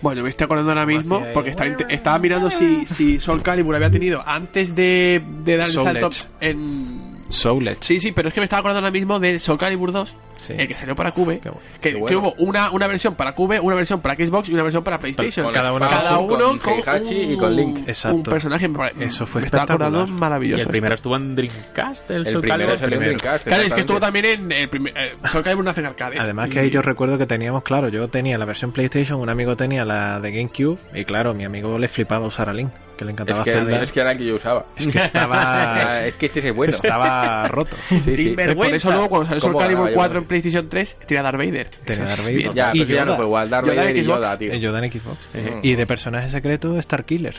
S2: Bueno, me estoy acordando ahora mismo
S3: eh.
S2: porque estaba, mirando si, si Soul Calibur había tenido antes de, de dar el
S3: Soul
S2: salto
S3: Edge.
S2: en.
S3: Soul Edge.
S2: Sí, sí, pero es que me estaba acordando ahora mismo de Soul Calibur 2,
S3: Sí.
S2: el que salió para Cube.
S3: Qué bueno.
S2: Que,
S1: Qué
S2: que
S1: bueno.
S2: hubo una, una versión para Cube, una versión para Xbox y una versión para PlayStation.
S1: Con
S3: Cada
S1: espada,
S2: Cada
S1: con
S2: uno con,
S1: Heihachi
S2: un,
S1: y con Link.
S3: Exacto.
S2: un personaje.
S3: Eso fue espectacular.
S4: Y
S2: maravilloso.
S4: el primero estuvo en Dreamcast, el,
S1: El
S4: Soul
S1: primero
S4: Calibur.
S1: salió en
S3: primero.
S1: Dreamcast.
S2: Claro, es que estuvo también en el primer. Eh, Soul Calibur nace en arcade.
S3: Además
S2: Y-
S3: que ahí yo recuerdo que teníamos, claro, yo tenía la versión PlayStation, un amigo tenía la de GameCube y claro, mi amigo le flipaba usar a Link, que le
S1: Es
S3: encantaba
S1: que,
S3: Zelda.
S1: es que era el que yo usaba.
S3: Es que estaba,
S1: Ah, es que este es bueno.
S3: estaba roto.
S1: Sí,
S2: Por eso luego cuando salió Soul
S1: ¿Cómo
S2: Calibur
S1: ganaba yo?
S2: 4 en PlayStation 3, tenía Darth Vader.
S3: Tenía Darth Vader.
S2: bien.
S1: Ya,
S3: Y
S1: pero ya no
S3: Yoda.
S1: fue igual. Darth
S2: Yoda
S1: Vader y
S2: Xbox.
S1: Yoda, tío.
S3: Eh, Yoda en Xbox.
S1: Ujú.
S3: Y de personaje secreto, Star Killer.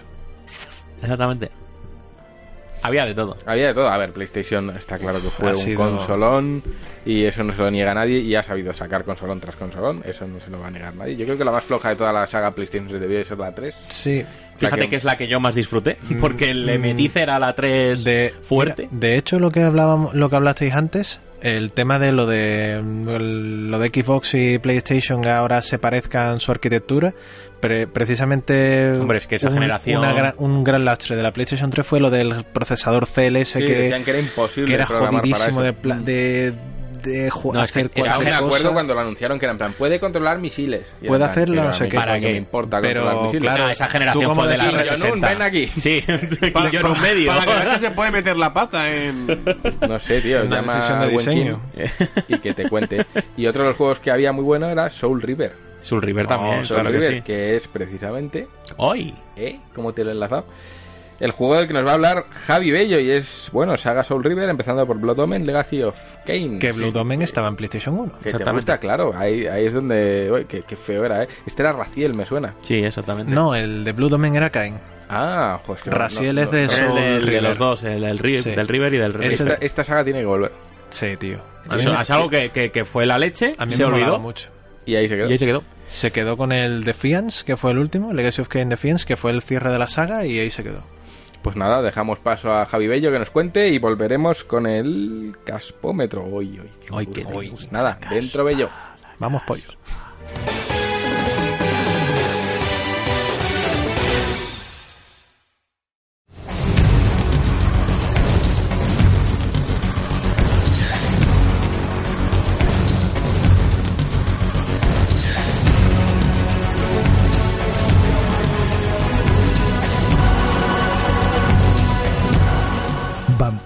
S4: Exactamente. Había de todo.
S1: Había de todo. A ver, PlayStation está claro que fue
S3: Ha
S1: un
S3: sido-
S1: consolón y eso no se lo niega nadie y ha sabido sacar consolón tras consolón. Eso no se lo va a negar nadie. Yo creo que la más floja de toda la saga PlayStation 3 debió de ser la 3.
S3: Sí.
S4: Fíjate
S1: que-
S4: que es la que yo más disfruté, porque el
S3: mm,
S4: Emetice era la 3
S3: De,
S4: fuerte.
S3: mira, de hecho, lo que hablábamos, lo que hablasteis antes, el tema de lo de lo de Xbox y PlayStation que ahora se parezcan su arquitectura, pre- precisamente
S4: Hombre, es que esa
S3: un,
S4: generación-
S3: una gran- un gran lastre de la PlayStation 3 fue lo del procesador CLS
S1: Sí,
S3: que,
S1: que era imposible
S3: que era
S1: programar para
S3: jodidísimo
S1: eso.
S3: de, pla- de, de
S4: No, es que
S3: hacer
S4: Esa
S3: cualquier
S1: me acuerdo
S3: cosa.
S1: cuando lo anunciaron que era en plan, puede controlar misiles.
S3: Puede hacerlo, no sé qué.
S1: ¿Para qué
S4: ¿Para
S1: me importa
S3: Pero,
S1: controlar misiles?
S3: claro,
S4: esa
S3: ¿tú
S4: generación fue de la
S3: decís?
S4: 360.
S1: Jon Un, ven aquí.
S4: Sí,
S2: Para,
S4: yo en un medio.
S2: para que que se puede meter la pata en...
S1: No sé, tío,
S3: Una
S1: llama
S3: decisión de diseño.
S1: Y que te cuente. Y otro de los juegos que había muy bueno era Soul River.
S4: Soul River también,
S1: Oh, Soul
S4: claro que
S1: River,
S4: sí.
S1: que es precisamente
S4: Hoy.
S1: ¿Eh? ¿Cómo te lo he enlazado? El juego del que nos va a hablar Javi Bello y es, bueno, saga Soul River, empezando por Blood Omen, Legacy of Kane.
S3: Que Blue
S1: Sí,
S3: Domain estaba en PlayStation 1.
S1: Que te
S4: Exactamente.
S1: gusta, claro. Ahí, ahí es donde... Uy, qué, qué feo era, ¿eh? Este era Raciel, me suena.
S4: Sí, exactamente.
S3: No, el de Blue Domain era Cain.
S1: Ah, pues que no-
S3: Raziel
S1: no-
S3: es de
S1: no-
S4: el
S3: River.
S4: los dos, el del, Ri-
S3: Sí.
S4: del River y del River.
S1: Esta, esta saga tiene que volver.
S3: Sí, tío. A
S4: Eso,
S3: me,
S4: es algo que, que, que fue la leche,
S3: a mí
S4: se
S3: me
S4: olvidó
S3: mucho.
S1: Y ahí se quedó.
S4: y ahí se quedó.
S3: Se quedó con el Defiance, que fue el último, Legacy of Kain Defiance, que fue el cierre de la saga, y ahí se quedó.
S1: Pues nada, dejamos paso a Javi Bello que nos cuente y volveremos con el caspómetro. Uy, uy,
S4: Ay, qué
S1: uy.
S4: rico.
S1: Nada, dentro Bello.
S3: Vamos, pollos.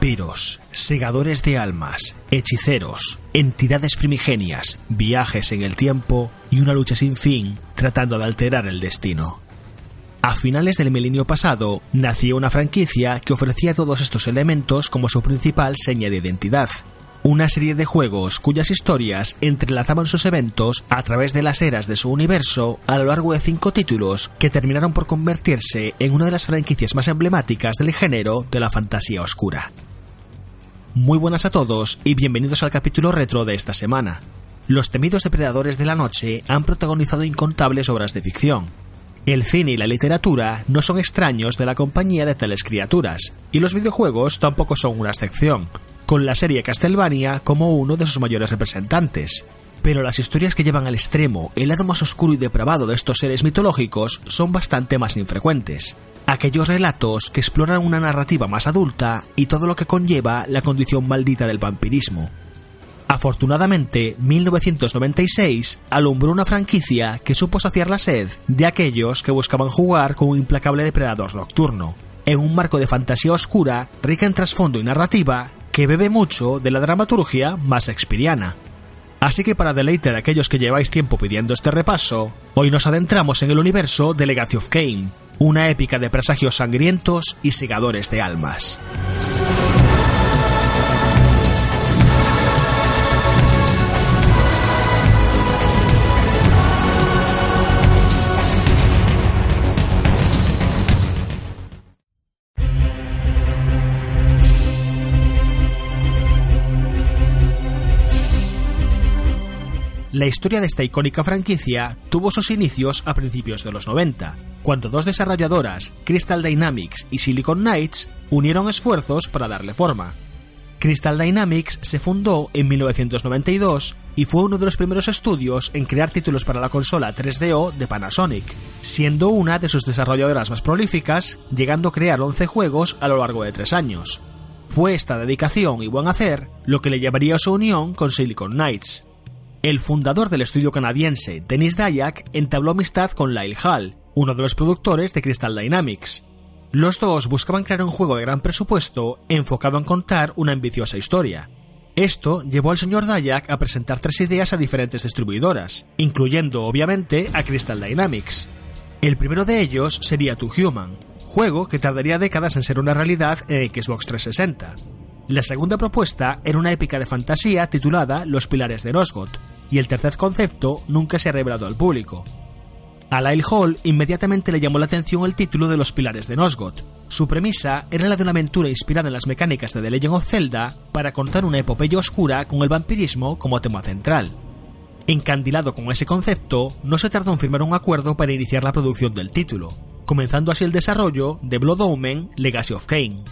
S7: Vampiros, segadores de almas, hechiceros, entidades primigenias, viajes en el tiempo y una lucha sin fin tratando de alterar el destino. A finales del milenio pasado nació una franquicia que ofrecía todos estos elementos como su principal seña de identidad. Una serie de juegos cuyas historias entrelazaban sus eventos a través de las eras de su universo a lo largo de cinco títulos que terminaron por convertirse en una de las franquicias más emblemáticas del género de la fantasía oscura. Muy buenas a todos y bienvenidos al capítulo retro de esta semana. Los temidos depredadores de la noche han protagonizado incontables obras de ficción. El cine y la literatura no son extraños de la compañía de tales criaturas, y los videojuegos tampoco son una excepción, con la serie Castlevania como uno de sus mayores representantes. Pero las historias que llevan al extremo el lado más oscuro y depravado de estos seres mitológicos son bastante más infrecuentes. Aquellos relatos que exploran una narrativa más adulta y todo lo que conlleva la condición maldita del vampirismo. Afortunadamente, 1996 alumbró una franquicia que supo saciar la sed de aquellos que buscaban jugar con un implacable depredador nocturno, en un marco de fantasía oscura rica en trasfondo y narrativa que bebe mucho de la dramaturgia más expiriana. Así que para deleite de aquellos que lleváis tiempo pidiendo este repaso, hoy nos adentramos en el universo de Legacy of Kain, una épica de presagios sangrientos y segadores de almas. La historia de esta icónica franquicia tuvo sus inicios a principios de los 90, cuando dos desarrolladoras, Crystal Dynamics y Silicon Knights, unieron esfuerzos para darle forma. Crystal Dynamics se fundó en 1992 y fue uno de los primeros estudios en crear títulos para la consola 3DO de Panasonic, siendo una de sus desarrolladoras más prolíficas, llegando a crear 11 juegos a lo largo de tres años. Fue esta dedicación y buen hacer lo que le llevaría a su unión con Silicon Knights. El fundador del estudio canadiense, Dennis Dayak, entabló amistad con Lyle Hall, uno de los productores de Crystal Dynamics. Los dos buscaban crear un juego de gran presupuesto enfocado en contar una ambiciosa historia. Esto llevó al señor Dayak a presentar tres ideas a diferentes distribuidoras, incluyendo obviamente a Crystal Dynamics. El primero de ellos sería To Human, juego que tardaría décadas en ser una realidad en Xbox 360. La segunda propuesta era una épica de fantasía titulada Los Pilares de Nosgoth, y el tercer concepto nunca se ha revelado al público. A Lyle Hall inmediatamente le llamó la atención el título de Los Pilares de Nosgoth, Su premisa era la de una aventura inspirada en las mecánicas de The Legend of Zelda para contar una epopeya oscura con el vampirismo como tema central. Encandilado con ese concepto, no se tardó en firmar un acuerdo para iniciar la producción del título, comenzando así el desarrollo de Blood Omen Legacy of Kain.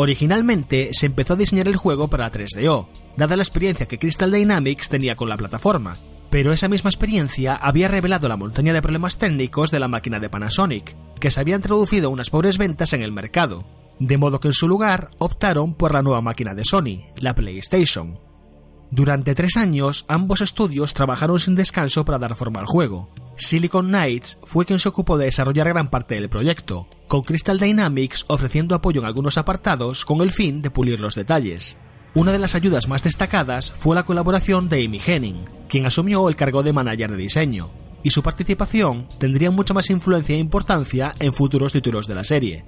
S7: Originalmente se empezó a diseñar el juego para 3DO, dada la experiencia que Crystal Dynamics tenía con la plataforma, pero esa misma experiencia había revelado la montaña de problemas técnicos de la máquina de Panasonic, que se habían traducido a unas pobres ventas en el mercado, de modo que en su lugar optaron por la nueva máquina de Sony, la PlayStation. Durante tres años, ambos estudios trabajaron sin descanso para dar forma al juego. Silicon Knights fue quien se ocupó de desarrollar gran parte del proyecto, con Crystal Dynamics ofreciendo apoyo en algunos apartados con el fin de pulir los detalles. Una de las ayudas más destacadas fue la colaboración de Amy Henning, quien asumió el cargo de manager de diseño, y su participación tendría mucha más influencia e importancia en futuros títulos de la serie.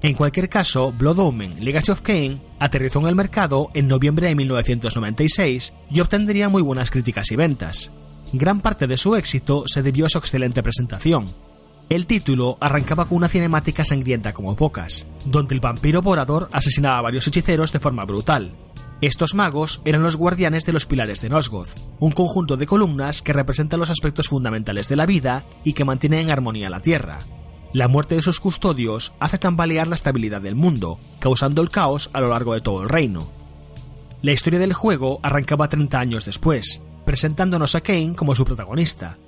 S7: En cualquier caso, Blood Omen Legacy of Kain aterrizó en el mercado en noviembre de 1996 y obtendría muy buenas críticas y ventas. Gran parte de su éxito se debió a su excelente presentación. El título arrancaba con una cinemática sangrienta como pocas, donde el vampiro vorador asesinaba a varios hechiceros de forma brutal. Estos magos eran los guardianes de los pilares de Nosgoth, un conjunto de columnas que representan los aspectos fundamentales de la vida y que mantienen en armonía la Tierra, la muerte de sus custodios hace tambalear la estabilidad del mundo, causando el caos a lo largo de todo el reino. La historia del juego arrancaba 30 años después, presentándonos a Kane como su protagonista.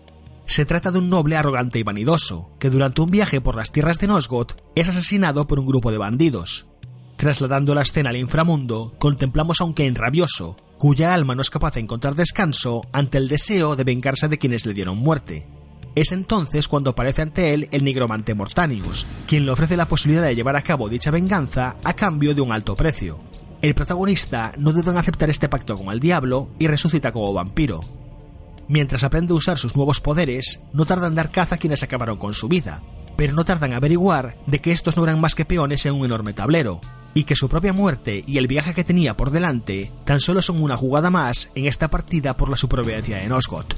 S7: Se trata de un noble arrogante y vanidoso, que durante un viaje por las tierras de Nosgoth es asesinado por un grupo de bandidos. Trasladando la escena al inframundo, contemplamos a un Kane rabioso, cuya alma no es capaz de encontrar descanso ante el deseo de vengarse de quienes le dieron muerte. Es entonces cuando aparece ante él el nigromante Mortanius, quien le ofrece la posibilidad de llevar a cabo dicha venganza a cambio de un alto precio. El protagonista no duda en aceptar este pacto con el diablo y resucita como vampiro. Mientras aprende a usar sus nuevos poderes, no tarda en dar caza a quienes acabaron con su vida, pero no tarda en averiguar de que estos no eran más que peones en un enorme tablero, y que su propia muerte y el viaje que tenía por delante tan solo son una jugada más en esta partida por la supervivencia de Nosgoth.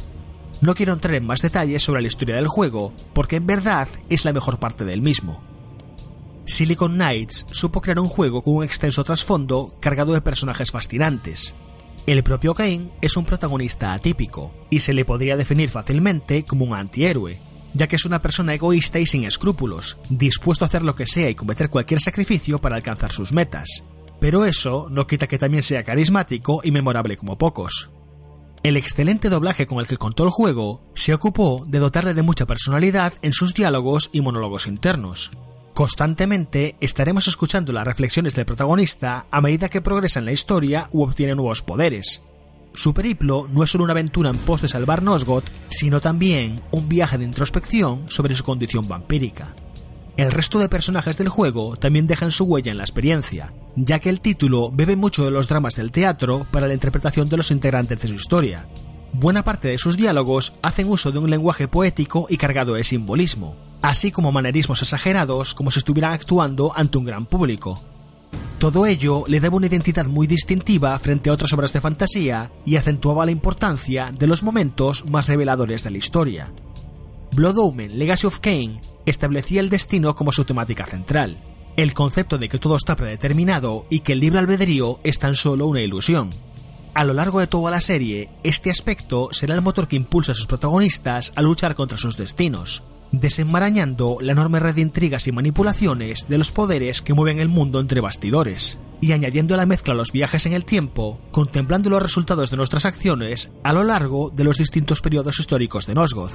S7: No quiero entrar en más detalles sobre la historia del juego, porque en verdad es la mejor parte del mismo. Silicon Knights supo crear un juego con un extenso trasfondo cargado de personajes fascinantes. El propio Kane es un protagonista atípico, y se le podría definir fácilmente como un antihéroe, ya que es una persona egoísta y sin escrúpulos, dispuesto a hacer lo que sea y cometer cualquier sacrificio para alcanzar sus metas. Pero eso no quita que también sea carismático y memorable como pocos. El excelente doblaje con el que contó el juego se ocupó de dotarle de mucha personalidad en sus diálogos y monólogos internos. Constantemente estaremos escuchando las reflexiones del protagonista a medida que progresa en la historia u obtiene nuevos poderes. Su periplo no es solo una aventura en pos de salvar Nosgoth, sino también un viaje de introspección sobre su condición vampírica. El resto de personajes del juego también dejan su huella en la experiencia, ya que el título bebe mucho de los dramas del teatro para la interpretación de los integrantes de su historia. Buena parte de sus diálogos hacen uso de un lenguaje poético y cargado de simbolismo, así como manerismos exagerados como si estuvieran actuando ante un gran público. Todo ello le daba una identidad muy distintiva frente a otras obras de fantasía y acentuaba la importancia de los momentos más reveladores de la historia. Blood Omen Legacy of Kain establecía el destino como su temática central, el concepto de que todo está predeterminado y que el libre albedrío es tan solo una ilusión. A lo largo de toda la serie, este aspecto será el motor que impulsa a sus protagonistas a luchar contra sus destinos, desenmarañando la enorme red de intrigas y manipulaciones de los poderes que mueven el mundo entre bastidores, y añadiendo a la mezcla los viajes en el tiempo, contemplando los resultados de nuestras acciones a lo largo de los distintos periodos históricos de Nosgoth.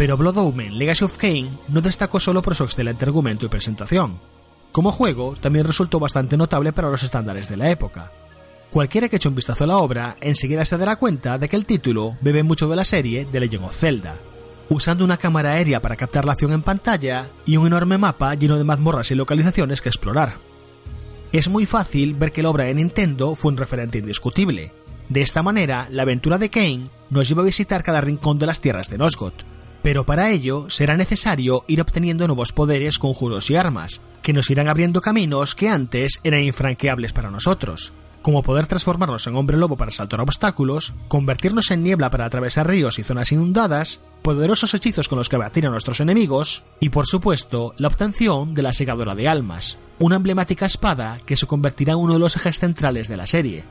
S7: Pero Blood Omen Legacy of Kain no destacó solo por su excelente argumento y presentación. Como juego, también resultó bastante notable para los estándares de la época. Cualquiera que eche un vistazo a la obra enseguida se dará cuenta de que el título bebe mucho de la serie de Legend of Zelda, usando una cámara aérea para captar la acción en pantalla y un enorme mapa lleno de mazmorras y localizaciones que explorar. Es muy fácil ver que la obra de Nintendo fue un referente indiscutible, De esta manera, la aventura de Kane nos lleva a visitar cada rincón de las tierras de Nosgoth. Pero para ello será necesario ir obteniendo nuevos poderes, conjuros y armas, que nos irán abriendo caminos que antes eran infranqueables para nosotros, como poder transformarnos en hombre lobo para saltar obstáculos, convertirnos en niebla para atravesar ríos y zonas inundadas, poderosos hechizos con los que batir a nuestros enemigos, y por supuesto la obtención de la segadora de almas, una emblemática espada que se convertirá en uno de los ejes centrales de la serie.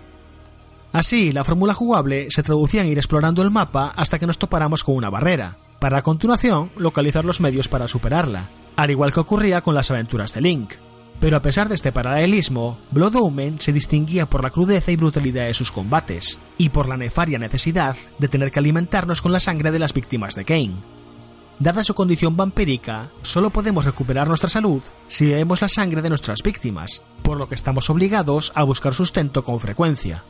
S7: Así, la fórmula jugable se traducía en ir explorando el mapa hasta que nos topáramos con una barrera, para a continuación localizar los medios para superarla, al igual que ocurría con las aventuras de Link. Pero a pesar de este paralelismo, Blood Omen se distinguía por la crudeza y brutalidad de sus combates, y por la nefaria necesidad de tener que alimentarnos con la sangre de las víctimas de Kane. Dada su condición vampírica, solo podemos recuperar nuestra salud si bebemos la sangre de nuestras víctimas, por lo que estamos obligados a buscar sustento con frecuencia.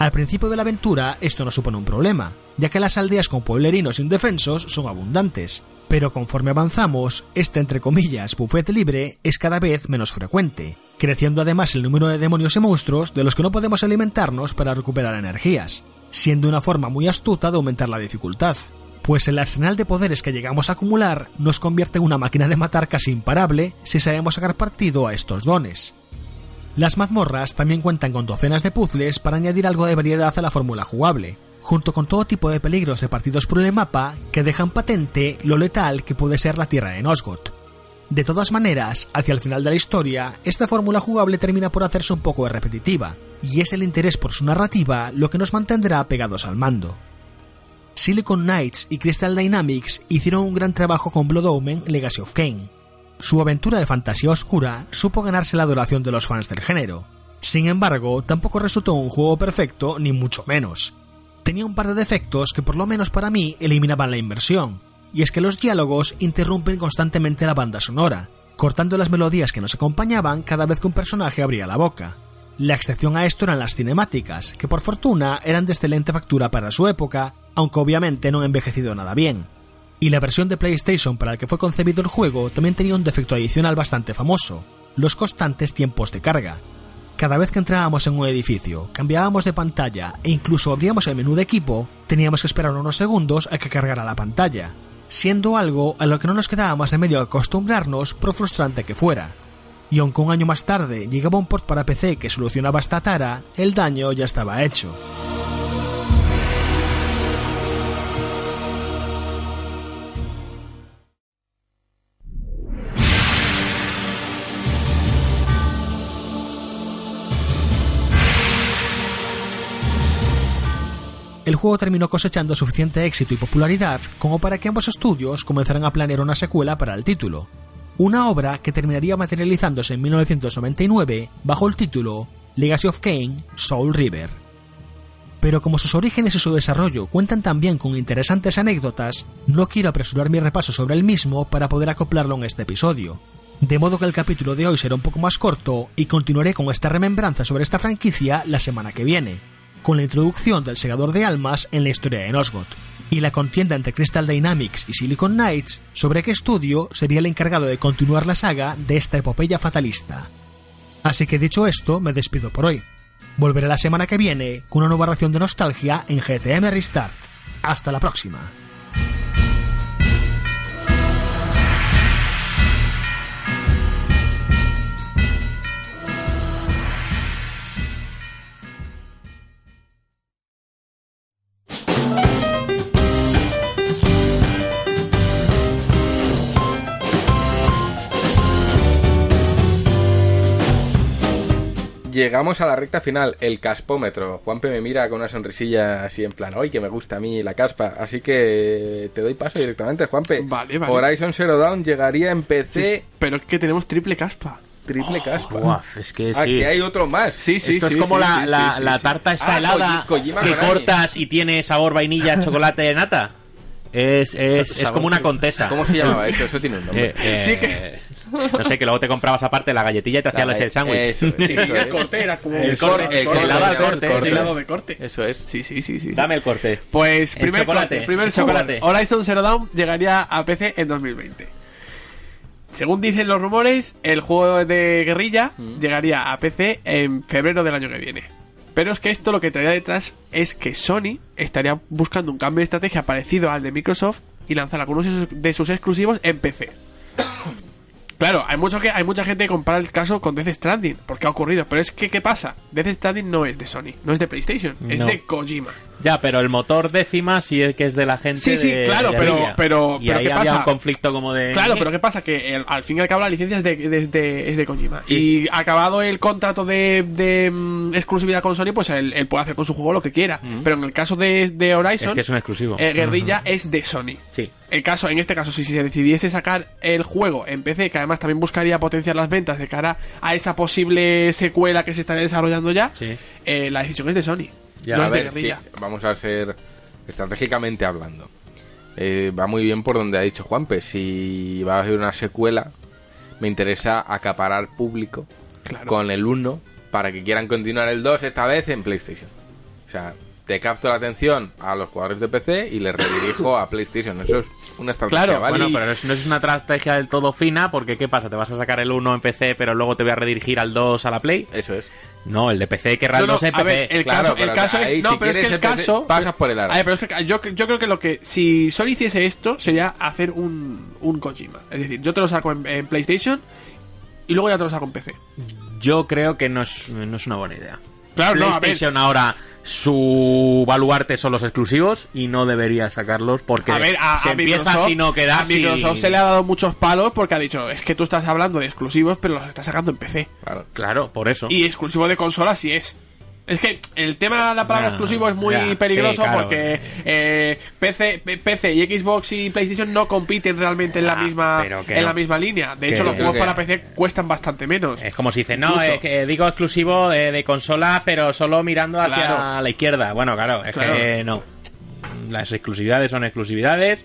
S7: Al principio de la aventura esto no supone un problema, ya que las aldeas con pueblerinos indefensos son abundantes, pero conforme avanzamos, este entre comillas buffet libre es cada vez menos frecuente, creciendo además el número de demonios y monstruos de los que no podemos alimentarnos para recuperar energías, siendo una forma muy astuta de aumentar la dificultad, pues el arsenal de poderes que llegamos a acumular nos convierte en una máquina de matar casi imparable si sabemos sacar partido a estos dones. Las mazmorras también cuentan con docenas de puzzles para añadir algo de variedad a la fórmula jugable, junto con todo tipo de peligros repartidos por el mapa que dejan patente lo letal que puede ser la tierra de Nosgoth. De todas maneras, hacia el final de la historia, esta fórmula jugable termina por hacerse un poco repetitiva, y es el interés por su narrativa lo que nos mantendrá pegados al mando. Silicon Knights y Crystal Dynamics hicieron un gran trabajo con Blood Omen Legacy of Kane. Su aventura de fantasía oscura supo ganarse la adoración de los fans del género. Sin embargo, tampoco resultó un juego perfecto, ni mucho menos. Tenía un par de defectos que por lo menos para mí eliminaban la inversión, y es que los diálogos interrumpen constantemente la banda sonora, cortando las melodías que nos acompañaban cada vez que un personaje abría la boca. La excepción a esto eran las cinemáticas, que por fortuna eran de excelente factura para su época, aunque obviamente no han envejecido nada bien. Y la versión de PlayStation para la que fue concebido el juego también tenía un defecto adicional bastante famoso, los constantes tiempos de carga. Cada vez que entrábamos en un edificio, cambiábamos de pantalla e incluso abríamos el menú de equipo, teníamos que esperar unos segundos a que cargara la pantalla, siendo algo a lo que no nos quedaba más remedio que acostumbrarnos por frustrante que fuera. Y aunque un año más tarde llegaba un port para PC que solucionaba esta tara, el daño ya estaba hecho. El juego terminó cosechando suficiente éxito y popularidad como para que ambos estudios comenzaran a planear una secuela para el título, una obra que terminaría materializándose en 1999 bajo el título Legacy of Kane Soul River. Pero como sus orígenes y su desarrollo cuentan también con interesantes anécdotas, no quiero apresurar mi repaso sobre el mismo para poder acoplarlo en este episodio. De modo que el capítulo de hoy será un poco más corto y continuaré con esta remembranza sobre esta franquicia la semana que viene, con la introducción del segador de almas en la historia de Nosgoth, y la contienda entre Crystal Dynamics y Silicon Knights sobre qué estudio sería el encargado de continuar la saga de esta epopeya fatalista. Así que dicho esto, me despido por hoy. Volveré la semana que viene con una nueva ración de nostalgia en GTM Restart. Hasta la próxima.
S1: Llegamos a la recta final, el caspómetro. Juanpe me mira con una sonrisilla así en plan, ¡ay, que me gusta a mí la caspa! Así que te doy paso directamente, Juanpe.
S2: Vale, vale.
S1: Horizon Zero Dawn llegaría en PC
S2: Pero es que tenemos triple caspa.
S1: triple caspa.
S4: Buaf, es que sí.
S1: que hay otro más.
S2: Sí, sí,
S4: Esto
S2: sí,
S4: es como
S2: sí,
S4: la,
S2: sí,
S4: la,
S2: sí, sí,
S4: la
S2: sí.
S4: tarta esta
S1: Ah,
S4: helada
S1: Koji-
S4: que cortas y tiene sabor vainilla, chocolate de nata. Es, es, es como una contesa.
S1: ¿Cómo se llamaba eso? Eso tiene un nombre.
S4: Eh, eh,
S2: Sí que-
S4: No sé, que luego te comprabas aparte la galletilla y te hacías
S1: La-
S4: el sándwich.
S1: eso
S2: Sí,
S1: eso
S2: el corte era como
S4: El
S2: un
S4: corte,
S2: corte,
S4: el corte,
S2: helado
S4: el
S2: corte,
S4: corte.
S2: helado de corte.
S1: Eso es.
S2: Sí, sí, sí, sí.
S4: Dame el corte.
S2: Pues
S4: El
S2: primer
S4: chocolate,
S2: corte, primer
S4: el chocolate.
S2: chocolate. Horizon Zero Dawn llegaría a PC en 2020. Según dicen los rumores, el juego de guerrilla
S4: Mm.
S2: llegaría a PC en febrero del año que viene. Pero es que esto lo que traería detrás es que Sony estaría buscando un cambio de estrategia parecido al de Microsoft y lanzar algunos de sus- exclusivos en PC. Claro, hay mucho que hay mucha gente que compara el caso con Death Stranding, porque ha ocurrido, pero es que ¿qué pasa? Death Stranding no es de Sony, no es de PlayStation, es de Kojima.
S4: Ya, pero el motor décima sí es que es de la gente
S2: Sí, sí,
S4: de-
S2: claro,
S4: de
S2: pero- pero-
S4: y
S2: pero
S4: ahí
S2: ¿qué
S4: había
S2: pasa?
S4: un conflicto como de
S2: Claro, pero ¿qué pasa? Que el- al fin y al cabo la licencia es de, es de Kojima.
S4: Sí.
S2: Y acabado el contrato de, mm, exclusividad con Sony, pues él, él puede hacer con su juego lo que quiera. Pero en el caso de, Horizon,
S4: es que es un exclusivo.
S2: eh, Guerrilla es de Sony.
S4: Sí.
S2: El caso, en este caso, si se decidiese sacar el juego en PC, que además también buscaría potenciar las ventas de cara a esa posible secuela que se estaría desarrollando ya,
S4: Sí.
S2: eh, la decisión es de Sony.
S4: Ya,
S2: no
S1: a ver, sí, vamos a ser estratégicamente hablando. Eh, va muy bien por donde ha dicho Juanpe. Si va a hacer una secuela, me interesa acaparar público
S2: Claro.
S1: con el 1 para que quieran continuar el 2 esta vez en PlayStation. O sea, te capto la atención a los jugadores de PC y les redirijo a PlayStation. Eso es una estrategia,
S2: Claro,
S1: ¿vale?
S4: Bueno, pero no es una estrategia del todo fina, porque ¿qué pasa? ¿Te vas a sacar el 1 en PC, pero luego te voy a redirigir al 2 a la Play?
S1: Eso es.
S4: No, el de PC el
S2: No, no,
S4: 2 en
S2: a
S4: PC.
S2: ver, el
S1: claro,
S2: caso,
S1: pero
S2: el caso
S1: ahí,
S2: es. No,
S1: si
S2: pero es que el
S1: el
S2: caso.
S1: pasas por el aro.
S2: A ver, pero es que yo, yo creo que lo que. Si Sony hiciese esto, sería hacer un, un Kojima. Es decir, yo te lo saco en, en PlayStation y luego ya te lo saco en PC.
S4: Yo creo que no es, no es una buena idea.
S2: Claro, no, a ver.
S4: PlayStation ahora su baluarte son los exclusivos y no debería sacarlos porque
S2: A ver, a,
S4: se
S2: a
S4: empieza si no quedar
S2: a Microsoft se le ha dado muchos palos porque ha dicho, es que tú estás hablando de exclusivos, pero los estás sacando en PC.
S1: Claro.
S4: Claro, por eso.
S2: Y exclusivo de consola sí es. Es que el tema de la palabra exclusivo es muy
S4: ya,
S2: peligroso
S4: sí, claro.
S2: porque eh, PC, PC y Xbox y PlayStation no compiten realmente en la
S4: Ah,
S2: misma
S4: pero que
S2: en
S4: no.
S2: la misma línea. De hecho, los juegos
S1: que-
S2: para PC cuestan bastante menos.
S4: Es como si dicen, no,
S2: Incluso-
S4: es que digo exclusivo de, de consola, pero solo mirando hacia
S2: Claro.
S4: la izquierda. Bueno, claro, es
S2: Claro.
S4: que no. Las exclusividades son exclusividades.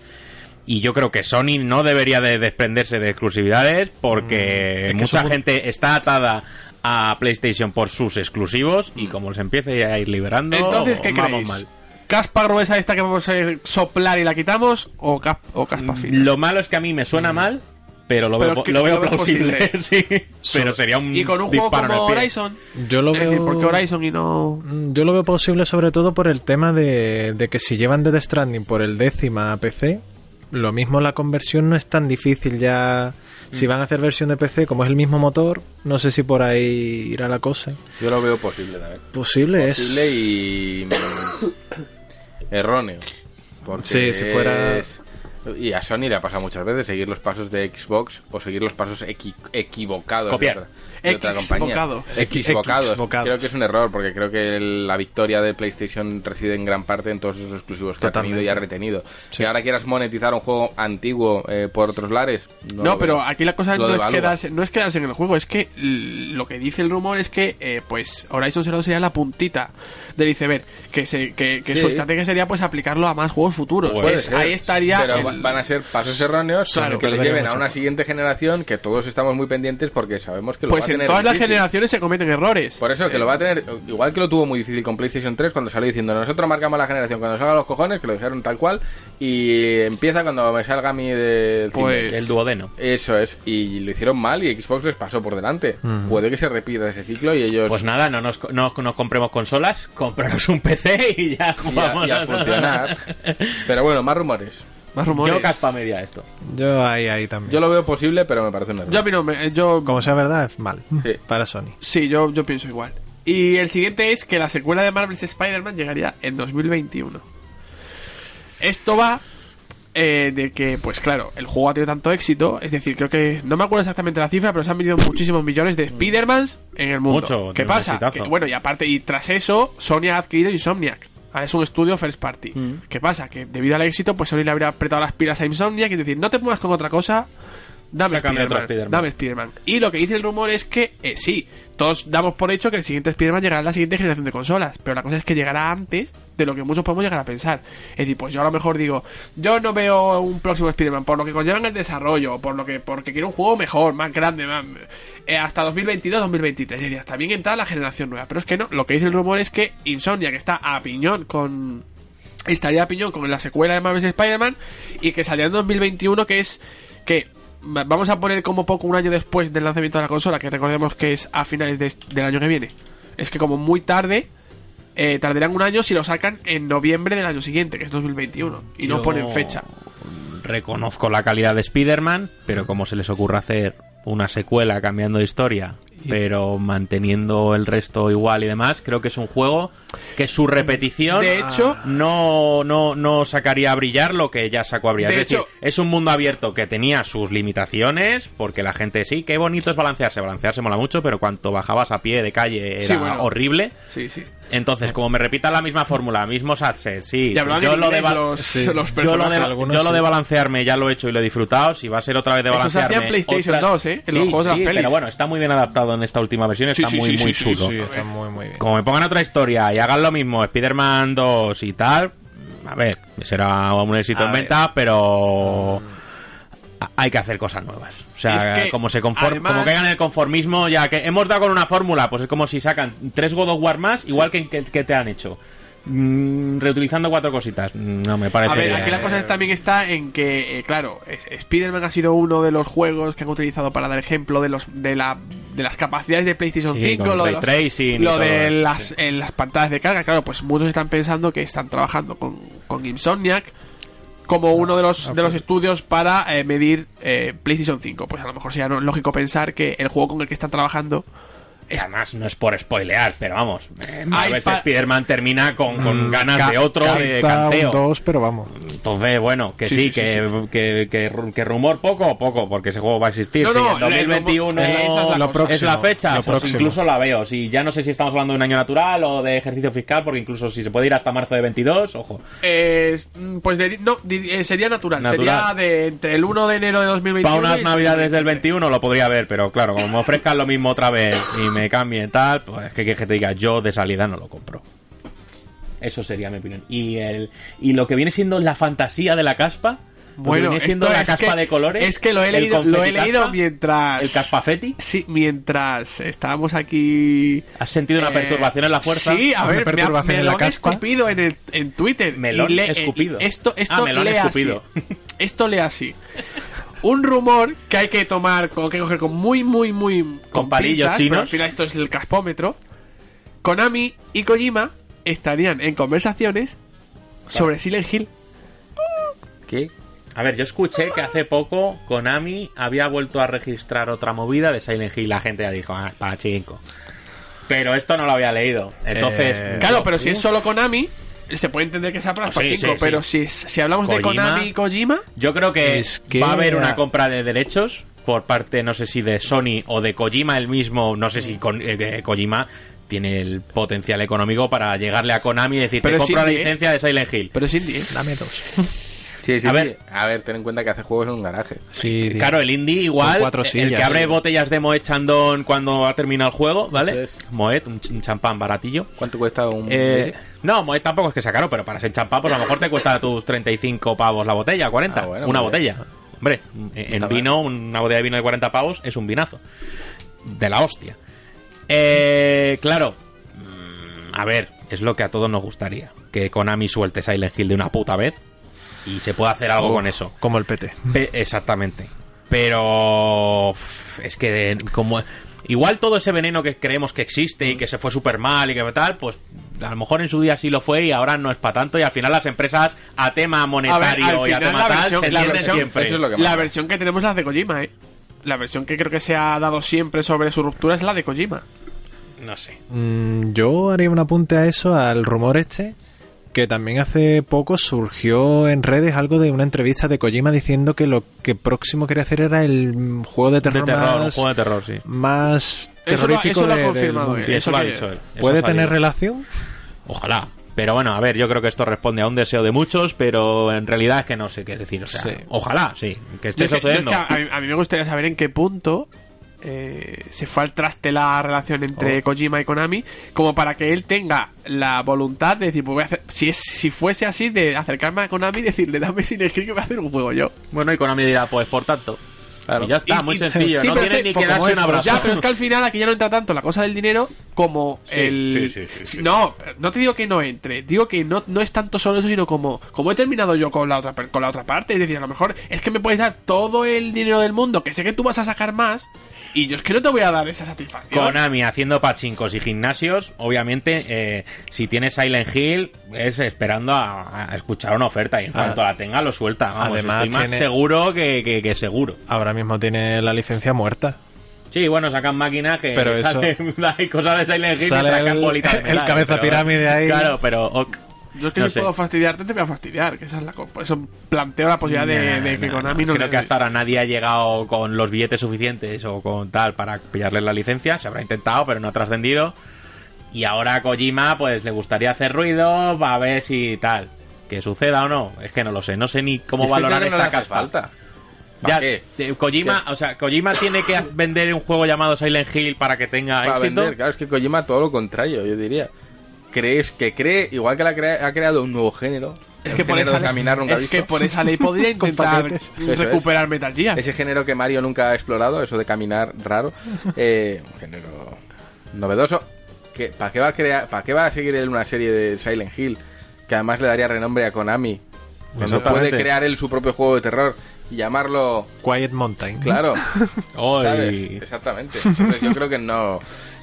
S4: Y yo creo que Sony no debería de desprenderse de exclusividades porque
S3: Mm, es que
S4: mucha gente está atada a PlayStation por sus exclusivos y como se empiece a ir liberando,
S2: Entonces, ¿qué
S4: vamos
S2: creéis?
S4: mal.
S2: ¿Caspa gruesa esta que vamos a soplar y la quitamos o, cap- o caspa fina?
S4: Lo malo es que a mí me suena mal, pero lo
S2: Pero
S4: veo,
S2: es que
S4: lo veo
S2: lo ves
S4: plausible.
S2: posible.
S4: sí, pero sería un
S2: Y con un juego
S4: disparo en el
S2: como
S4: pie.
S2: Horizon.
S3: Yo lo
S2: es
S3: veo.
S2: decir, ¿por qué Horizon y no...?
S3: Mm, Yo lo veo posible sobre todo por el tema de, de que si llevan Death Stranding por el décima a PC, lo mismo la conversión no es tan difícil ya. Si van a hacer versión de PC, como es el mismo motor, no sé si por ahí irá la cosa.
S1: Yo lo veo posible también.
S3: Posible,
S1: Posible
S3: es.
S1: y mm, erróneo. Porque
S3: Sí, si fuera-
S1: es- Y a Sony le ha pasado muchas veces seguir los pasos de Xbox o seguir los pasos equi- equivocados
S4: Copiar.
S1: de otra, de otra compañía.
S2: Equivocado.
S1: Equivocados.
S3: Equivocado.
S1: Creo que es un error porque creo que el- la victoria de PlayStation reside en gran parte en todos esos exclusivos que ha tenido y ha retenido.
S3: Sí.
S1: Si ahora quieras monetizar un juego antiguo eh, por otros lares, no,
S2: No, pero aquí la cosa no es, quedarse, no es quedarse en el juego, es que lo que dice el rumor es que eh, pues Horizon Zero sería la puntita del iceberg, que, se, que, que
S1: Sí.
S2: su estrategia sería pues aplicarlo a más juegos futuros. Pues ahí estaría...
S1: Pero
S2: el-
S1: va- van a ser pasos erróneos
S2: Claro,
S1: que
S3: que
S1: les
S3: lo
S1: lleven a una siguiente generación que todos estamos muy pendientes porque sabemos que lo
S2: pues
S1: va a
S2: en
S1: tener
S2: todas las generaciones se cometen errores.
S1: Por eso, que lo va a tener, igual que lo tuvo muy difícil con PlayStation 3 cuando salió diciendo nosotros marcamos la generación cuando salga los cojones, que lo dijeron tal cual, y empieza cuando me salga a mí del.
S2: Pues-
S4: El duodeno.
S1: Eso es, y lo hicieron mal y Xbox les pasó por delante. Puede que se repita ese ciclo y ellos...
S4: Pues nada, no nos, no nos compremos consolas, cómpranos un PC y ya
S1: y a,
S4: jugamos.
S1: y a funcionar. Pero bueno, más rumores.
S2: Más rumores.
S4: Yo caspa media esto.
S3: Yo ahí, ahí también.
S1: Yo lo veo posible, pero me parece un error.
S2: Yo opino, me- yo...
S3: Como sea verdad, es mal.
S1: Sí.
S3: Para Sony.
S2: Sí, yo, yo pienso igual. Y el siguiente es que la secuela de Marvel's Spider-Man llegaría en 2021. Esto va eh, de que, pues claro, el juego ha tenido tanto éxito. Es decir, creo que. No me acuerdo exactamente la cifra, pero se han vendido muchísimos millones de Spider-Mans en el mundo.
S4: Mucho,
S2: ¿Qué
S4: un
S2: pasa?
S4: exitazo.
S2: Que, bueno, y aparte, y tras eso, Sony ha adquirido Insomniac. Es un estudio first party.
S4: Mm.
S2: ¿Qué pasa? Que debido al éxito, pues Sony le habría apretado las pilas a Insomniac y decir, no te pongas con otra cosa, dame Spider-Man. Dame Spider-Man. Y lo que dice el rumor es que, eh, sí, todos damos por hecho que el siguiente Spider-Man llegará en la siguiente generación de consolas, pero la cosa es que llegará antes de lo que muchos podemos llegar a pensar. Es decir, pues yo a lo mejor digo, yo no veo un próximo Spider-Man por lo que conlleva en el desarrollo, por lo que porque quiero un juego mejor, más grande, más, eh, hasta 2022-2023. Es decir, hasta bien entrada la generación nueva. Pero es que no, lo que dice el rumor es que Insomnia, que está a piñón con estaría a piñón con la secuela de Marvel's Spider-Man y que saldría en 2021 que es que vamos a poner como poco un año después del lanzamiento de la consola que recordemos que es a finales de del año que viene es que como muy tarde eh, tardarían un año si lo sacan en noviembre del año siguiente, que es 2021, y no ponen fecha.
S4: Reconozco la calidad de Spider-Man, pero como se les ocurre hacer una secuela cambiando de historia, pero manteniendo el resto igual y demás, creo que es un juego que su repetición
S2: De hecho-
S4: no, no, no sacaría a brillar lo que ya sacó a brillar.
S2: De
S4: es decir,
S2: hecho-
S4: es un mundo abierto que tenía sus limitaciones, porque la gente sí, qué bonito es balancearse, balancearse mola mucho, pero cuanto bajabas a pie de calle
S2: Sí,
S4: era
S2: bueno.
S4: horrible.
S2: Sí, sí.
S4: Entonces, como me repitan la misma fórmula, mismos assets, sí, yo lo de
S2: los,
S3: Sí.
S2: los
S4: yo lo, de,
S2: personajes.
S3: algunos
S4: yo lo de
S3: sí.
S4: balancearme ya lo he hecho y lo he disfrutado. Si va a ser otra vez de
S2: Eso se hacía
S4: balancearme.
S2: en PlayStation
S4: otras-
S2: 2, ¿eh? En
S4: sí,
S2: los juegos de las
S4: sí, pero bueno, está muy bien adaptado en esta última versión. Está
S2: sí,
S4: muy,
S2: sí,
S4: muy
S2: sí,
S4: chulo.
S3: Sí, está muy, muy bien.
S4: Como me pongan otra historia y hagan lo mismo, Spider-Man 2 y tal, a ver, será un éxito
S3: A
S4: en
S3: ver.
S4: venta, pero hay que hacer cosas nuevas. O sea,
S2: Es que,
S4: como se conform-
S2: además-
S4: como caigan en el conformismo, ya que hemos dado con una fórmula, pues es como si sacan tres God of War más, igual que, que, que te han hecho. Mm, reutilizando cuatro cositas. No me parece.
S2: A ver, aquí la cosa también está en que, eh, claro, Spider-Man ha sido uno de los juegos que han utilizado para dar ejemplo de los de, la, de las capacidades de PlayStation
S4: Sí,
S2: 5,
S4: con
S2: lo de, los-
S4: tracing
S2: lo de las,
S4: sí.
S2: en las pantallas de carga. Claro, pues muchos están pensando que están trabajando con, con Insomniac como uno de los, de los estudios para eh, medir eh, PlayStation 5. Pues a lo mejor sería no- lógico pensar que el juego con el que están trabajando
S4: Que además no es por spoilear, pero vamos. eh, Marvel's
S2: pa-
S4: Spider-Man termina con, con
S3: Mm,
S4: ganas
S3: ca-
S4: de otro, de canteo.
S3: 2, pero vamos.
S4: Entonces, bueno, que sí,
S3: Sí, sí,
S4: que, Que, que, ru- que rumor poco, poco, porque ese juego va a existir.
S2: No, no,
S4: en 2021
S2: el- esa es la
S4: es la
S3: próximo,
S4: fecha,
S3: lo
S4: pues
S3: próximo.
S4: incluso la veo. Si ya no sé si estamos hablando de un año natural o de ejercicio fiscal, porque incluso si se puede ir hasta marzo de 22, ojo.
S2: Eh, pues de- no, di- eh, sería natural.
S4: Natural.
S2: Sería de entre el 1 de enero de 2021
S4: Para unas navidades del
S2: 2023.
S4: 21 lo podría ver, pero claro, como me ofrezcan lo mismo otra vez y me cambien tal, pues que, que te diga, yo de salida no lo compro. Eso sería mi opinión. Y el y lo que viene siendo la fantasía de la caspa, lo que
S2: Bueno,
S4: viene siendo la
S2: es
S4: caspa
S2: que-
S4: de colores,
S2: Es que lo he leído, lo he leído
S4: caspa,
S2: mientras.
S4: el caspafetti.
S2: Sí, mientras estábamos aquí.
S4: ¿Has sentido una
S2: eh,
S4: perturbación en la fuerza?
S2: Sí, a ver, me, ha-
S3: perturbación
S2: me
S3: en
S2: lo
S3: la caspa.
S2: escupido en, el, en Twitter.
S4: Melón
S2: Y lee-
S4: escupido.
S2: Esto, esto
S4: Ah, melón
S2: lee
S4: escupido.
S2: así. Esto lee así. Un rumor que hay que tomar, con, que coger con muy, muy, muy.
S4: Con palillos
S2: pinzas,
S4: chinos.
S2: al final esto es el caspómetro. Konami y Kojima estarían en conversaciones sobre Silent Hill.
S4: ¿Qué? A ver, yo escuché que hace poco Konami había vuelto a registrar otra movida de Silent Hill. La gente ya dijo, ah, para chico. Pero esto no lo había leído. Entonces,
S3: Eh,
S2: Claro, pero si es solo Konami, se puede entender que sea para
S4: Sí,
S2: Pachinko,
S4: sí,
S2: pero
S4: sí.
S2: si, si hablamos de Konami y Kojima,
S4: Yo creo que,
S3: Es que-
S4: va a haber una compra de derechos por parte, no sé si de Sony o de Kojima el mismo. No sé si con, eh, eh, Kojima tiene el potencial económico para llegarle a Konami y decir,
S2: Pero
S4: te compro la
S2: ¿eh?
S4: licencia de Silent Hill.
S2: pero es indie. ¿eh?
S3: Dame dos.
S1: Sí, sí,
S4: A
S1: sí.
S4: ver.
S1: a ver, ten en cuenta que hace juegos en un garaje.
S3: Sí,
S4: Claro, el indie igual, el que abre
S3: sí.
S4: botellas de Moet Chandon cuando ha terminado el juego, ¿vale?
S1: Es.
S4: Moet, un, ch- un champán baratillo.
S1: ¿Cuánto cuesta un
S4: Eh? No, Moet tampoco es que sea caro, pero para ser champán, pues a lo mejor te cuesta tus 35 pavos la botella, 40.
S1: Ah, bueno,
S4: una
S1: muy
S4: botella. Hombre, en vino, una botella de vino de 40 pavos es un vinazo. De la hostia. Eh, claro. mm, A ver, es lo que a todos nos gustaría. Que Konami suelte Silent Hill de una puta vez. Y se pueda hacer algo con eso.
S3: Como el PT.
S4: Pe- exactamente. Pero es que como igual todo ese veneno que creemos que existe y que se fue súper mal y que tal, pues a lo mejor en su día sí lo fue y ahora no es para tanto y al final las empresas a tema monetario
S2: al
S4: y a tema
S2: la
S4: tal
S2: versión-
S4: se
S2: la
S4: entienden
S2: versión-
S4: siempre.
S1: Es
S2: La versión que tenemos es la de Kojima, ¿eh? La versión que creo que se ha dado siempre sobre su ruptura es la de Kojima.
S4: No sé.
S3: Mm, yo haría un apunte a eso, al rumor este, que también hace poco surgió en redes algo de una entrevista de Kojima diciendo que lo que próximo quería hacer era el juego de
S4: De
S3: terror,
S4: terror, un
S3: más,
S4: juego de terror, sí.
S3: más
S2: Eso lo-
S3: terrorífico
S2: eso lo ha
S3: de- del
S2: confirmado
S3: mundo.
S2: él.
S4: Sí, eso lo ha dicho él.
S3: ¿Puede
S4: ha
S3: tener relación?
S4: Ojalá. Pero bueno, a ver, yo creo que esto responde a un deseo de muchos, pero en realidad es que no sé qué decir. O sea,
S3: Sí.
S4: ojalá, sí, que esté
S2: Yo es que- yo es
S4: sucediendo.
S2: que a, a mí, a mí me gustaría saber en qué punto eh, se fue al traste la relación entre
S3: Oh.
S2: Kojima y Konami, como para que él tenga la voluntad de decir, pues voy a hacer, si, es, si fuese así, de acercarme a Konami y decirle, dame sin escribir que voy a hacer un juego yo.
S4: Bueno, y Konami dirá, pues por tanto.
S1: Claro.
S4: Y ya está,
S2: Y-
S4: muy
S2: y-
S4: sencillo.
S2: sí,
S4: no tiene ni que darse un abrazo.
S2: Ya, pero es que al final aquí ya no entra tanto la cosa del dinero, como
S4: Sí,
S2: el...
S4: sí, sí, sí, sí.
S2: No, no te digo que no entre, digo que no, no es tanto solo eso, sino como, como he terminado yo con la otra per- con la otra parte, es decir, a lo mejor es que me puedes dar todo el dinero del mundo, que sé que tú vas a sacar más, y yo es que no te voy a dar esa satisfacción.
S4: Konami haciendo pachincos y gimnasios, obviamente, eh, si tienes Silent Hill, es esperando a, a escuchar una oferta y en
S3: Ah.
S4: cuanto la tenga lo suelta. Vamos,
S3: Además,
S4: estoy más
S3: tiene-
S4: seguro que, que- que seguro.
S3: Ahora mismo tiene la licencia muerta.
S4: Sí, bueno, sacan máquinas que
S3: Pero eso-
S4: hay cosas de Silent Hill
S3: Sale
S4: y sacan
S3: el-
S4: bolitas de
S3: el
S4: metal,
S3: cabeza
S4: pero-
S3: pirámide ahí.
S4: Claro, pero ok.
S2: Yo es que
S4: no
S2: si
S4: sé.
S2: puedo fastidiarte, te voy a fastidiar, que esa es la co- Por eso planteo la posibilidad de,
S4: Nah,
S2: de que
S4: nah,
S2: Konami
S4: no.
S2: no
S4: Creo que hasta ahora nadie ha llegado con los billetes suficientes o con tal para pillarle la licencia. Se habrá intentado, pero no ha trascendido. Y ahora a Kojima, pues le gustaría hacer ruido para ver si tal. Que suceda o no. Es que no lo sé. No sé ni cómo valorar
S1: no
S4: esta
S1: hace
S4: caspa.
S1: falta.
S4: Ya,
S1: ¿Para qué?
S4: eh, Kojima, o sea, Kojima tiene que vender un juego llamado Silent Hill para que tenga
S1: Para
S4: éxito.
S1: vender, claro, es que Kojima todo lo contrario, yo diría. Crees que cree, igual que la crea- ha creado un nuevo género.
S2: Es que, por esa
S1: caminar nunca
S2: es
S1: visto.
S2: que por esa ley podría intentar
S1: es.
S2: recuperar Metal Gear.
S1: Ese género que Mario nunca ha explorado, eso de caminar raro, eh, un género novedoso. Que, ¿Para qué va a crear, para qué va a seguir él una serie de Silent Hill que además le daría renombre a Konami? Cuando puede crear él su propio juego de terror y llamarlo,
S3: Quiet Mountain.
S1: claro. Exactamente. Entonces yo creo que no,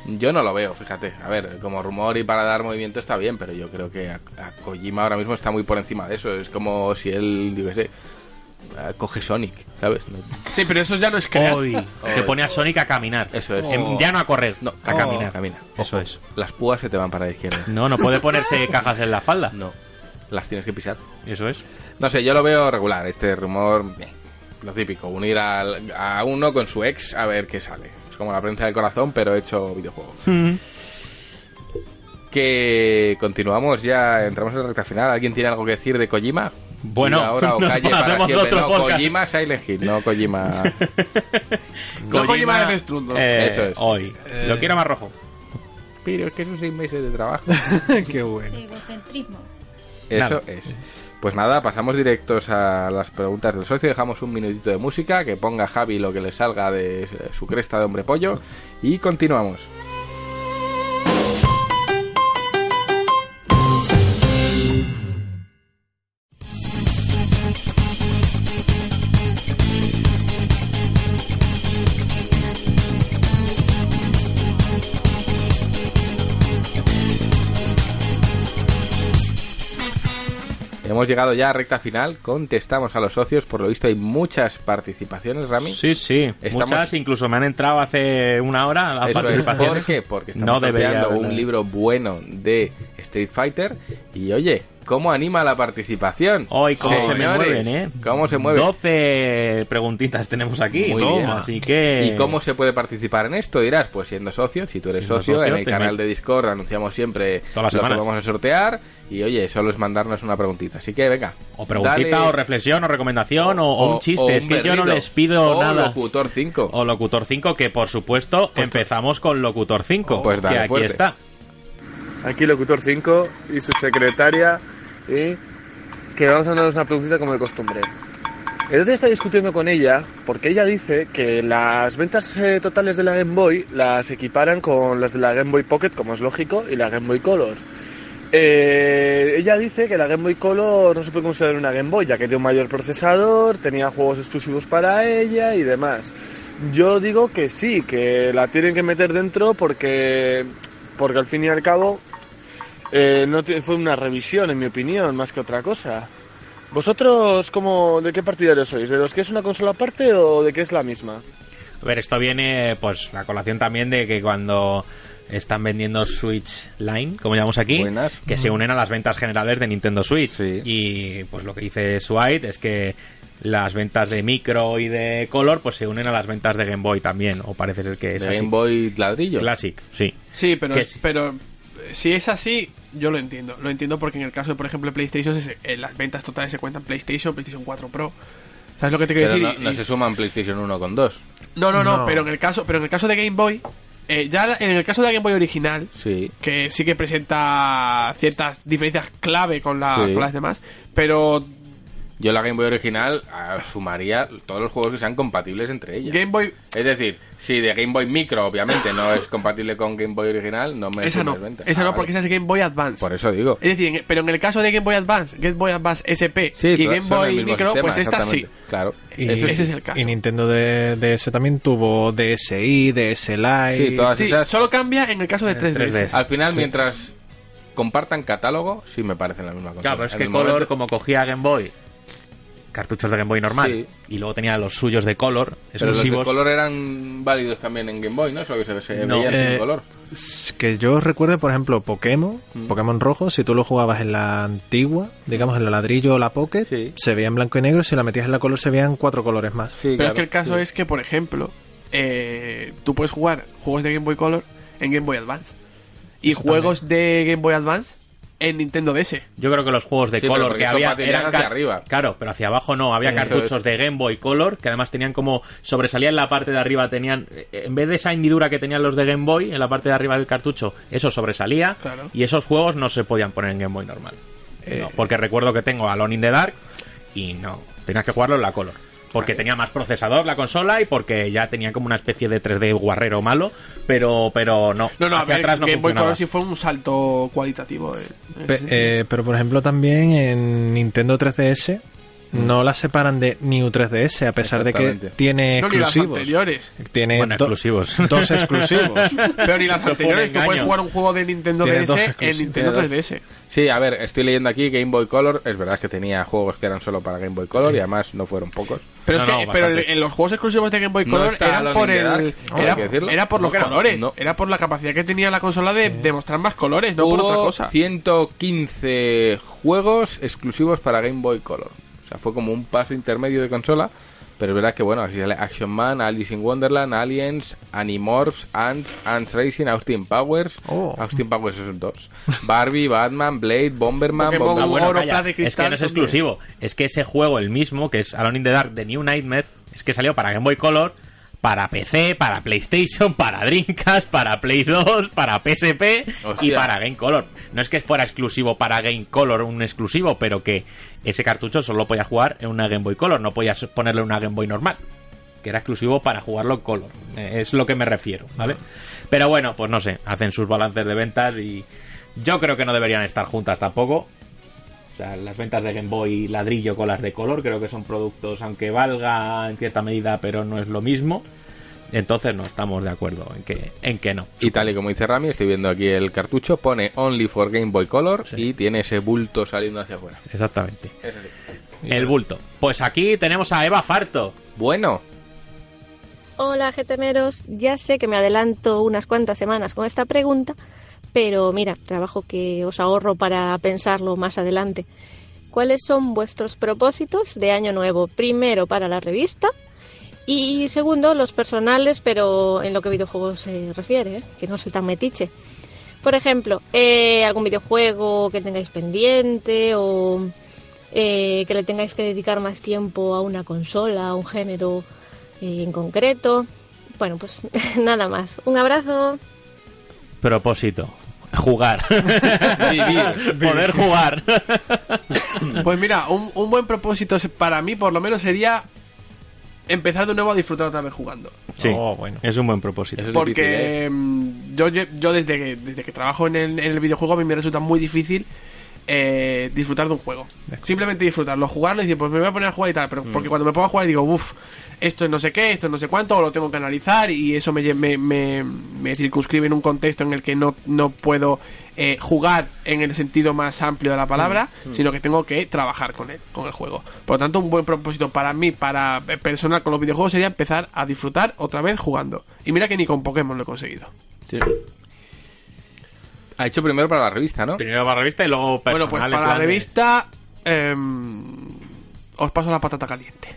S1: yo no lo veo, fíjate. A ver, como rumor y para dar movimiento está bien, pero yo creo que a, a Kojima ahora mismo está muy por encima de eso. Es como si él, yo qué sé, coge Sonic, ¿sabes? No-
S2: Sí, pero eso ya no es crear.
S4: Hoy se pone a Sonic a caminar.
S1: Eso es.
S4: Em, Ya no a correr,
S1: No,
S4: a
S1: oh.
S4: caminar.
S1: Camina.
S4: Eso es.
S1: Las púas se te van para la izquierda.
S4: No, no puede ponerse cajas en la falda.
S1: No, las tienes que pisar.
S4: Eso es.
S1: No sé, yo lo veo regular, este rumor. eh, lo típico, unir al- a uno con su ex a ver qué sale. Como la prensa del corazón, pero hecho videojuego. Que continuamos ya, entramos en la recta final. ¿Alguien tiene algo que decir de Kojima?
S4: Bueno,
S1: Y ahora o
S4: nos
S1: calle para
S4: hacemos
S1: siempre.
S4: otro
S1: No,
S4: podcast.
S1: Kojima Silent Hill, no Kojima.
S2: No Kojima de Destrundo.
S4: eh,
S1: Eso es.
S4: Hoy.
S3: Eh.
S4: Lo quiero más rojo.
S1: Pero es que son seis meses de trabajo.
S3: Qué bueno.
S6: Egocentrismo.
S1: Eso
S4: Nada.
S1: es. Pues nada, pasamos directos a las preguntas del socio. Dejamos un minutito de música, que ponga Javi lo que le salga de su cresta de hombre pollo. Y continuamos. Hemos llegado ya a recta final. Contestamos a los socios. Por lo visto hay muchas participaciones, Rami.
S4: Sí, sí.
S1: Estamos-
S4: Muchas incluso me han entrado hace una hora las
S1: Eso es.
S4: participaciones.
S1: ¿Por qué? Porque estamos
S4: No debería
S1: un libro bueno de Street Fighter. Y oye, ¿cómo anima la participación?
S4: Hoy, cómo se me mueven, ¿eh?
S1: ¿Cómo se mueven?
S4: 12 preguntitas tenemos aquí.
S1: Muy
S4: Toma.
S1: bien.
S4: Así que...
S1: ¿Y cómo se puede participar en esto? Dirás, pues siendo socio, si tú eres socio,
S4: socio,
S1: en el canal de Discord anunciamos siempre lo que vamos a sortear. Y oye, solo es mandarnos una preguntita. Así que venga.
S4: O preguntita,
S1: dale-
S4: o reflexión, o recomendación, o, o un chiste.
S1: o
S4: es que yo no les pido
S1: o
S4: nada.
S1: Locutor 5.
S4: O Locutor 5, que por supuesto empezamos con Locutor 5.
S1: Pues dale
S4: que aquí
S1: fuerte.
S4: está.
S8: Aquí Locutor 5 y su secretaria y que vamos a mandarnos una preguntita como de costumbre. El otro día estaba discutiendo con ella porque ella dice que las ventas eh, totales de la Game Boy las equiparan con las de la Game Boy Pocket, como es lógico, y la Game Boy Color. Eh, ella dice que la Game Boy Color no se puede considerar una Game Boy, ya que tiene un mayor procesador, tenía juegos exclusivos para ella y demás. Yo digo que sí, que la tienen que meter dentro porque, porque al fin y al cabo eh, no fue una revisión, en mi opinión, más que otra cosa. ¿Vosotros cómo, de qué partidarios sois? ¿De los que es una consola aparte o de que es la misma?
S4: A ver, esto viene, pues, la colación también de que cuando están vendiendo Switch Line, como llamamos aquí,
S1: Buenas.
S4: que se unen a las ventas generales de Nintendo Switch.
S1: Sí.
S4: Y pues lo que dice Swite es que las ventas de micro y de color pues se unen a las ventas de Game Boy también, o parece ser que es
S1: de
S4: así.
S1: Game Boy ladrillo.
S4: Classic, sí.
S2: Sí, pero, pero eh, si es así, yo lo entiendo. Lo entiendo porque en el caso de, por ejemplo, PlayStation, se- eh, las ventas totales se cuentan PlayStation, PlayStation 4 Pro. ¿Sabes lo que te quiero
S1: Pero
S2: decir?
S1: no, no
S2: Y-
S1: se suman PlayStation 1 con 2.
S2: no, no, no,
S3: No.
S2: pero en el caso, pero en el caso de Game Boy, eh, ya en el caso de la Game Boy original,
S1: Sí.
S2: que sí que presenta ciertas diferencias clave con, la,
S1: Sí.
S2: con las demás, pero
S1: Yo la Game Boy original ah, sumaría todos los juegos que sean compatibles entre ellas.
S2: Game Boy,
S1: Es decir, si de Game Boy Micro obviamente no es compatible con Game Boy original, no me
S2: esa no.
S1: venta.
S2: Esa
S1: Ah,
S2: no,
S1: vale.
S2: porque esa es Game Boy Advance.
S1: Por eso digo.
S2: Es decir, en- pero en el caso de Game Boy Advance, Game Boy Advance SP
S1: Sí,
S2: y Game Boy Micro,
S1: sistema,
S2: pues esta sí.
S1: Claro.
S3: Y,
S1: Eso
S2: ese es el caso.
S3: y Nintendo de- DS también tuvo DSi, DS Lite.
S1: Sí, todas
S2: Sí,
S1: esas.
S2: solo cambia en el caso de 3DS.
S4: 3DS.
S1: Al final, mientras compartan catálogo, sí me parecen la misma cosa.
S4: Claro, pero es
S1: En
S4: que
S1: el
S4: Color,
S1: momento-
S4: como cogía Game Boy, cartuchos de Game Boy normal,
S1: Sí.
S4: y luego tenía los suyos de Color,
S1: Pero los de
S4: exclusivos.
S1: color eran válidos también en Game Boy, ¿no? Solo que se, se
S4: No.
S1: veían
S3: Eh,
S1: sin color.
S3: Que yo recuerde, por ejemplo, Pokémon,
S1: Mm.
S3: Pokémon rojo, si tú lo jugabas en la antigua, digamos en la ladrillo o la Pocket,
S1: Sí.
S3: se veía en blanco y negro, si la metías en la color se veían cuatro colores más.
S1: Sí,
S2: Pero
S1: claro,
S2: es que el caso
S1: sí.
S2: es que, por ejemplo, eh, tú puedes jugar juegos de Game Boy Color en Game Boy Advance. Y juegos de Game Boy Advance en Nintendo DS.
S4: Yo creo que los juegos de
S1: Sí,
S4: Color que había eran
S1: hacia arriba.
S4: Claro, pero hacia abajo no, había cartuchos de Game Boy Color que además tenían como sobresalía en la parte de arriba tenían eh, en vez de esa hendidura que tenían los de Game Boy en la parte de arriba del cartucho, eso sobresalía
S2: Claro.
S4: y esos juegos no se podían poner en Game Boy normal.
S3: Eh,
S4: No, porque recuerdo que tengo Alone in the Dark y no, tenías que jugarlo en la Color. Porque tenía más procesador la consola y porque ya tenía como una especie de 3D guarrero malo, pero pero no,
S2: No, no, a
S4: hacia
S2: ver,
S4: atrás no
S2: Game Boy. Color sí fue un salto cualitativo. eh,
S3: Pe- eh, pero por ejemplo también en Nintendo 3DS no la separan de New 3DS a pesar de que tiene
S2: no, ni las
S3: exclusivos.
S2: anteriores.
S3: Tiene
S4: Bueno,
S3: do-
S4: exclusivos.
S3: dos exclusivos.
S2: Pero ni las anteriores. Tú puedes jugar un juego de Nintendo
S3: Tiene
S2: DS en. Nintendo
S1: Tiene
S2: 3DS.
S1: Sí, a ver, estoy leyendo aquí Game Boy Color. Es verdad que tenía juegos que eran solo para Game Boy Color y además no fueron pocos.
S2: Pero,
S4: No,
S2: es que,
S4: no,
S2: pero
S4: bastantes.
S2: en los juegos exclusivos de Game Boy Color eran por el era, por
S1: ¿Cómo
S2: los colores,
S1: No.
S2: era por la capacidad que tenía la consola de demostrar más colores, no por
S1: Hubo
S2: otra cosa.
S1: 115 juegos exclusivos para Game Boy Color. Sea, fue como un paso intermedio de consola. Pero es verdad que, bueno, aquí sale Action Man, Alice in Wonderland, Aliens, Animorphs, Ants, Ants Racing, Austin Powers.
S3: Oh.
S1: Austin Powers esos dos. Barbie, Batman, Blade, Bomberman,
S2: Pokémon,
S1: Bomberman.
S4: Ah, bueno,
S2: Oro,
S4: calla,
S2: plata y
S4: es que no es exclusivo. Es que ese juego, el mismo, que es Alone in the Dark de New Nightmare, es que salió para Game Boy Color, para PC, para PlayStation, para Dreamcast, para Play 2, para PSP y para Game Color. No es que fuera exclusivo para Game Color, un exclusivo, pero que ese cartucho solo podía jugar en una Game Boy Color, no podías ponerle una Game Boy normal. Que era exclusivo para jugarlo en Color. Eh, Es lo que me refiero, ¿vale? Pero bueno, pues no sé, hacen sus balances de ventas y yo creo que no deberían estar juntas tampoco. O sea, las ventas de Game Boy ladrillo con las de color creo que son productos, aunque valga en cierta medida, pero no es lo mismo. Entonces no estamos de acuerdo en que, en que no.
S1: Y tal y como dice Rami, estoy viendo aquí el cartucho, pone Only for Game Boy Color
S4: Sí.
S1: y tiene ese bulto saliendo hacia afuera.
S4: Exactamente. El bulto. Pues aquí tenemos a Eva Farto.
S1: Bueno,
S9: Hola, GTMeros. Ya sé que me adelanto unas cuantas semanas con esta pregunta, pero mira, trabajo que os ahorro para pensarlo más adelante. ¿Cuáles son vuestros propósitos de año nuevo? Primero para la revista y segundo los personales, pero en lo que videojuegos se refiere, ¿eh? que no soy tan metiche. Por ejemplo, eh, algún videojuego que tengáis pendiente o eh, que le tengáis que dedicar más tiempo a una consola, a un género en concreto. Bueno, pues nada más. Un abrazo.
S4: Propósito. Jugar.
S1: Vivir.
S4: Poder jugar.
S2: Pues mira, un, un buen propósito para mí por lo menos sería empezar de nuevo a disfrutar otra vez jugando.
S4: Sí.
S3: Oh, bueno.
S4: Es un buen propósito.
S1: Difícil,
S2: Porque
S1: ¿eh?
S2: mm, yo, yo desde que, desde que trabajo en el, en el videojuego a mí me resulta muy difícil eh, disfrutar de un juego. Simplemente disfrutarlo, jugarlo y decir, pues me voy a poner a jugar y tal. Pero
S1: Mm.
S2: porque cuando me pongo a jugar digo, uff, esto es no sé qué, esto es no sé cuánto, o lo tengo que analizar y eso me, me, me, me circunscribe en un contexto en el que no, no puedo eh, jugar en el sentido más amplio de la palabra,
S1: Mm.
S2: sino que tengo que trabajar con él, con el juego. Por lo tanto, un buen propósito para mí, para eh, personal con los videojuegos, sería empezar a disfrutar otra vez jugando. Y mira que ni con Pokémon lo he conseguido.
S1: Sí. Ha hecho primero para la revista, ¿no?
S4: Primero para la revista y luego personal.
S2: bueno, pues para la revista em, os paso la patata caliente.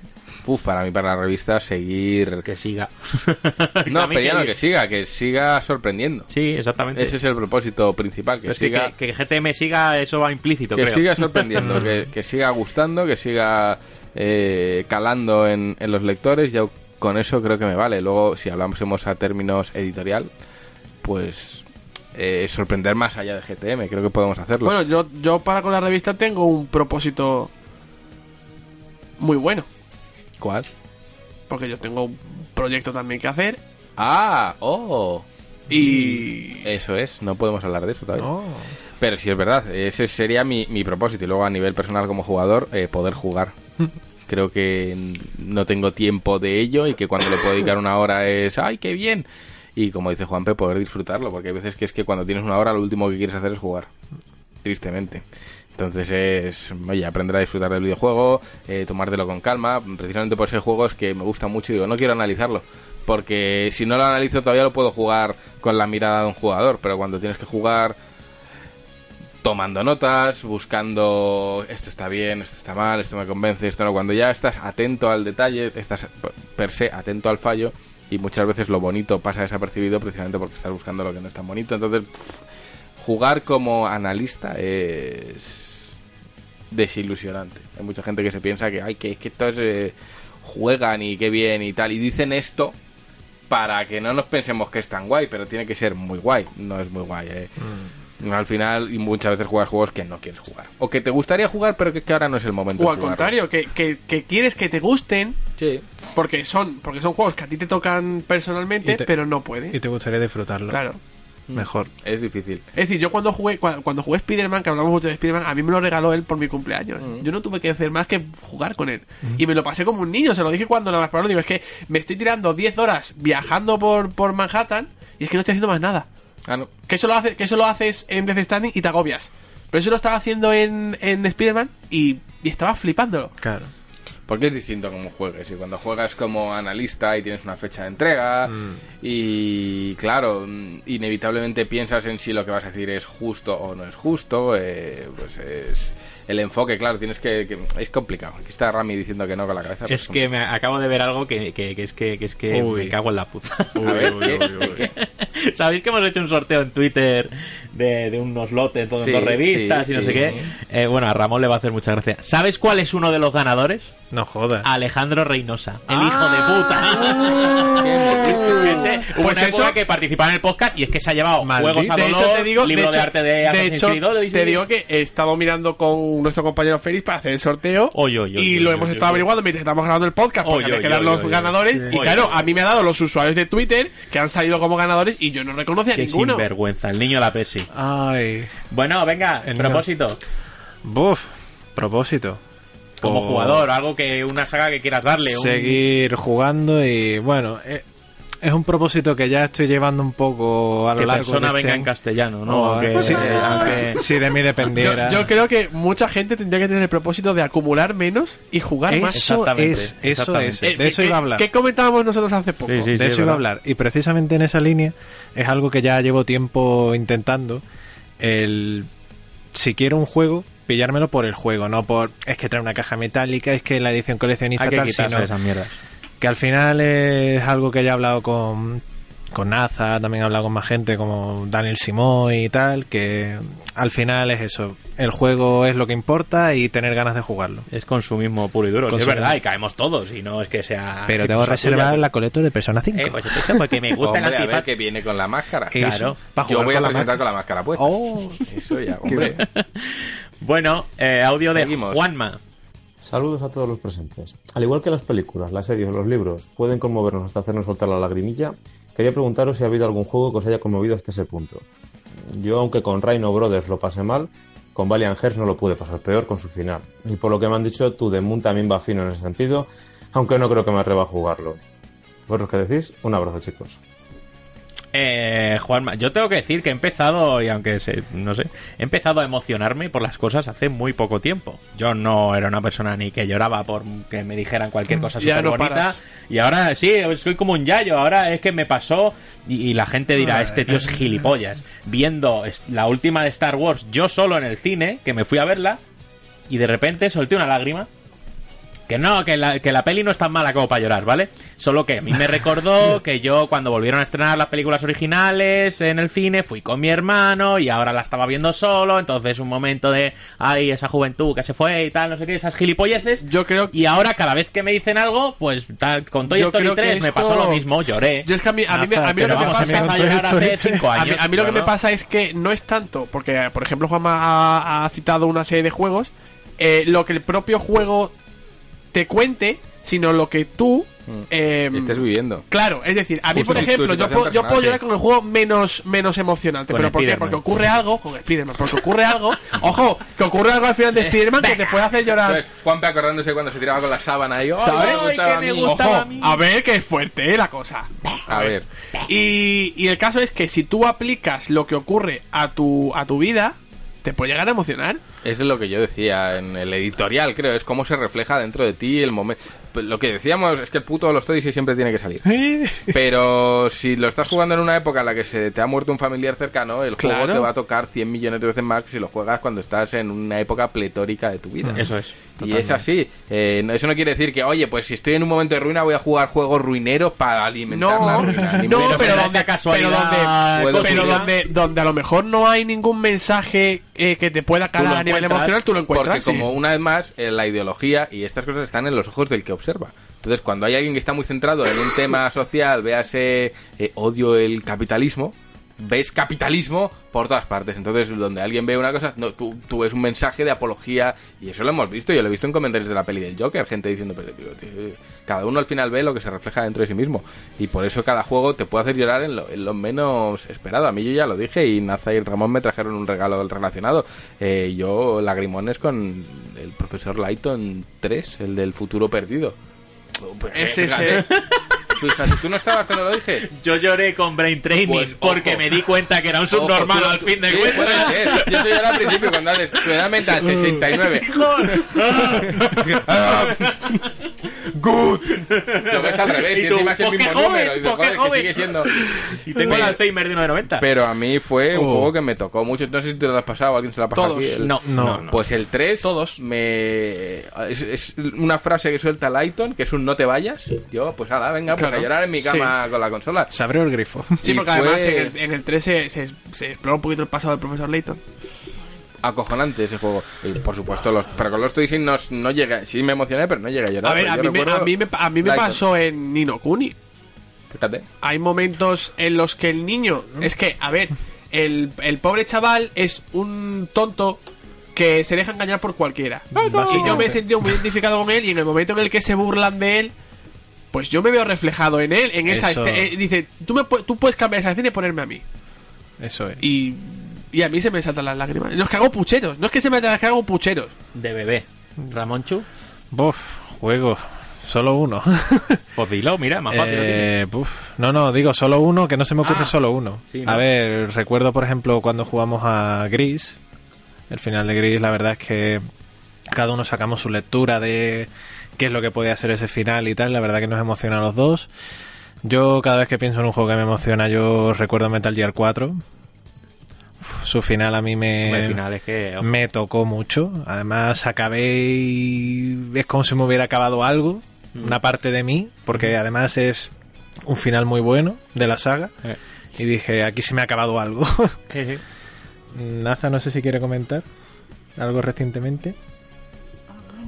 S1: Uf, para mí, para la revista, seguir.
S4: Que siga.
S1: No, pero ya no
S4: que-
S1: siga, que siga sorprendiendo.
S4: Sí, exactamente.
S1: Ese es el propósito principal, que
S4: Pero es que,
S1: siga.
S4: que, que GTM siga, eso va implícito,
S1: que
S4: creo.
S1: siga sorprendiendo, que, que siga gustando, que siga eh, calando en, en los lectores. Ya con eso creo que me vale. Luego, si hablamos a términos editorial, pues eh, sorprender más allá de GTM, creo que podemos hacerlo.
S2: Bueno, yo, yo para con la revista tengo un propósito muy bueno.
S1: ¿Cuál?
S2: Porque yo tengo un proyecto también que hacer
S1: Ah, oh.
S2: y...
S1: Eso es, no podemos hablar de eso todavía. Pero sí es verdad, ese sería mi, mi propósito. Y luego a nivel personal como jugador, eh, poder jugar. Creo que no tengo tiempo de ello y que cuando le puedo dedicar una hora es ¡ay, qué bien! Y como dice Juanpe, poder disfrutarlo, porque hay veces que es que cuando tienes una hora lo último que quieres hacer es jugar. Tristemente. Entonces es, oye, aprender a disfrutar del videojuego, eh, tomártelo con calma. Precisamente por ese juego es que me gusta mucho y digo, no quiero analizarlo. Porque si no lo analizo todavía lo puedo jugar con la mirada de un jugador, pero cuando tienes que jugar tomando notas, buscando esto está bien, esto está mal, esto me convence, esto no. Cuando ya estás atento al detalle, estás per se atento al fallo y muchas veces lo bonito pasa desapercibido precisamente porque estás buscando lo que no es tan bonito. Entonces, pff, jugar como analista es desilusionante. Hay mucha gente que se piensa que, ay, que, que estos eh, juegan y qué bien y tal, y dicen esto para que no nos pensemos que es tan guay, pero tiene que ser muy guay. No es muy guay, eh. Al final, y muchas veces juegas juegos que no quieres jugar. O que te gustaría jugar, pero que, que ahora no es el momento.
S2: O al
S1: jugarlo.
S2: contrario, que, que, que quieres que te gusten
S1: Sí.
S2: porque son porque son juegos que a ti te tocan personalmente,
S3: te-
S2: pero no puedes.
S3: Y te gustaría disfrutarlo.
S2: Claro.
S3: Mejor.
S1: Es difícil.
S2: Es decir, yo cuando jugué cua- cuando jugué Spider-Man, que hablamos mucho de Spider-Man, a mí me lo regaló él por mi cumpleaños. Yo no tuve que hacer más que jugar con él. Y me lo pasé como un niño, se lo dije cuando lo más probable. Digo, es que me estoy tirando 10 horas viajando por, por Manhattan y es que no estoy haciendo más nada.
S1: Ah, no.
S2: Que eso lo, hace, que eso lo haces en Death Standing y te agobias. Pero eso lo estaba haciendo en, en Spider-Man y, y estaba flipándolo.
S3: Claro.
S1: Porque es distinto como juegues. Y cuando juegas como analista y tienes una fecha de entrega, y claro, mm, inevitablemente piensas en si lo que vas a decir es justo o no es justo. eh, pues es. El enfoque, claro, tienes que, que- Es complicado. Aquí está Rami diciendo que no con la cabeza.
S4: Es que me acabo de ver algo que, que- que es que, que es que
S3: Uy.
S4: me cago en la puta.
S1: A ver, ¿qué?
S4: ¿Sabéis que hemos hecho un sorteo en Twitter de, de unos lotes, todas
S1: Sí,
S4: dos revistas
S1: sí,
S4: y no
S1: sí.
S4: sé qué? Eh, bueno, a Ramón le va a hacer mucha gracia. ¿Sabes cuál es uno de los ganadores?
S3: No jodas.
S4: Alejandro Reynosa, el
S2: Ah.
S4: hijo de puta. Ese, hubo
S2: Pues
S4: una época
S2: eso-
S4: que participaba en el podcast y es que se ha llevado
S3: Maldito.
S4: juegos a
S2: De
S4: dolor,
S2: hecho, te digo,
S4: libro de,
S2: hecho-
S4: arte de
S2: de hecho,
S4: Creed
S2: te digo que he estado mirando con nuestro compañero Félix para hacer el sorteo
S4: Oy, oy, oy,
S2: y
S4: oy,
S2: lo
S4: oy,
S2: hemos
S4: oy,
S2: estado
S4: oy.
S2: averiguando mientras estamos grabando el podcast porque había que dar los ganadores y claro, a mí me ha dado los usuarios de Twitter que han salido como ganadores y yo no reconocía a
S4: Qué
S2: ninguno.
S4: sinvergüenza, el niño de la Pepsi.
S3: Ay.
S4: Bueno, venga,
S3: El
S4: propósito.
S3: Buf. Propósito.
S4: Como jugador, algo que una saga que quieras darle. un-
S3: Seguir jugando y bueno, eh, es un propósito que ya estoy llevando un poco a lo
S4: que
S3: largo
S4: persona
S3: de este
S4: venga en castellano, ¿no?
S3: Oh,
S4: Aunque-
S3: sí,
S4: eh, aunque-
S3: si de mí dependiera.
S2: yo creo que mucha gente tendría que tener el propósito de acumular menos y jugar más.
S3: eso
S4: Exactamente,
S3: es, eso
S4: exactamente.
S3: es.
S2: Eh,
S3: De eso
S2: ¿qué-
S3: iba a hablar.
S2: ¿Qué comentábamos nosotros hace poco?
S4: Sí, sí,
S3: de
S4: sí,
S3: eso
S4: es
S3: iba a hablar. Y precisamente en esa línea es algo que ya llevo tiempo intentando. El si quiero un juego, pillármelo por el juego, no por es que trae una caja metálica, es que la edición coleccionista
S4: Hay que
S3: tal, sino
S4: esas mierdas.
S3: que al final es algo que ya he hablado con con Naza, también he hablado con más gente como Daniel Simoy y tal, que al final es eso, el juego es lo que importa y tener ganas de jugarlo.
S4: Es consumismo puro y duro. Sí, es verdad, y caemos todos, y no es que sea.
S3: Pero tengo reservada la colecta de Persona 5.
S4: Eh, pues esto porque me gusta el
S1: Hombre, a ver
S4: antifaz.
S1: que viene con la máscara.
S3: Eso,
S4: claro.
S1: Yo voy a
S3: con la
S1: presentar con la máscara puesta.
S3: Oh,
S1: Eso ya, hombre.
S4: Bueno, eh, audio de
S1: Seguimos.
S4: Juanma.
S10: Saludos a todos los presentes. Al igual que las películas, las series o los libros pueden conmovernos hasta hacernos soltar la lagrimilla, quería preguntaros si ha habido algún juego que os haya conmovido hasta ese punto. Yo, aunque con Rhino Brothers lo pasé mal, con Valiant Hearts no lo pude pasar peor con su final. Y por lo que me han dicho, To The Moon también va fino en ese sentido, aunque no creo que me atreva a jugarlo. ¿Vosotros qué decís? Un abrazo, chicos.
S4: Eh, Juanma, yo tengo que decir que he empezado, y aunque se, no sé, he empezado a emocionarme por las cosas hace muy poco tiempo. Yo no era una persona ni que lloraba por que me dijeran cualquier cosa
S2: Ya
S4: súper
S2: no
S4: bonita.
S2: paras.
S4: Y ahora sí, soy como un yayo. Ahora es que me pasó y, y la gente dirá, este tío es gilipollas. Viendo la última de Star Wars yo solo en el cine, que me fui a verla, y de repente solté una lágrima. Que no, que la, que la peli no es tan mala como para llorar, ¿vale? Solo que a mí me recordó que yo cuando volvieron a estrenar las películas originales en el cine fui con mi hermano y ahora la estaba viendo solo, entonces un momento de, ay, esa juventud que se fue y tal, no sé qué, esas gilipolleces.
S2: Yo creo
S4: Y ahora cada vez que me dicen algo, pues tal, con Toy
S2: Yo
S4: Story
S2: creo que
S4: 3 me
S2: esto-
S4: pasó lo mismo, lloré.
S2: Yo es que a mí, a mí, me- a mí lo que me pasa
S4: a llorar hace 5
S2: A mí,
S4: años.
S2: a mí lo que me pasa es que no es tanto, porque por ejemplo Juanma ha, ha citado una serie de juegos, eh, lo que el propio juego te cuente, sino lo que tú... eh,
S1: Y estés viviendo.
S2: Claro, es decir, a mí,
S1: Justo
S2: por ejemplo, yo puedo, yo llorar con el juego menos, menos emocionante.
S4: Con
S2: ¿Pero por qué? Porque ocurre algo con Spiderman. Porque ocurre algo, ojo, que ocurre algo al final de Spiderman que te puede hacer llorar.
S1: Juanpe acordándose cuando se tiraba con la sábana. ¡Ay,
S2: ¿Sabes?
S1: me gustaba!
S2: Ojo, a ver que es fuerte eh, la cosa.
S1: A ver.
S2: Y, y el caso es que si tú aplicas lo que ocurre a tu, a tu vida, te puede llegar a emocionar.
S1: Es lo que yo decía en el editorial, creo. Es cómo se refleja dentro de ti el momento. Lo que decíamos es que el puto Lost Odyssey siempre tiene que salir. Pero si lo estás jugando en una época en la que se te ha muerto un familiar cercano, el juego
S2: Claro.
S1: te va a tocar 100 millones de veces más que si lo juegas cuando estás en una época pletórica de tu vida.
S4: Eso es.
S1: Y es así. Eh, eso no quiere decir que, oye, pues si estoy en un momento de ruina voy a jugar juegos ruineros para alimentar la
S2: No,
S1: ruina. Ni
S2: no, pero
S4: esa
S2: donde, pero
S4: casualidad
S2: donde,
S1: cósmica.
S2: pero donde, donde a lo mejor no hay ningún mensaje eh, que te pueda calar a nivel emocional, tú lo encuentras.
S1: Porque
S2: sí.
S1: como una vez más, eh, la ideología y estas cosas están en los ojos del que observa. Entonces, cuando hay alguien que está muy centrado en un tema social, véase eh, odio el capitalismo, ves capitalismo por todas partes. Entonces, donde alguien ve una cosa, no, tú, tú ves un mensaje de apología y eso lo hemos visto. Yo lo he visto en comentarios de la peli del Joker, gente diciendo, pero tío, tío, cada uno al final ve lo que se refleja dentro de sí mismo. Y por eso cada juego te puede hacer llorar en lo, en lo menos esperado. A mí yo ya lo dije y Naza y Ramón me trajeron un regalo relacionado. Eh, yo lagrimones con el profesor Lighton 3, el del futuro perdido. Pues,
S2: Ese,
S1: fíjate,
S2: ese.
S1: fíjate, ¿tú no estabas cuando lo dije?
S4: Yo lloré con Brain Training
S1: Pues,
S4: porque
S1: ojo.
S4: me di cuenta que era un subnormal
S1: Ojo,
S4: al
S1: tú-
S4: fin de
S1: sí,
S4: cuentas.
S1: puede ser. Yo soy ahora al principio cuando haces tu edad mental 69. Good. Lo ves al revés,
S4: Y
S1: y
S4: tú,
S1: encima es el
S4: "Pues qué
S1: mismo
S4: joven,
S1: número. Y dices, que
S4: joven".
S1: sigue siendo.
S4: Y tengo el Alzheimer de 1,90.
S1: Pero a mí fue un
S3: Oh.
S1: juego que me tocó mucho. No sé si te lo has pasado, alguien se lo ha pasado
S2: Todos.
S1: aquí. El-
S4: No, no, no.
S1: Pues el 3,
S2: Todos.
S1: me es, es una frase que suelta Lighton, que es un no te vayas. Yo, pues nada, venga, pues
S2: Claro.
S1: a llorar en mi cama con la consola.
S3: Se abrió el grifo.
S2: Sí,
S1: Y
S2: porque
S1: fue
S2: además en el, en el 3 se, se, se explora un poquito el pasado del profesor Layton.
S1: Acojonante ese juego. Y por supuesto, los, pero con los Odyssey no, no llega. Sí me emocioné, pero no llega a llorar.
S2: A ver, a mí, me, a mí me, a mí me pasó en Nino Kuni.
S1: Fíjate.
S2: Hay momentos en los que el niño. Es que, a ver, el, el pobre chaval es un tonto que se deja engañar por cualquiera. Y yo me he sentido muy identificado con él y en el momento en el que se burlan de él, pues yo me veo reflejado en él, en esa. Eh, dice, tú, me, tú puedes cambiar esa escena y ponerme a mí.
S3: Eso es.
S2: Y, y a mí se me saltan las lágrimas. No es que hago pucheros, no es que se me saltan, es que hago pucheros.
S4: De bebé. Ramonchu.
S3: Buf, juego. Solo uno.
S4: Pues dilo, mira, más fácil.
S3: Eh, buf. No, no, digo solo uno, que no se me ocurre
S4: Ah,
S3: solo uno.
S4: sí, ¿no?
S3: A ver, recuerdo por ejemplo cuando jugamos a Gris. El final de Gris, la verdad es que cada uno sacamos su lectura de qué es lo que podía ser ese final y tal. La verdad que nos emociona a los dos. Yo cada vez que pienso en un juego que me emociona, yo recuerdo Metal Gear 4. Su final a mí me,
S4: final es que...
S3: me tocó mucho. Además, acabé y es como si me hubiera acabado algo,
S4: Mm.
S3: una parte de mí, porque además es un final muy bueno de la saga.
S4: Eh.
S3: Y dije, aquí se me ha acabado algo.
S4: Eh,
S3: Naza, no sé si quiere comentar algo recientemente.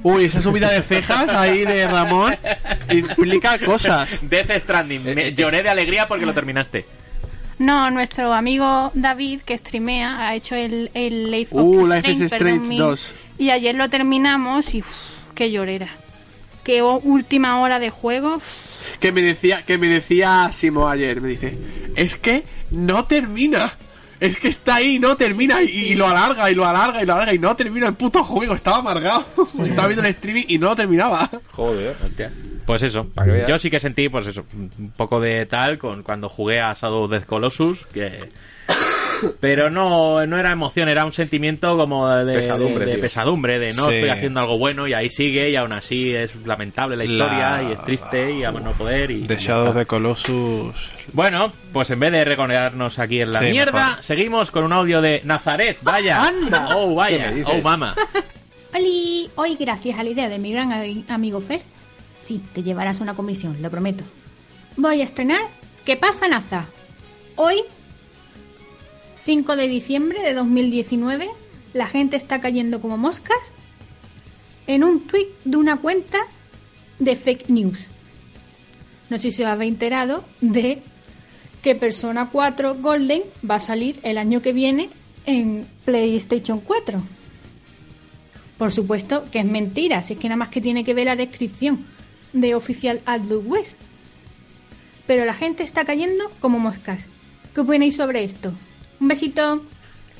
S2: Uy, esa subida de cejas ahí de Ramón implica cosas.
S4: Death Stranding. Me- lloré de alegría porque lo terminaste.
S6: No, nuestro amigo David, que streamea, ha hecho el, el Life of
S2: Uh, Life is
S6: Strange, perdón,
S2: Strange
S6: mi-
S2: 2.
S6: Y ayer lo terminamos y uf, qué llorera. Qué o- última hora de juego.
S2: Que me decía, que me decía Simo ayer, me dice, es que no termina. Es que está ahí, no termina y, y lo alarga y lo alarga y lo alarga y no termina el puto juego. Estaba amargado. Estaba viendo el streaming y no lo terminaba.
S1: Joder, hostia.
S4: Pues eso,
S1: Para que veas.
S4: yo sí que sentí, pues eso, un poco de tal con cuando jugué a Shadow of the Colossus, que... Pero no, no era emoción, era un sentimiento como de
S1: Pesadumbre,
S4: de pesadumbre, de no
S3: Sí.
S4: estoy haciendo algo bueno y ahí sigue y aún así es lamentable la historia
S3: La-
S4: y es triste y a no poder y... Ya
S3: Shadow the Colossus.
S4: Bueno, pues en vez de reconearnos aquí en la
S3: Sí,
S4: mierda,
S3: mejor.
S4: seguimos con un audio de Nazaret, vaya.
S2: ¡Anda!
S4: Oh,
S1: ¿Qué
S4: vaya. Oh, mama.
S11: Oli, hoy gracias a la idea de mi gran ami- amigo Fer, sí, te llevarás una comisión, lo prometo. Voy a estrenar ¿Qué pasa, NASA? Hoy, 5 de diciembre de 2019, la gente está cayendo como moscas en un tweet de una cuenta de fake news. No sé si os habéis enterado de que Persona 4 Golden va a salir el año que viene en PlayStation 4. Por supuesto que es mentira, si es que nada más que tiene que ver la descripción de oficial Outlook West. Pero la gente está cayendo como moscas. ¿Qué opináis sobre esto? Un besito.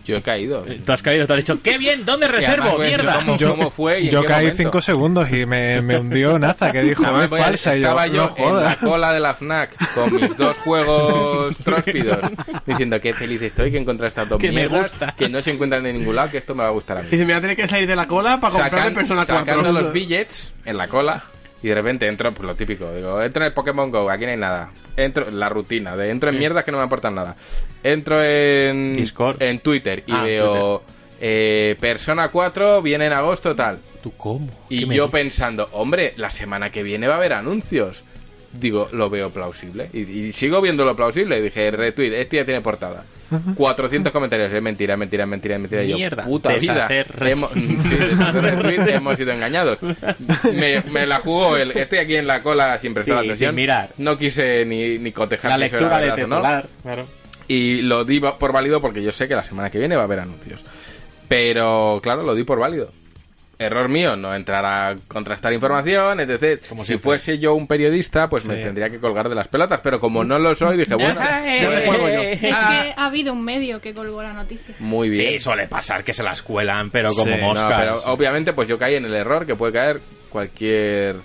S1: Yo he caído.
S4: Tú has caído, te has dicho, ¡qué bien! ¿Dónde
S1: Y
S4: reservo?
S1: además, pues,
S4: ¡Mierda!
S1: ¿cómo,
S3: Yo-
S1: cómo fue y
S3: Yo caí
S1: momento?
S3: cinco segundos y me, me hundió Naza, que dijo, es
S1: a-
S3: falsa. Y yo,
S1: estaba yo
S3: no
S1: en la cola de la FNAC con mis dos juegos tróspidos diciendo que feliz estoy que encontré estas dos
S4: Que me
S1: mierdas
S4: gusta.
S1: que no se encuentran en ningún lado que esto me va a gustar a mí.
S2: Dice, me voy a tener que salir de la cola para comprar
S1: Sacan-
S2: el Persona 4.
S1: sacando los billets en la cola y de repente entro, pues lo típico, digo, entro en el Pokémon Go, aquí no hay nada. Entro, la rutina, de entro en mierdas que no me aportan nada. Entro en
S4: Discord.
S1: en Twitter y
S4: Ah,
S1: veo eh, Persona 4 viene en agosto tal.
S4: ¿Tú cómo?
S1: Y
S4: ¿Qué me
S1: yo
S4: dices?
S1: pensando, hombre, la semana que viene va a haber anuncios. Digo, lo veo plausible. Y, y sigo viéndolo plausible. Y dije, retweet, este ya tiene portada. 400 comentarios. Es mentira, es mentira, es mentira, es mentira. Y yo,
S4: Mierda,
S1: puta vida. Hemos, retweet, sido engañados. Me, me la jugó el. Estoy aquí en la cola sin prestar
S4: Sí,
S1: atención.
S4: sin mirar.
S1: No quise ni, ni cotejar
S4: La lectura de
S1: no.
S4: titular. Claro.
S1: Y lo di por válido porque yo sé que la semana que viene va a haber anuncios. Pero, claro, lo di por válido. Error mío, no entrar a contrastar información, etc.
S4: Como
S1: si fuese yo un periodista, pues me tendría que colgar de las pelotas. Pero como no lo soy, dije, bueno, ya me cuelgo yo.
S6: Es que ha habido un medio que colgó la noticia.
S1: Muy bien.
S4: Sí, suele pasar que se las cuelan, pero como
S3: Sí,
S1: No, pero obviamente, pues yo caí en el error que puede caer cualquier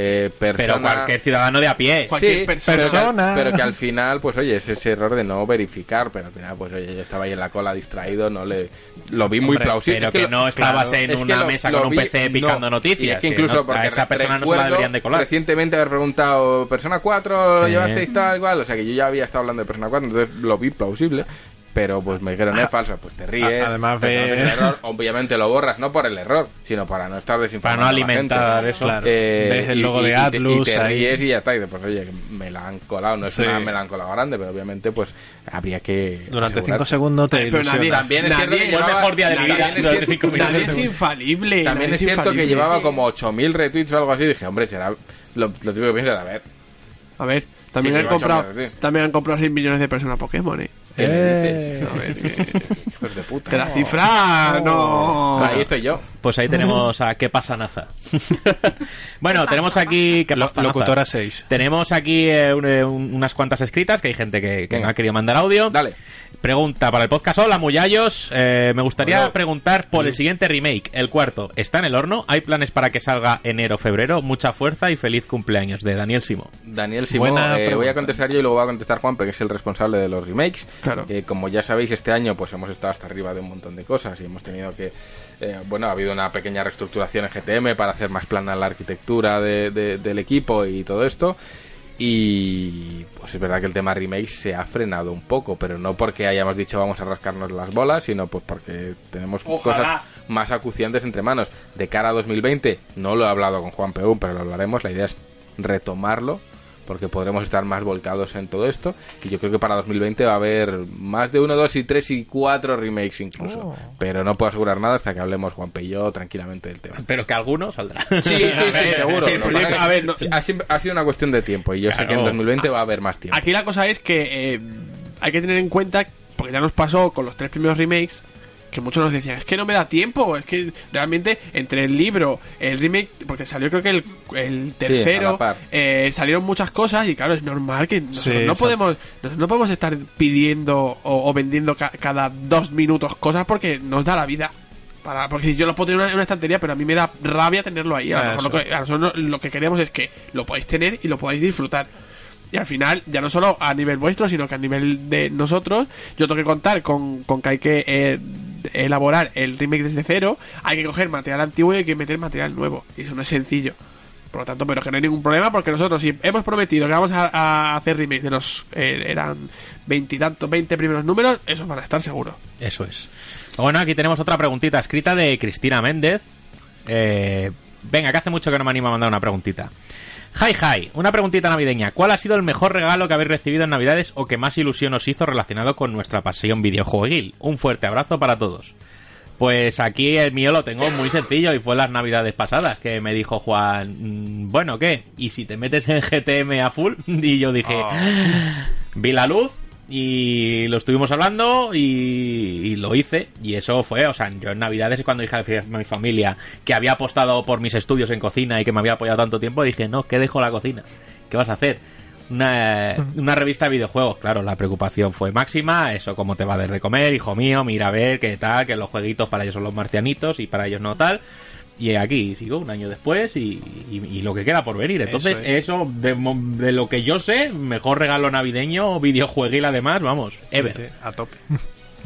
S1: eh, persona.
S4: Pero cualquier ciudadano de a pie.
S2: Cualquier
S1: Sí,
S2: persona.
S1: Pero, que, al-
S3: Persona.
S1: pero que al final, pues oye, es ese error de no verificar, pero al final, pues oye, yo estaba ahí en la cola distraído, no le lo vi muy
S4: Hombre,
S1: plausible.
S4: Pero
S1: Es
S4: que,
S1: lo-
S4: no estabas
S1: claro,
S4: en
S1: es que
S4: una
S1: lo-
S4: mesa
S1: lo
S4: con un PC picando
S1: no,
S4: noticias.
S1: Y es que
S4: que
S1: incluso
S4: no-
S1: porque
S4: a esa persona no se la deberían de colar.
S1: Recientemente haber preguntado, ¿Persona 4 lo
S4: Sí.
S1: llevasteis tal igual? O sea que yo ya había estado hablando de Persona 4, entonces lo vi plausible. Pero pues me dijeron, es falsa, pues te ríes.
S3: A- además ve-
S1: error. Obviamente lo borras, no por el error, sino para no estar desinformando.
S4: Para no
S1: a la gente.
S4: alimentar eso.
S3: Claro.
S1: Eh,
S3: Ves el logo
S1: y-
S3: de
S1: y te-
S3: Atlus
S1: Y te
S3: ahí.
S1: ríes y ya está. Y después, oye, me la han colado. No es
S3: Sí.
S1: una me la han colado grande, pero obviamente, pues habría que.
S3: Durante
S1: asegurarse.
S3: cinco segundos te
S2: Ay, pero nadie.
S1: También es
S2: nadie
S1: cierto que
S2: es
S1: llevaba-
S4: mejor día de mi
S1: también
S4: vida
S1: es
S4: durante
S1: cierto-
S4: cinco minutos.
S2: Nadie es
S1: también-
S2: infalible.
S1: También es cierto que llevaba como 8.000 retweets o algo así. Dije, hombre, será. Lo, lo típico que piensas, a ver.
S2: A ver, también,
S1: Sí,
S2: han comprado, también han comprado 6 millones de personas Pokémon, eh.
S3: Eh.
S2: A ver, que,
S1: Hijos de puta.
S2: que la cifra no...
S1: Ahí estoy yo.
S4: Pues ahí tenemos a ¿Qué pasa, Naza? bueno, tenemos aquí... ¿Qué
S3: Lo-
S4: pasa, Naza?
S3: locutora 6.
S4: Tenemos aquí eh, un- eh, un- unas cuantas escritas, que hay gente que, que
S1: Venga.
S4: me ha querido mandar audio.
S1: Dale.
S4: Pregunta para el podcast. Hola, Muyallos. Eh, me gustaría
S1: Hola.
S4: preguntar por el siguiente remake, el cuarto. ¿Está en el horno? ¿Hay planes para que salga enero febrero? Mucha fuerza y feliz cumpleaños de Daniel Simo.
S1: Daniel Simón,
S3: Buena
S1: eh, voy
S3: pregunta.
S1: a contestar yo y luego va a contestar Juanpe, que es el responsable de los remakes.
S2: Claro.
S1: Que como ya sabéis, este año pues hemos estado hasta arriba de un montón de cosas y hemos tenido que... eh, bueno, ha habido una pequeña reestructuración en GTM para hacer más plana la arquitectura de- de- del equipo y todo esto. Y pues es verdad que el tema remakes se ha frenado un poco, pero no porque hayamos dicho vamos a rascarnos las bolas, sino pues porque tenemos
S4: Ojalá.
S1: cosas más acuciantes entre manos. De cara a 2020, no lo he hablado con Juan Peú, pero lo hablaremos. La idea es retomarlo, porque podremos estar más volcados en todo esto. Y yo creo que para 2020 va a haber más de uno, dos y tres y cuatro remakes incluso.
S4: Oh.
S1: Pero no puedo asegurar nada hasta que hablemos Juan y yo tranquilamente del tema.
S4: Pero que alguno saldrá.
S1: Sí, sí, sí, seguro.
S2: sí, proyecto- a ver, no-
S1: ha, sido una cuestión de tiempo y yo sé que en
S4: Claro.
S1: 2020 va a haber más tiempo.
S2: Aquí la cosa es que eh, hay que tener en cuenta, porque ya nos pasó con los tres primeros remakes, que muchos nos decían, es que no me da tiempo, es que realmente entre el libro, el remake, porque salió creo que el, el tercero, eh, salieron muchas cosas y claro, es normal que nosotros
S3: Sí,
S2: no podemos nosotros no podemos estar pidiendo o, o vendiendo ca- cada dos minutos cosas porque nos da la vida. Para, porque yo lo puedo tener en una, estantería, pero a mí me da rabia tenerlo ahí. A lo, mejor lo
S3: Eso.
S2: que, a nosotros no- lo que queremos es que lo podáis tener y lo podáis disfrutar. Y al final, ya no solo a nivel vuestro, sino que a nivel de nosotros, yo tengo que contar con, con que hay que eh, elaborar el remake desde cero, hay que coger material antiguo y hay que meter material nuevo. Y eso no es sencillo. Por lo tanto, pero que no hay ningún problema porque nosotros si hemos prometido que vamos a, hacer remake de los... eh, eran veintitantos, veinte primeros números, esos van a estar seguros.
S4: Eso es. Bueno, aquí tenemos otra preguntita escrita de Cristina Méndez. Eh, venga, que hace mucho que no me animo a mandar una preguntita. Hi, hi, una preguntita navideña. ¿Cuál ha sido el mejor regalo que habéis recibido en Navidades o que más ilusión os hizo relacionado con nuestra pasión videojueguil? Un fuerte abrazo para todos. Pues aquí el mío lo tengo muy sencillo y fue las navidades pasadas que me dijo Juan, mm, bueno, ¿qué? ¿Y si te metes en GTM a full? Y yo dije, vi la luz y lo estuvimos hablando y, y lo hice. Y eso fue, o sea, yo en Navidades cuando dije a mi familia que había apostado por mis estudios en cocina y que me había apoyado tanto tiempo, dije, no, que dejo la cocina. ¿Qué vas a hacer? Una, una revista de videojuegos, claro, la preocupación fue máxima, eso como te va a dar de comer, hijo mío, mira a ver qué tal, que los jueguitos para ellos son los marcianitos y para ellos no tal. Y aquí sigo un año después y, y- y lo que queda por venir. Entonces,
S3: Eso
S4: eso, de, mo- de lo que yo sé, mejor regalo navideño, videojueguil además, vamos, ever.
S3: Sí, sí, a tope.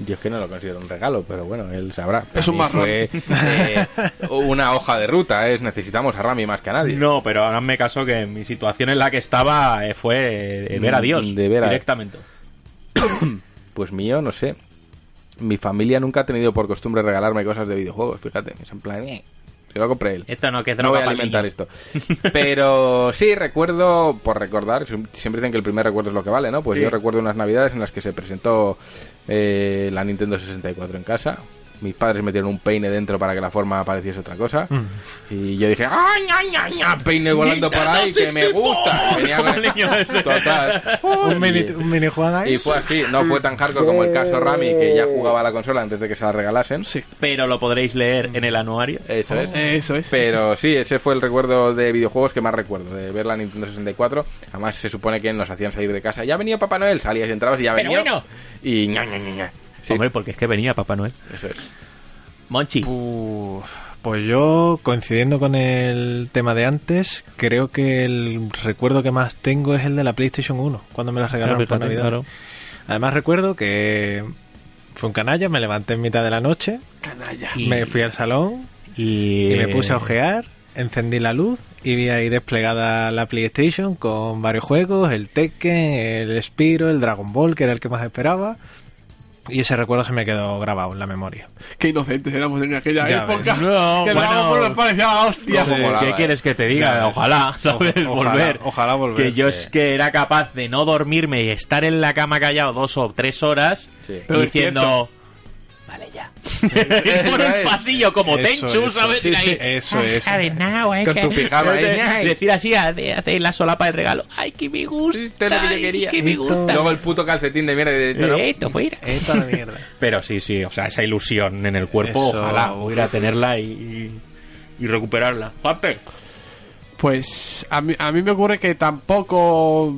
S1: Yo es que no lo considero un regalo, pero bueno, él sabrá. Para
S2: Es un marrón.
S1: fue, eh, una hoja de ruta, es necesitamos a Rami más que a nadie.
S4: No, pero háganme caso que mi situación en la que estaba eh, fue eh, ver a Dios
S1: De ver a-
S4: directamente.
S1: Pues mío, no sé. Mi familia nunca ha tenido por costumbre regalarme cosas de videojuegos, fíjate. Es en plan, eh, se lo compré él.
S4: Esto no, que es
S1: No
S4: droga
S1: voy a alimentar
S4: niño.
S1: esto. Pero sí, recuerdo, por recordar, siempre dicen que el primer recuerdo es lo que vale, ¿no? Pues
S2: Sí.
S1: yo recuerdo unas navidades en las que se presentó eh, la Nintendo 64 en casa. Mis padres metieron un peine dentro para que la forma pareciese otra cosa. Y yo dije, ¡ay, ay, ay, ay! Peine volando por ahí, que me gusta. Venía con el niño Total.
S3: un, mini,
S1: Y-
S3: un mini ahí.
S1: y fue así, no fue tan hardcore como el caso Rami, que ya jugaba a la consola antes de que se la regalasen.
S2: Sí.
S4: Pero lo podréis leer en el anuario.
S1: Eso es.
S2: Eso es.
S1: Pero sí, ese fue el recuerdo de videojuegos que más recuerdo, de ver la Nintendo 64. Además, se supone que nos hacían salir de casa. Ya venía Papá Noel, salías y entrabas y ya
S4: Pero
S1: venía.
S4: bueno.
S1: Y ña, ña, ña, ña. Sí,
S4: Hombre, porque es que venía Papá Noel.
S1: eso es.
S4: Monchi.
S3: Uf, pues yo, coincidiendo con el tema de antes, creo que el recuerdo que más tengo es el de la PlayStation 1, cuando me la regalaron
S4: Claro,
S3: por
S4: fíjate,
S3: Navidad.
S4: claro.
S3: Además recuerdo que fue un canalla, me levanté en mitad de la noche,
S2: Canalla.
S4: Y-
S3: me fui al salón
S4: Y,
S3: y me puse a ojear, encendí la luz y vi ahí desplegada la PlayStation con varios juegos, el Tekken, el Spiro, el Dragon Ball, que era el que más esperaba. Y ese recuerdo se me quedó grabado en la memoria.
S2: Qué inocentes éramos en aquella
S3: Ya
S2: época.
S4: No,
S2: que
S4: bueno.
S2: Nos parecía la hostia.
S4: ¿Qué
S1: eh.
S4: quieres que te diga?
S3: Ya.
S4: Ojalá,
S3: ojalá,
S4: volver.
S3: ojalá volver.
S4: Que yo es que era capaz de no dormirme y estar en la cama callado dos o tres horas
S1: Sí.
S2: Pero
S4: diciendo... Vale, ya. Ir por el
S1: es.
S4: pasillo como
S3: Eso,
S4: Tenchu,
S3: eso.
S4: ¿sabes?
S3: Sí,
S4: Ir ahí,
S3: eso es.
S1: Con tu pijama ahí.
S4: De- Decir así, hace, hace la solapa del regalo. Ay, que me gusta.
S1: Esto es lo que yo
S4: ay,
S1: quería.
S4: que me
S3: Esto-
S4: gusta.
S1: Luego el puto calcetín de mierda de hecho, ¿no?
S4: Eh, Esto fuera.
S3: Esta la mierda.
S4: Pero sí, sí, o sea, esa ilusión en el cuerpo,
S3: Eso,
S4: ojalá pudiera tenerla y, y recuperarla. Juanpe.
S2: Pues a mí, a mí me ocurre que tampoco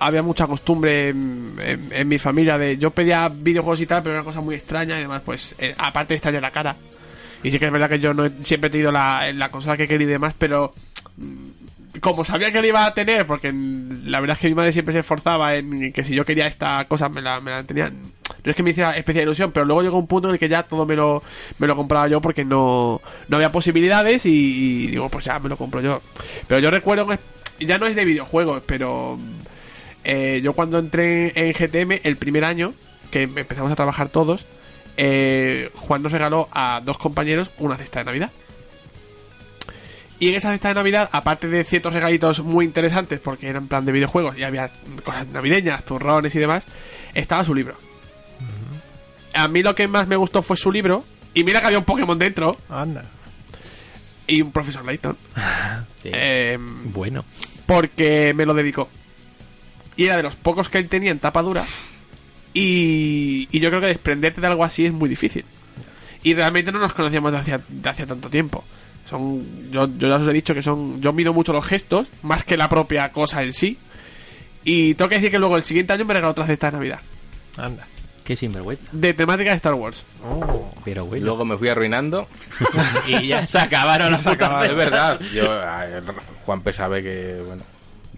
S2: había mucha costumbre en, mi familia de... Yo pedía videojuegos y tal, pero era una cosa muy extraña y además, pues, eh, aparte de extraña la cara. Y sí que es verdad que yo no he- siempre he tenido la, la consola que quería y demás, pero mm, como sabía que la iba a tener, porque mm, la verdad es que mi madre siempre se esforzaba en que si yo quería esta cosa me la, me la tenía. No es que me hiciera especial ilusión, pero luego llegó un punto en el que ya todo me lo, me lo compraba yo porque no, no había posibilidades y, y digo, pues ya me lo compro yo. Pero yo recuerdo que ya no es de videojuegos, pero eh, yo cuando entré en GTM el primer año, que empezamos a trabajar todos, eh, Juan nos regaló a dos compañeros una cesta de Navidad. Y en esa cesta de Navidad, aparte de ciertos regalitos muy interesantes, porque eran plan de videojuegos y había cosas navideñas, turrones y demás, estaba su libro. A mí lo que más me gustó fue su libro. Y mira que había un Pokémon dentro
S3: Anda.
S2: y un profesor Layton. Eh,
S4: Bueno.
S2: porque me lo dedicó. Y era de los pocos que él tenía en tapa dura. Y, y yo creo que desprenderte de algo así es muy difícil. Y realmente no nos conocíamos de hacía, de hacía tanto tiempo. Son, yo, yo ya os he dicho que son. Yo mido mucho los gestos, más que la propia cosa en sí. Y tengo que decir que luego el siguiente año me regaló otra cesta de Navidad.
S3: Anda.
S4: Qué sinvergüenza.
S2: De temática de Star Wars.
S4: Pero bueno.
S1: Luego me fui arruinando.
S4: y ya se acabaron las putas
S1: Es verdad. Yo, a ver, Juanpe sabe que, bueno,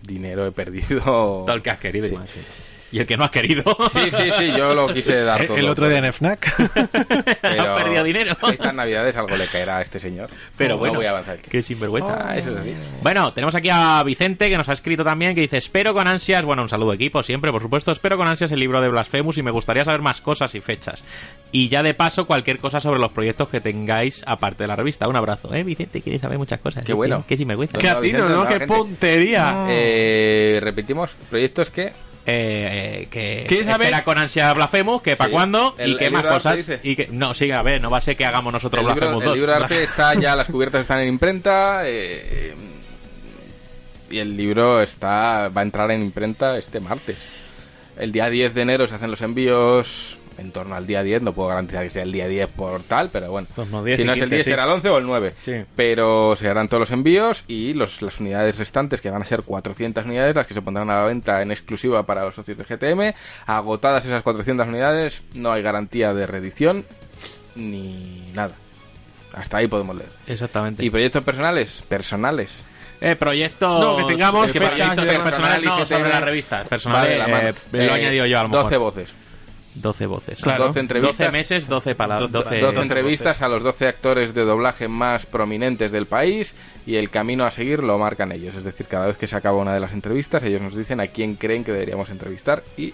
S1: dinero he perdido.
S4: Todo el que has querido.
S1: Sí.
S4: y más, sí. Y el que no has querido.
S1: Sí, sí, sí, yo lo quise dar todo.
S3: el otro día en FNAC.
S1: Pero
S4: Has perdido dinero.
S1: Estas navidades algo le caerá a este señor.
S4: Pero
S1: No
S4: bueno.
S1: voy a avanzar.
S4: Qué sinvergüenza.
S1: Ah, eso es así.
S4: Bueno, tenemos aquí a Vicente que nos ha escrito también que dice, espero con ansias, bueno, un saludo equipo siempre, por supuesto, espero con ansias el libro de Blasphemous y me gustaría saber más cosas y fechas. Y ya de paso, cualquier cosa sobre los proyectos que tengáis aparte de la revista. Un abrazo, ¿eh, Vicente? ¿Quieres saber muchas cosas?
S1: Qué bueno.
S4: Qué sinvergüenza.
S2: Qué atino, ¿no? Qué puntería.
S1: Eh, repetimos, proyectos que
S4: Eh, eh, que
S2: ¿Quieres saber?
S4: espera con ansia Blasphemous, que para
S1: Sí.
S4: cuándo
S1: El-
S4: y qué
S1: el
S4: más cosas. Y que, no, sigue, a ver, no va a ser que hagamos nosotros
S1: el libro,
S4: Blasphemous
S1: el
S4: 2.
S1: libro de arte está ya, las cubiertas están en imprenta. eh, y el libro está va a entrar en imprenta este martes. El día 10 de enero se hacen los envíos en torno al día 10, no puedo garantizar que sea el día 10 por tal, pero bueno.
S4: Torno 10
S1: si no es el
S4: 15,
S1: 10
S4: sí.
S1: será el 11 o el 9.
S4: Sí.
S1: Pero se harán todos los envíos y los, las unidades restantes, que van a ser 400 unidades, las que se pondrán a la venta en exclusiva para los socios de GTM. Agotadas esas 400 unidades, no hay garantía de reedición ni nada. Hasta ahí podemos leer.
S4: Exactamente.
S1: ¿Y proyectos personales? Personales.
S4: Eh, proyectos.
S2: No, que tengamos
S4: que
S2: fechas demás.
S4: personales no, sobre las revistas. Personales,
S1: Vale, la mano.
S4: eh, lo he
S1: Eh,
S4: añadido yo a lo mejor.
S1: 12 voces.
S4: 12 voces.
S1: Claro. 12 entrevistas.
S4: 12 meses, 12 palabras. 12,
S1: 12 entrevistas a los 12 actores de doblaje más prominentes del país y el camino a seguir lo marcan ellos. Es decir, cada vez que se acaba una de las entrevistas, ellos nos dicen a quién creen que deberíamos entrevistar y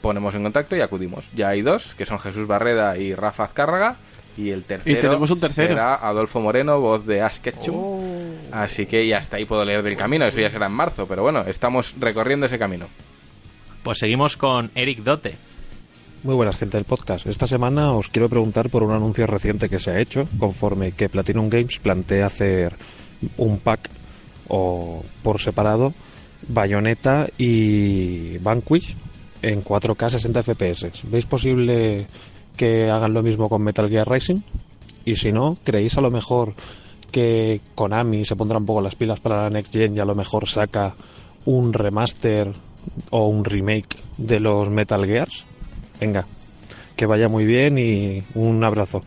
S1: ponemos en contacto y acudimos. Ya hay dos, que son Jesús Barreda y Rafa Azcárraga. Y el tercero,
S2: tenemos un tercero.
S1: será Adolfo Moreno, voz de Ash Ketchum.
S4: Oh.
S1: Así que y hasta ahí puedo leer del camino, eso ya será en marzo, pero bueno, estamos recorriendo ese camino.
S4: Pues seguimos con Eric Dote.
S12: Muy buenas, gente del podcast. Esta semana os quiero preguntar por un anuncio reciente que se ha hecho, conforme que Platinum Games plantea hacer un pack o por separado Bayonetta y Vanquish en 4K 60 FPS. ¿Veis posible que hagan lo mismo con Metal Gear Rising? Y si no, ¿creéis a lo mejor que Konami se pondrá un poco las pilas para la Next Gen y a lo mejor saca un remaster o un remake de los Metal Gears? Venga, que vaya muy bien y un abrazo.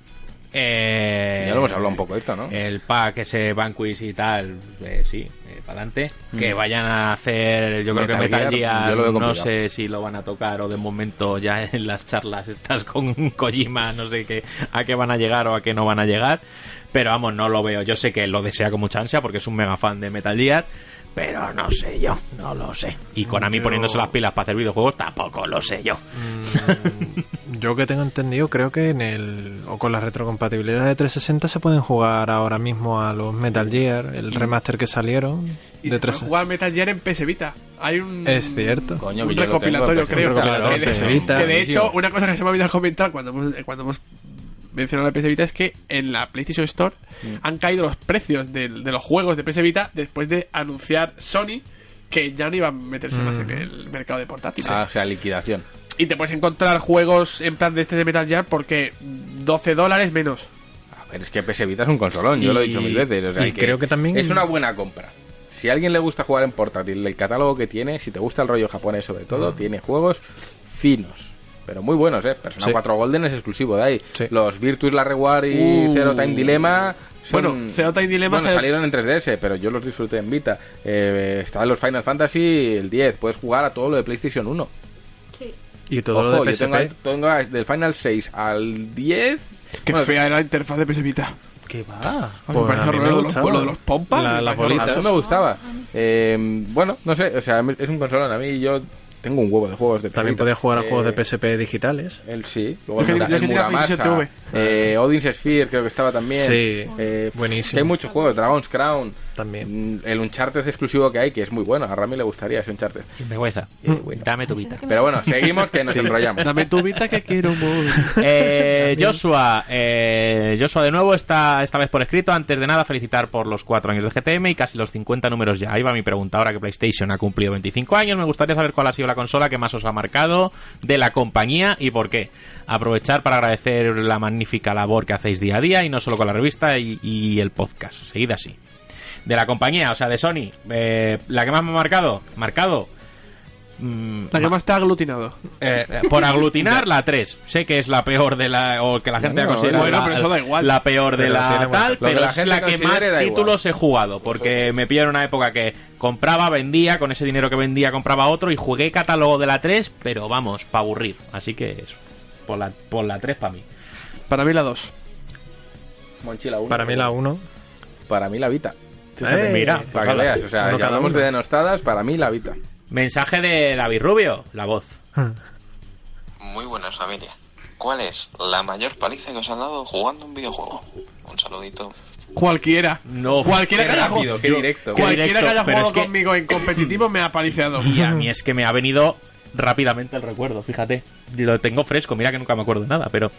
S4: Eh,
S1: Ya lo hemos hablado un poco de esto, ¿no?
S4: El pack, ese Vanquish y tal, eh, sí, para adelante. Que
S1: Mm.
S4: vayan a hacer, yo creo que
S1: Metal Gear,
S4: Gear, no sé si lo van a tocar o de momento ya en las charlas estas con Kojima, no sé qué, a qué van a llegar o a qué no van a llegar. Pero vamos, no lo veo. Yo sé que lo desea con mucha ansia porque es un mega fan de Metal Gear. Pero no sé yo, no lo sé. Y Konami
S3: Yo-
S4: poniéndose las pilas para hacer videojuegos tampoco lo sé yo.
S3: Yo que tengo entendido, creo que en el o con la retrocompatibilidad de 360 se pueden jugar ahora mismo a los Metal Gear, el remaster que salieron
S2: Y
S3: de
S2: se puede
S3: 360.
S2: jugar Metal Gear en PS Vita. Hay un,
S3: Es cierto.
S1: Coño,
S2: un recopilatorio, creo.
S3: Un recopilatorio
S2: Que de-
S3: Vita.
S2: Que de hecho, una cosa que se me ha olvidado comentar cuando hemos, cuando hemos mencionado la PS Vita es que en la PlayStation Store
S1: Mm.
S2: han caído los precios de, los juegos de PS Vita después de anunciar Sony que ya no iba a meterse más
S3: Mm.
S2: en el mercado de portátiles.
S1: Ah, o sea, liquidación.
S2: Y te puedes encontrar juegos en plan de este de Metal Gear porque 12 dólares menos.
S1: A ver, es que PS Vita es un consolón, yo lo he dicho mil veces. o sea,
S3: y creo que también-
S1: Es una buena compra. Si a alguien le gusta jugar en portátil, el catálogo que tiene, si te gusta el rollo japonés sobre todo, tiene juegos finos. Pero muy buenos, ¿eh? Persona
S3: Sí.
S1: 4 Golden es exclusivo de ahí.
S3: Sí.
S1: Los Virtus La Reward y
S2: Uh.
S1: Zero Time Dilemma... Son...
S2: Bueno, Zero Time Dilemma
S1: Bueno,
S2: se-
S1: salieron en 3DS, pero yo los disfruté en Vita. Eh, están los Final Fantasy, el 10. Puedes jugar a todo lo de PlayStation 1.
S3: Y todo
S1: Ojo,
S3: lo de
S1: yo tengo,
S3: PSP.
S1: tengo del Final 6 al 10...
S2: Qué
S1: bueno,
S2: fea era la interfaz de PS Vita.
S1: ¿Qué va?
S2: A
S3: Pues
S2: me parece
S3: a mí me
S2: los, lo de los pompas.
S3: La- las bolitas.
S1: A
S2: horroroso.
S1: mí me gustaba. Eh, bueno, no sé, o sea, es un consolón. A mí yo tengo un huevo de juegos de
S3: También
S1: Vita.
S3: podías jugar a
S1: Eh,
S3: juegos de PSP digitales.
S1: Él sí. Luego el, el Muramasa, eh, Odin's Sphere creo que estaba también.
S3: Sí,
S1: Eh,
S3: buenísimo.
S1: Hay muchos juegos, Dragon's Crown.
S3: También.
S1: Mm, El Uncharted exclusivo que hay, que es muy bueno. A Rami le gustaría ese Uncharted.
S4: Sin vergüenza.
S1: Eh, bueno.
S4: Dame tu Vita.
S1: Pero bueno, seguimos que nos enrollamos.
S2: Dame tu Vita que quiero morir.
S4: Eh, Joshua, eh, Joshua de nuevo, esta, esta vez por escrito. Antes de nada, felicitar por los 4 años de GTM y casi los 50 números ya. Ahí va mi pregunta. Ahora que PlayStation ha cumplido 25 años, me gustaría saber cuál ha sido la consola que más os ha marcado de la compañía y por qué. Aprovechar para agradecer la magnífica labor que hacéis día a día y no solo con la revista y, y el podcast. Seguid así. De la compañía, o sea, de Sony, eh, la que más me ha marcado, marcado. mm,
S2: La que más te ha aglutinado.
S4: eh, eh, por aglutinar la 3. Sé que es la peor de la. o que la gente
S1: Bueno,
S4: ha considerado
S2: bueno,
S4: la,
S2: pero eso da igual.
S4: la peor de
S3: Pero
S4: la tal, pero
S1: la
S4: es la que más
S1: igual.
S4: títulos he jugado. Porque me pilló en una época que compraba, vendía, con ese dinero que vendía compraba otro y jugué catálogo de la 3, pero vamos, para aburrir. Así que eso. Por la, por la 3 para mí.
S2: Para mí la 2.
S1: Monchila uno.
S3: Para mí la 1.
S1: Para mí la Vita.
S4: Fíjate,
S3: Eh,
S4: mira,
S1: Para que
S4: ojalá.
S1: veas, o sea,
S3: Uno
S1: ya
S3: cada
S1: hablamos de denostadas, para mí la Vita.
S4: Mensaje de David Rubio, la voz.
S13: Muy buenas familia. ¿Cuál es la mayor paliza que os han dado jugando un videojuego? Un saludito.
S2: Cualquiera.
S4: No,
S2: Cualquiera
S4: qué
S2: que haya
S1: rápido,
S2: jugado-
S1: qué directo.
S4: Qué
S2: Cualquiera
S4: directo,
S2: que haya jugado conmigo en competitivo me ha paliciado.
S4: Y a mí es que me ha venido rápidamente el recuerdo, fíjate. Lo tengo fresco, mira que nunca me acuerdo de nada, pero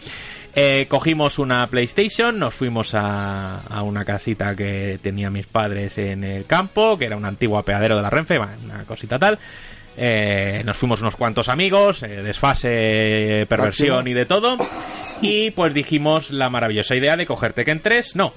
S4: eh, cogimos una PlayStation, nos fuimos a, a una casita que tenía mis padres en el campo, que era un antiguo apeadero de la Renfe, una cosita tal. Eh, nos fuimos unos cuantos amigos, eh, desfase, perversión y de todo. Y pues dijimos la maravillosa idea de coger Tekken 3. No,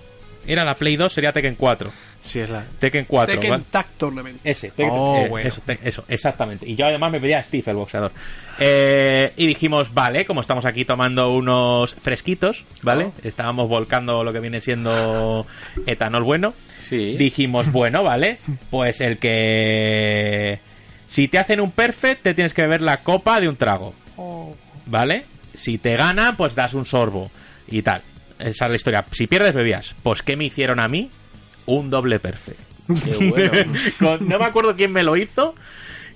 S4: era la Play 2, sería Tekken 4.
S2: Sí, es la.
S4: Tekken 4.
S2: Tekken
S4: ¿vale?
S2: Tag Tournament.
S4: Ese, Tekken-
S2: Oh,
S4: eh,
S2: bueno.
S4: eso, te- eso, exactamente. Y yo además me pedía a Steve, el boxeador. Eh, y dijimos, vale, como estamos aquí tomando unos fresquitos, ¿vale? Estábamos volcando lo que viene siendo etanol bueno. Dijimos, bueno, vale, pues el que... Si te hacen un perfect, te tienes que beber la copa de un trago. ¿Vale? Si te gana, pues das un sorbo y tal. Esa es la historia. Si pierdes, bebías. Pues, ¿qué me hicieron a mí? Un doble perfect. Con- no me acuerdo quién me lo hizo.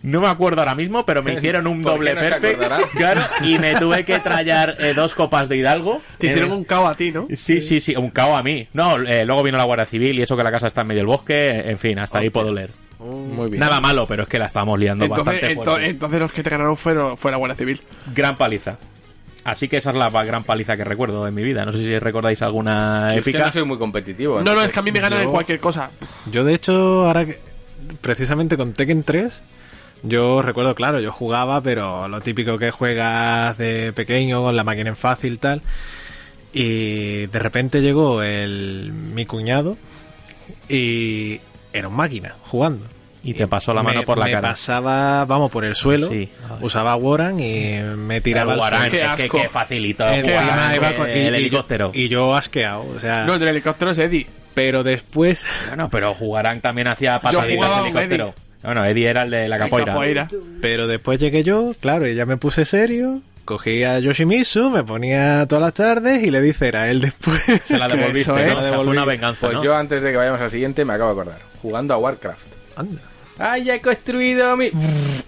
S4: No me acuerdo ahora mismo, pero me hicieron un
S1: ¿Por
S4: doble
S1: no se
S4: perfect.
S1: acordará?
S4: Claro, y me tuve que trallar eh, dos copas de Hidalgo.
S2: Te hicieron
S4: Eh,
S2: un cao a ti, ¿no?
S4: Sí, sí, sí, un cao a mí. No, eh, luego vino la Guardia Civil y eso que la casa está en medio del bosque. En fin, hasta ahí puedo leer.
S1: Muy bien.
S4: Nada malo, pero es que la estábamos liando
S2: Entonces,
S4: bastante fuerte.
S2: entonces los que te ganaron fueron, fue la Guardia Civil.
S4: Gran paliza. Así que esa es la gran paliza que recuerdo en mi vida. No sé si recordáis alguna
S1: Yo es que
S4: épica.
S1: no soy muy competitivo.
S2: No, no, es que a mí me ganan
S3: Yo-
S2: en cualquier cosa.
S3: Yo, de hecho, ahora que. Precisamente con Tekken 3. Yo recuerdo, claro, yo jugaba, pero lo típico que juegas de pequeño, con la máquina en fácil, tal. Y de repente llegó el, mi cuñado y era un máquina jugando.
S4: Y te pasó la mano
S3: Me-
S4: por la
S3: me
S4: cara.
S3: pasaba, vamos, por el suelo.
S4: Sí.
S3: Usaba Warren y me tiraba
S4: El Warren, es que-
S3: Eh,
S4: eh, el
S3: yo-
S4: helicóptero.
S3: Y yo asqueado, o sea...
S2: No, el del helicóptero es Eddie.
S3: Pero después...
S4: Bueno, pero Jugarán también hacía pasaditas de helicóptero. Bueno, Eddie era el de la capoeira.
S3: Pero después llegué yo, claro, y ya me puse serio. Cogí a Yoshimitsu, me ponía todas las tardes y le dice era él después.
S4: Se la devolviste. O sea, fue una venganza,
S1: Pues
S4: ¿no?
S1: yo antes de que vayamos al siguiente me acabo de acordar. Jugando a Warcraft.
S3: Anda.
S1: ¡Ay, ya he construido mi...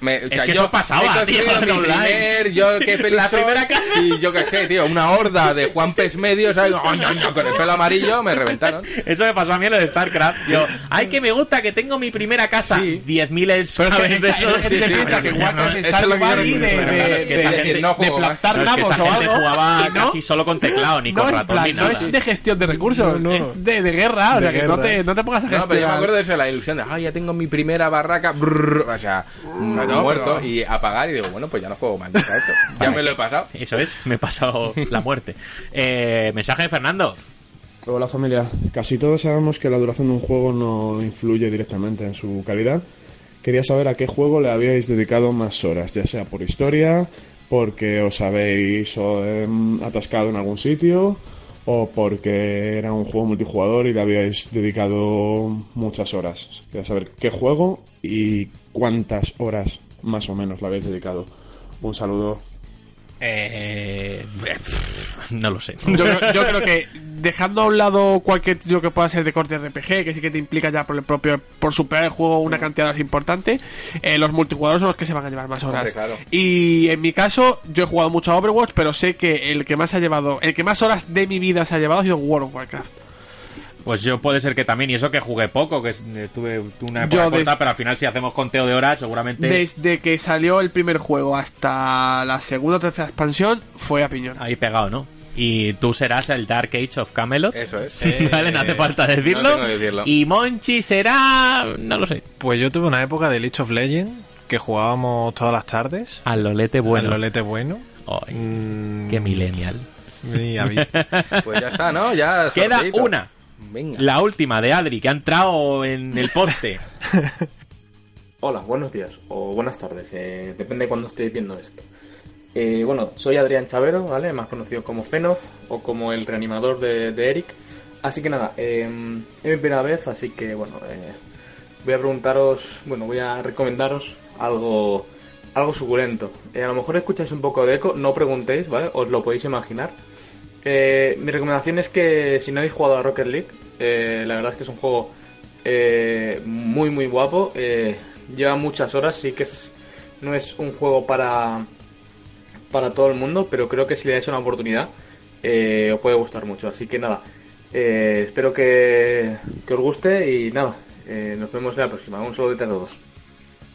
S1: Me- o sea,
S4: que
S1: yo
S4: eso pasaba,
S1: he
S4: tío,
S1: mi primer- yo qué feliz
S4: La
S1: soy.
S4: primera casa.
S1: Sí, yo qué sé, tío, una horda de Juan Pes Medios ahí, ¡ay, ay, ay! con el pelo amarillo, me reventaron.
S4: Eso me pasó a mí en el StarCraft. Yo, ay, que me gusta que tengo mi primera casa. 10.000 el
S2: Pero es piensa que de- de- de-
S4: que esa
S2: de-
S4: gente
S2: de
S4: no
S2: plantar
S4: No, que esa gente jugaba
S2: y
S4: casi solo con teclado, ni con ratón,
S2: no es de gestión de recursos, es de, de guerra. o
S3: De
S2: sea, que no te, pongas a
S1: No, pero yo me
S2: gestionar.
S1: acuerdo de eso, la ilusión de, ay, ya tengo mi primera barraca, brrr, o sea,
S2: no,
S1: muerto,
S2: pero-
S1: y apagar, y digo, bueno, pues ya no juego más esto. Ya me lo he pasado.
S4: Eso es, me he pasado la muerte. Eh, mensaje de Fernando.
S14: Hola familia, casi todos sabemos que la duración de un juego no influye directamente en su calidad. Quería saber a qué juego le habíais dedicado más horas, ya sea por historia, porque os habéis em, atascado en algún sitio, o porque era un juego multijugador y le habíais dedicado muchas horas. Quería saber qué juego y cuántas horas más o menos le habéis dedicado. Un saludo.
S4: Eh, no lo sé.
S2: Yo, creo- yo creo que dejando a un lado cualquier título que pueda ser de corte RPG, que sí que te implica ya por el propio por superar el juego una cantidad de horas importante, eh, los multijugadores son los que se van a llevar más horas.
S1: Claro.
S2: Y en mi caso, yo he jugado mucho a Overwatch, pero sé que el que más ha llevado, el que más horas de mi vida se ha llevado ha sido World of Warcraft.
S4: Pues yo puede ser que también, y eso que jugué poco, que estuve una época
S2: Yo
S4: corta,
S2: des-
S4: pero al final si hacemos conteo de horas, seguramente
S2: Desde que salió el primer juego hasta la segunda o tercera expansión, fue a piñón.
S4: ahí pegado, ¿no? Y tú serás el Dark Age of Camelot.
S1: Eso es.
S4: vale, no hace falta decirlo.
S1: no tengo que decirlo.
S4: Y Monchi será. No lo sé.
S3: Pues yo tuve una época de League of Legends que jugábamos todas las tardes.
S4: Al Lolete bueno.
S3: Al Lolete bueno.
S4: Ay,
S3: Mm,
S4: Qué millennial.
S1: Pues ya está, ¿no? Ya
S4: Queda una.
S1: Venga.
S4: La última de Adri, que ha entrado en el poste.
S15: Hola, buenos días o buenas tardes, eh, depende de cuando estéis viendo esto. Eh, bueno, soy Adrián Chavero, ¿vale? Más conocido como Fenoz o como el reanimador de, de Eric. Así que nada, eh, es mi primera vez, así que bueno, eh, voy a preguntaros, bueno, voy a recomendaros algo, algo suculento. Eh, a lo mejor escucháis un poco de eco, no preguntéis, ¿vale? Os lo podéis imaginar. Eh, mi recomendación es que si no habéis jugado a Rocket League, eh, la verdad es que es un juego eh, muy muy guapo. eh, lleva muchas horas, sí que es, no es un juego para, para todo el mundo, pero creo que si le dais una oportunidad eh, os puede gustar mucho. Así que nada, espero que, que os guste y nada, nos vemos en la próxima. Un saludo a todos.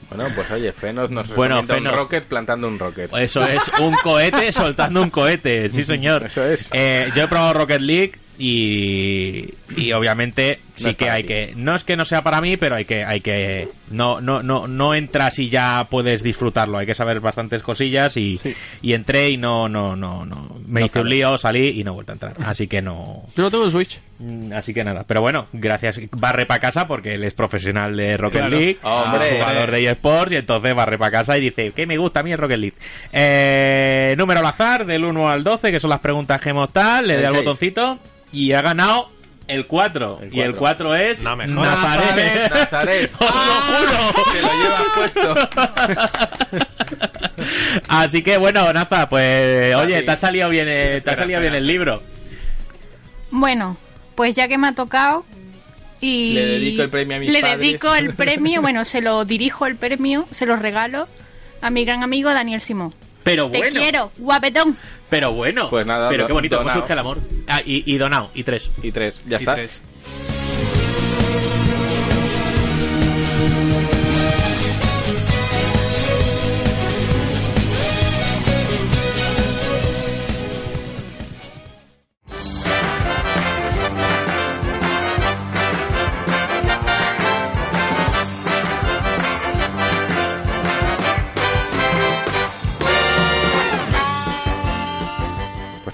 S1: Bueno, pues oye, Fenos nos
S4: Bueno, Fenos.
S1: un rocket plantando un rocket.
S4: Eso es, un cohete soltando un cohete, sí señor.
S1: Eso es.
S4: Eh, yo he probado Rocket League y, y obviamente sí que hay
S1: ti.
S4: que no es que no sea para mí pero hay que hay que no no no no entras y ya puedes disfrutarlo. Hay que saber bastantes cosillas y, y entré y no no no no. Me
S1: No
S4: hice un lío salí y no he vuelto a entrar. Así que no.
S2: Yo no tengo en Switch.
S4: Mm, así que nada. Pero bueno gracias. Barre para casa porque él es profesional de Rocket
S1: Claro.
S4: League
S1: Hombre.
S4: es jugador de eSports y entonces barre para casa y dice que me gusta a mí el Rocket League eh, número al azar del 1 al 12 que son las preguntas que hemos tal le
S1: El
S4: doy al botoncito y ha ganado el 4. Y el 4 es
S3: No me jodas.
S4: Nazaret.
S1: Nazaret.
S4: Os lo juro.
S1: Que lo llevas puesto.
S4: Así que bueno, Naza, pues oye, te ha salido bien, eh, te ha
S1: Espera,
S4: salido bien
S1: espera.
S4: el libro.
S6: Bueno, pues ya que me ha tocado y
S1: Le dedico el premio a mis
S6: le
S1: padres.
S6: dedico el premio, bueno, se lo dirijo el premio, se lo regalo a mi gran amigo Daniel Simón.
S4: Pero
S6: Te
S4: bueno,
S6: quiero, guapetón.
S4: pero bueno.
S1: Pues nada,
S4: pero qué bonito, cómo surge el amor. Ah, y, y donao, y tres.
S1: Y tres, ya
S4: Y
S1: está.
S4: tres.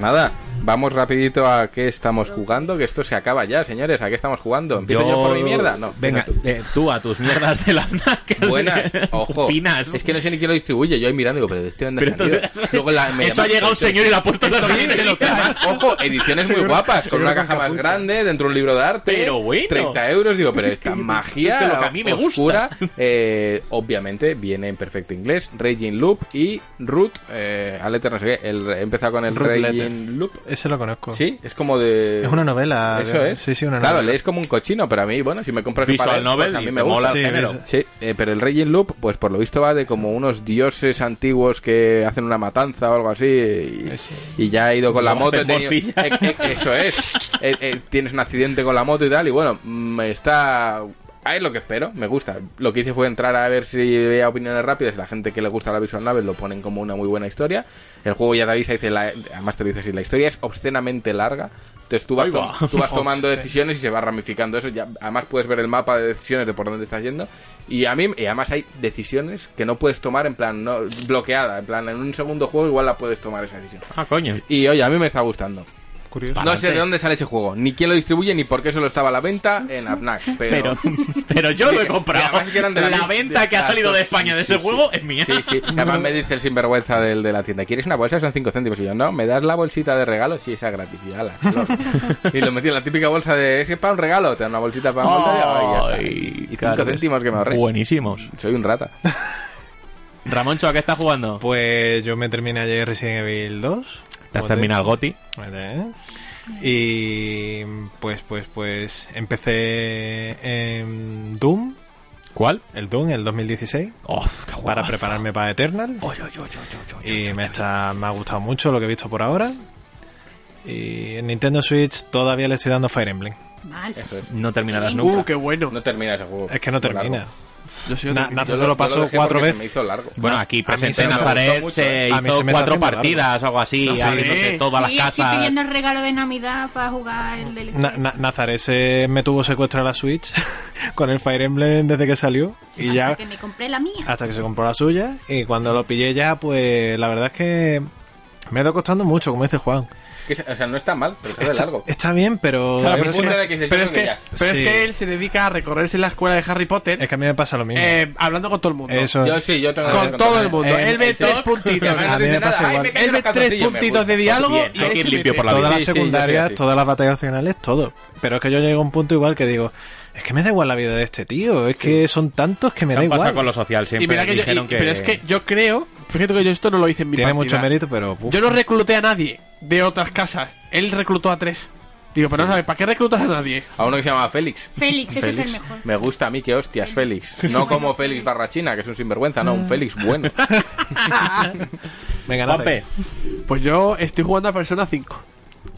S1: Nada, vamos rapidito a qué estamos jugando, que esto se acaba ya, señores. ¿A qué estamos jugando? ¿Empiezo yo, por mi mierda? No.
S4: Venga,
S1: tú.
S4: eh, tú a tus mierdas de la FNAC.
S1: Buenas, ojo.
S4: Finas.
S1: Es que no sé ni quién lo distribuye. Yo ahí mirando, digo, pero ¿de este
S4: entonces-
S1: Luego la- me
S4: Eso ha llegado un señor y lo ha puesto en la
S1: que además, Ojo, ediciones muy guapas, con una caja más grande, dentro de un libro de arte.
S4: Pero bueno.
S1: 30 euros, digo, pero esta magia
S4: Que lo que a mí me
S1: oscura, eh, obviamente viene en perfecto inglés. Raging Loop y Root, eh, a no sé qué. El, he empezado con el
S3: Root
S1: Raging
S3: Letter.
S1: Loop.
S3: Ese lo conozco.
S1: Sí, es como de...
S3: Es una novela.
S1: Eso es.
S3: Sí, sí, una
S1: Claro,
S3: novela.
S1: lees como un cochino, pero a mí, bueno, si me compras un
S4: Visual
S1: para leer,
S4: novel
S1: pues a mí me gusta.
S4: mola el
S3: Sí,
S4: género.
S3: ves-
S1: Sí, eh, pero el Raging Loop, pues por lo visto va de como unos dioses antiguos que hacen una matanza o algo así. Y, y ya he ido con la moto. he tenido- eh, eh, eso es. Eh, eh, tienes un accidente con la moto y tal. Y bueno, mm, está. Es lo que espero, me gusta. Lo que hice fue entrar a ver si veía opiniones rápidas. La gente que le gusta la visual novel lo ponen como una muy buena historia. El juego ya te avisa, dice la- además te lo dice así: la historia es obscenamente larga. Entonces tú vas,
S4: Ahí va.
S1: tú vas tomando decisiones y se va ramificando eso. Ya, además puedes ver el mapa de decisiones de por dónde estás yendo. Y a mí, y además hay decisiones que no puedes tomar en plan no bloqueada. En plan, en un segundo juego igual la puedes tomar esa decisión.
S4: Ah, coño.
S1: Y oye, a mí me está gustando.
S3: Curioso.
S1: No sé de dónde sale ese juego, ni quién lo distribuye, ni por qué solo estaba a la venta en Fnac. Pero,
S4: Pero, pero yo lo he comprado.
S1: además que eran de la
S4: venta
S1: de-
S4: que ha salido de España de ese
S1: sí.
S4: juego es mía.
S1: Sí, sí. Además me dice el sinvergüenza del de la tienda, ¿quieres una bolsa? Son 5 céntimos. Y yo, no, ¿me das la bolsita de regalo? Sí, esa gratis. Y, ala, y lo metí en la típica bolsa de, es que para un regalo, te dan una bolsita para un bolsa y, ay, ya está.
S4: Ay,
S1: Y 5
S4: Carles.
S1: céntimos que me ahorré.
S4: Buenísimos.
S1: Soy un rata.
S4: Ramoncho, ¿a qué estás jugando?
S3: Pues yo me terminé ayer Resident Evil 2.
S4: ¿Te has terminado el GOTI?
S3: Vale. Y pues, pues, pues empecé en Doom,
S4: ¿Cuál?
S3: el Doom, el 2016,
S4: Oh, qué
S3: para prepararme para Eternal.
S4: Oy, oy,
S3: Y me, está, me ha gustado mucho lo que he visto por ahora. Y en Nintendo Switch todavía le estoy dando Fire Emblem.
S1: Eso es.
S4: No terminarás
S2: Uh,
S4: nunca.
S2: qué bueno.
S1: No termina ese juego.
S3: Es que no termina.
S2: Yo soy
S3: Na-
S2: otro-
S3: Nazo
S1: Yo
S3: se lo
S1: yo
S3: pasó cuatro veces.
S1: Me hizo largo.
S4: Bueno, aquí presente Nazaret se hizo
S3: se me
S4: cuatro partidas o algo así,
S3: No sé.
S4: abriéndose
S3: Sí.
S4: todas
S6: Sí,
S4: las
S6: estoy
S4: casas.
S6: pidiendo el regalo de Navidad para jugar el DLC.
S3: Na- Na- Nazaret se me tuvo secuestrada la Switch con el Fire Emblem desde que salió. Y ya
S6: Que me compré la mía.
S3: hasta que se compró la suya. Y cuando lo pillé ya, pues la verdad es que me ha ido costando mucho, como dice Juan.
S1: Que, o sea, no está mal, pero está de largo.
S3: está bien, pero,
S1: Claro, pero que
S2: es que,
S1: ya.
S2: pero
S3: Sí.
S2: es que él se dedica a recorrerse la escuela de Harry Potter
S3: es que a mí me pasa lo mismo.
S2: eh, hablando con todo el mundo.
S3: Eso
S1: Yo sí, yo tengo que
S2: Con
S1: ver
S2: todo el mundo. Él ve tres puntitos. Él ve tres puntitos de diálogo y
S4: hay que ir limpio por la
S3: todas las secundarias, todas las batallas opcionales, todo. Pero es que yo llego a un punto igual que digo, es que me da igual la vida de este tío, es que son tantos que me
S4: Se
S3: da
S4: han
S3: igual.
S4: con lo social
S2: Y
S4: siempre.
S2: mira que yo,
S4: dijeron
S2: y-
S4: que...
S2: Pero es que yo creo, fíjate que yo esto no lo hice en mi
S3: Tiene
S2: partida.
S3: mucho mérito, pero... uf.
S2: Yo no recluté a nadie de otras casas. Él reclutó a tres. Digo, pero no sabes, ¿para qué reclutas a nadie?
S1: A uno que se llama Félix.
S6: Félix, ese es el mejor.
S1: Me gusta a mí, que hostias, Félix. No como Félix Barrachina, que es un sinvergüenza, no, un Félix bueno.
S3: Venga,
S4: Juanpe.
S3: Nazaret.
S2: Pues yo estoy jugando a Persona 5.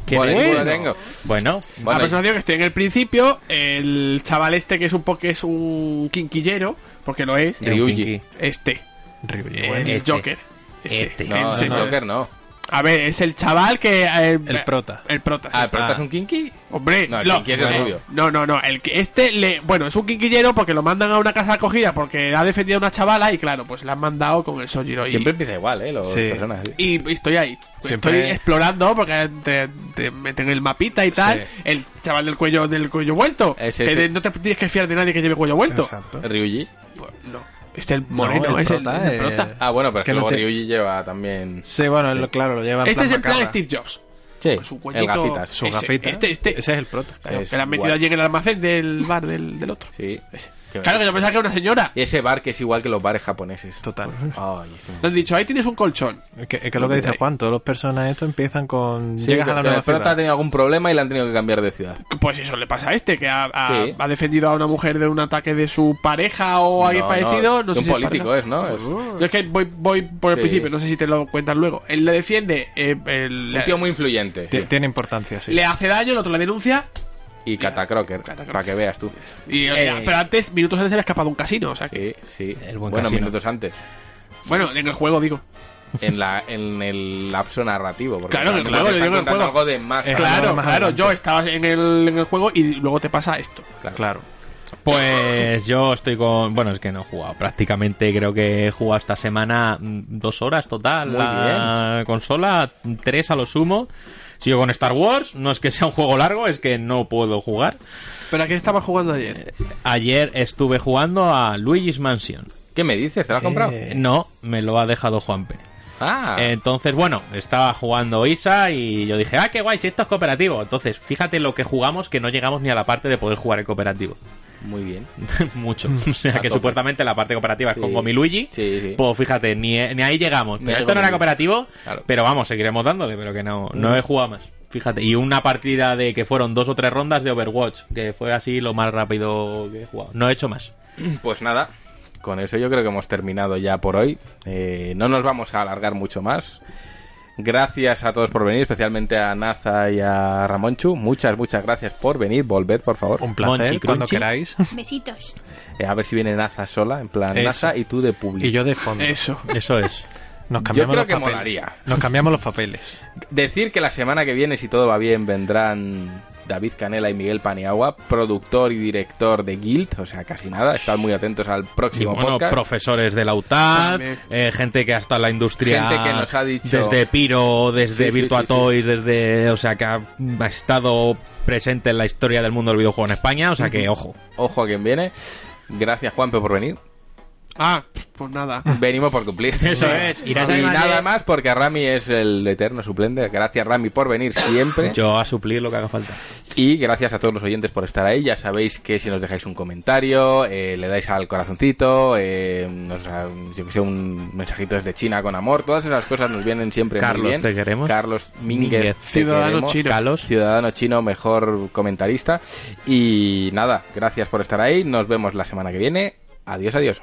S4: Qué
S1: Bueno,
S4: bueno.
S1: lo tengo.
S4: Bueno,
S2: a
S1: Bueno,
S2: 5 que estoy en el principio. El chaval este que es un poco es un quinquillero, porque lo es.
S1: Ryuji.
S2: Este.
S3: Ryuji,
S2: el
S4: Este.
S2: Joker. Ese.
S4: Este.
S1: No, el
S2: no.
S1: Joker no.
S2: A ver, es el chaval que. eh,
S3: El prota.
S2: El prota.
S1: Ah. ¿el prota es un kinky?
S2: Hombre,
S1: No, el kinky es el
S2: no,
S1: rubio.
S2: No, no, no. El que este le. Bueno, es un quinquillero porque lo mandan a una casa acogida porque ha defendido a una chavala y claro, pues la han mandado con el Sojiro. Y,
S1: Siempre empieza igual, ¿eh? Los
S3: Sí.
S1: personas.
S2: y estoy ahí.
S3: Siempre-
S2: Estoy explorando porque te, te meten el mapita y tal.
S3: Sí.
S2: El chaval del cuello del cuello vuelto.
S1: Ese,
S2: Que
S1: ese.
S2: de- no te tienes que fiar de nadie que lleve cuello vuelto.
S3: Exacto.
S1: ¿El Ryuji?
S2: Pues no. Este es el moreno,
S3: No, el
S2: es el,
S3: prota,
S2: el
S3: eh,
S2: prota.
S1: Ah, bueno, pero es que
S3: Que
S1: luego
S3: te-
S1: Ryuji lleva también...
S3: Sí, bueno, él, claro, lo lleva en
S2: Este
S3: plan
S2: es el plan
S3: macabra.
S2: Steve Jobs.
S1: Sí,
S2: Su
S1: el
S2: cuellito.
S1: gafitas.
S3: Su
S2: Ese,
S3: gafita.
S2: Este, este.
S3: Ese es el prota.
S2: Claro,
S1: Es
S2: que le han metido allí en el almacén del bar del, del otro.
S1: Sí. Qué
S2: Claro, que yo pensaba que era una señora.
S1: Y ese bar que es igual que los bares japoneses.
S3: Total.
S1: Ay,
S2: han dicho, ahí tienes un colchón.
S3: Es que, es que es lo que dice Juan, todos los personajes estos empiezan con...
S1: Sí,
S3: llegas a la nueva
S1: prota ha
S3: ciudad.
S1: tenido algún problema y le han tenido que cambiar de ciudad.
S2: Pues eso le pasa a este, que ha, ha-
S1: Sí.
S2: ha defendido a una mujer de un ataque de su pareja o alguien
S1: No,
S2: parecido. No,
S1: de
S2: sé
S1: un
S2: si es
S1: político es, ¿no? Es-
S2: Yo es que voy, voy por el
S1: Sí.
S2: principio, no sé si te lo cuentas luego. Él le defiende, eh, el-
S1: Un tío muy influyente.
S3: Ti- Tiene importancia, sí.
S2: le hace daño, el otro le denuncia.
S1: Y Catacroker, para que veas tú.
S2: Y, o sea, pero antes, minutos antes se había escapado un casino. O sea, que-
S1: Sí, sí.
S4: El buen
S1: bueno,
S4: casino.
S1: minutos antes.
S2: bueno, en el juego digo.
S1: En, la, en el lapso narrativo. Porque
S2: Claro, en el juego,
S1: te
S2: yo
S1: están
S2: digo en el
S1: contando
S2: juego.
S1: algo de más.
S3: Eh,
S2: Claro,
S3: más
S2: claro,
S3: adelante.
S2: yo estaba en el, en el juego y luego te pasa esto.
S3: Claro.
S4: Pues yo estoy con. Bueno, es que no he jugado. Prácticamente creo que he jugado esta semana mm, dos horas total.
S1: Muy
S4: la consola, tres a lo sumo. Sigo con Star Wars. No es que sea un juego largo, es que no puedo jugar.
S2: ¿Pero a qué estabas jugando ayer?
S4: Ayer estuve jugando a Luigi's Mansion.
S1: ¿Qué me dices? ¿Te lo has comprado?
S3: Eh,
S4: No, me lo ha dejado Juanpe.
S1: Ah,
S4: Entonces, bueno, estaba jugando Isa y yo dije, ah, qué guay, si esto es cooperativo. Entonces, fíjate lo que jugamos, que no llegamos ni a la parte de poder jugar en cooperativo.
S1: muy bien.
S4: Mucho. O sea,
S1: A
S4: que
S1: tope.
S4: supuestamente la parte cooperativa
S1: Sí.
S4: es con Gomi Luigi.
S1: Sí, sí.
S4: Pues fíjate, ni, ni ahí llegamos. Pero esto no era cooperativo,
S1: Claro.
S4: pero vamos, seguiremos dándole, pero que no, no he jugado más. Fíjate, y una partida de que fueron dos o tres rondas de Overwatch, que fue así lo más rápido que he jugado. No he hecho más.
S1: Pues nada, con eso yo creo que hemos terminado ya por hoy. Eh, no nos vamos a alargar mucho más. Gracias a todos por venir, especialmente a Naza y a Ramonchu. Muchas, muchas gracias por venir. Volved, por favor.
S3: Un placer,
S4: Monchi,
S3: cuando queráis.
S6: Besitos.
S1: Eh, a ver si viene Naza sola, en plan
S3: Eso.
S1: Naza y tú de público.
S3: Y yo de fondo.
S2: Eso.
S4: Eso es.
S3: Nos cambiamos
S1: creo
S3: los
S1: que
S3: papeles.
S1: molaría.
S3: Nos cambiamos los papeles.
S1: Decir que la semana que viene, si todo va bien, vendrán David Canela y Miguel Paniagua, productor y director de Guild, o sea, casi nada. Estad muy atentos al
S4: Y
S1: próximo
S4: bueno,
S1: podcast.
S4: profesores de la UTAD, eh, gente que ha estado en la industria.
S1: Gente que nos ha dicho-
S4: Desde Piro, desde
S1: Sí, sí,
S4: Virtua
S1: sí, sí.
S4: Toys, desde. O sea, que ha, ha estado presente en la historia del mundo del videojuego en España. O sea, que ojo.
S1: Ojo a quien viene. Gracias, Juanpe, por venir.
S2: Ah, pues nada.
S1: Venimos por cumplir.
S4: Eso es. Irás
S1: Y
S4: además
S1: nada más porque Rami es el eterno suplente. Gracias, Rami, por venir siempre.
S4: Yo a suplir lo que haga falta.
S1: Y gracias a todos los oyentes por estar ahí. Ya sabéis que si nos dejáis un comentario, eh, le dais al corazoncito, eh, nos, yo que sé, un mensajito desde China con amor, todas esas cosas nos vienen siempre muy
S4: Carlos,
S1: bien.
S4: te queremos.
S1: Carlos Mínguez,
S2: Ciudadano
S1: queremos.
S2: chino.
S1: Carlos, ciudadano chino, mejor comentarista. Y nada, gracias por estar ahí. Nos vemos la semana que viene. Adiós, adiós.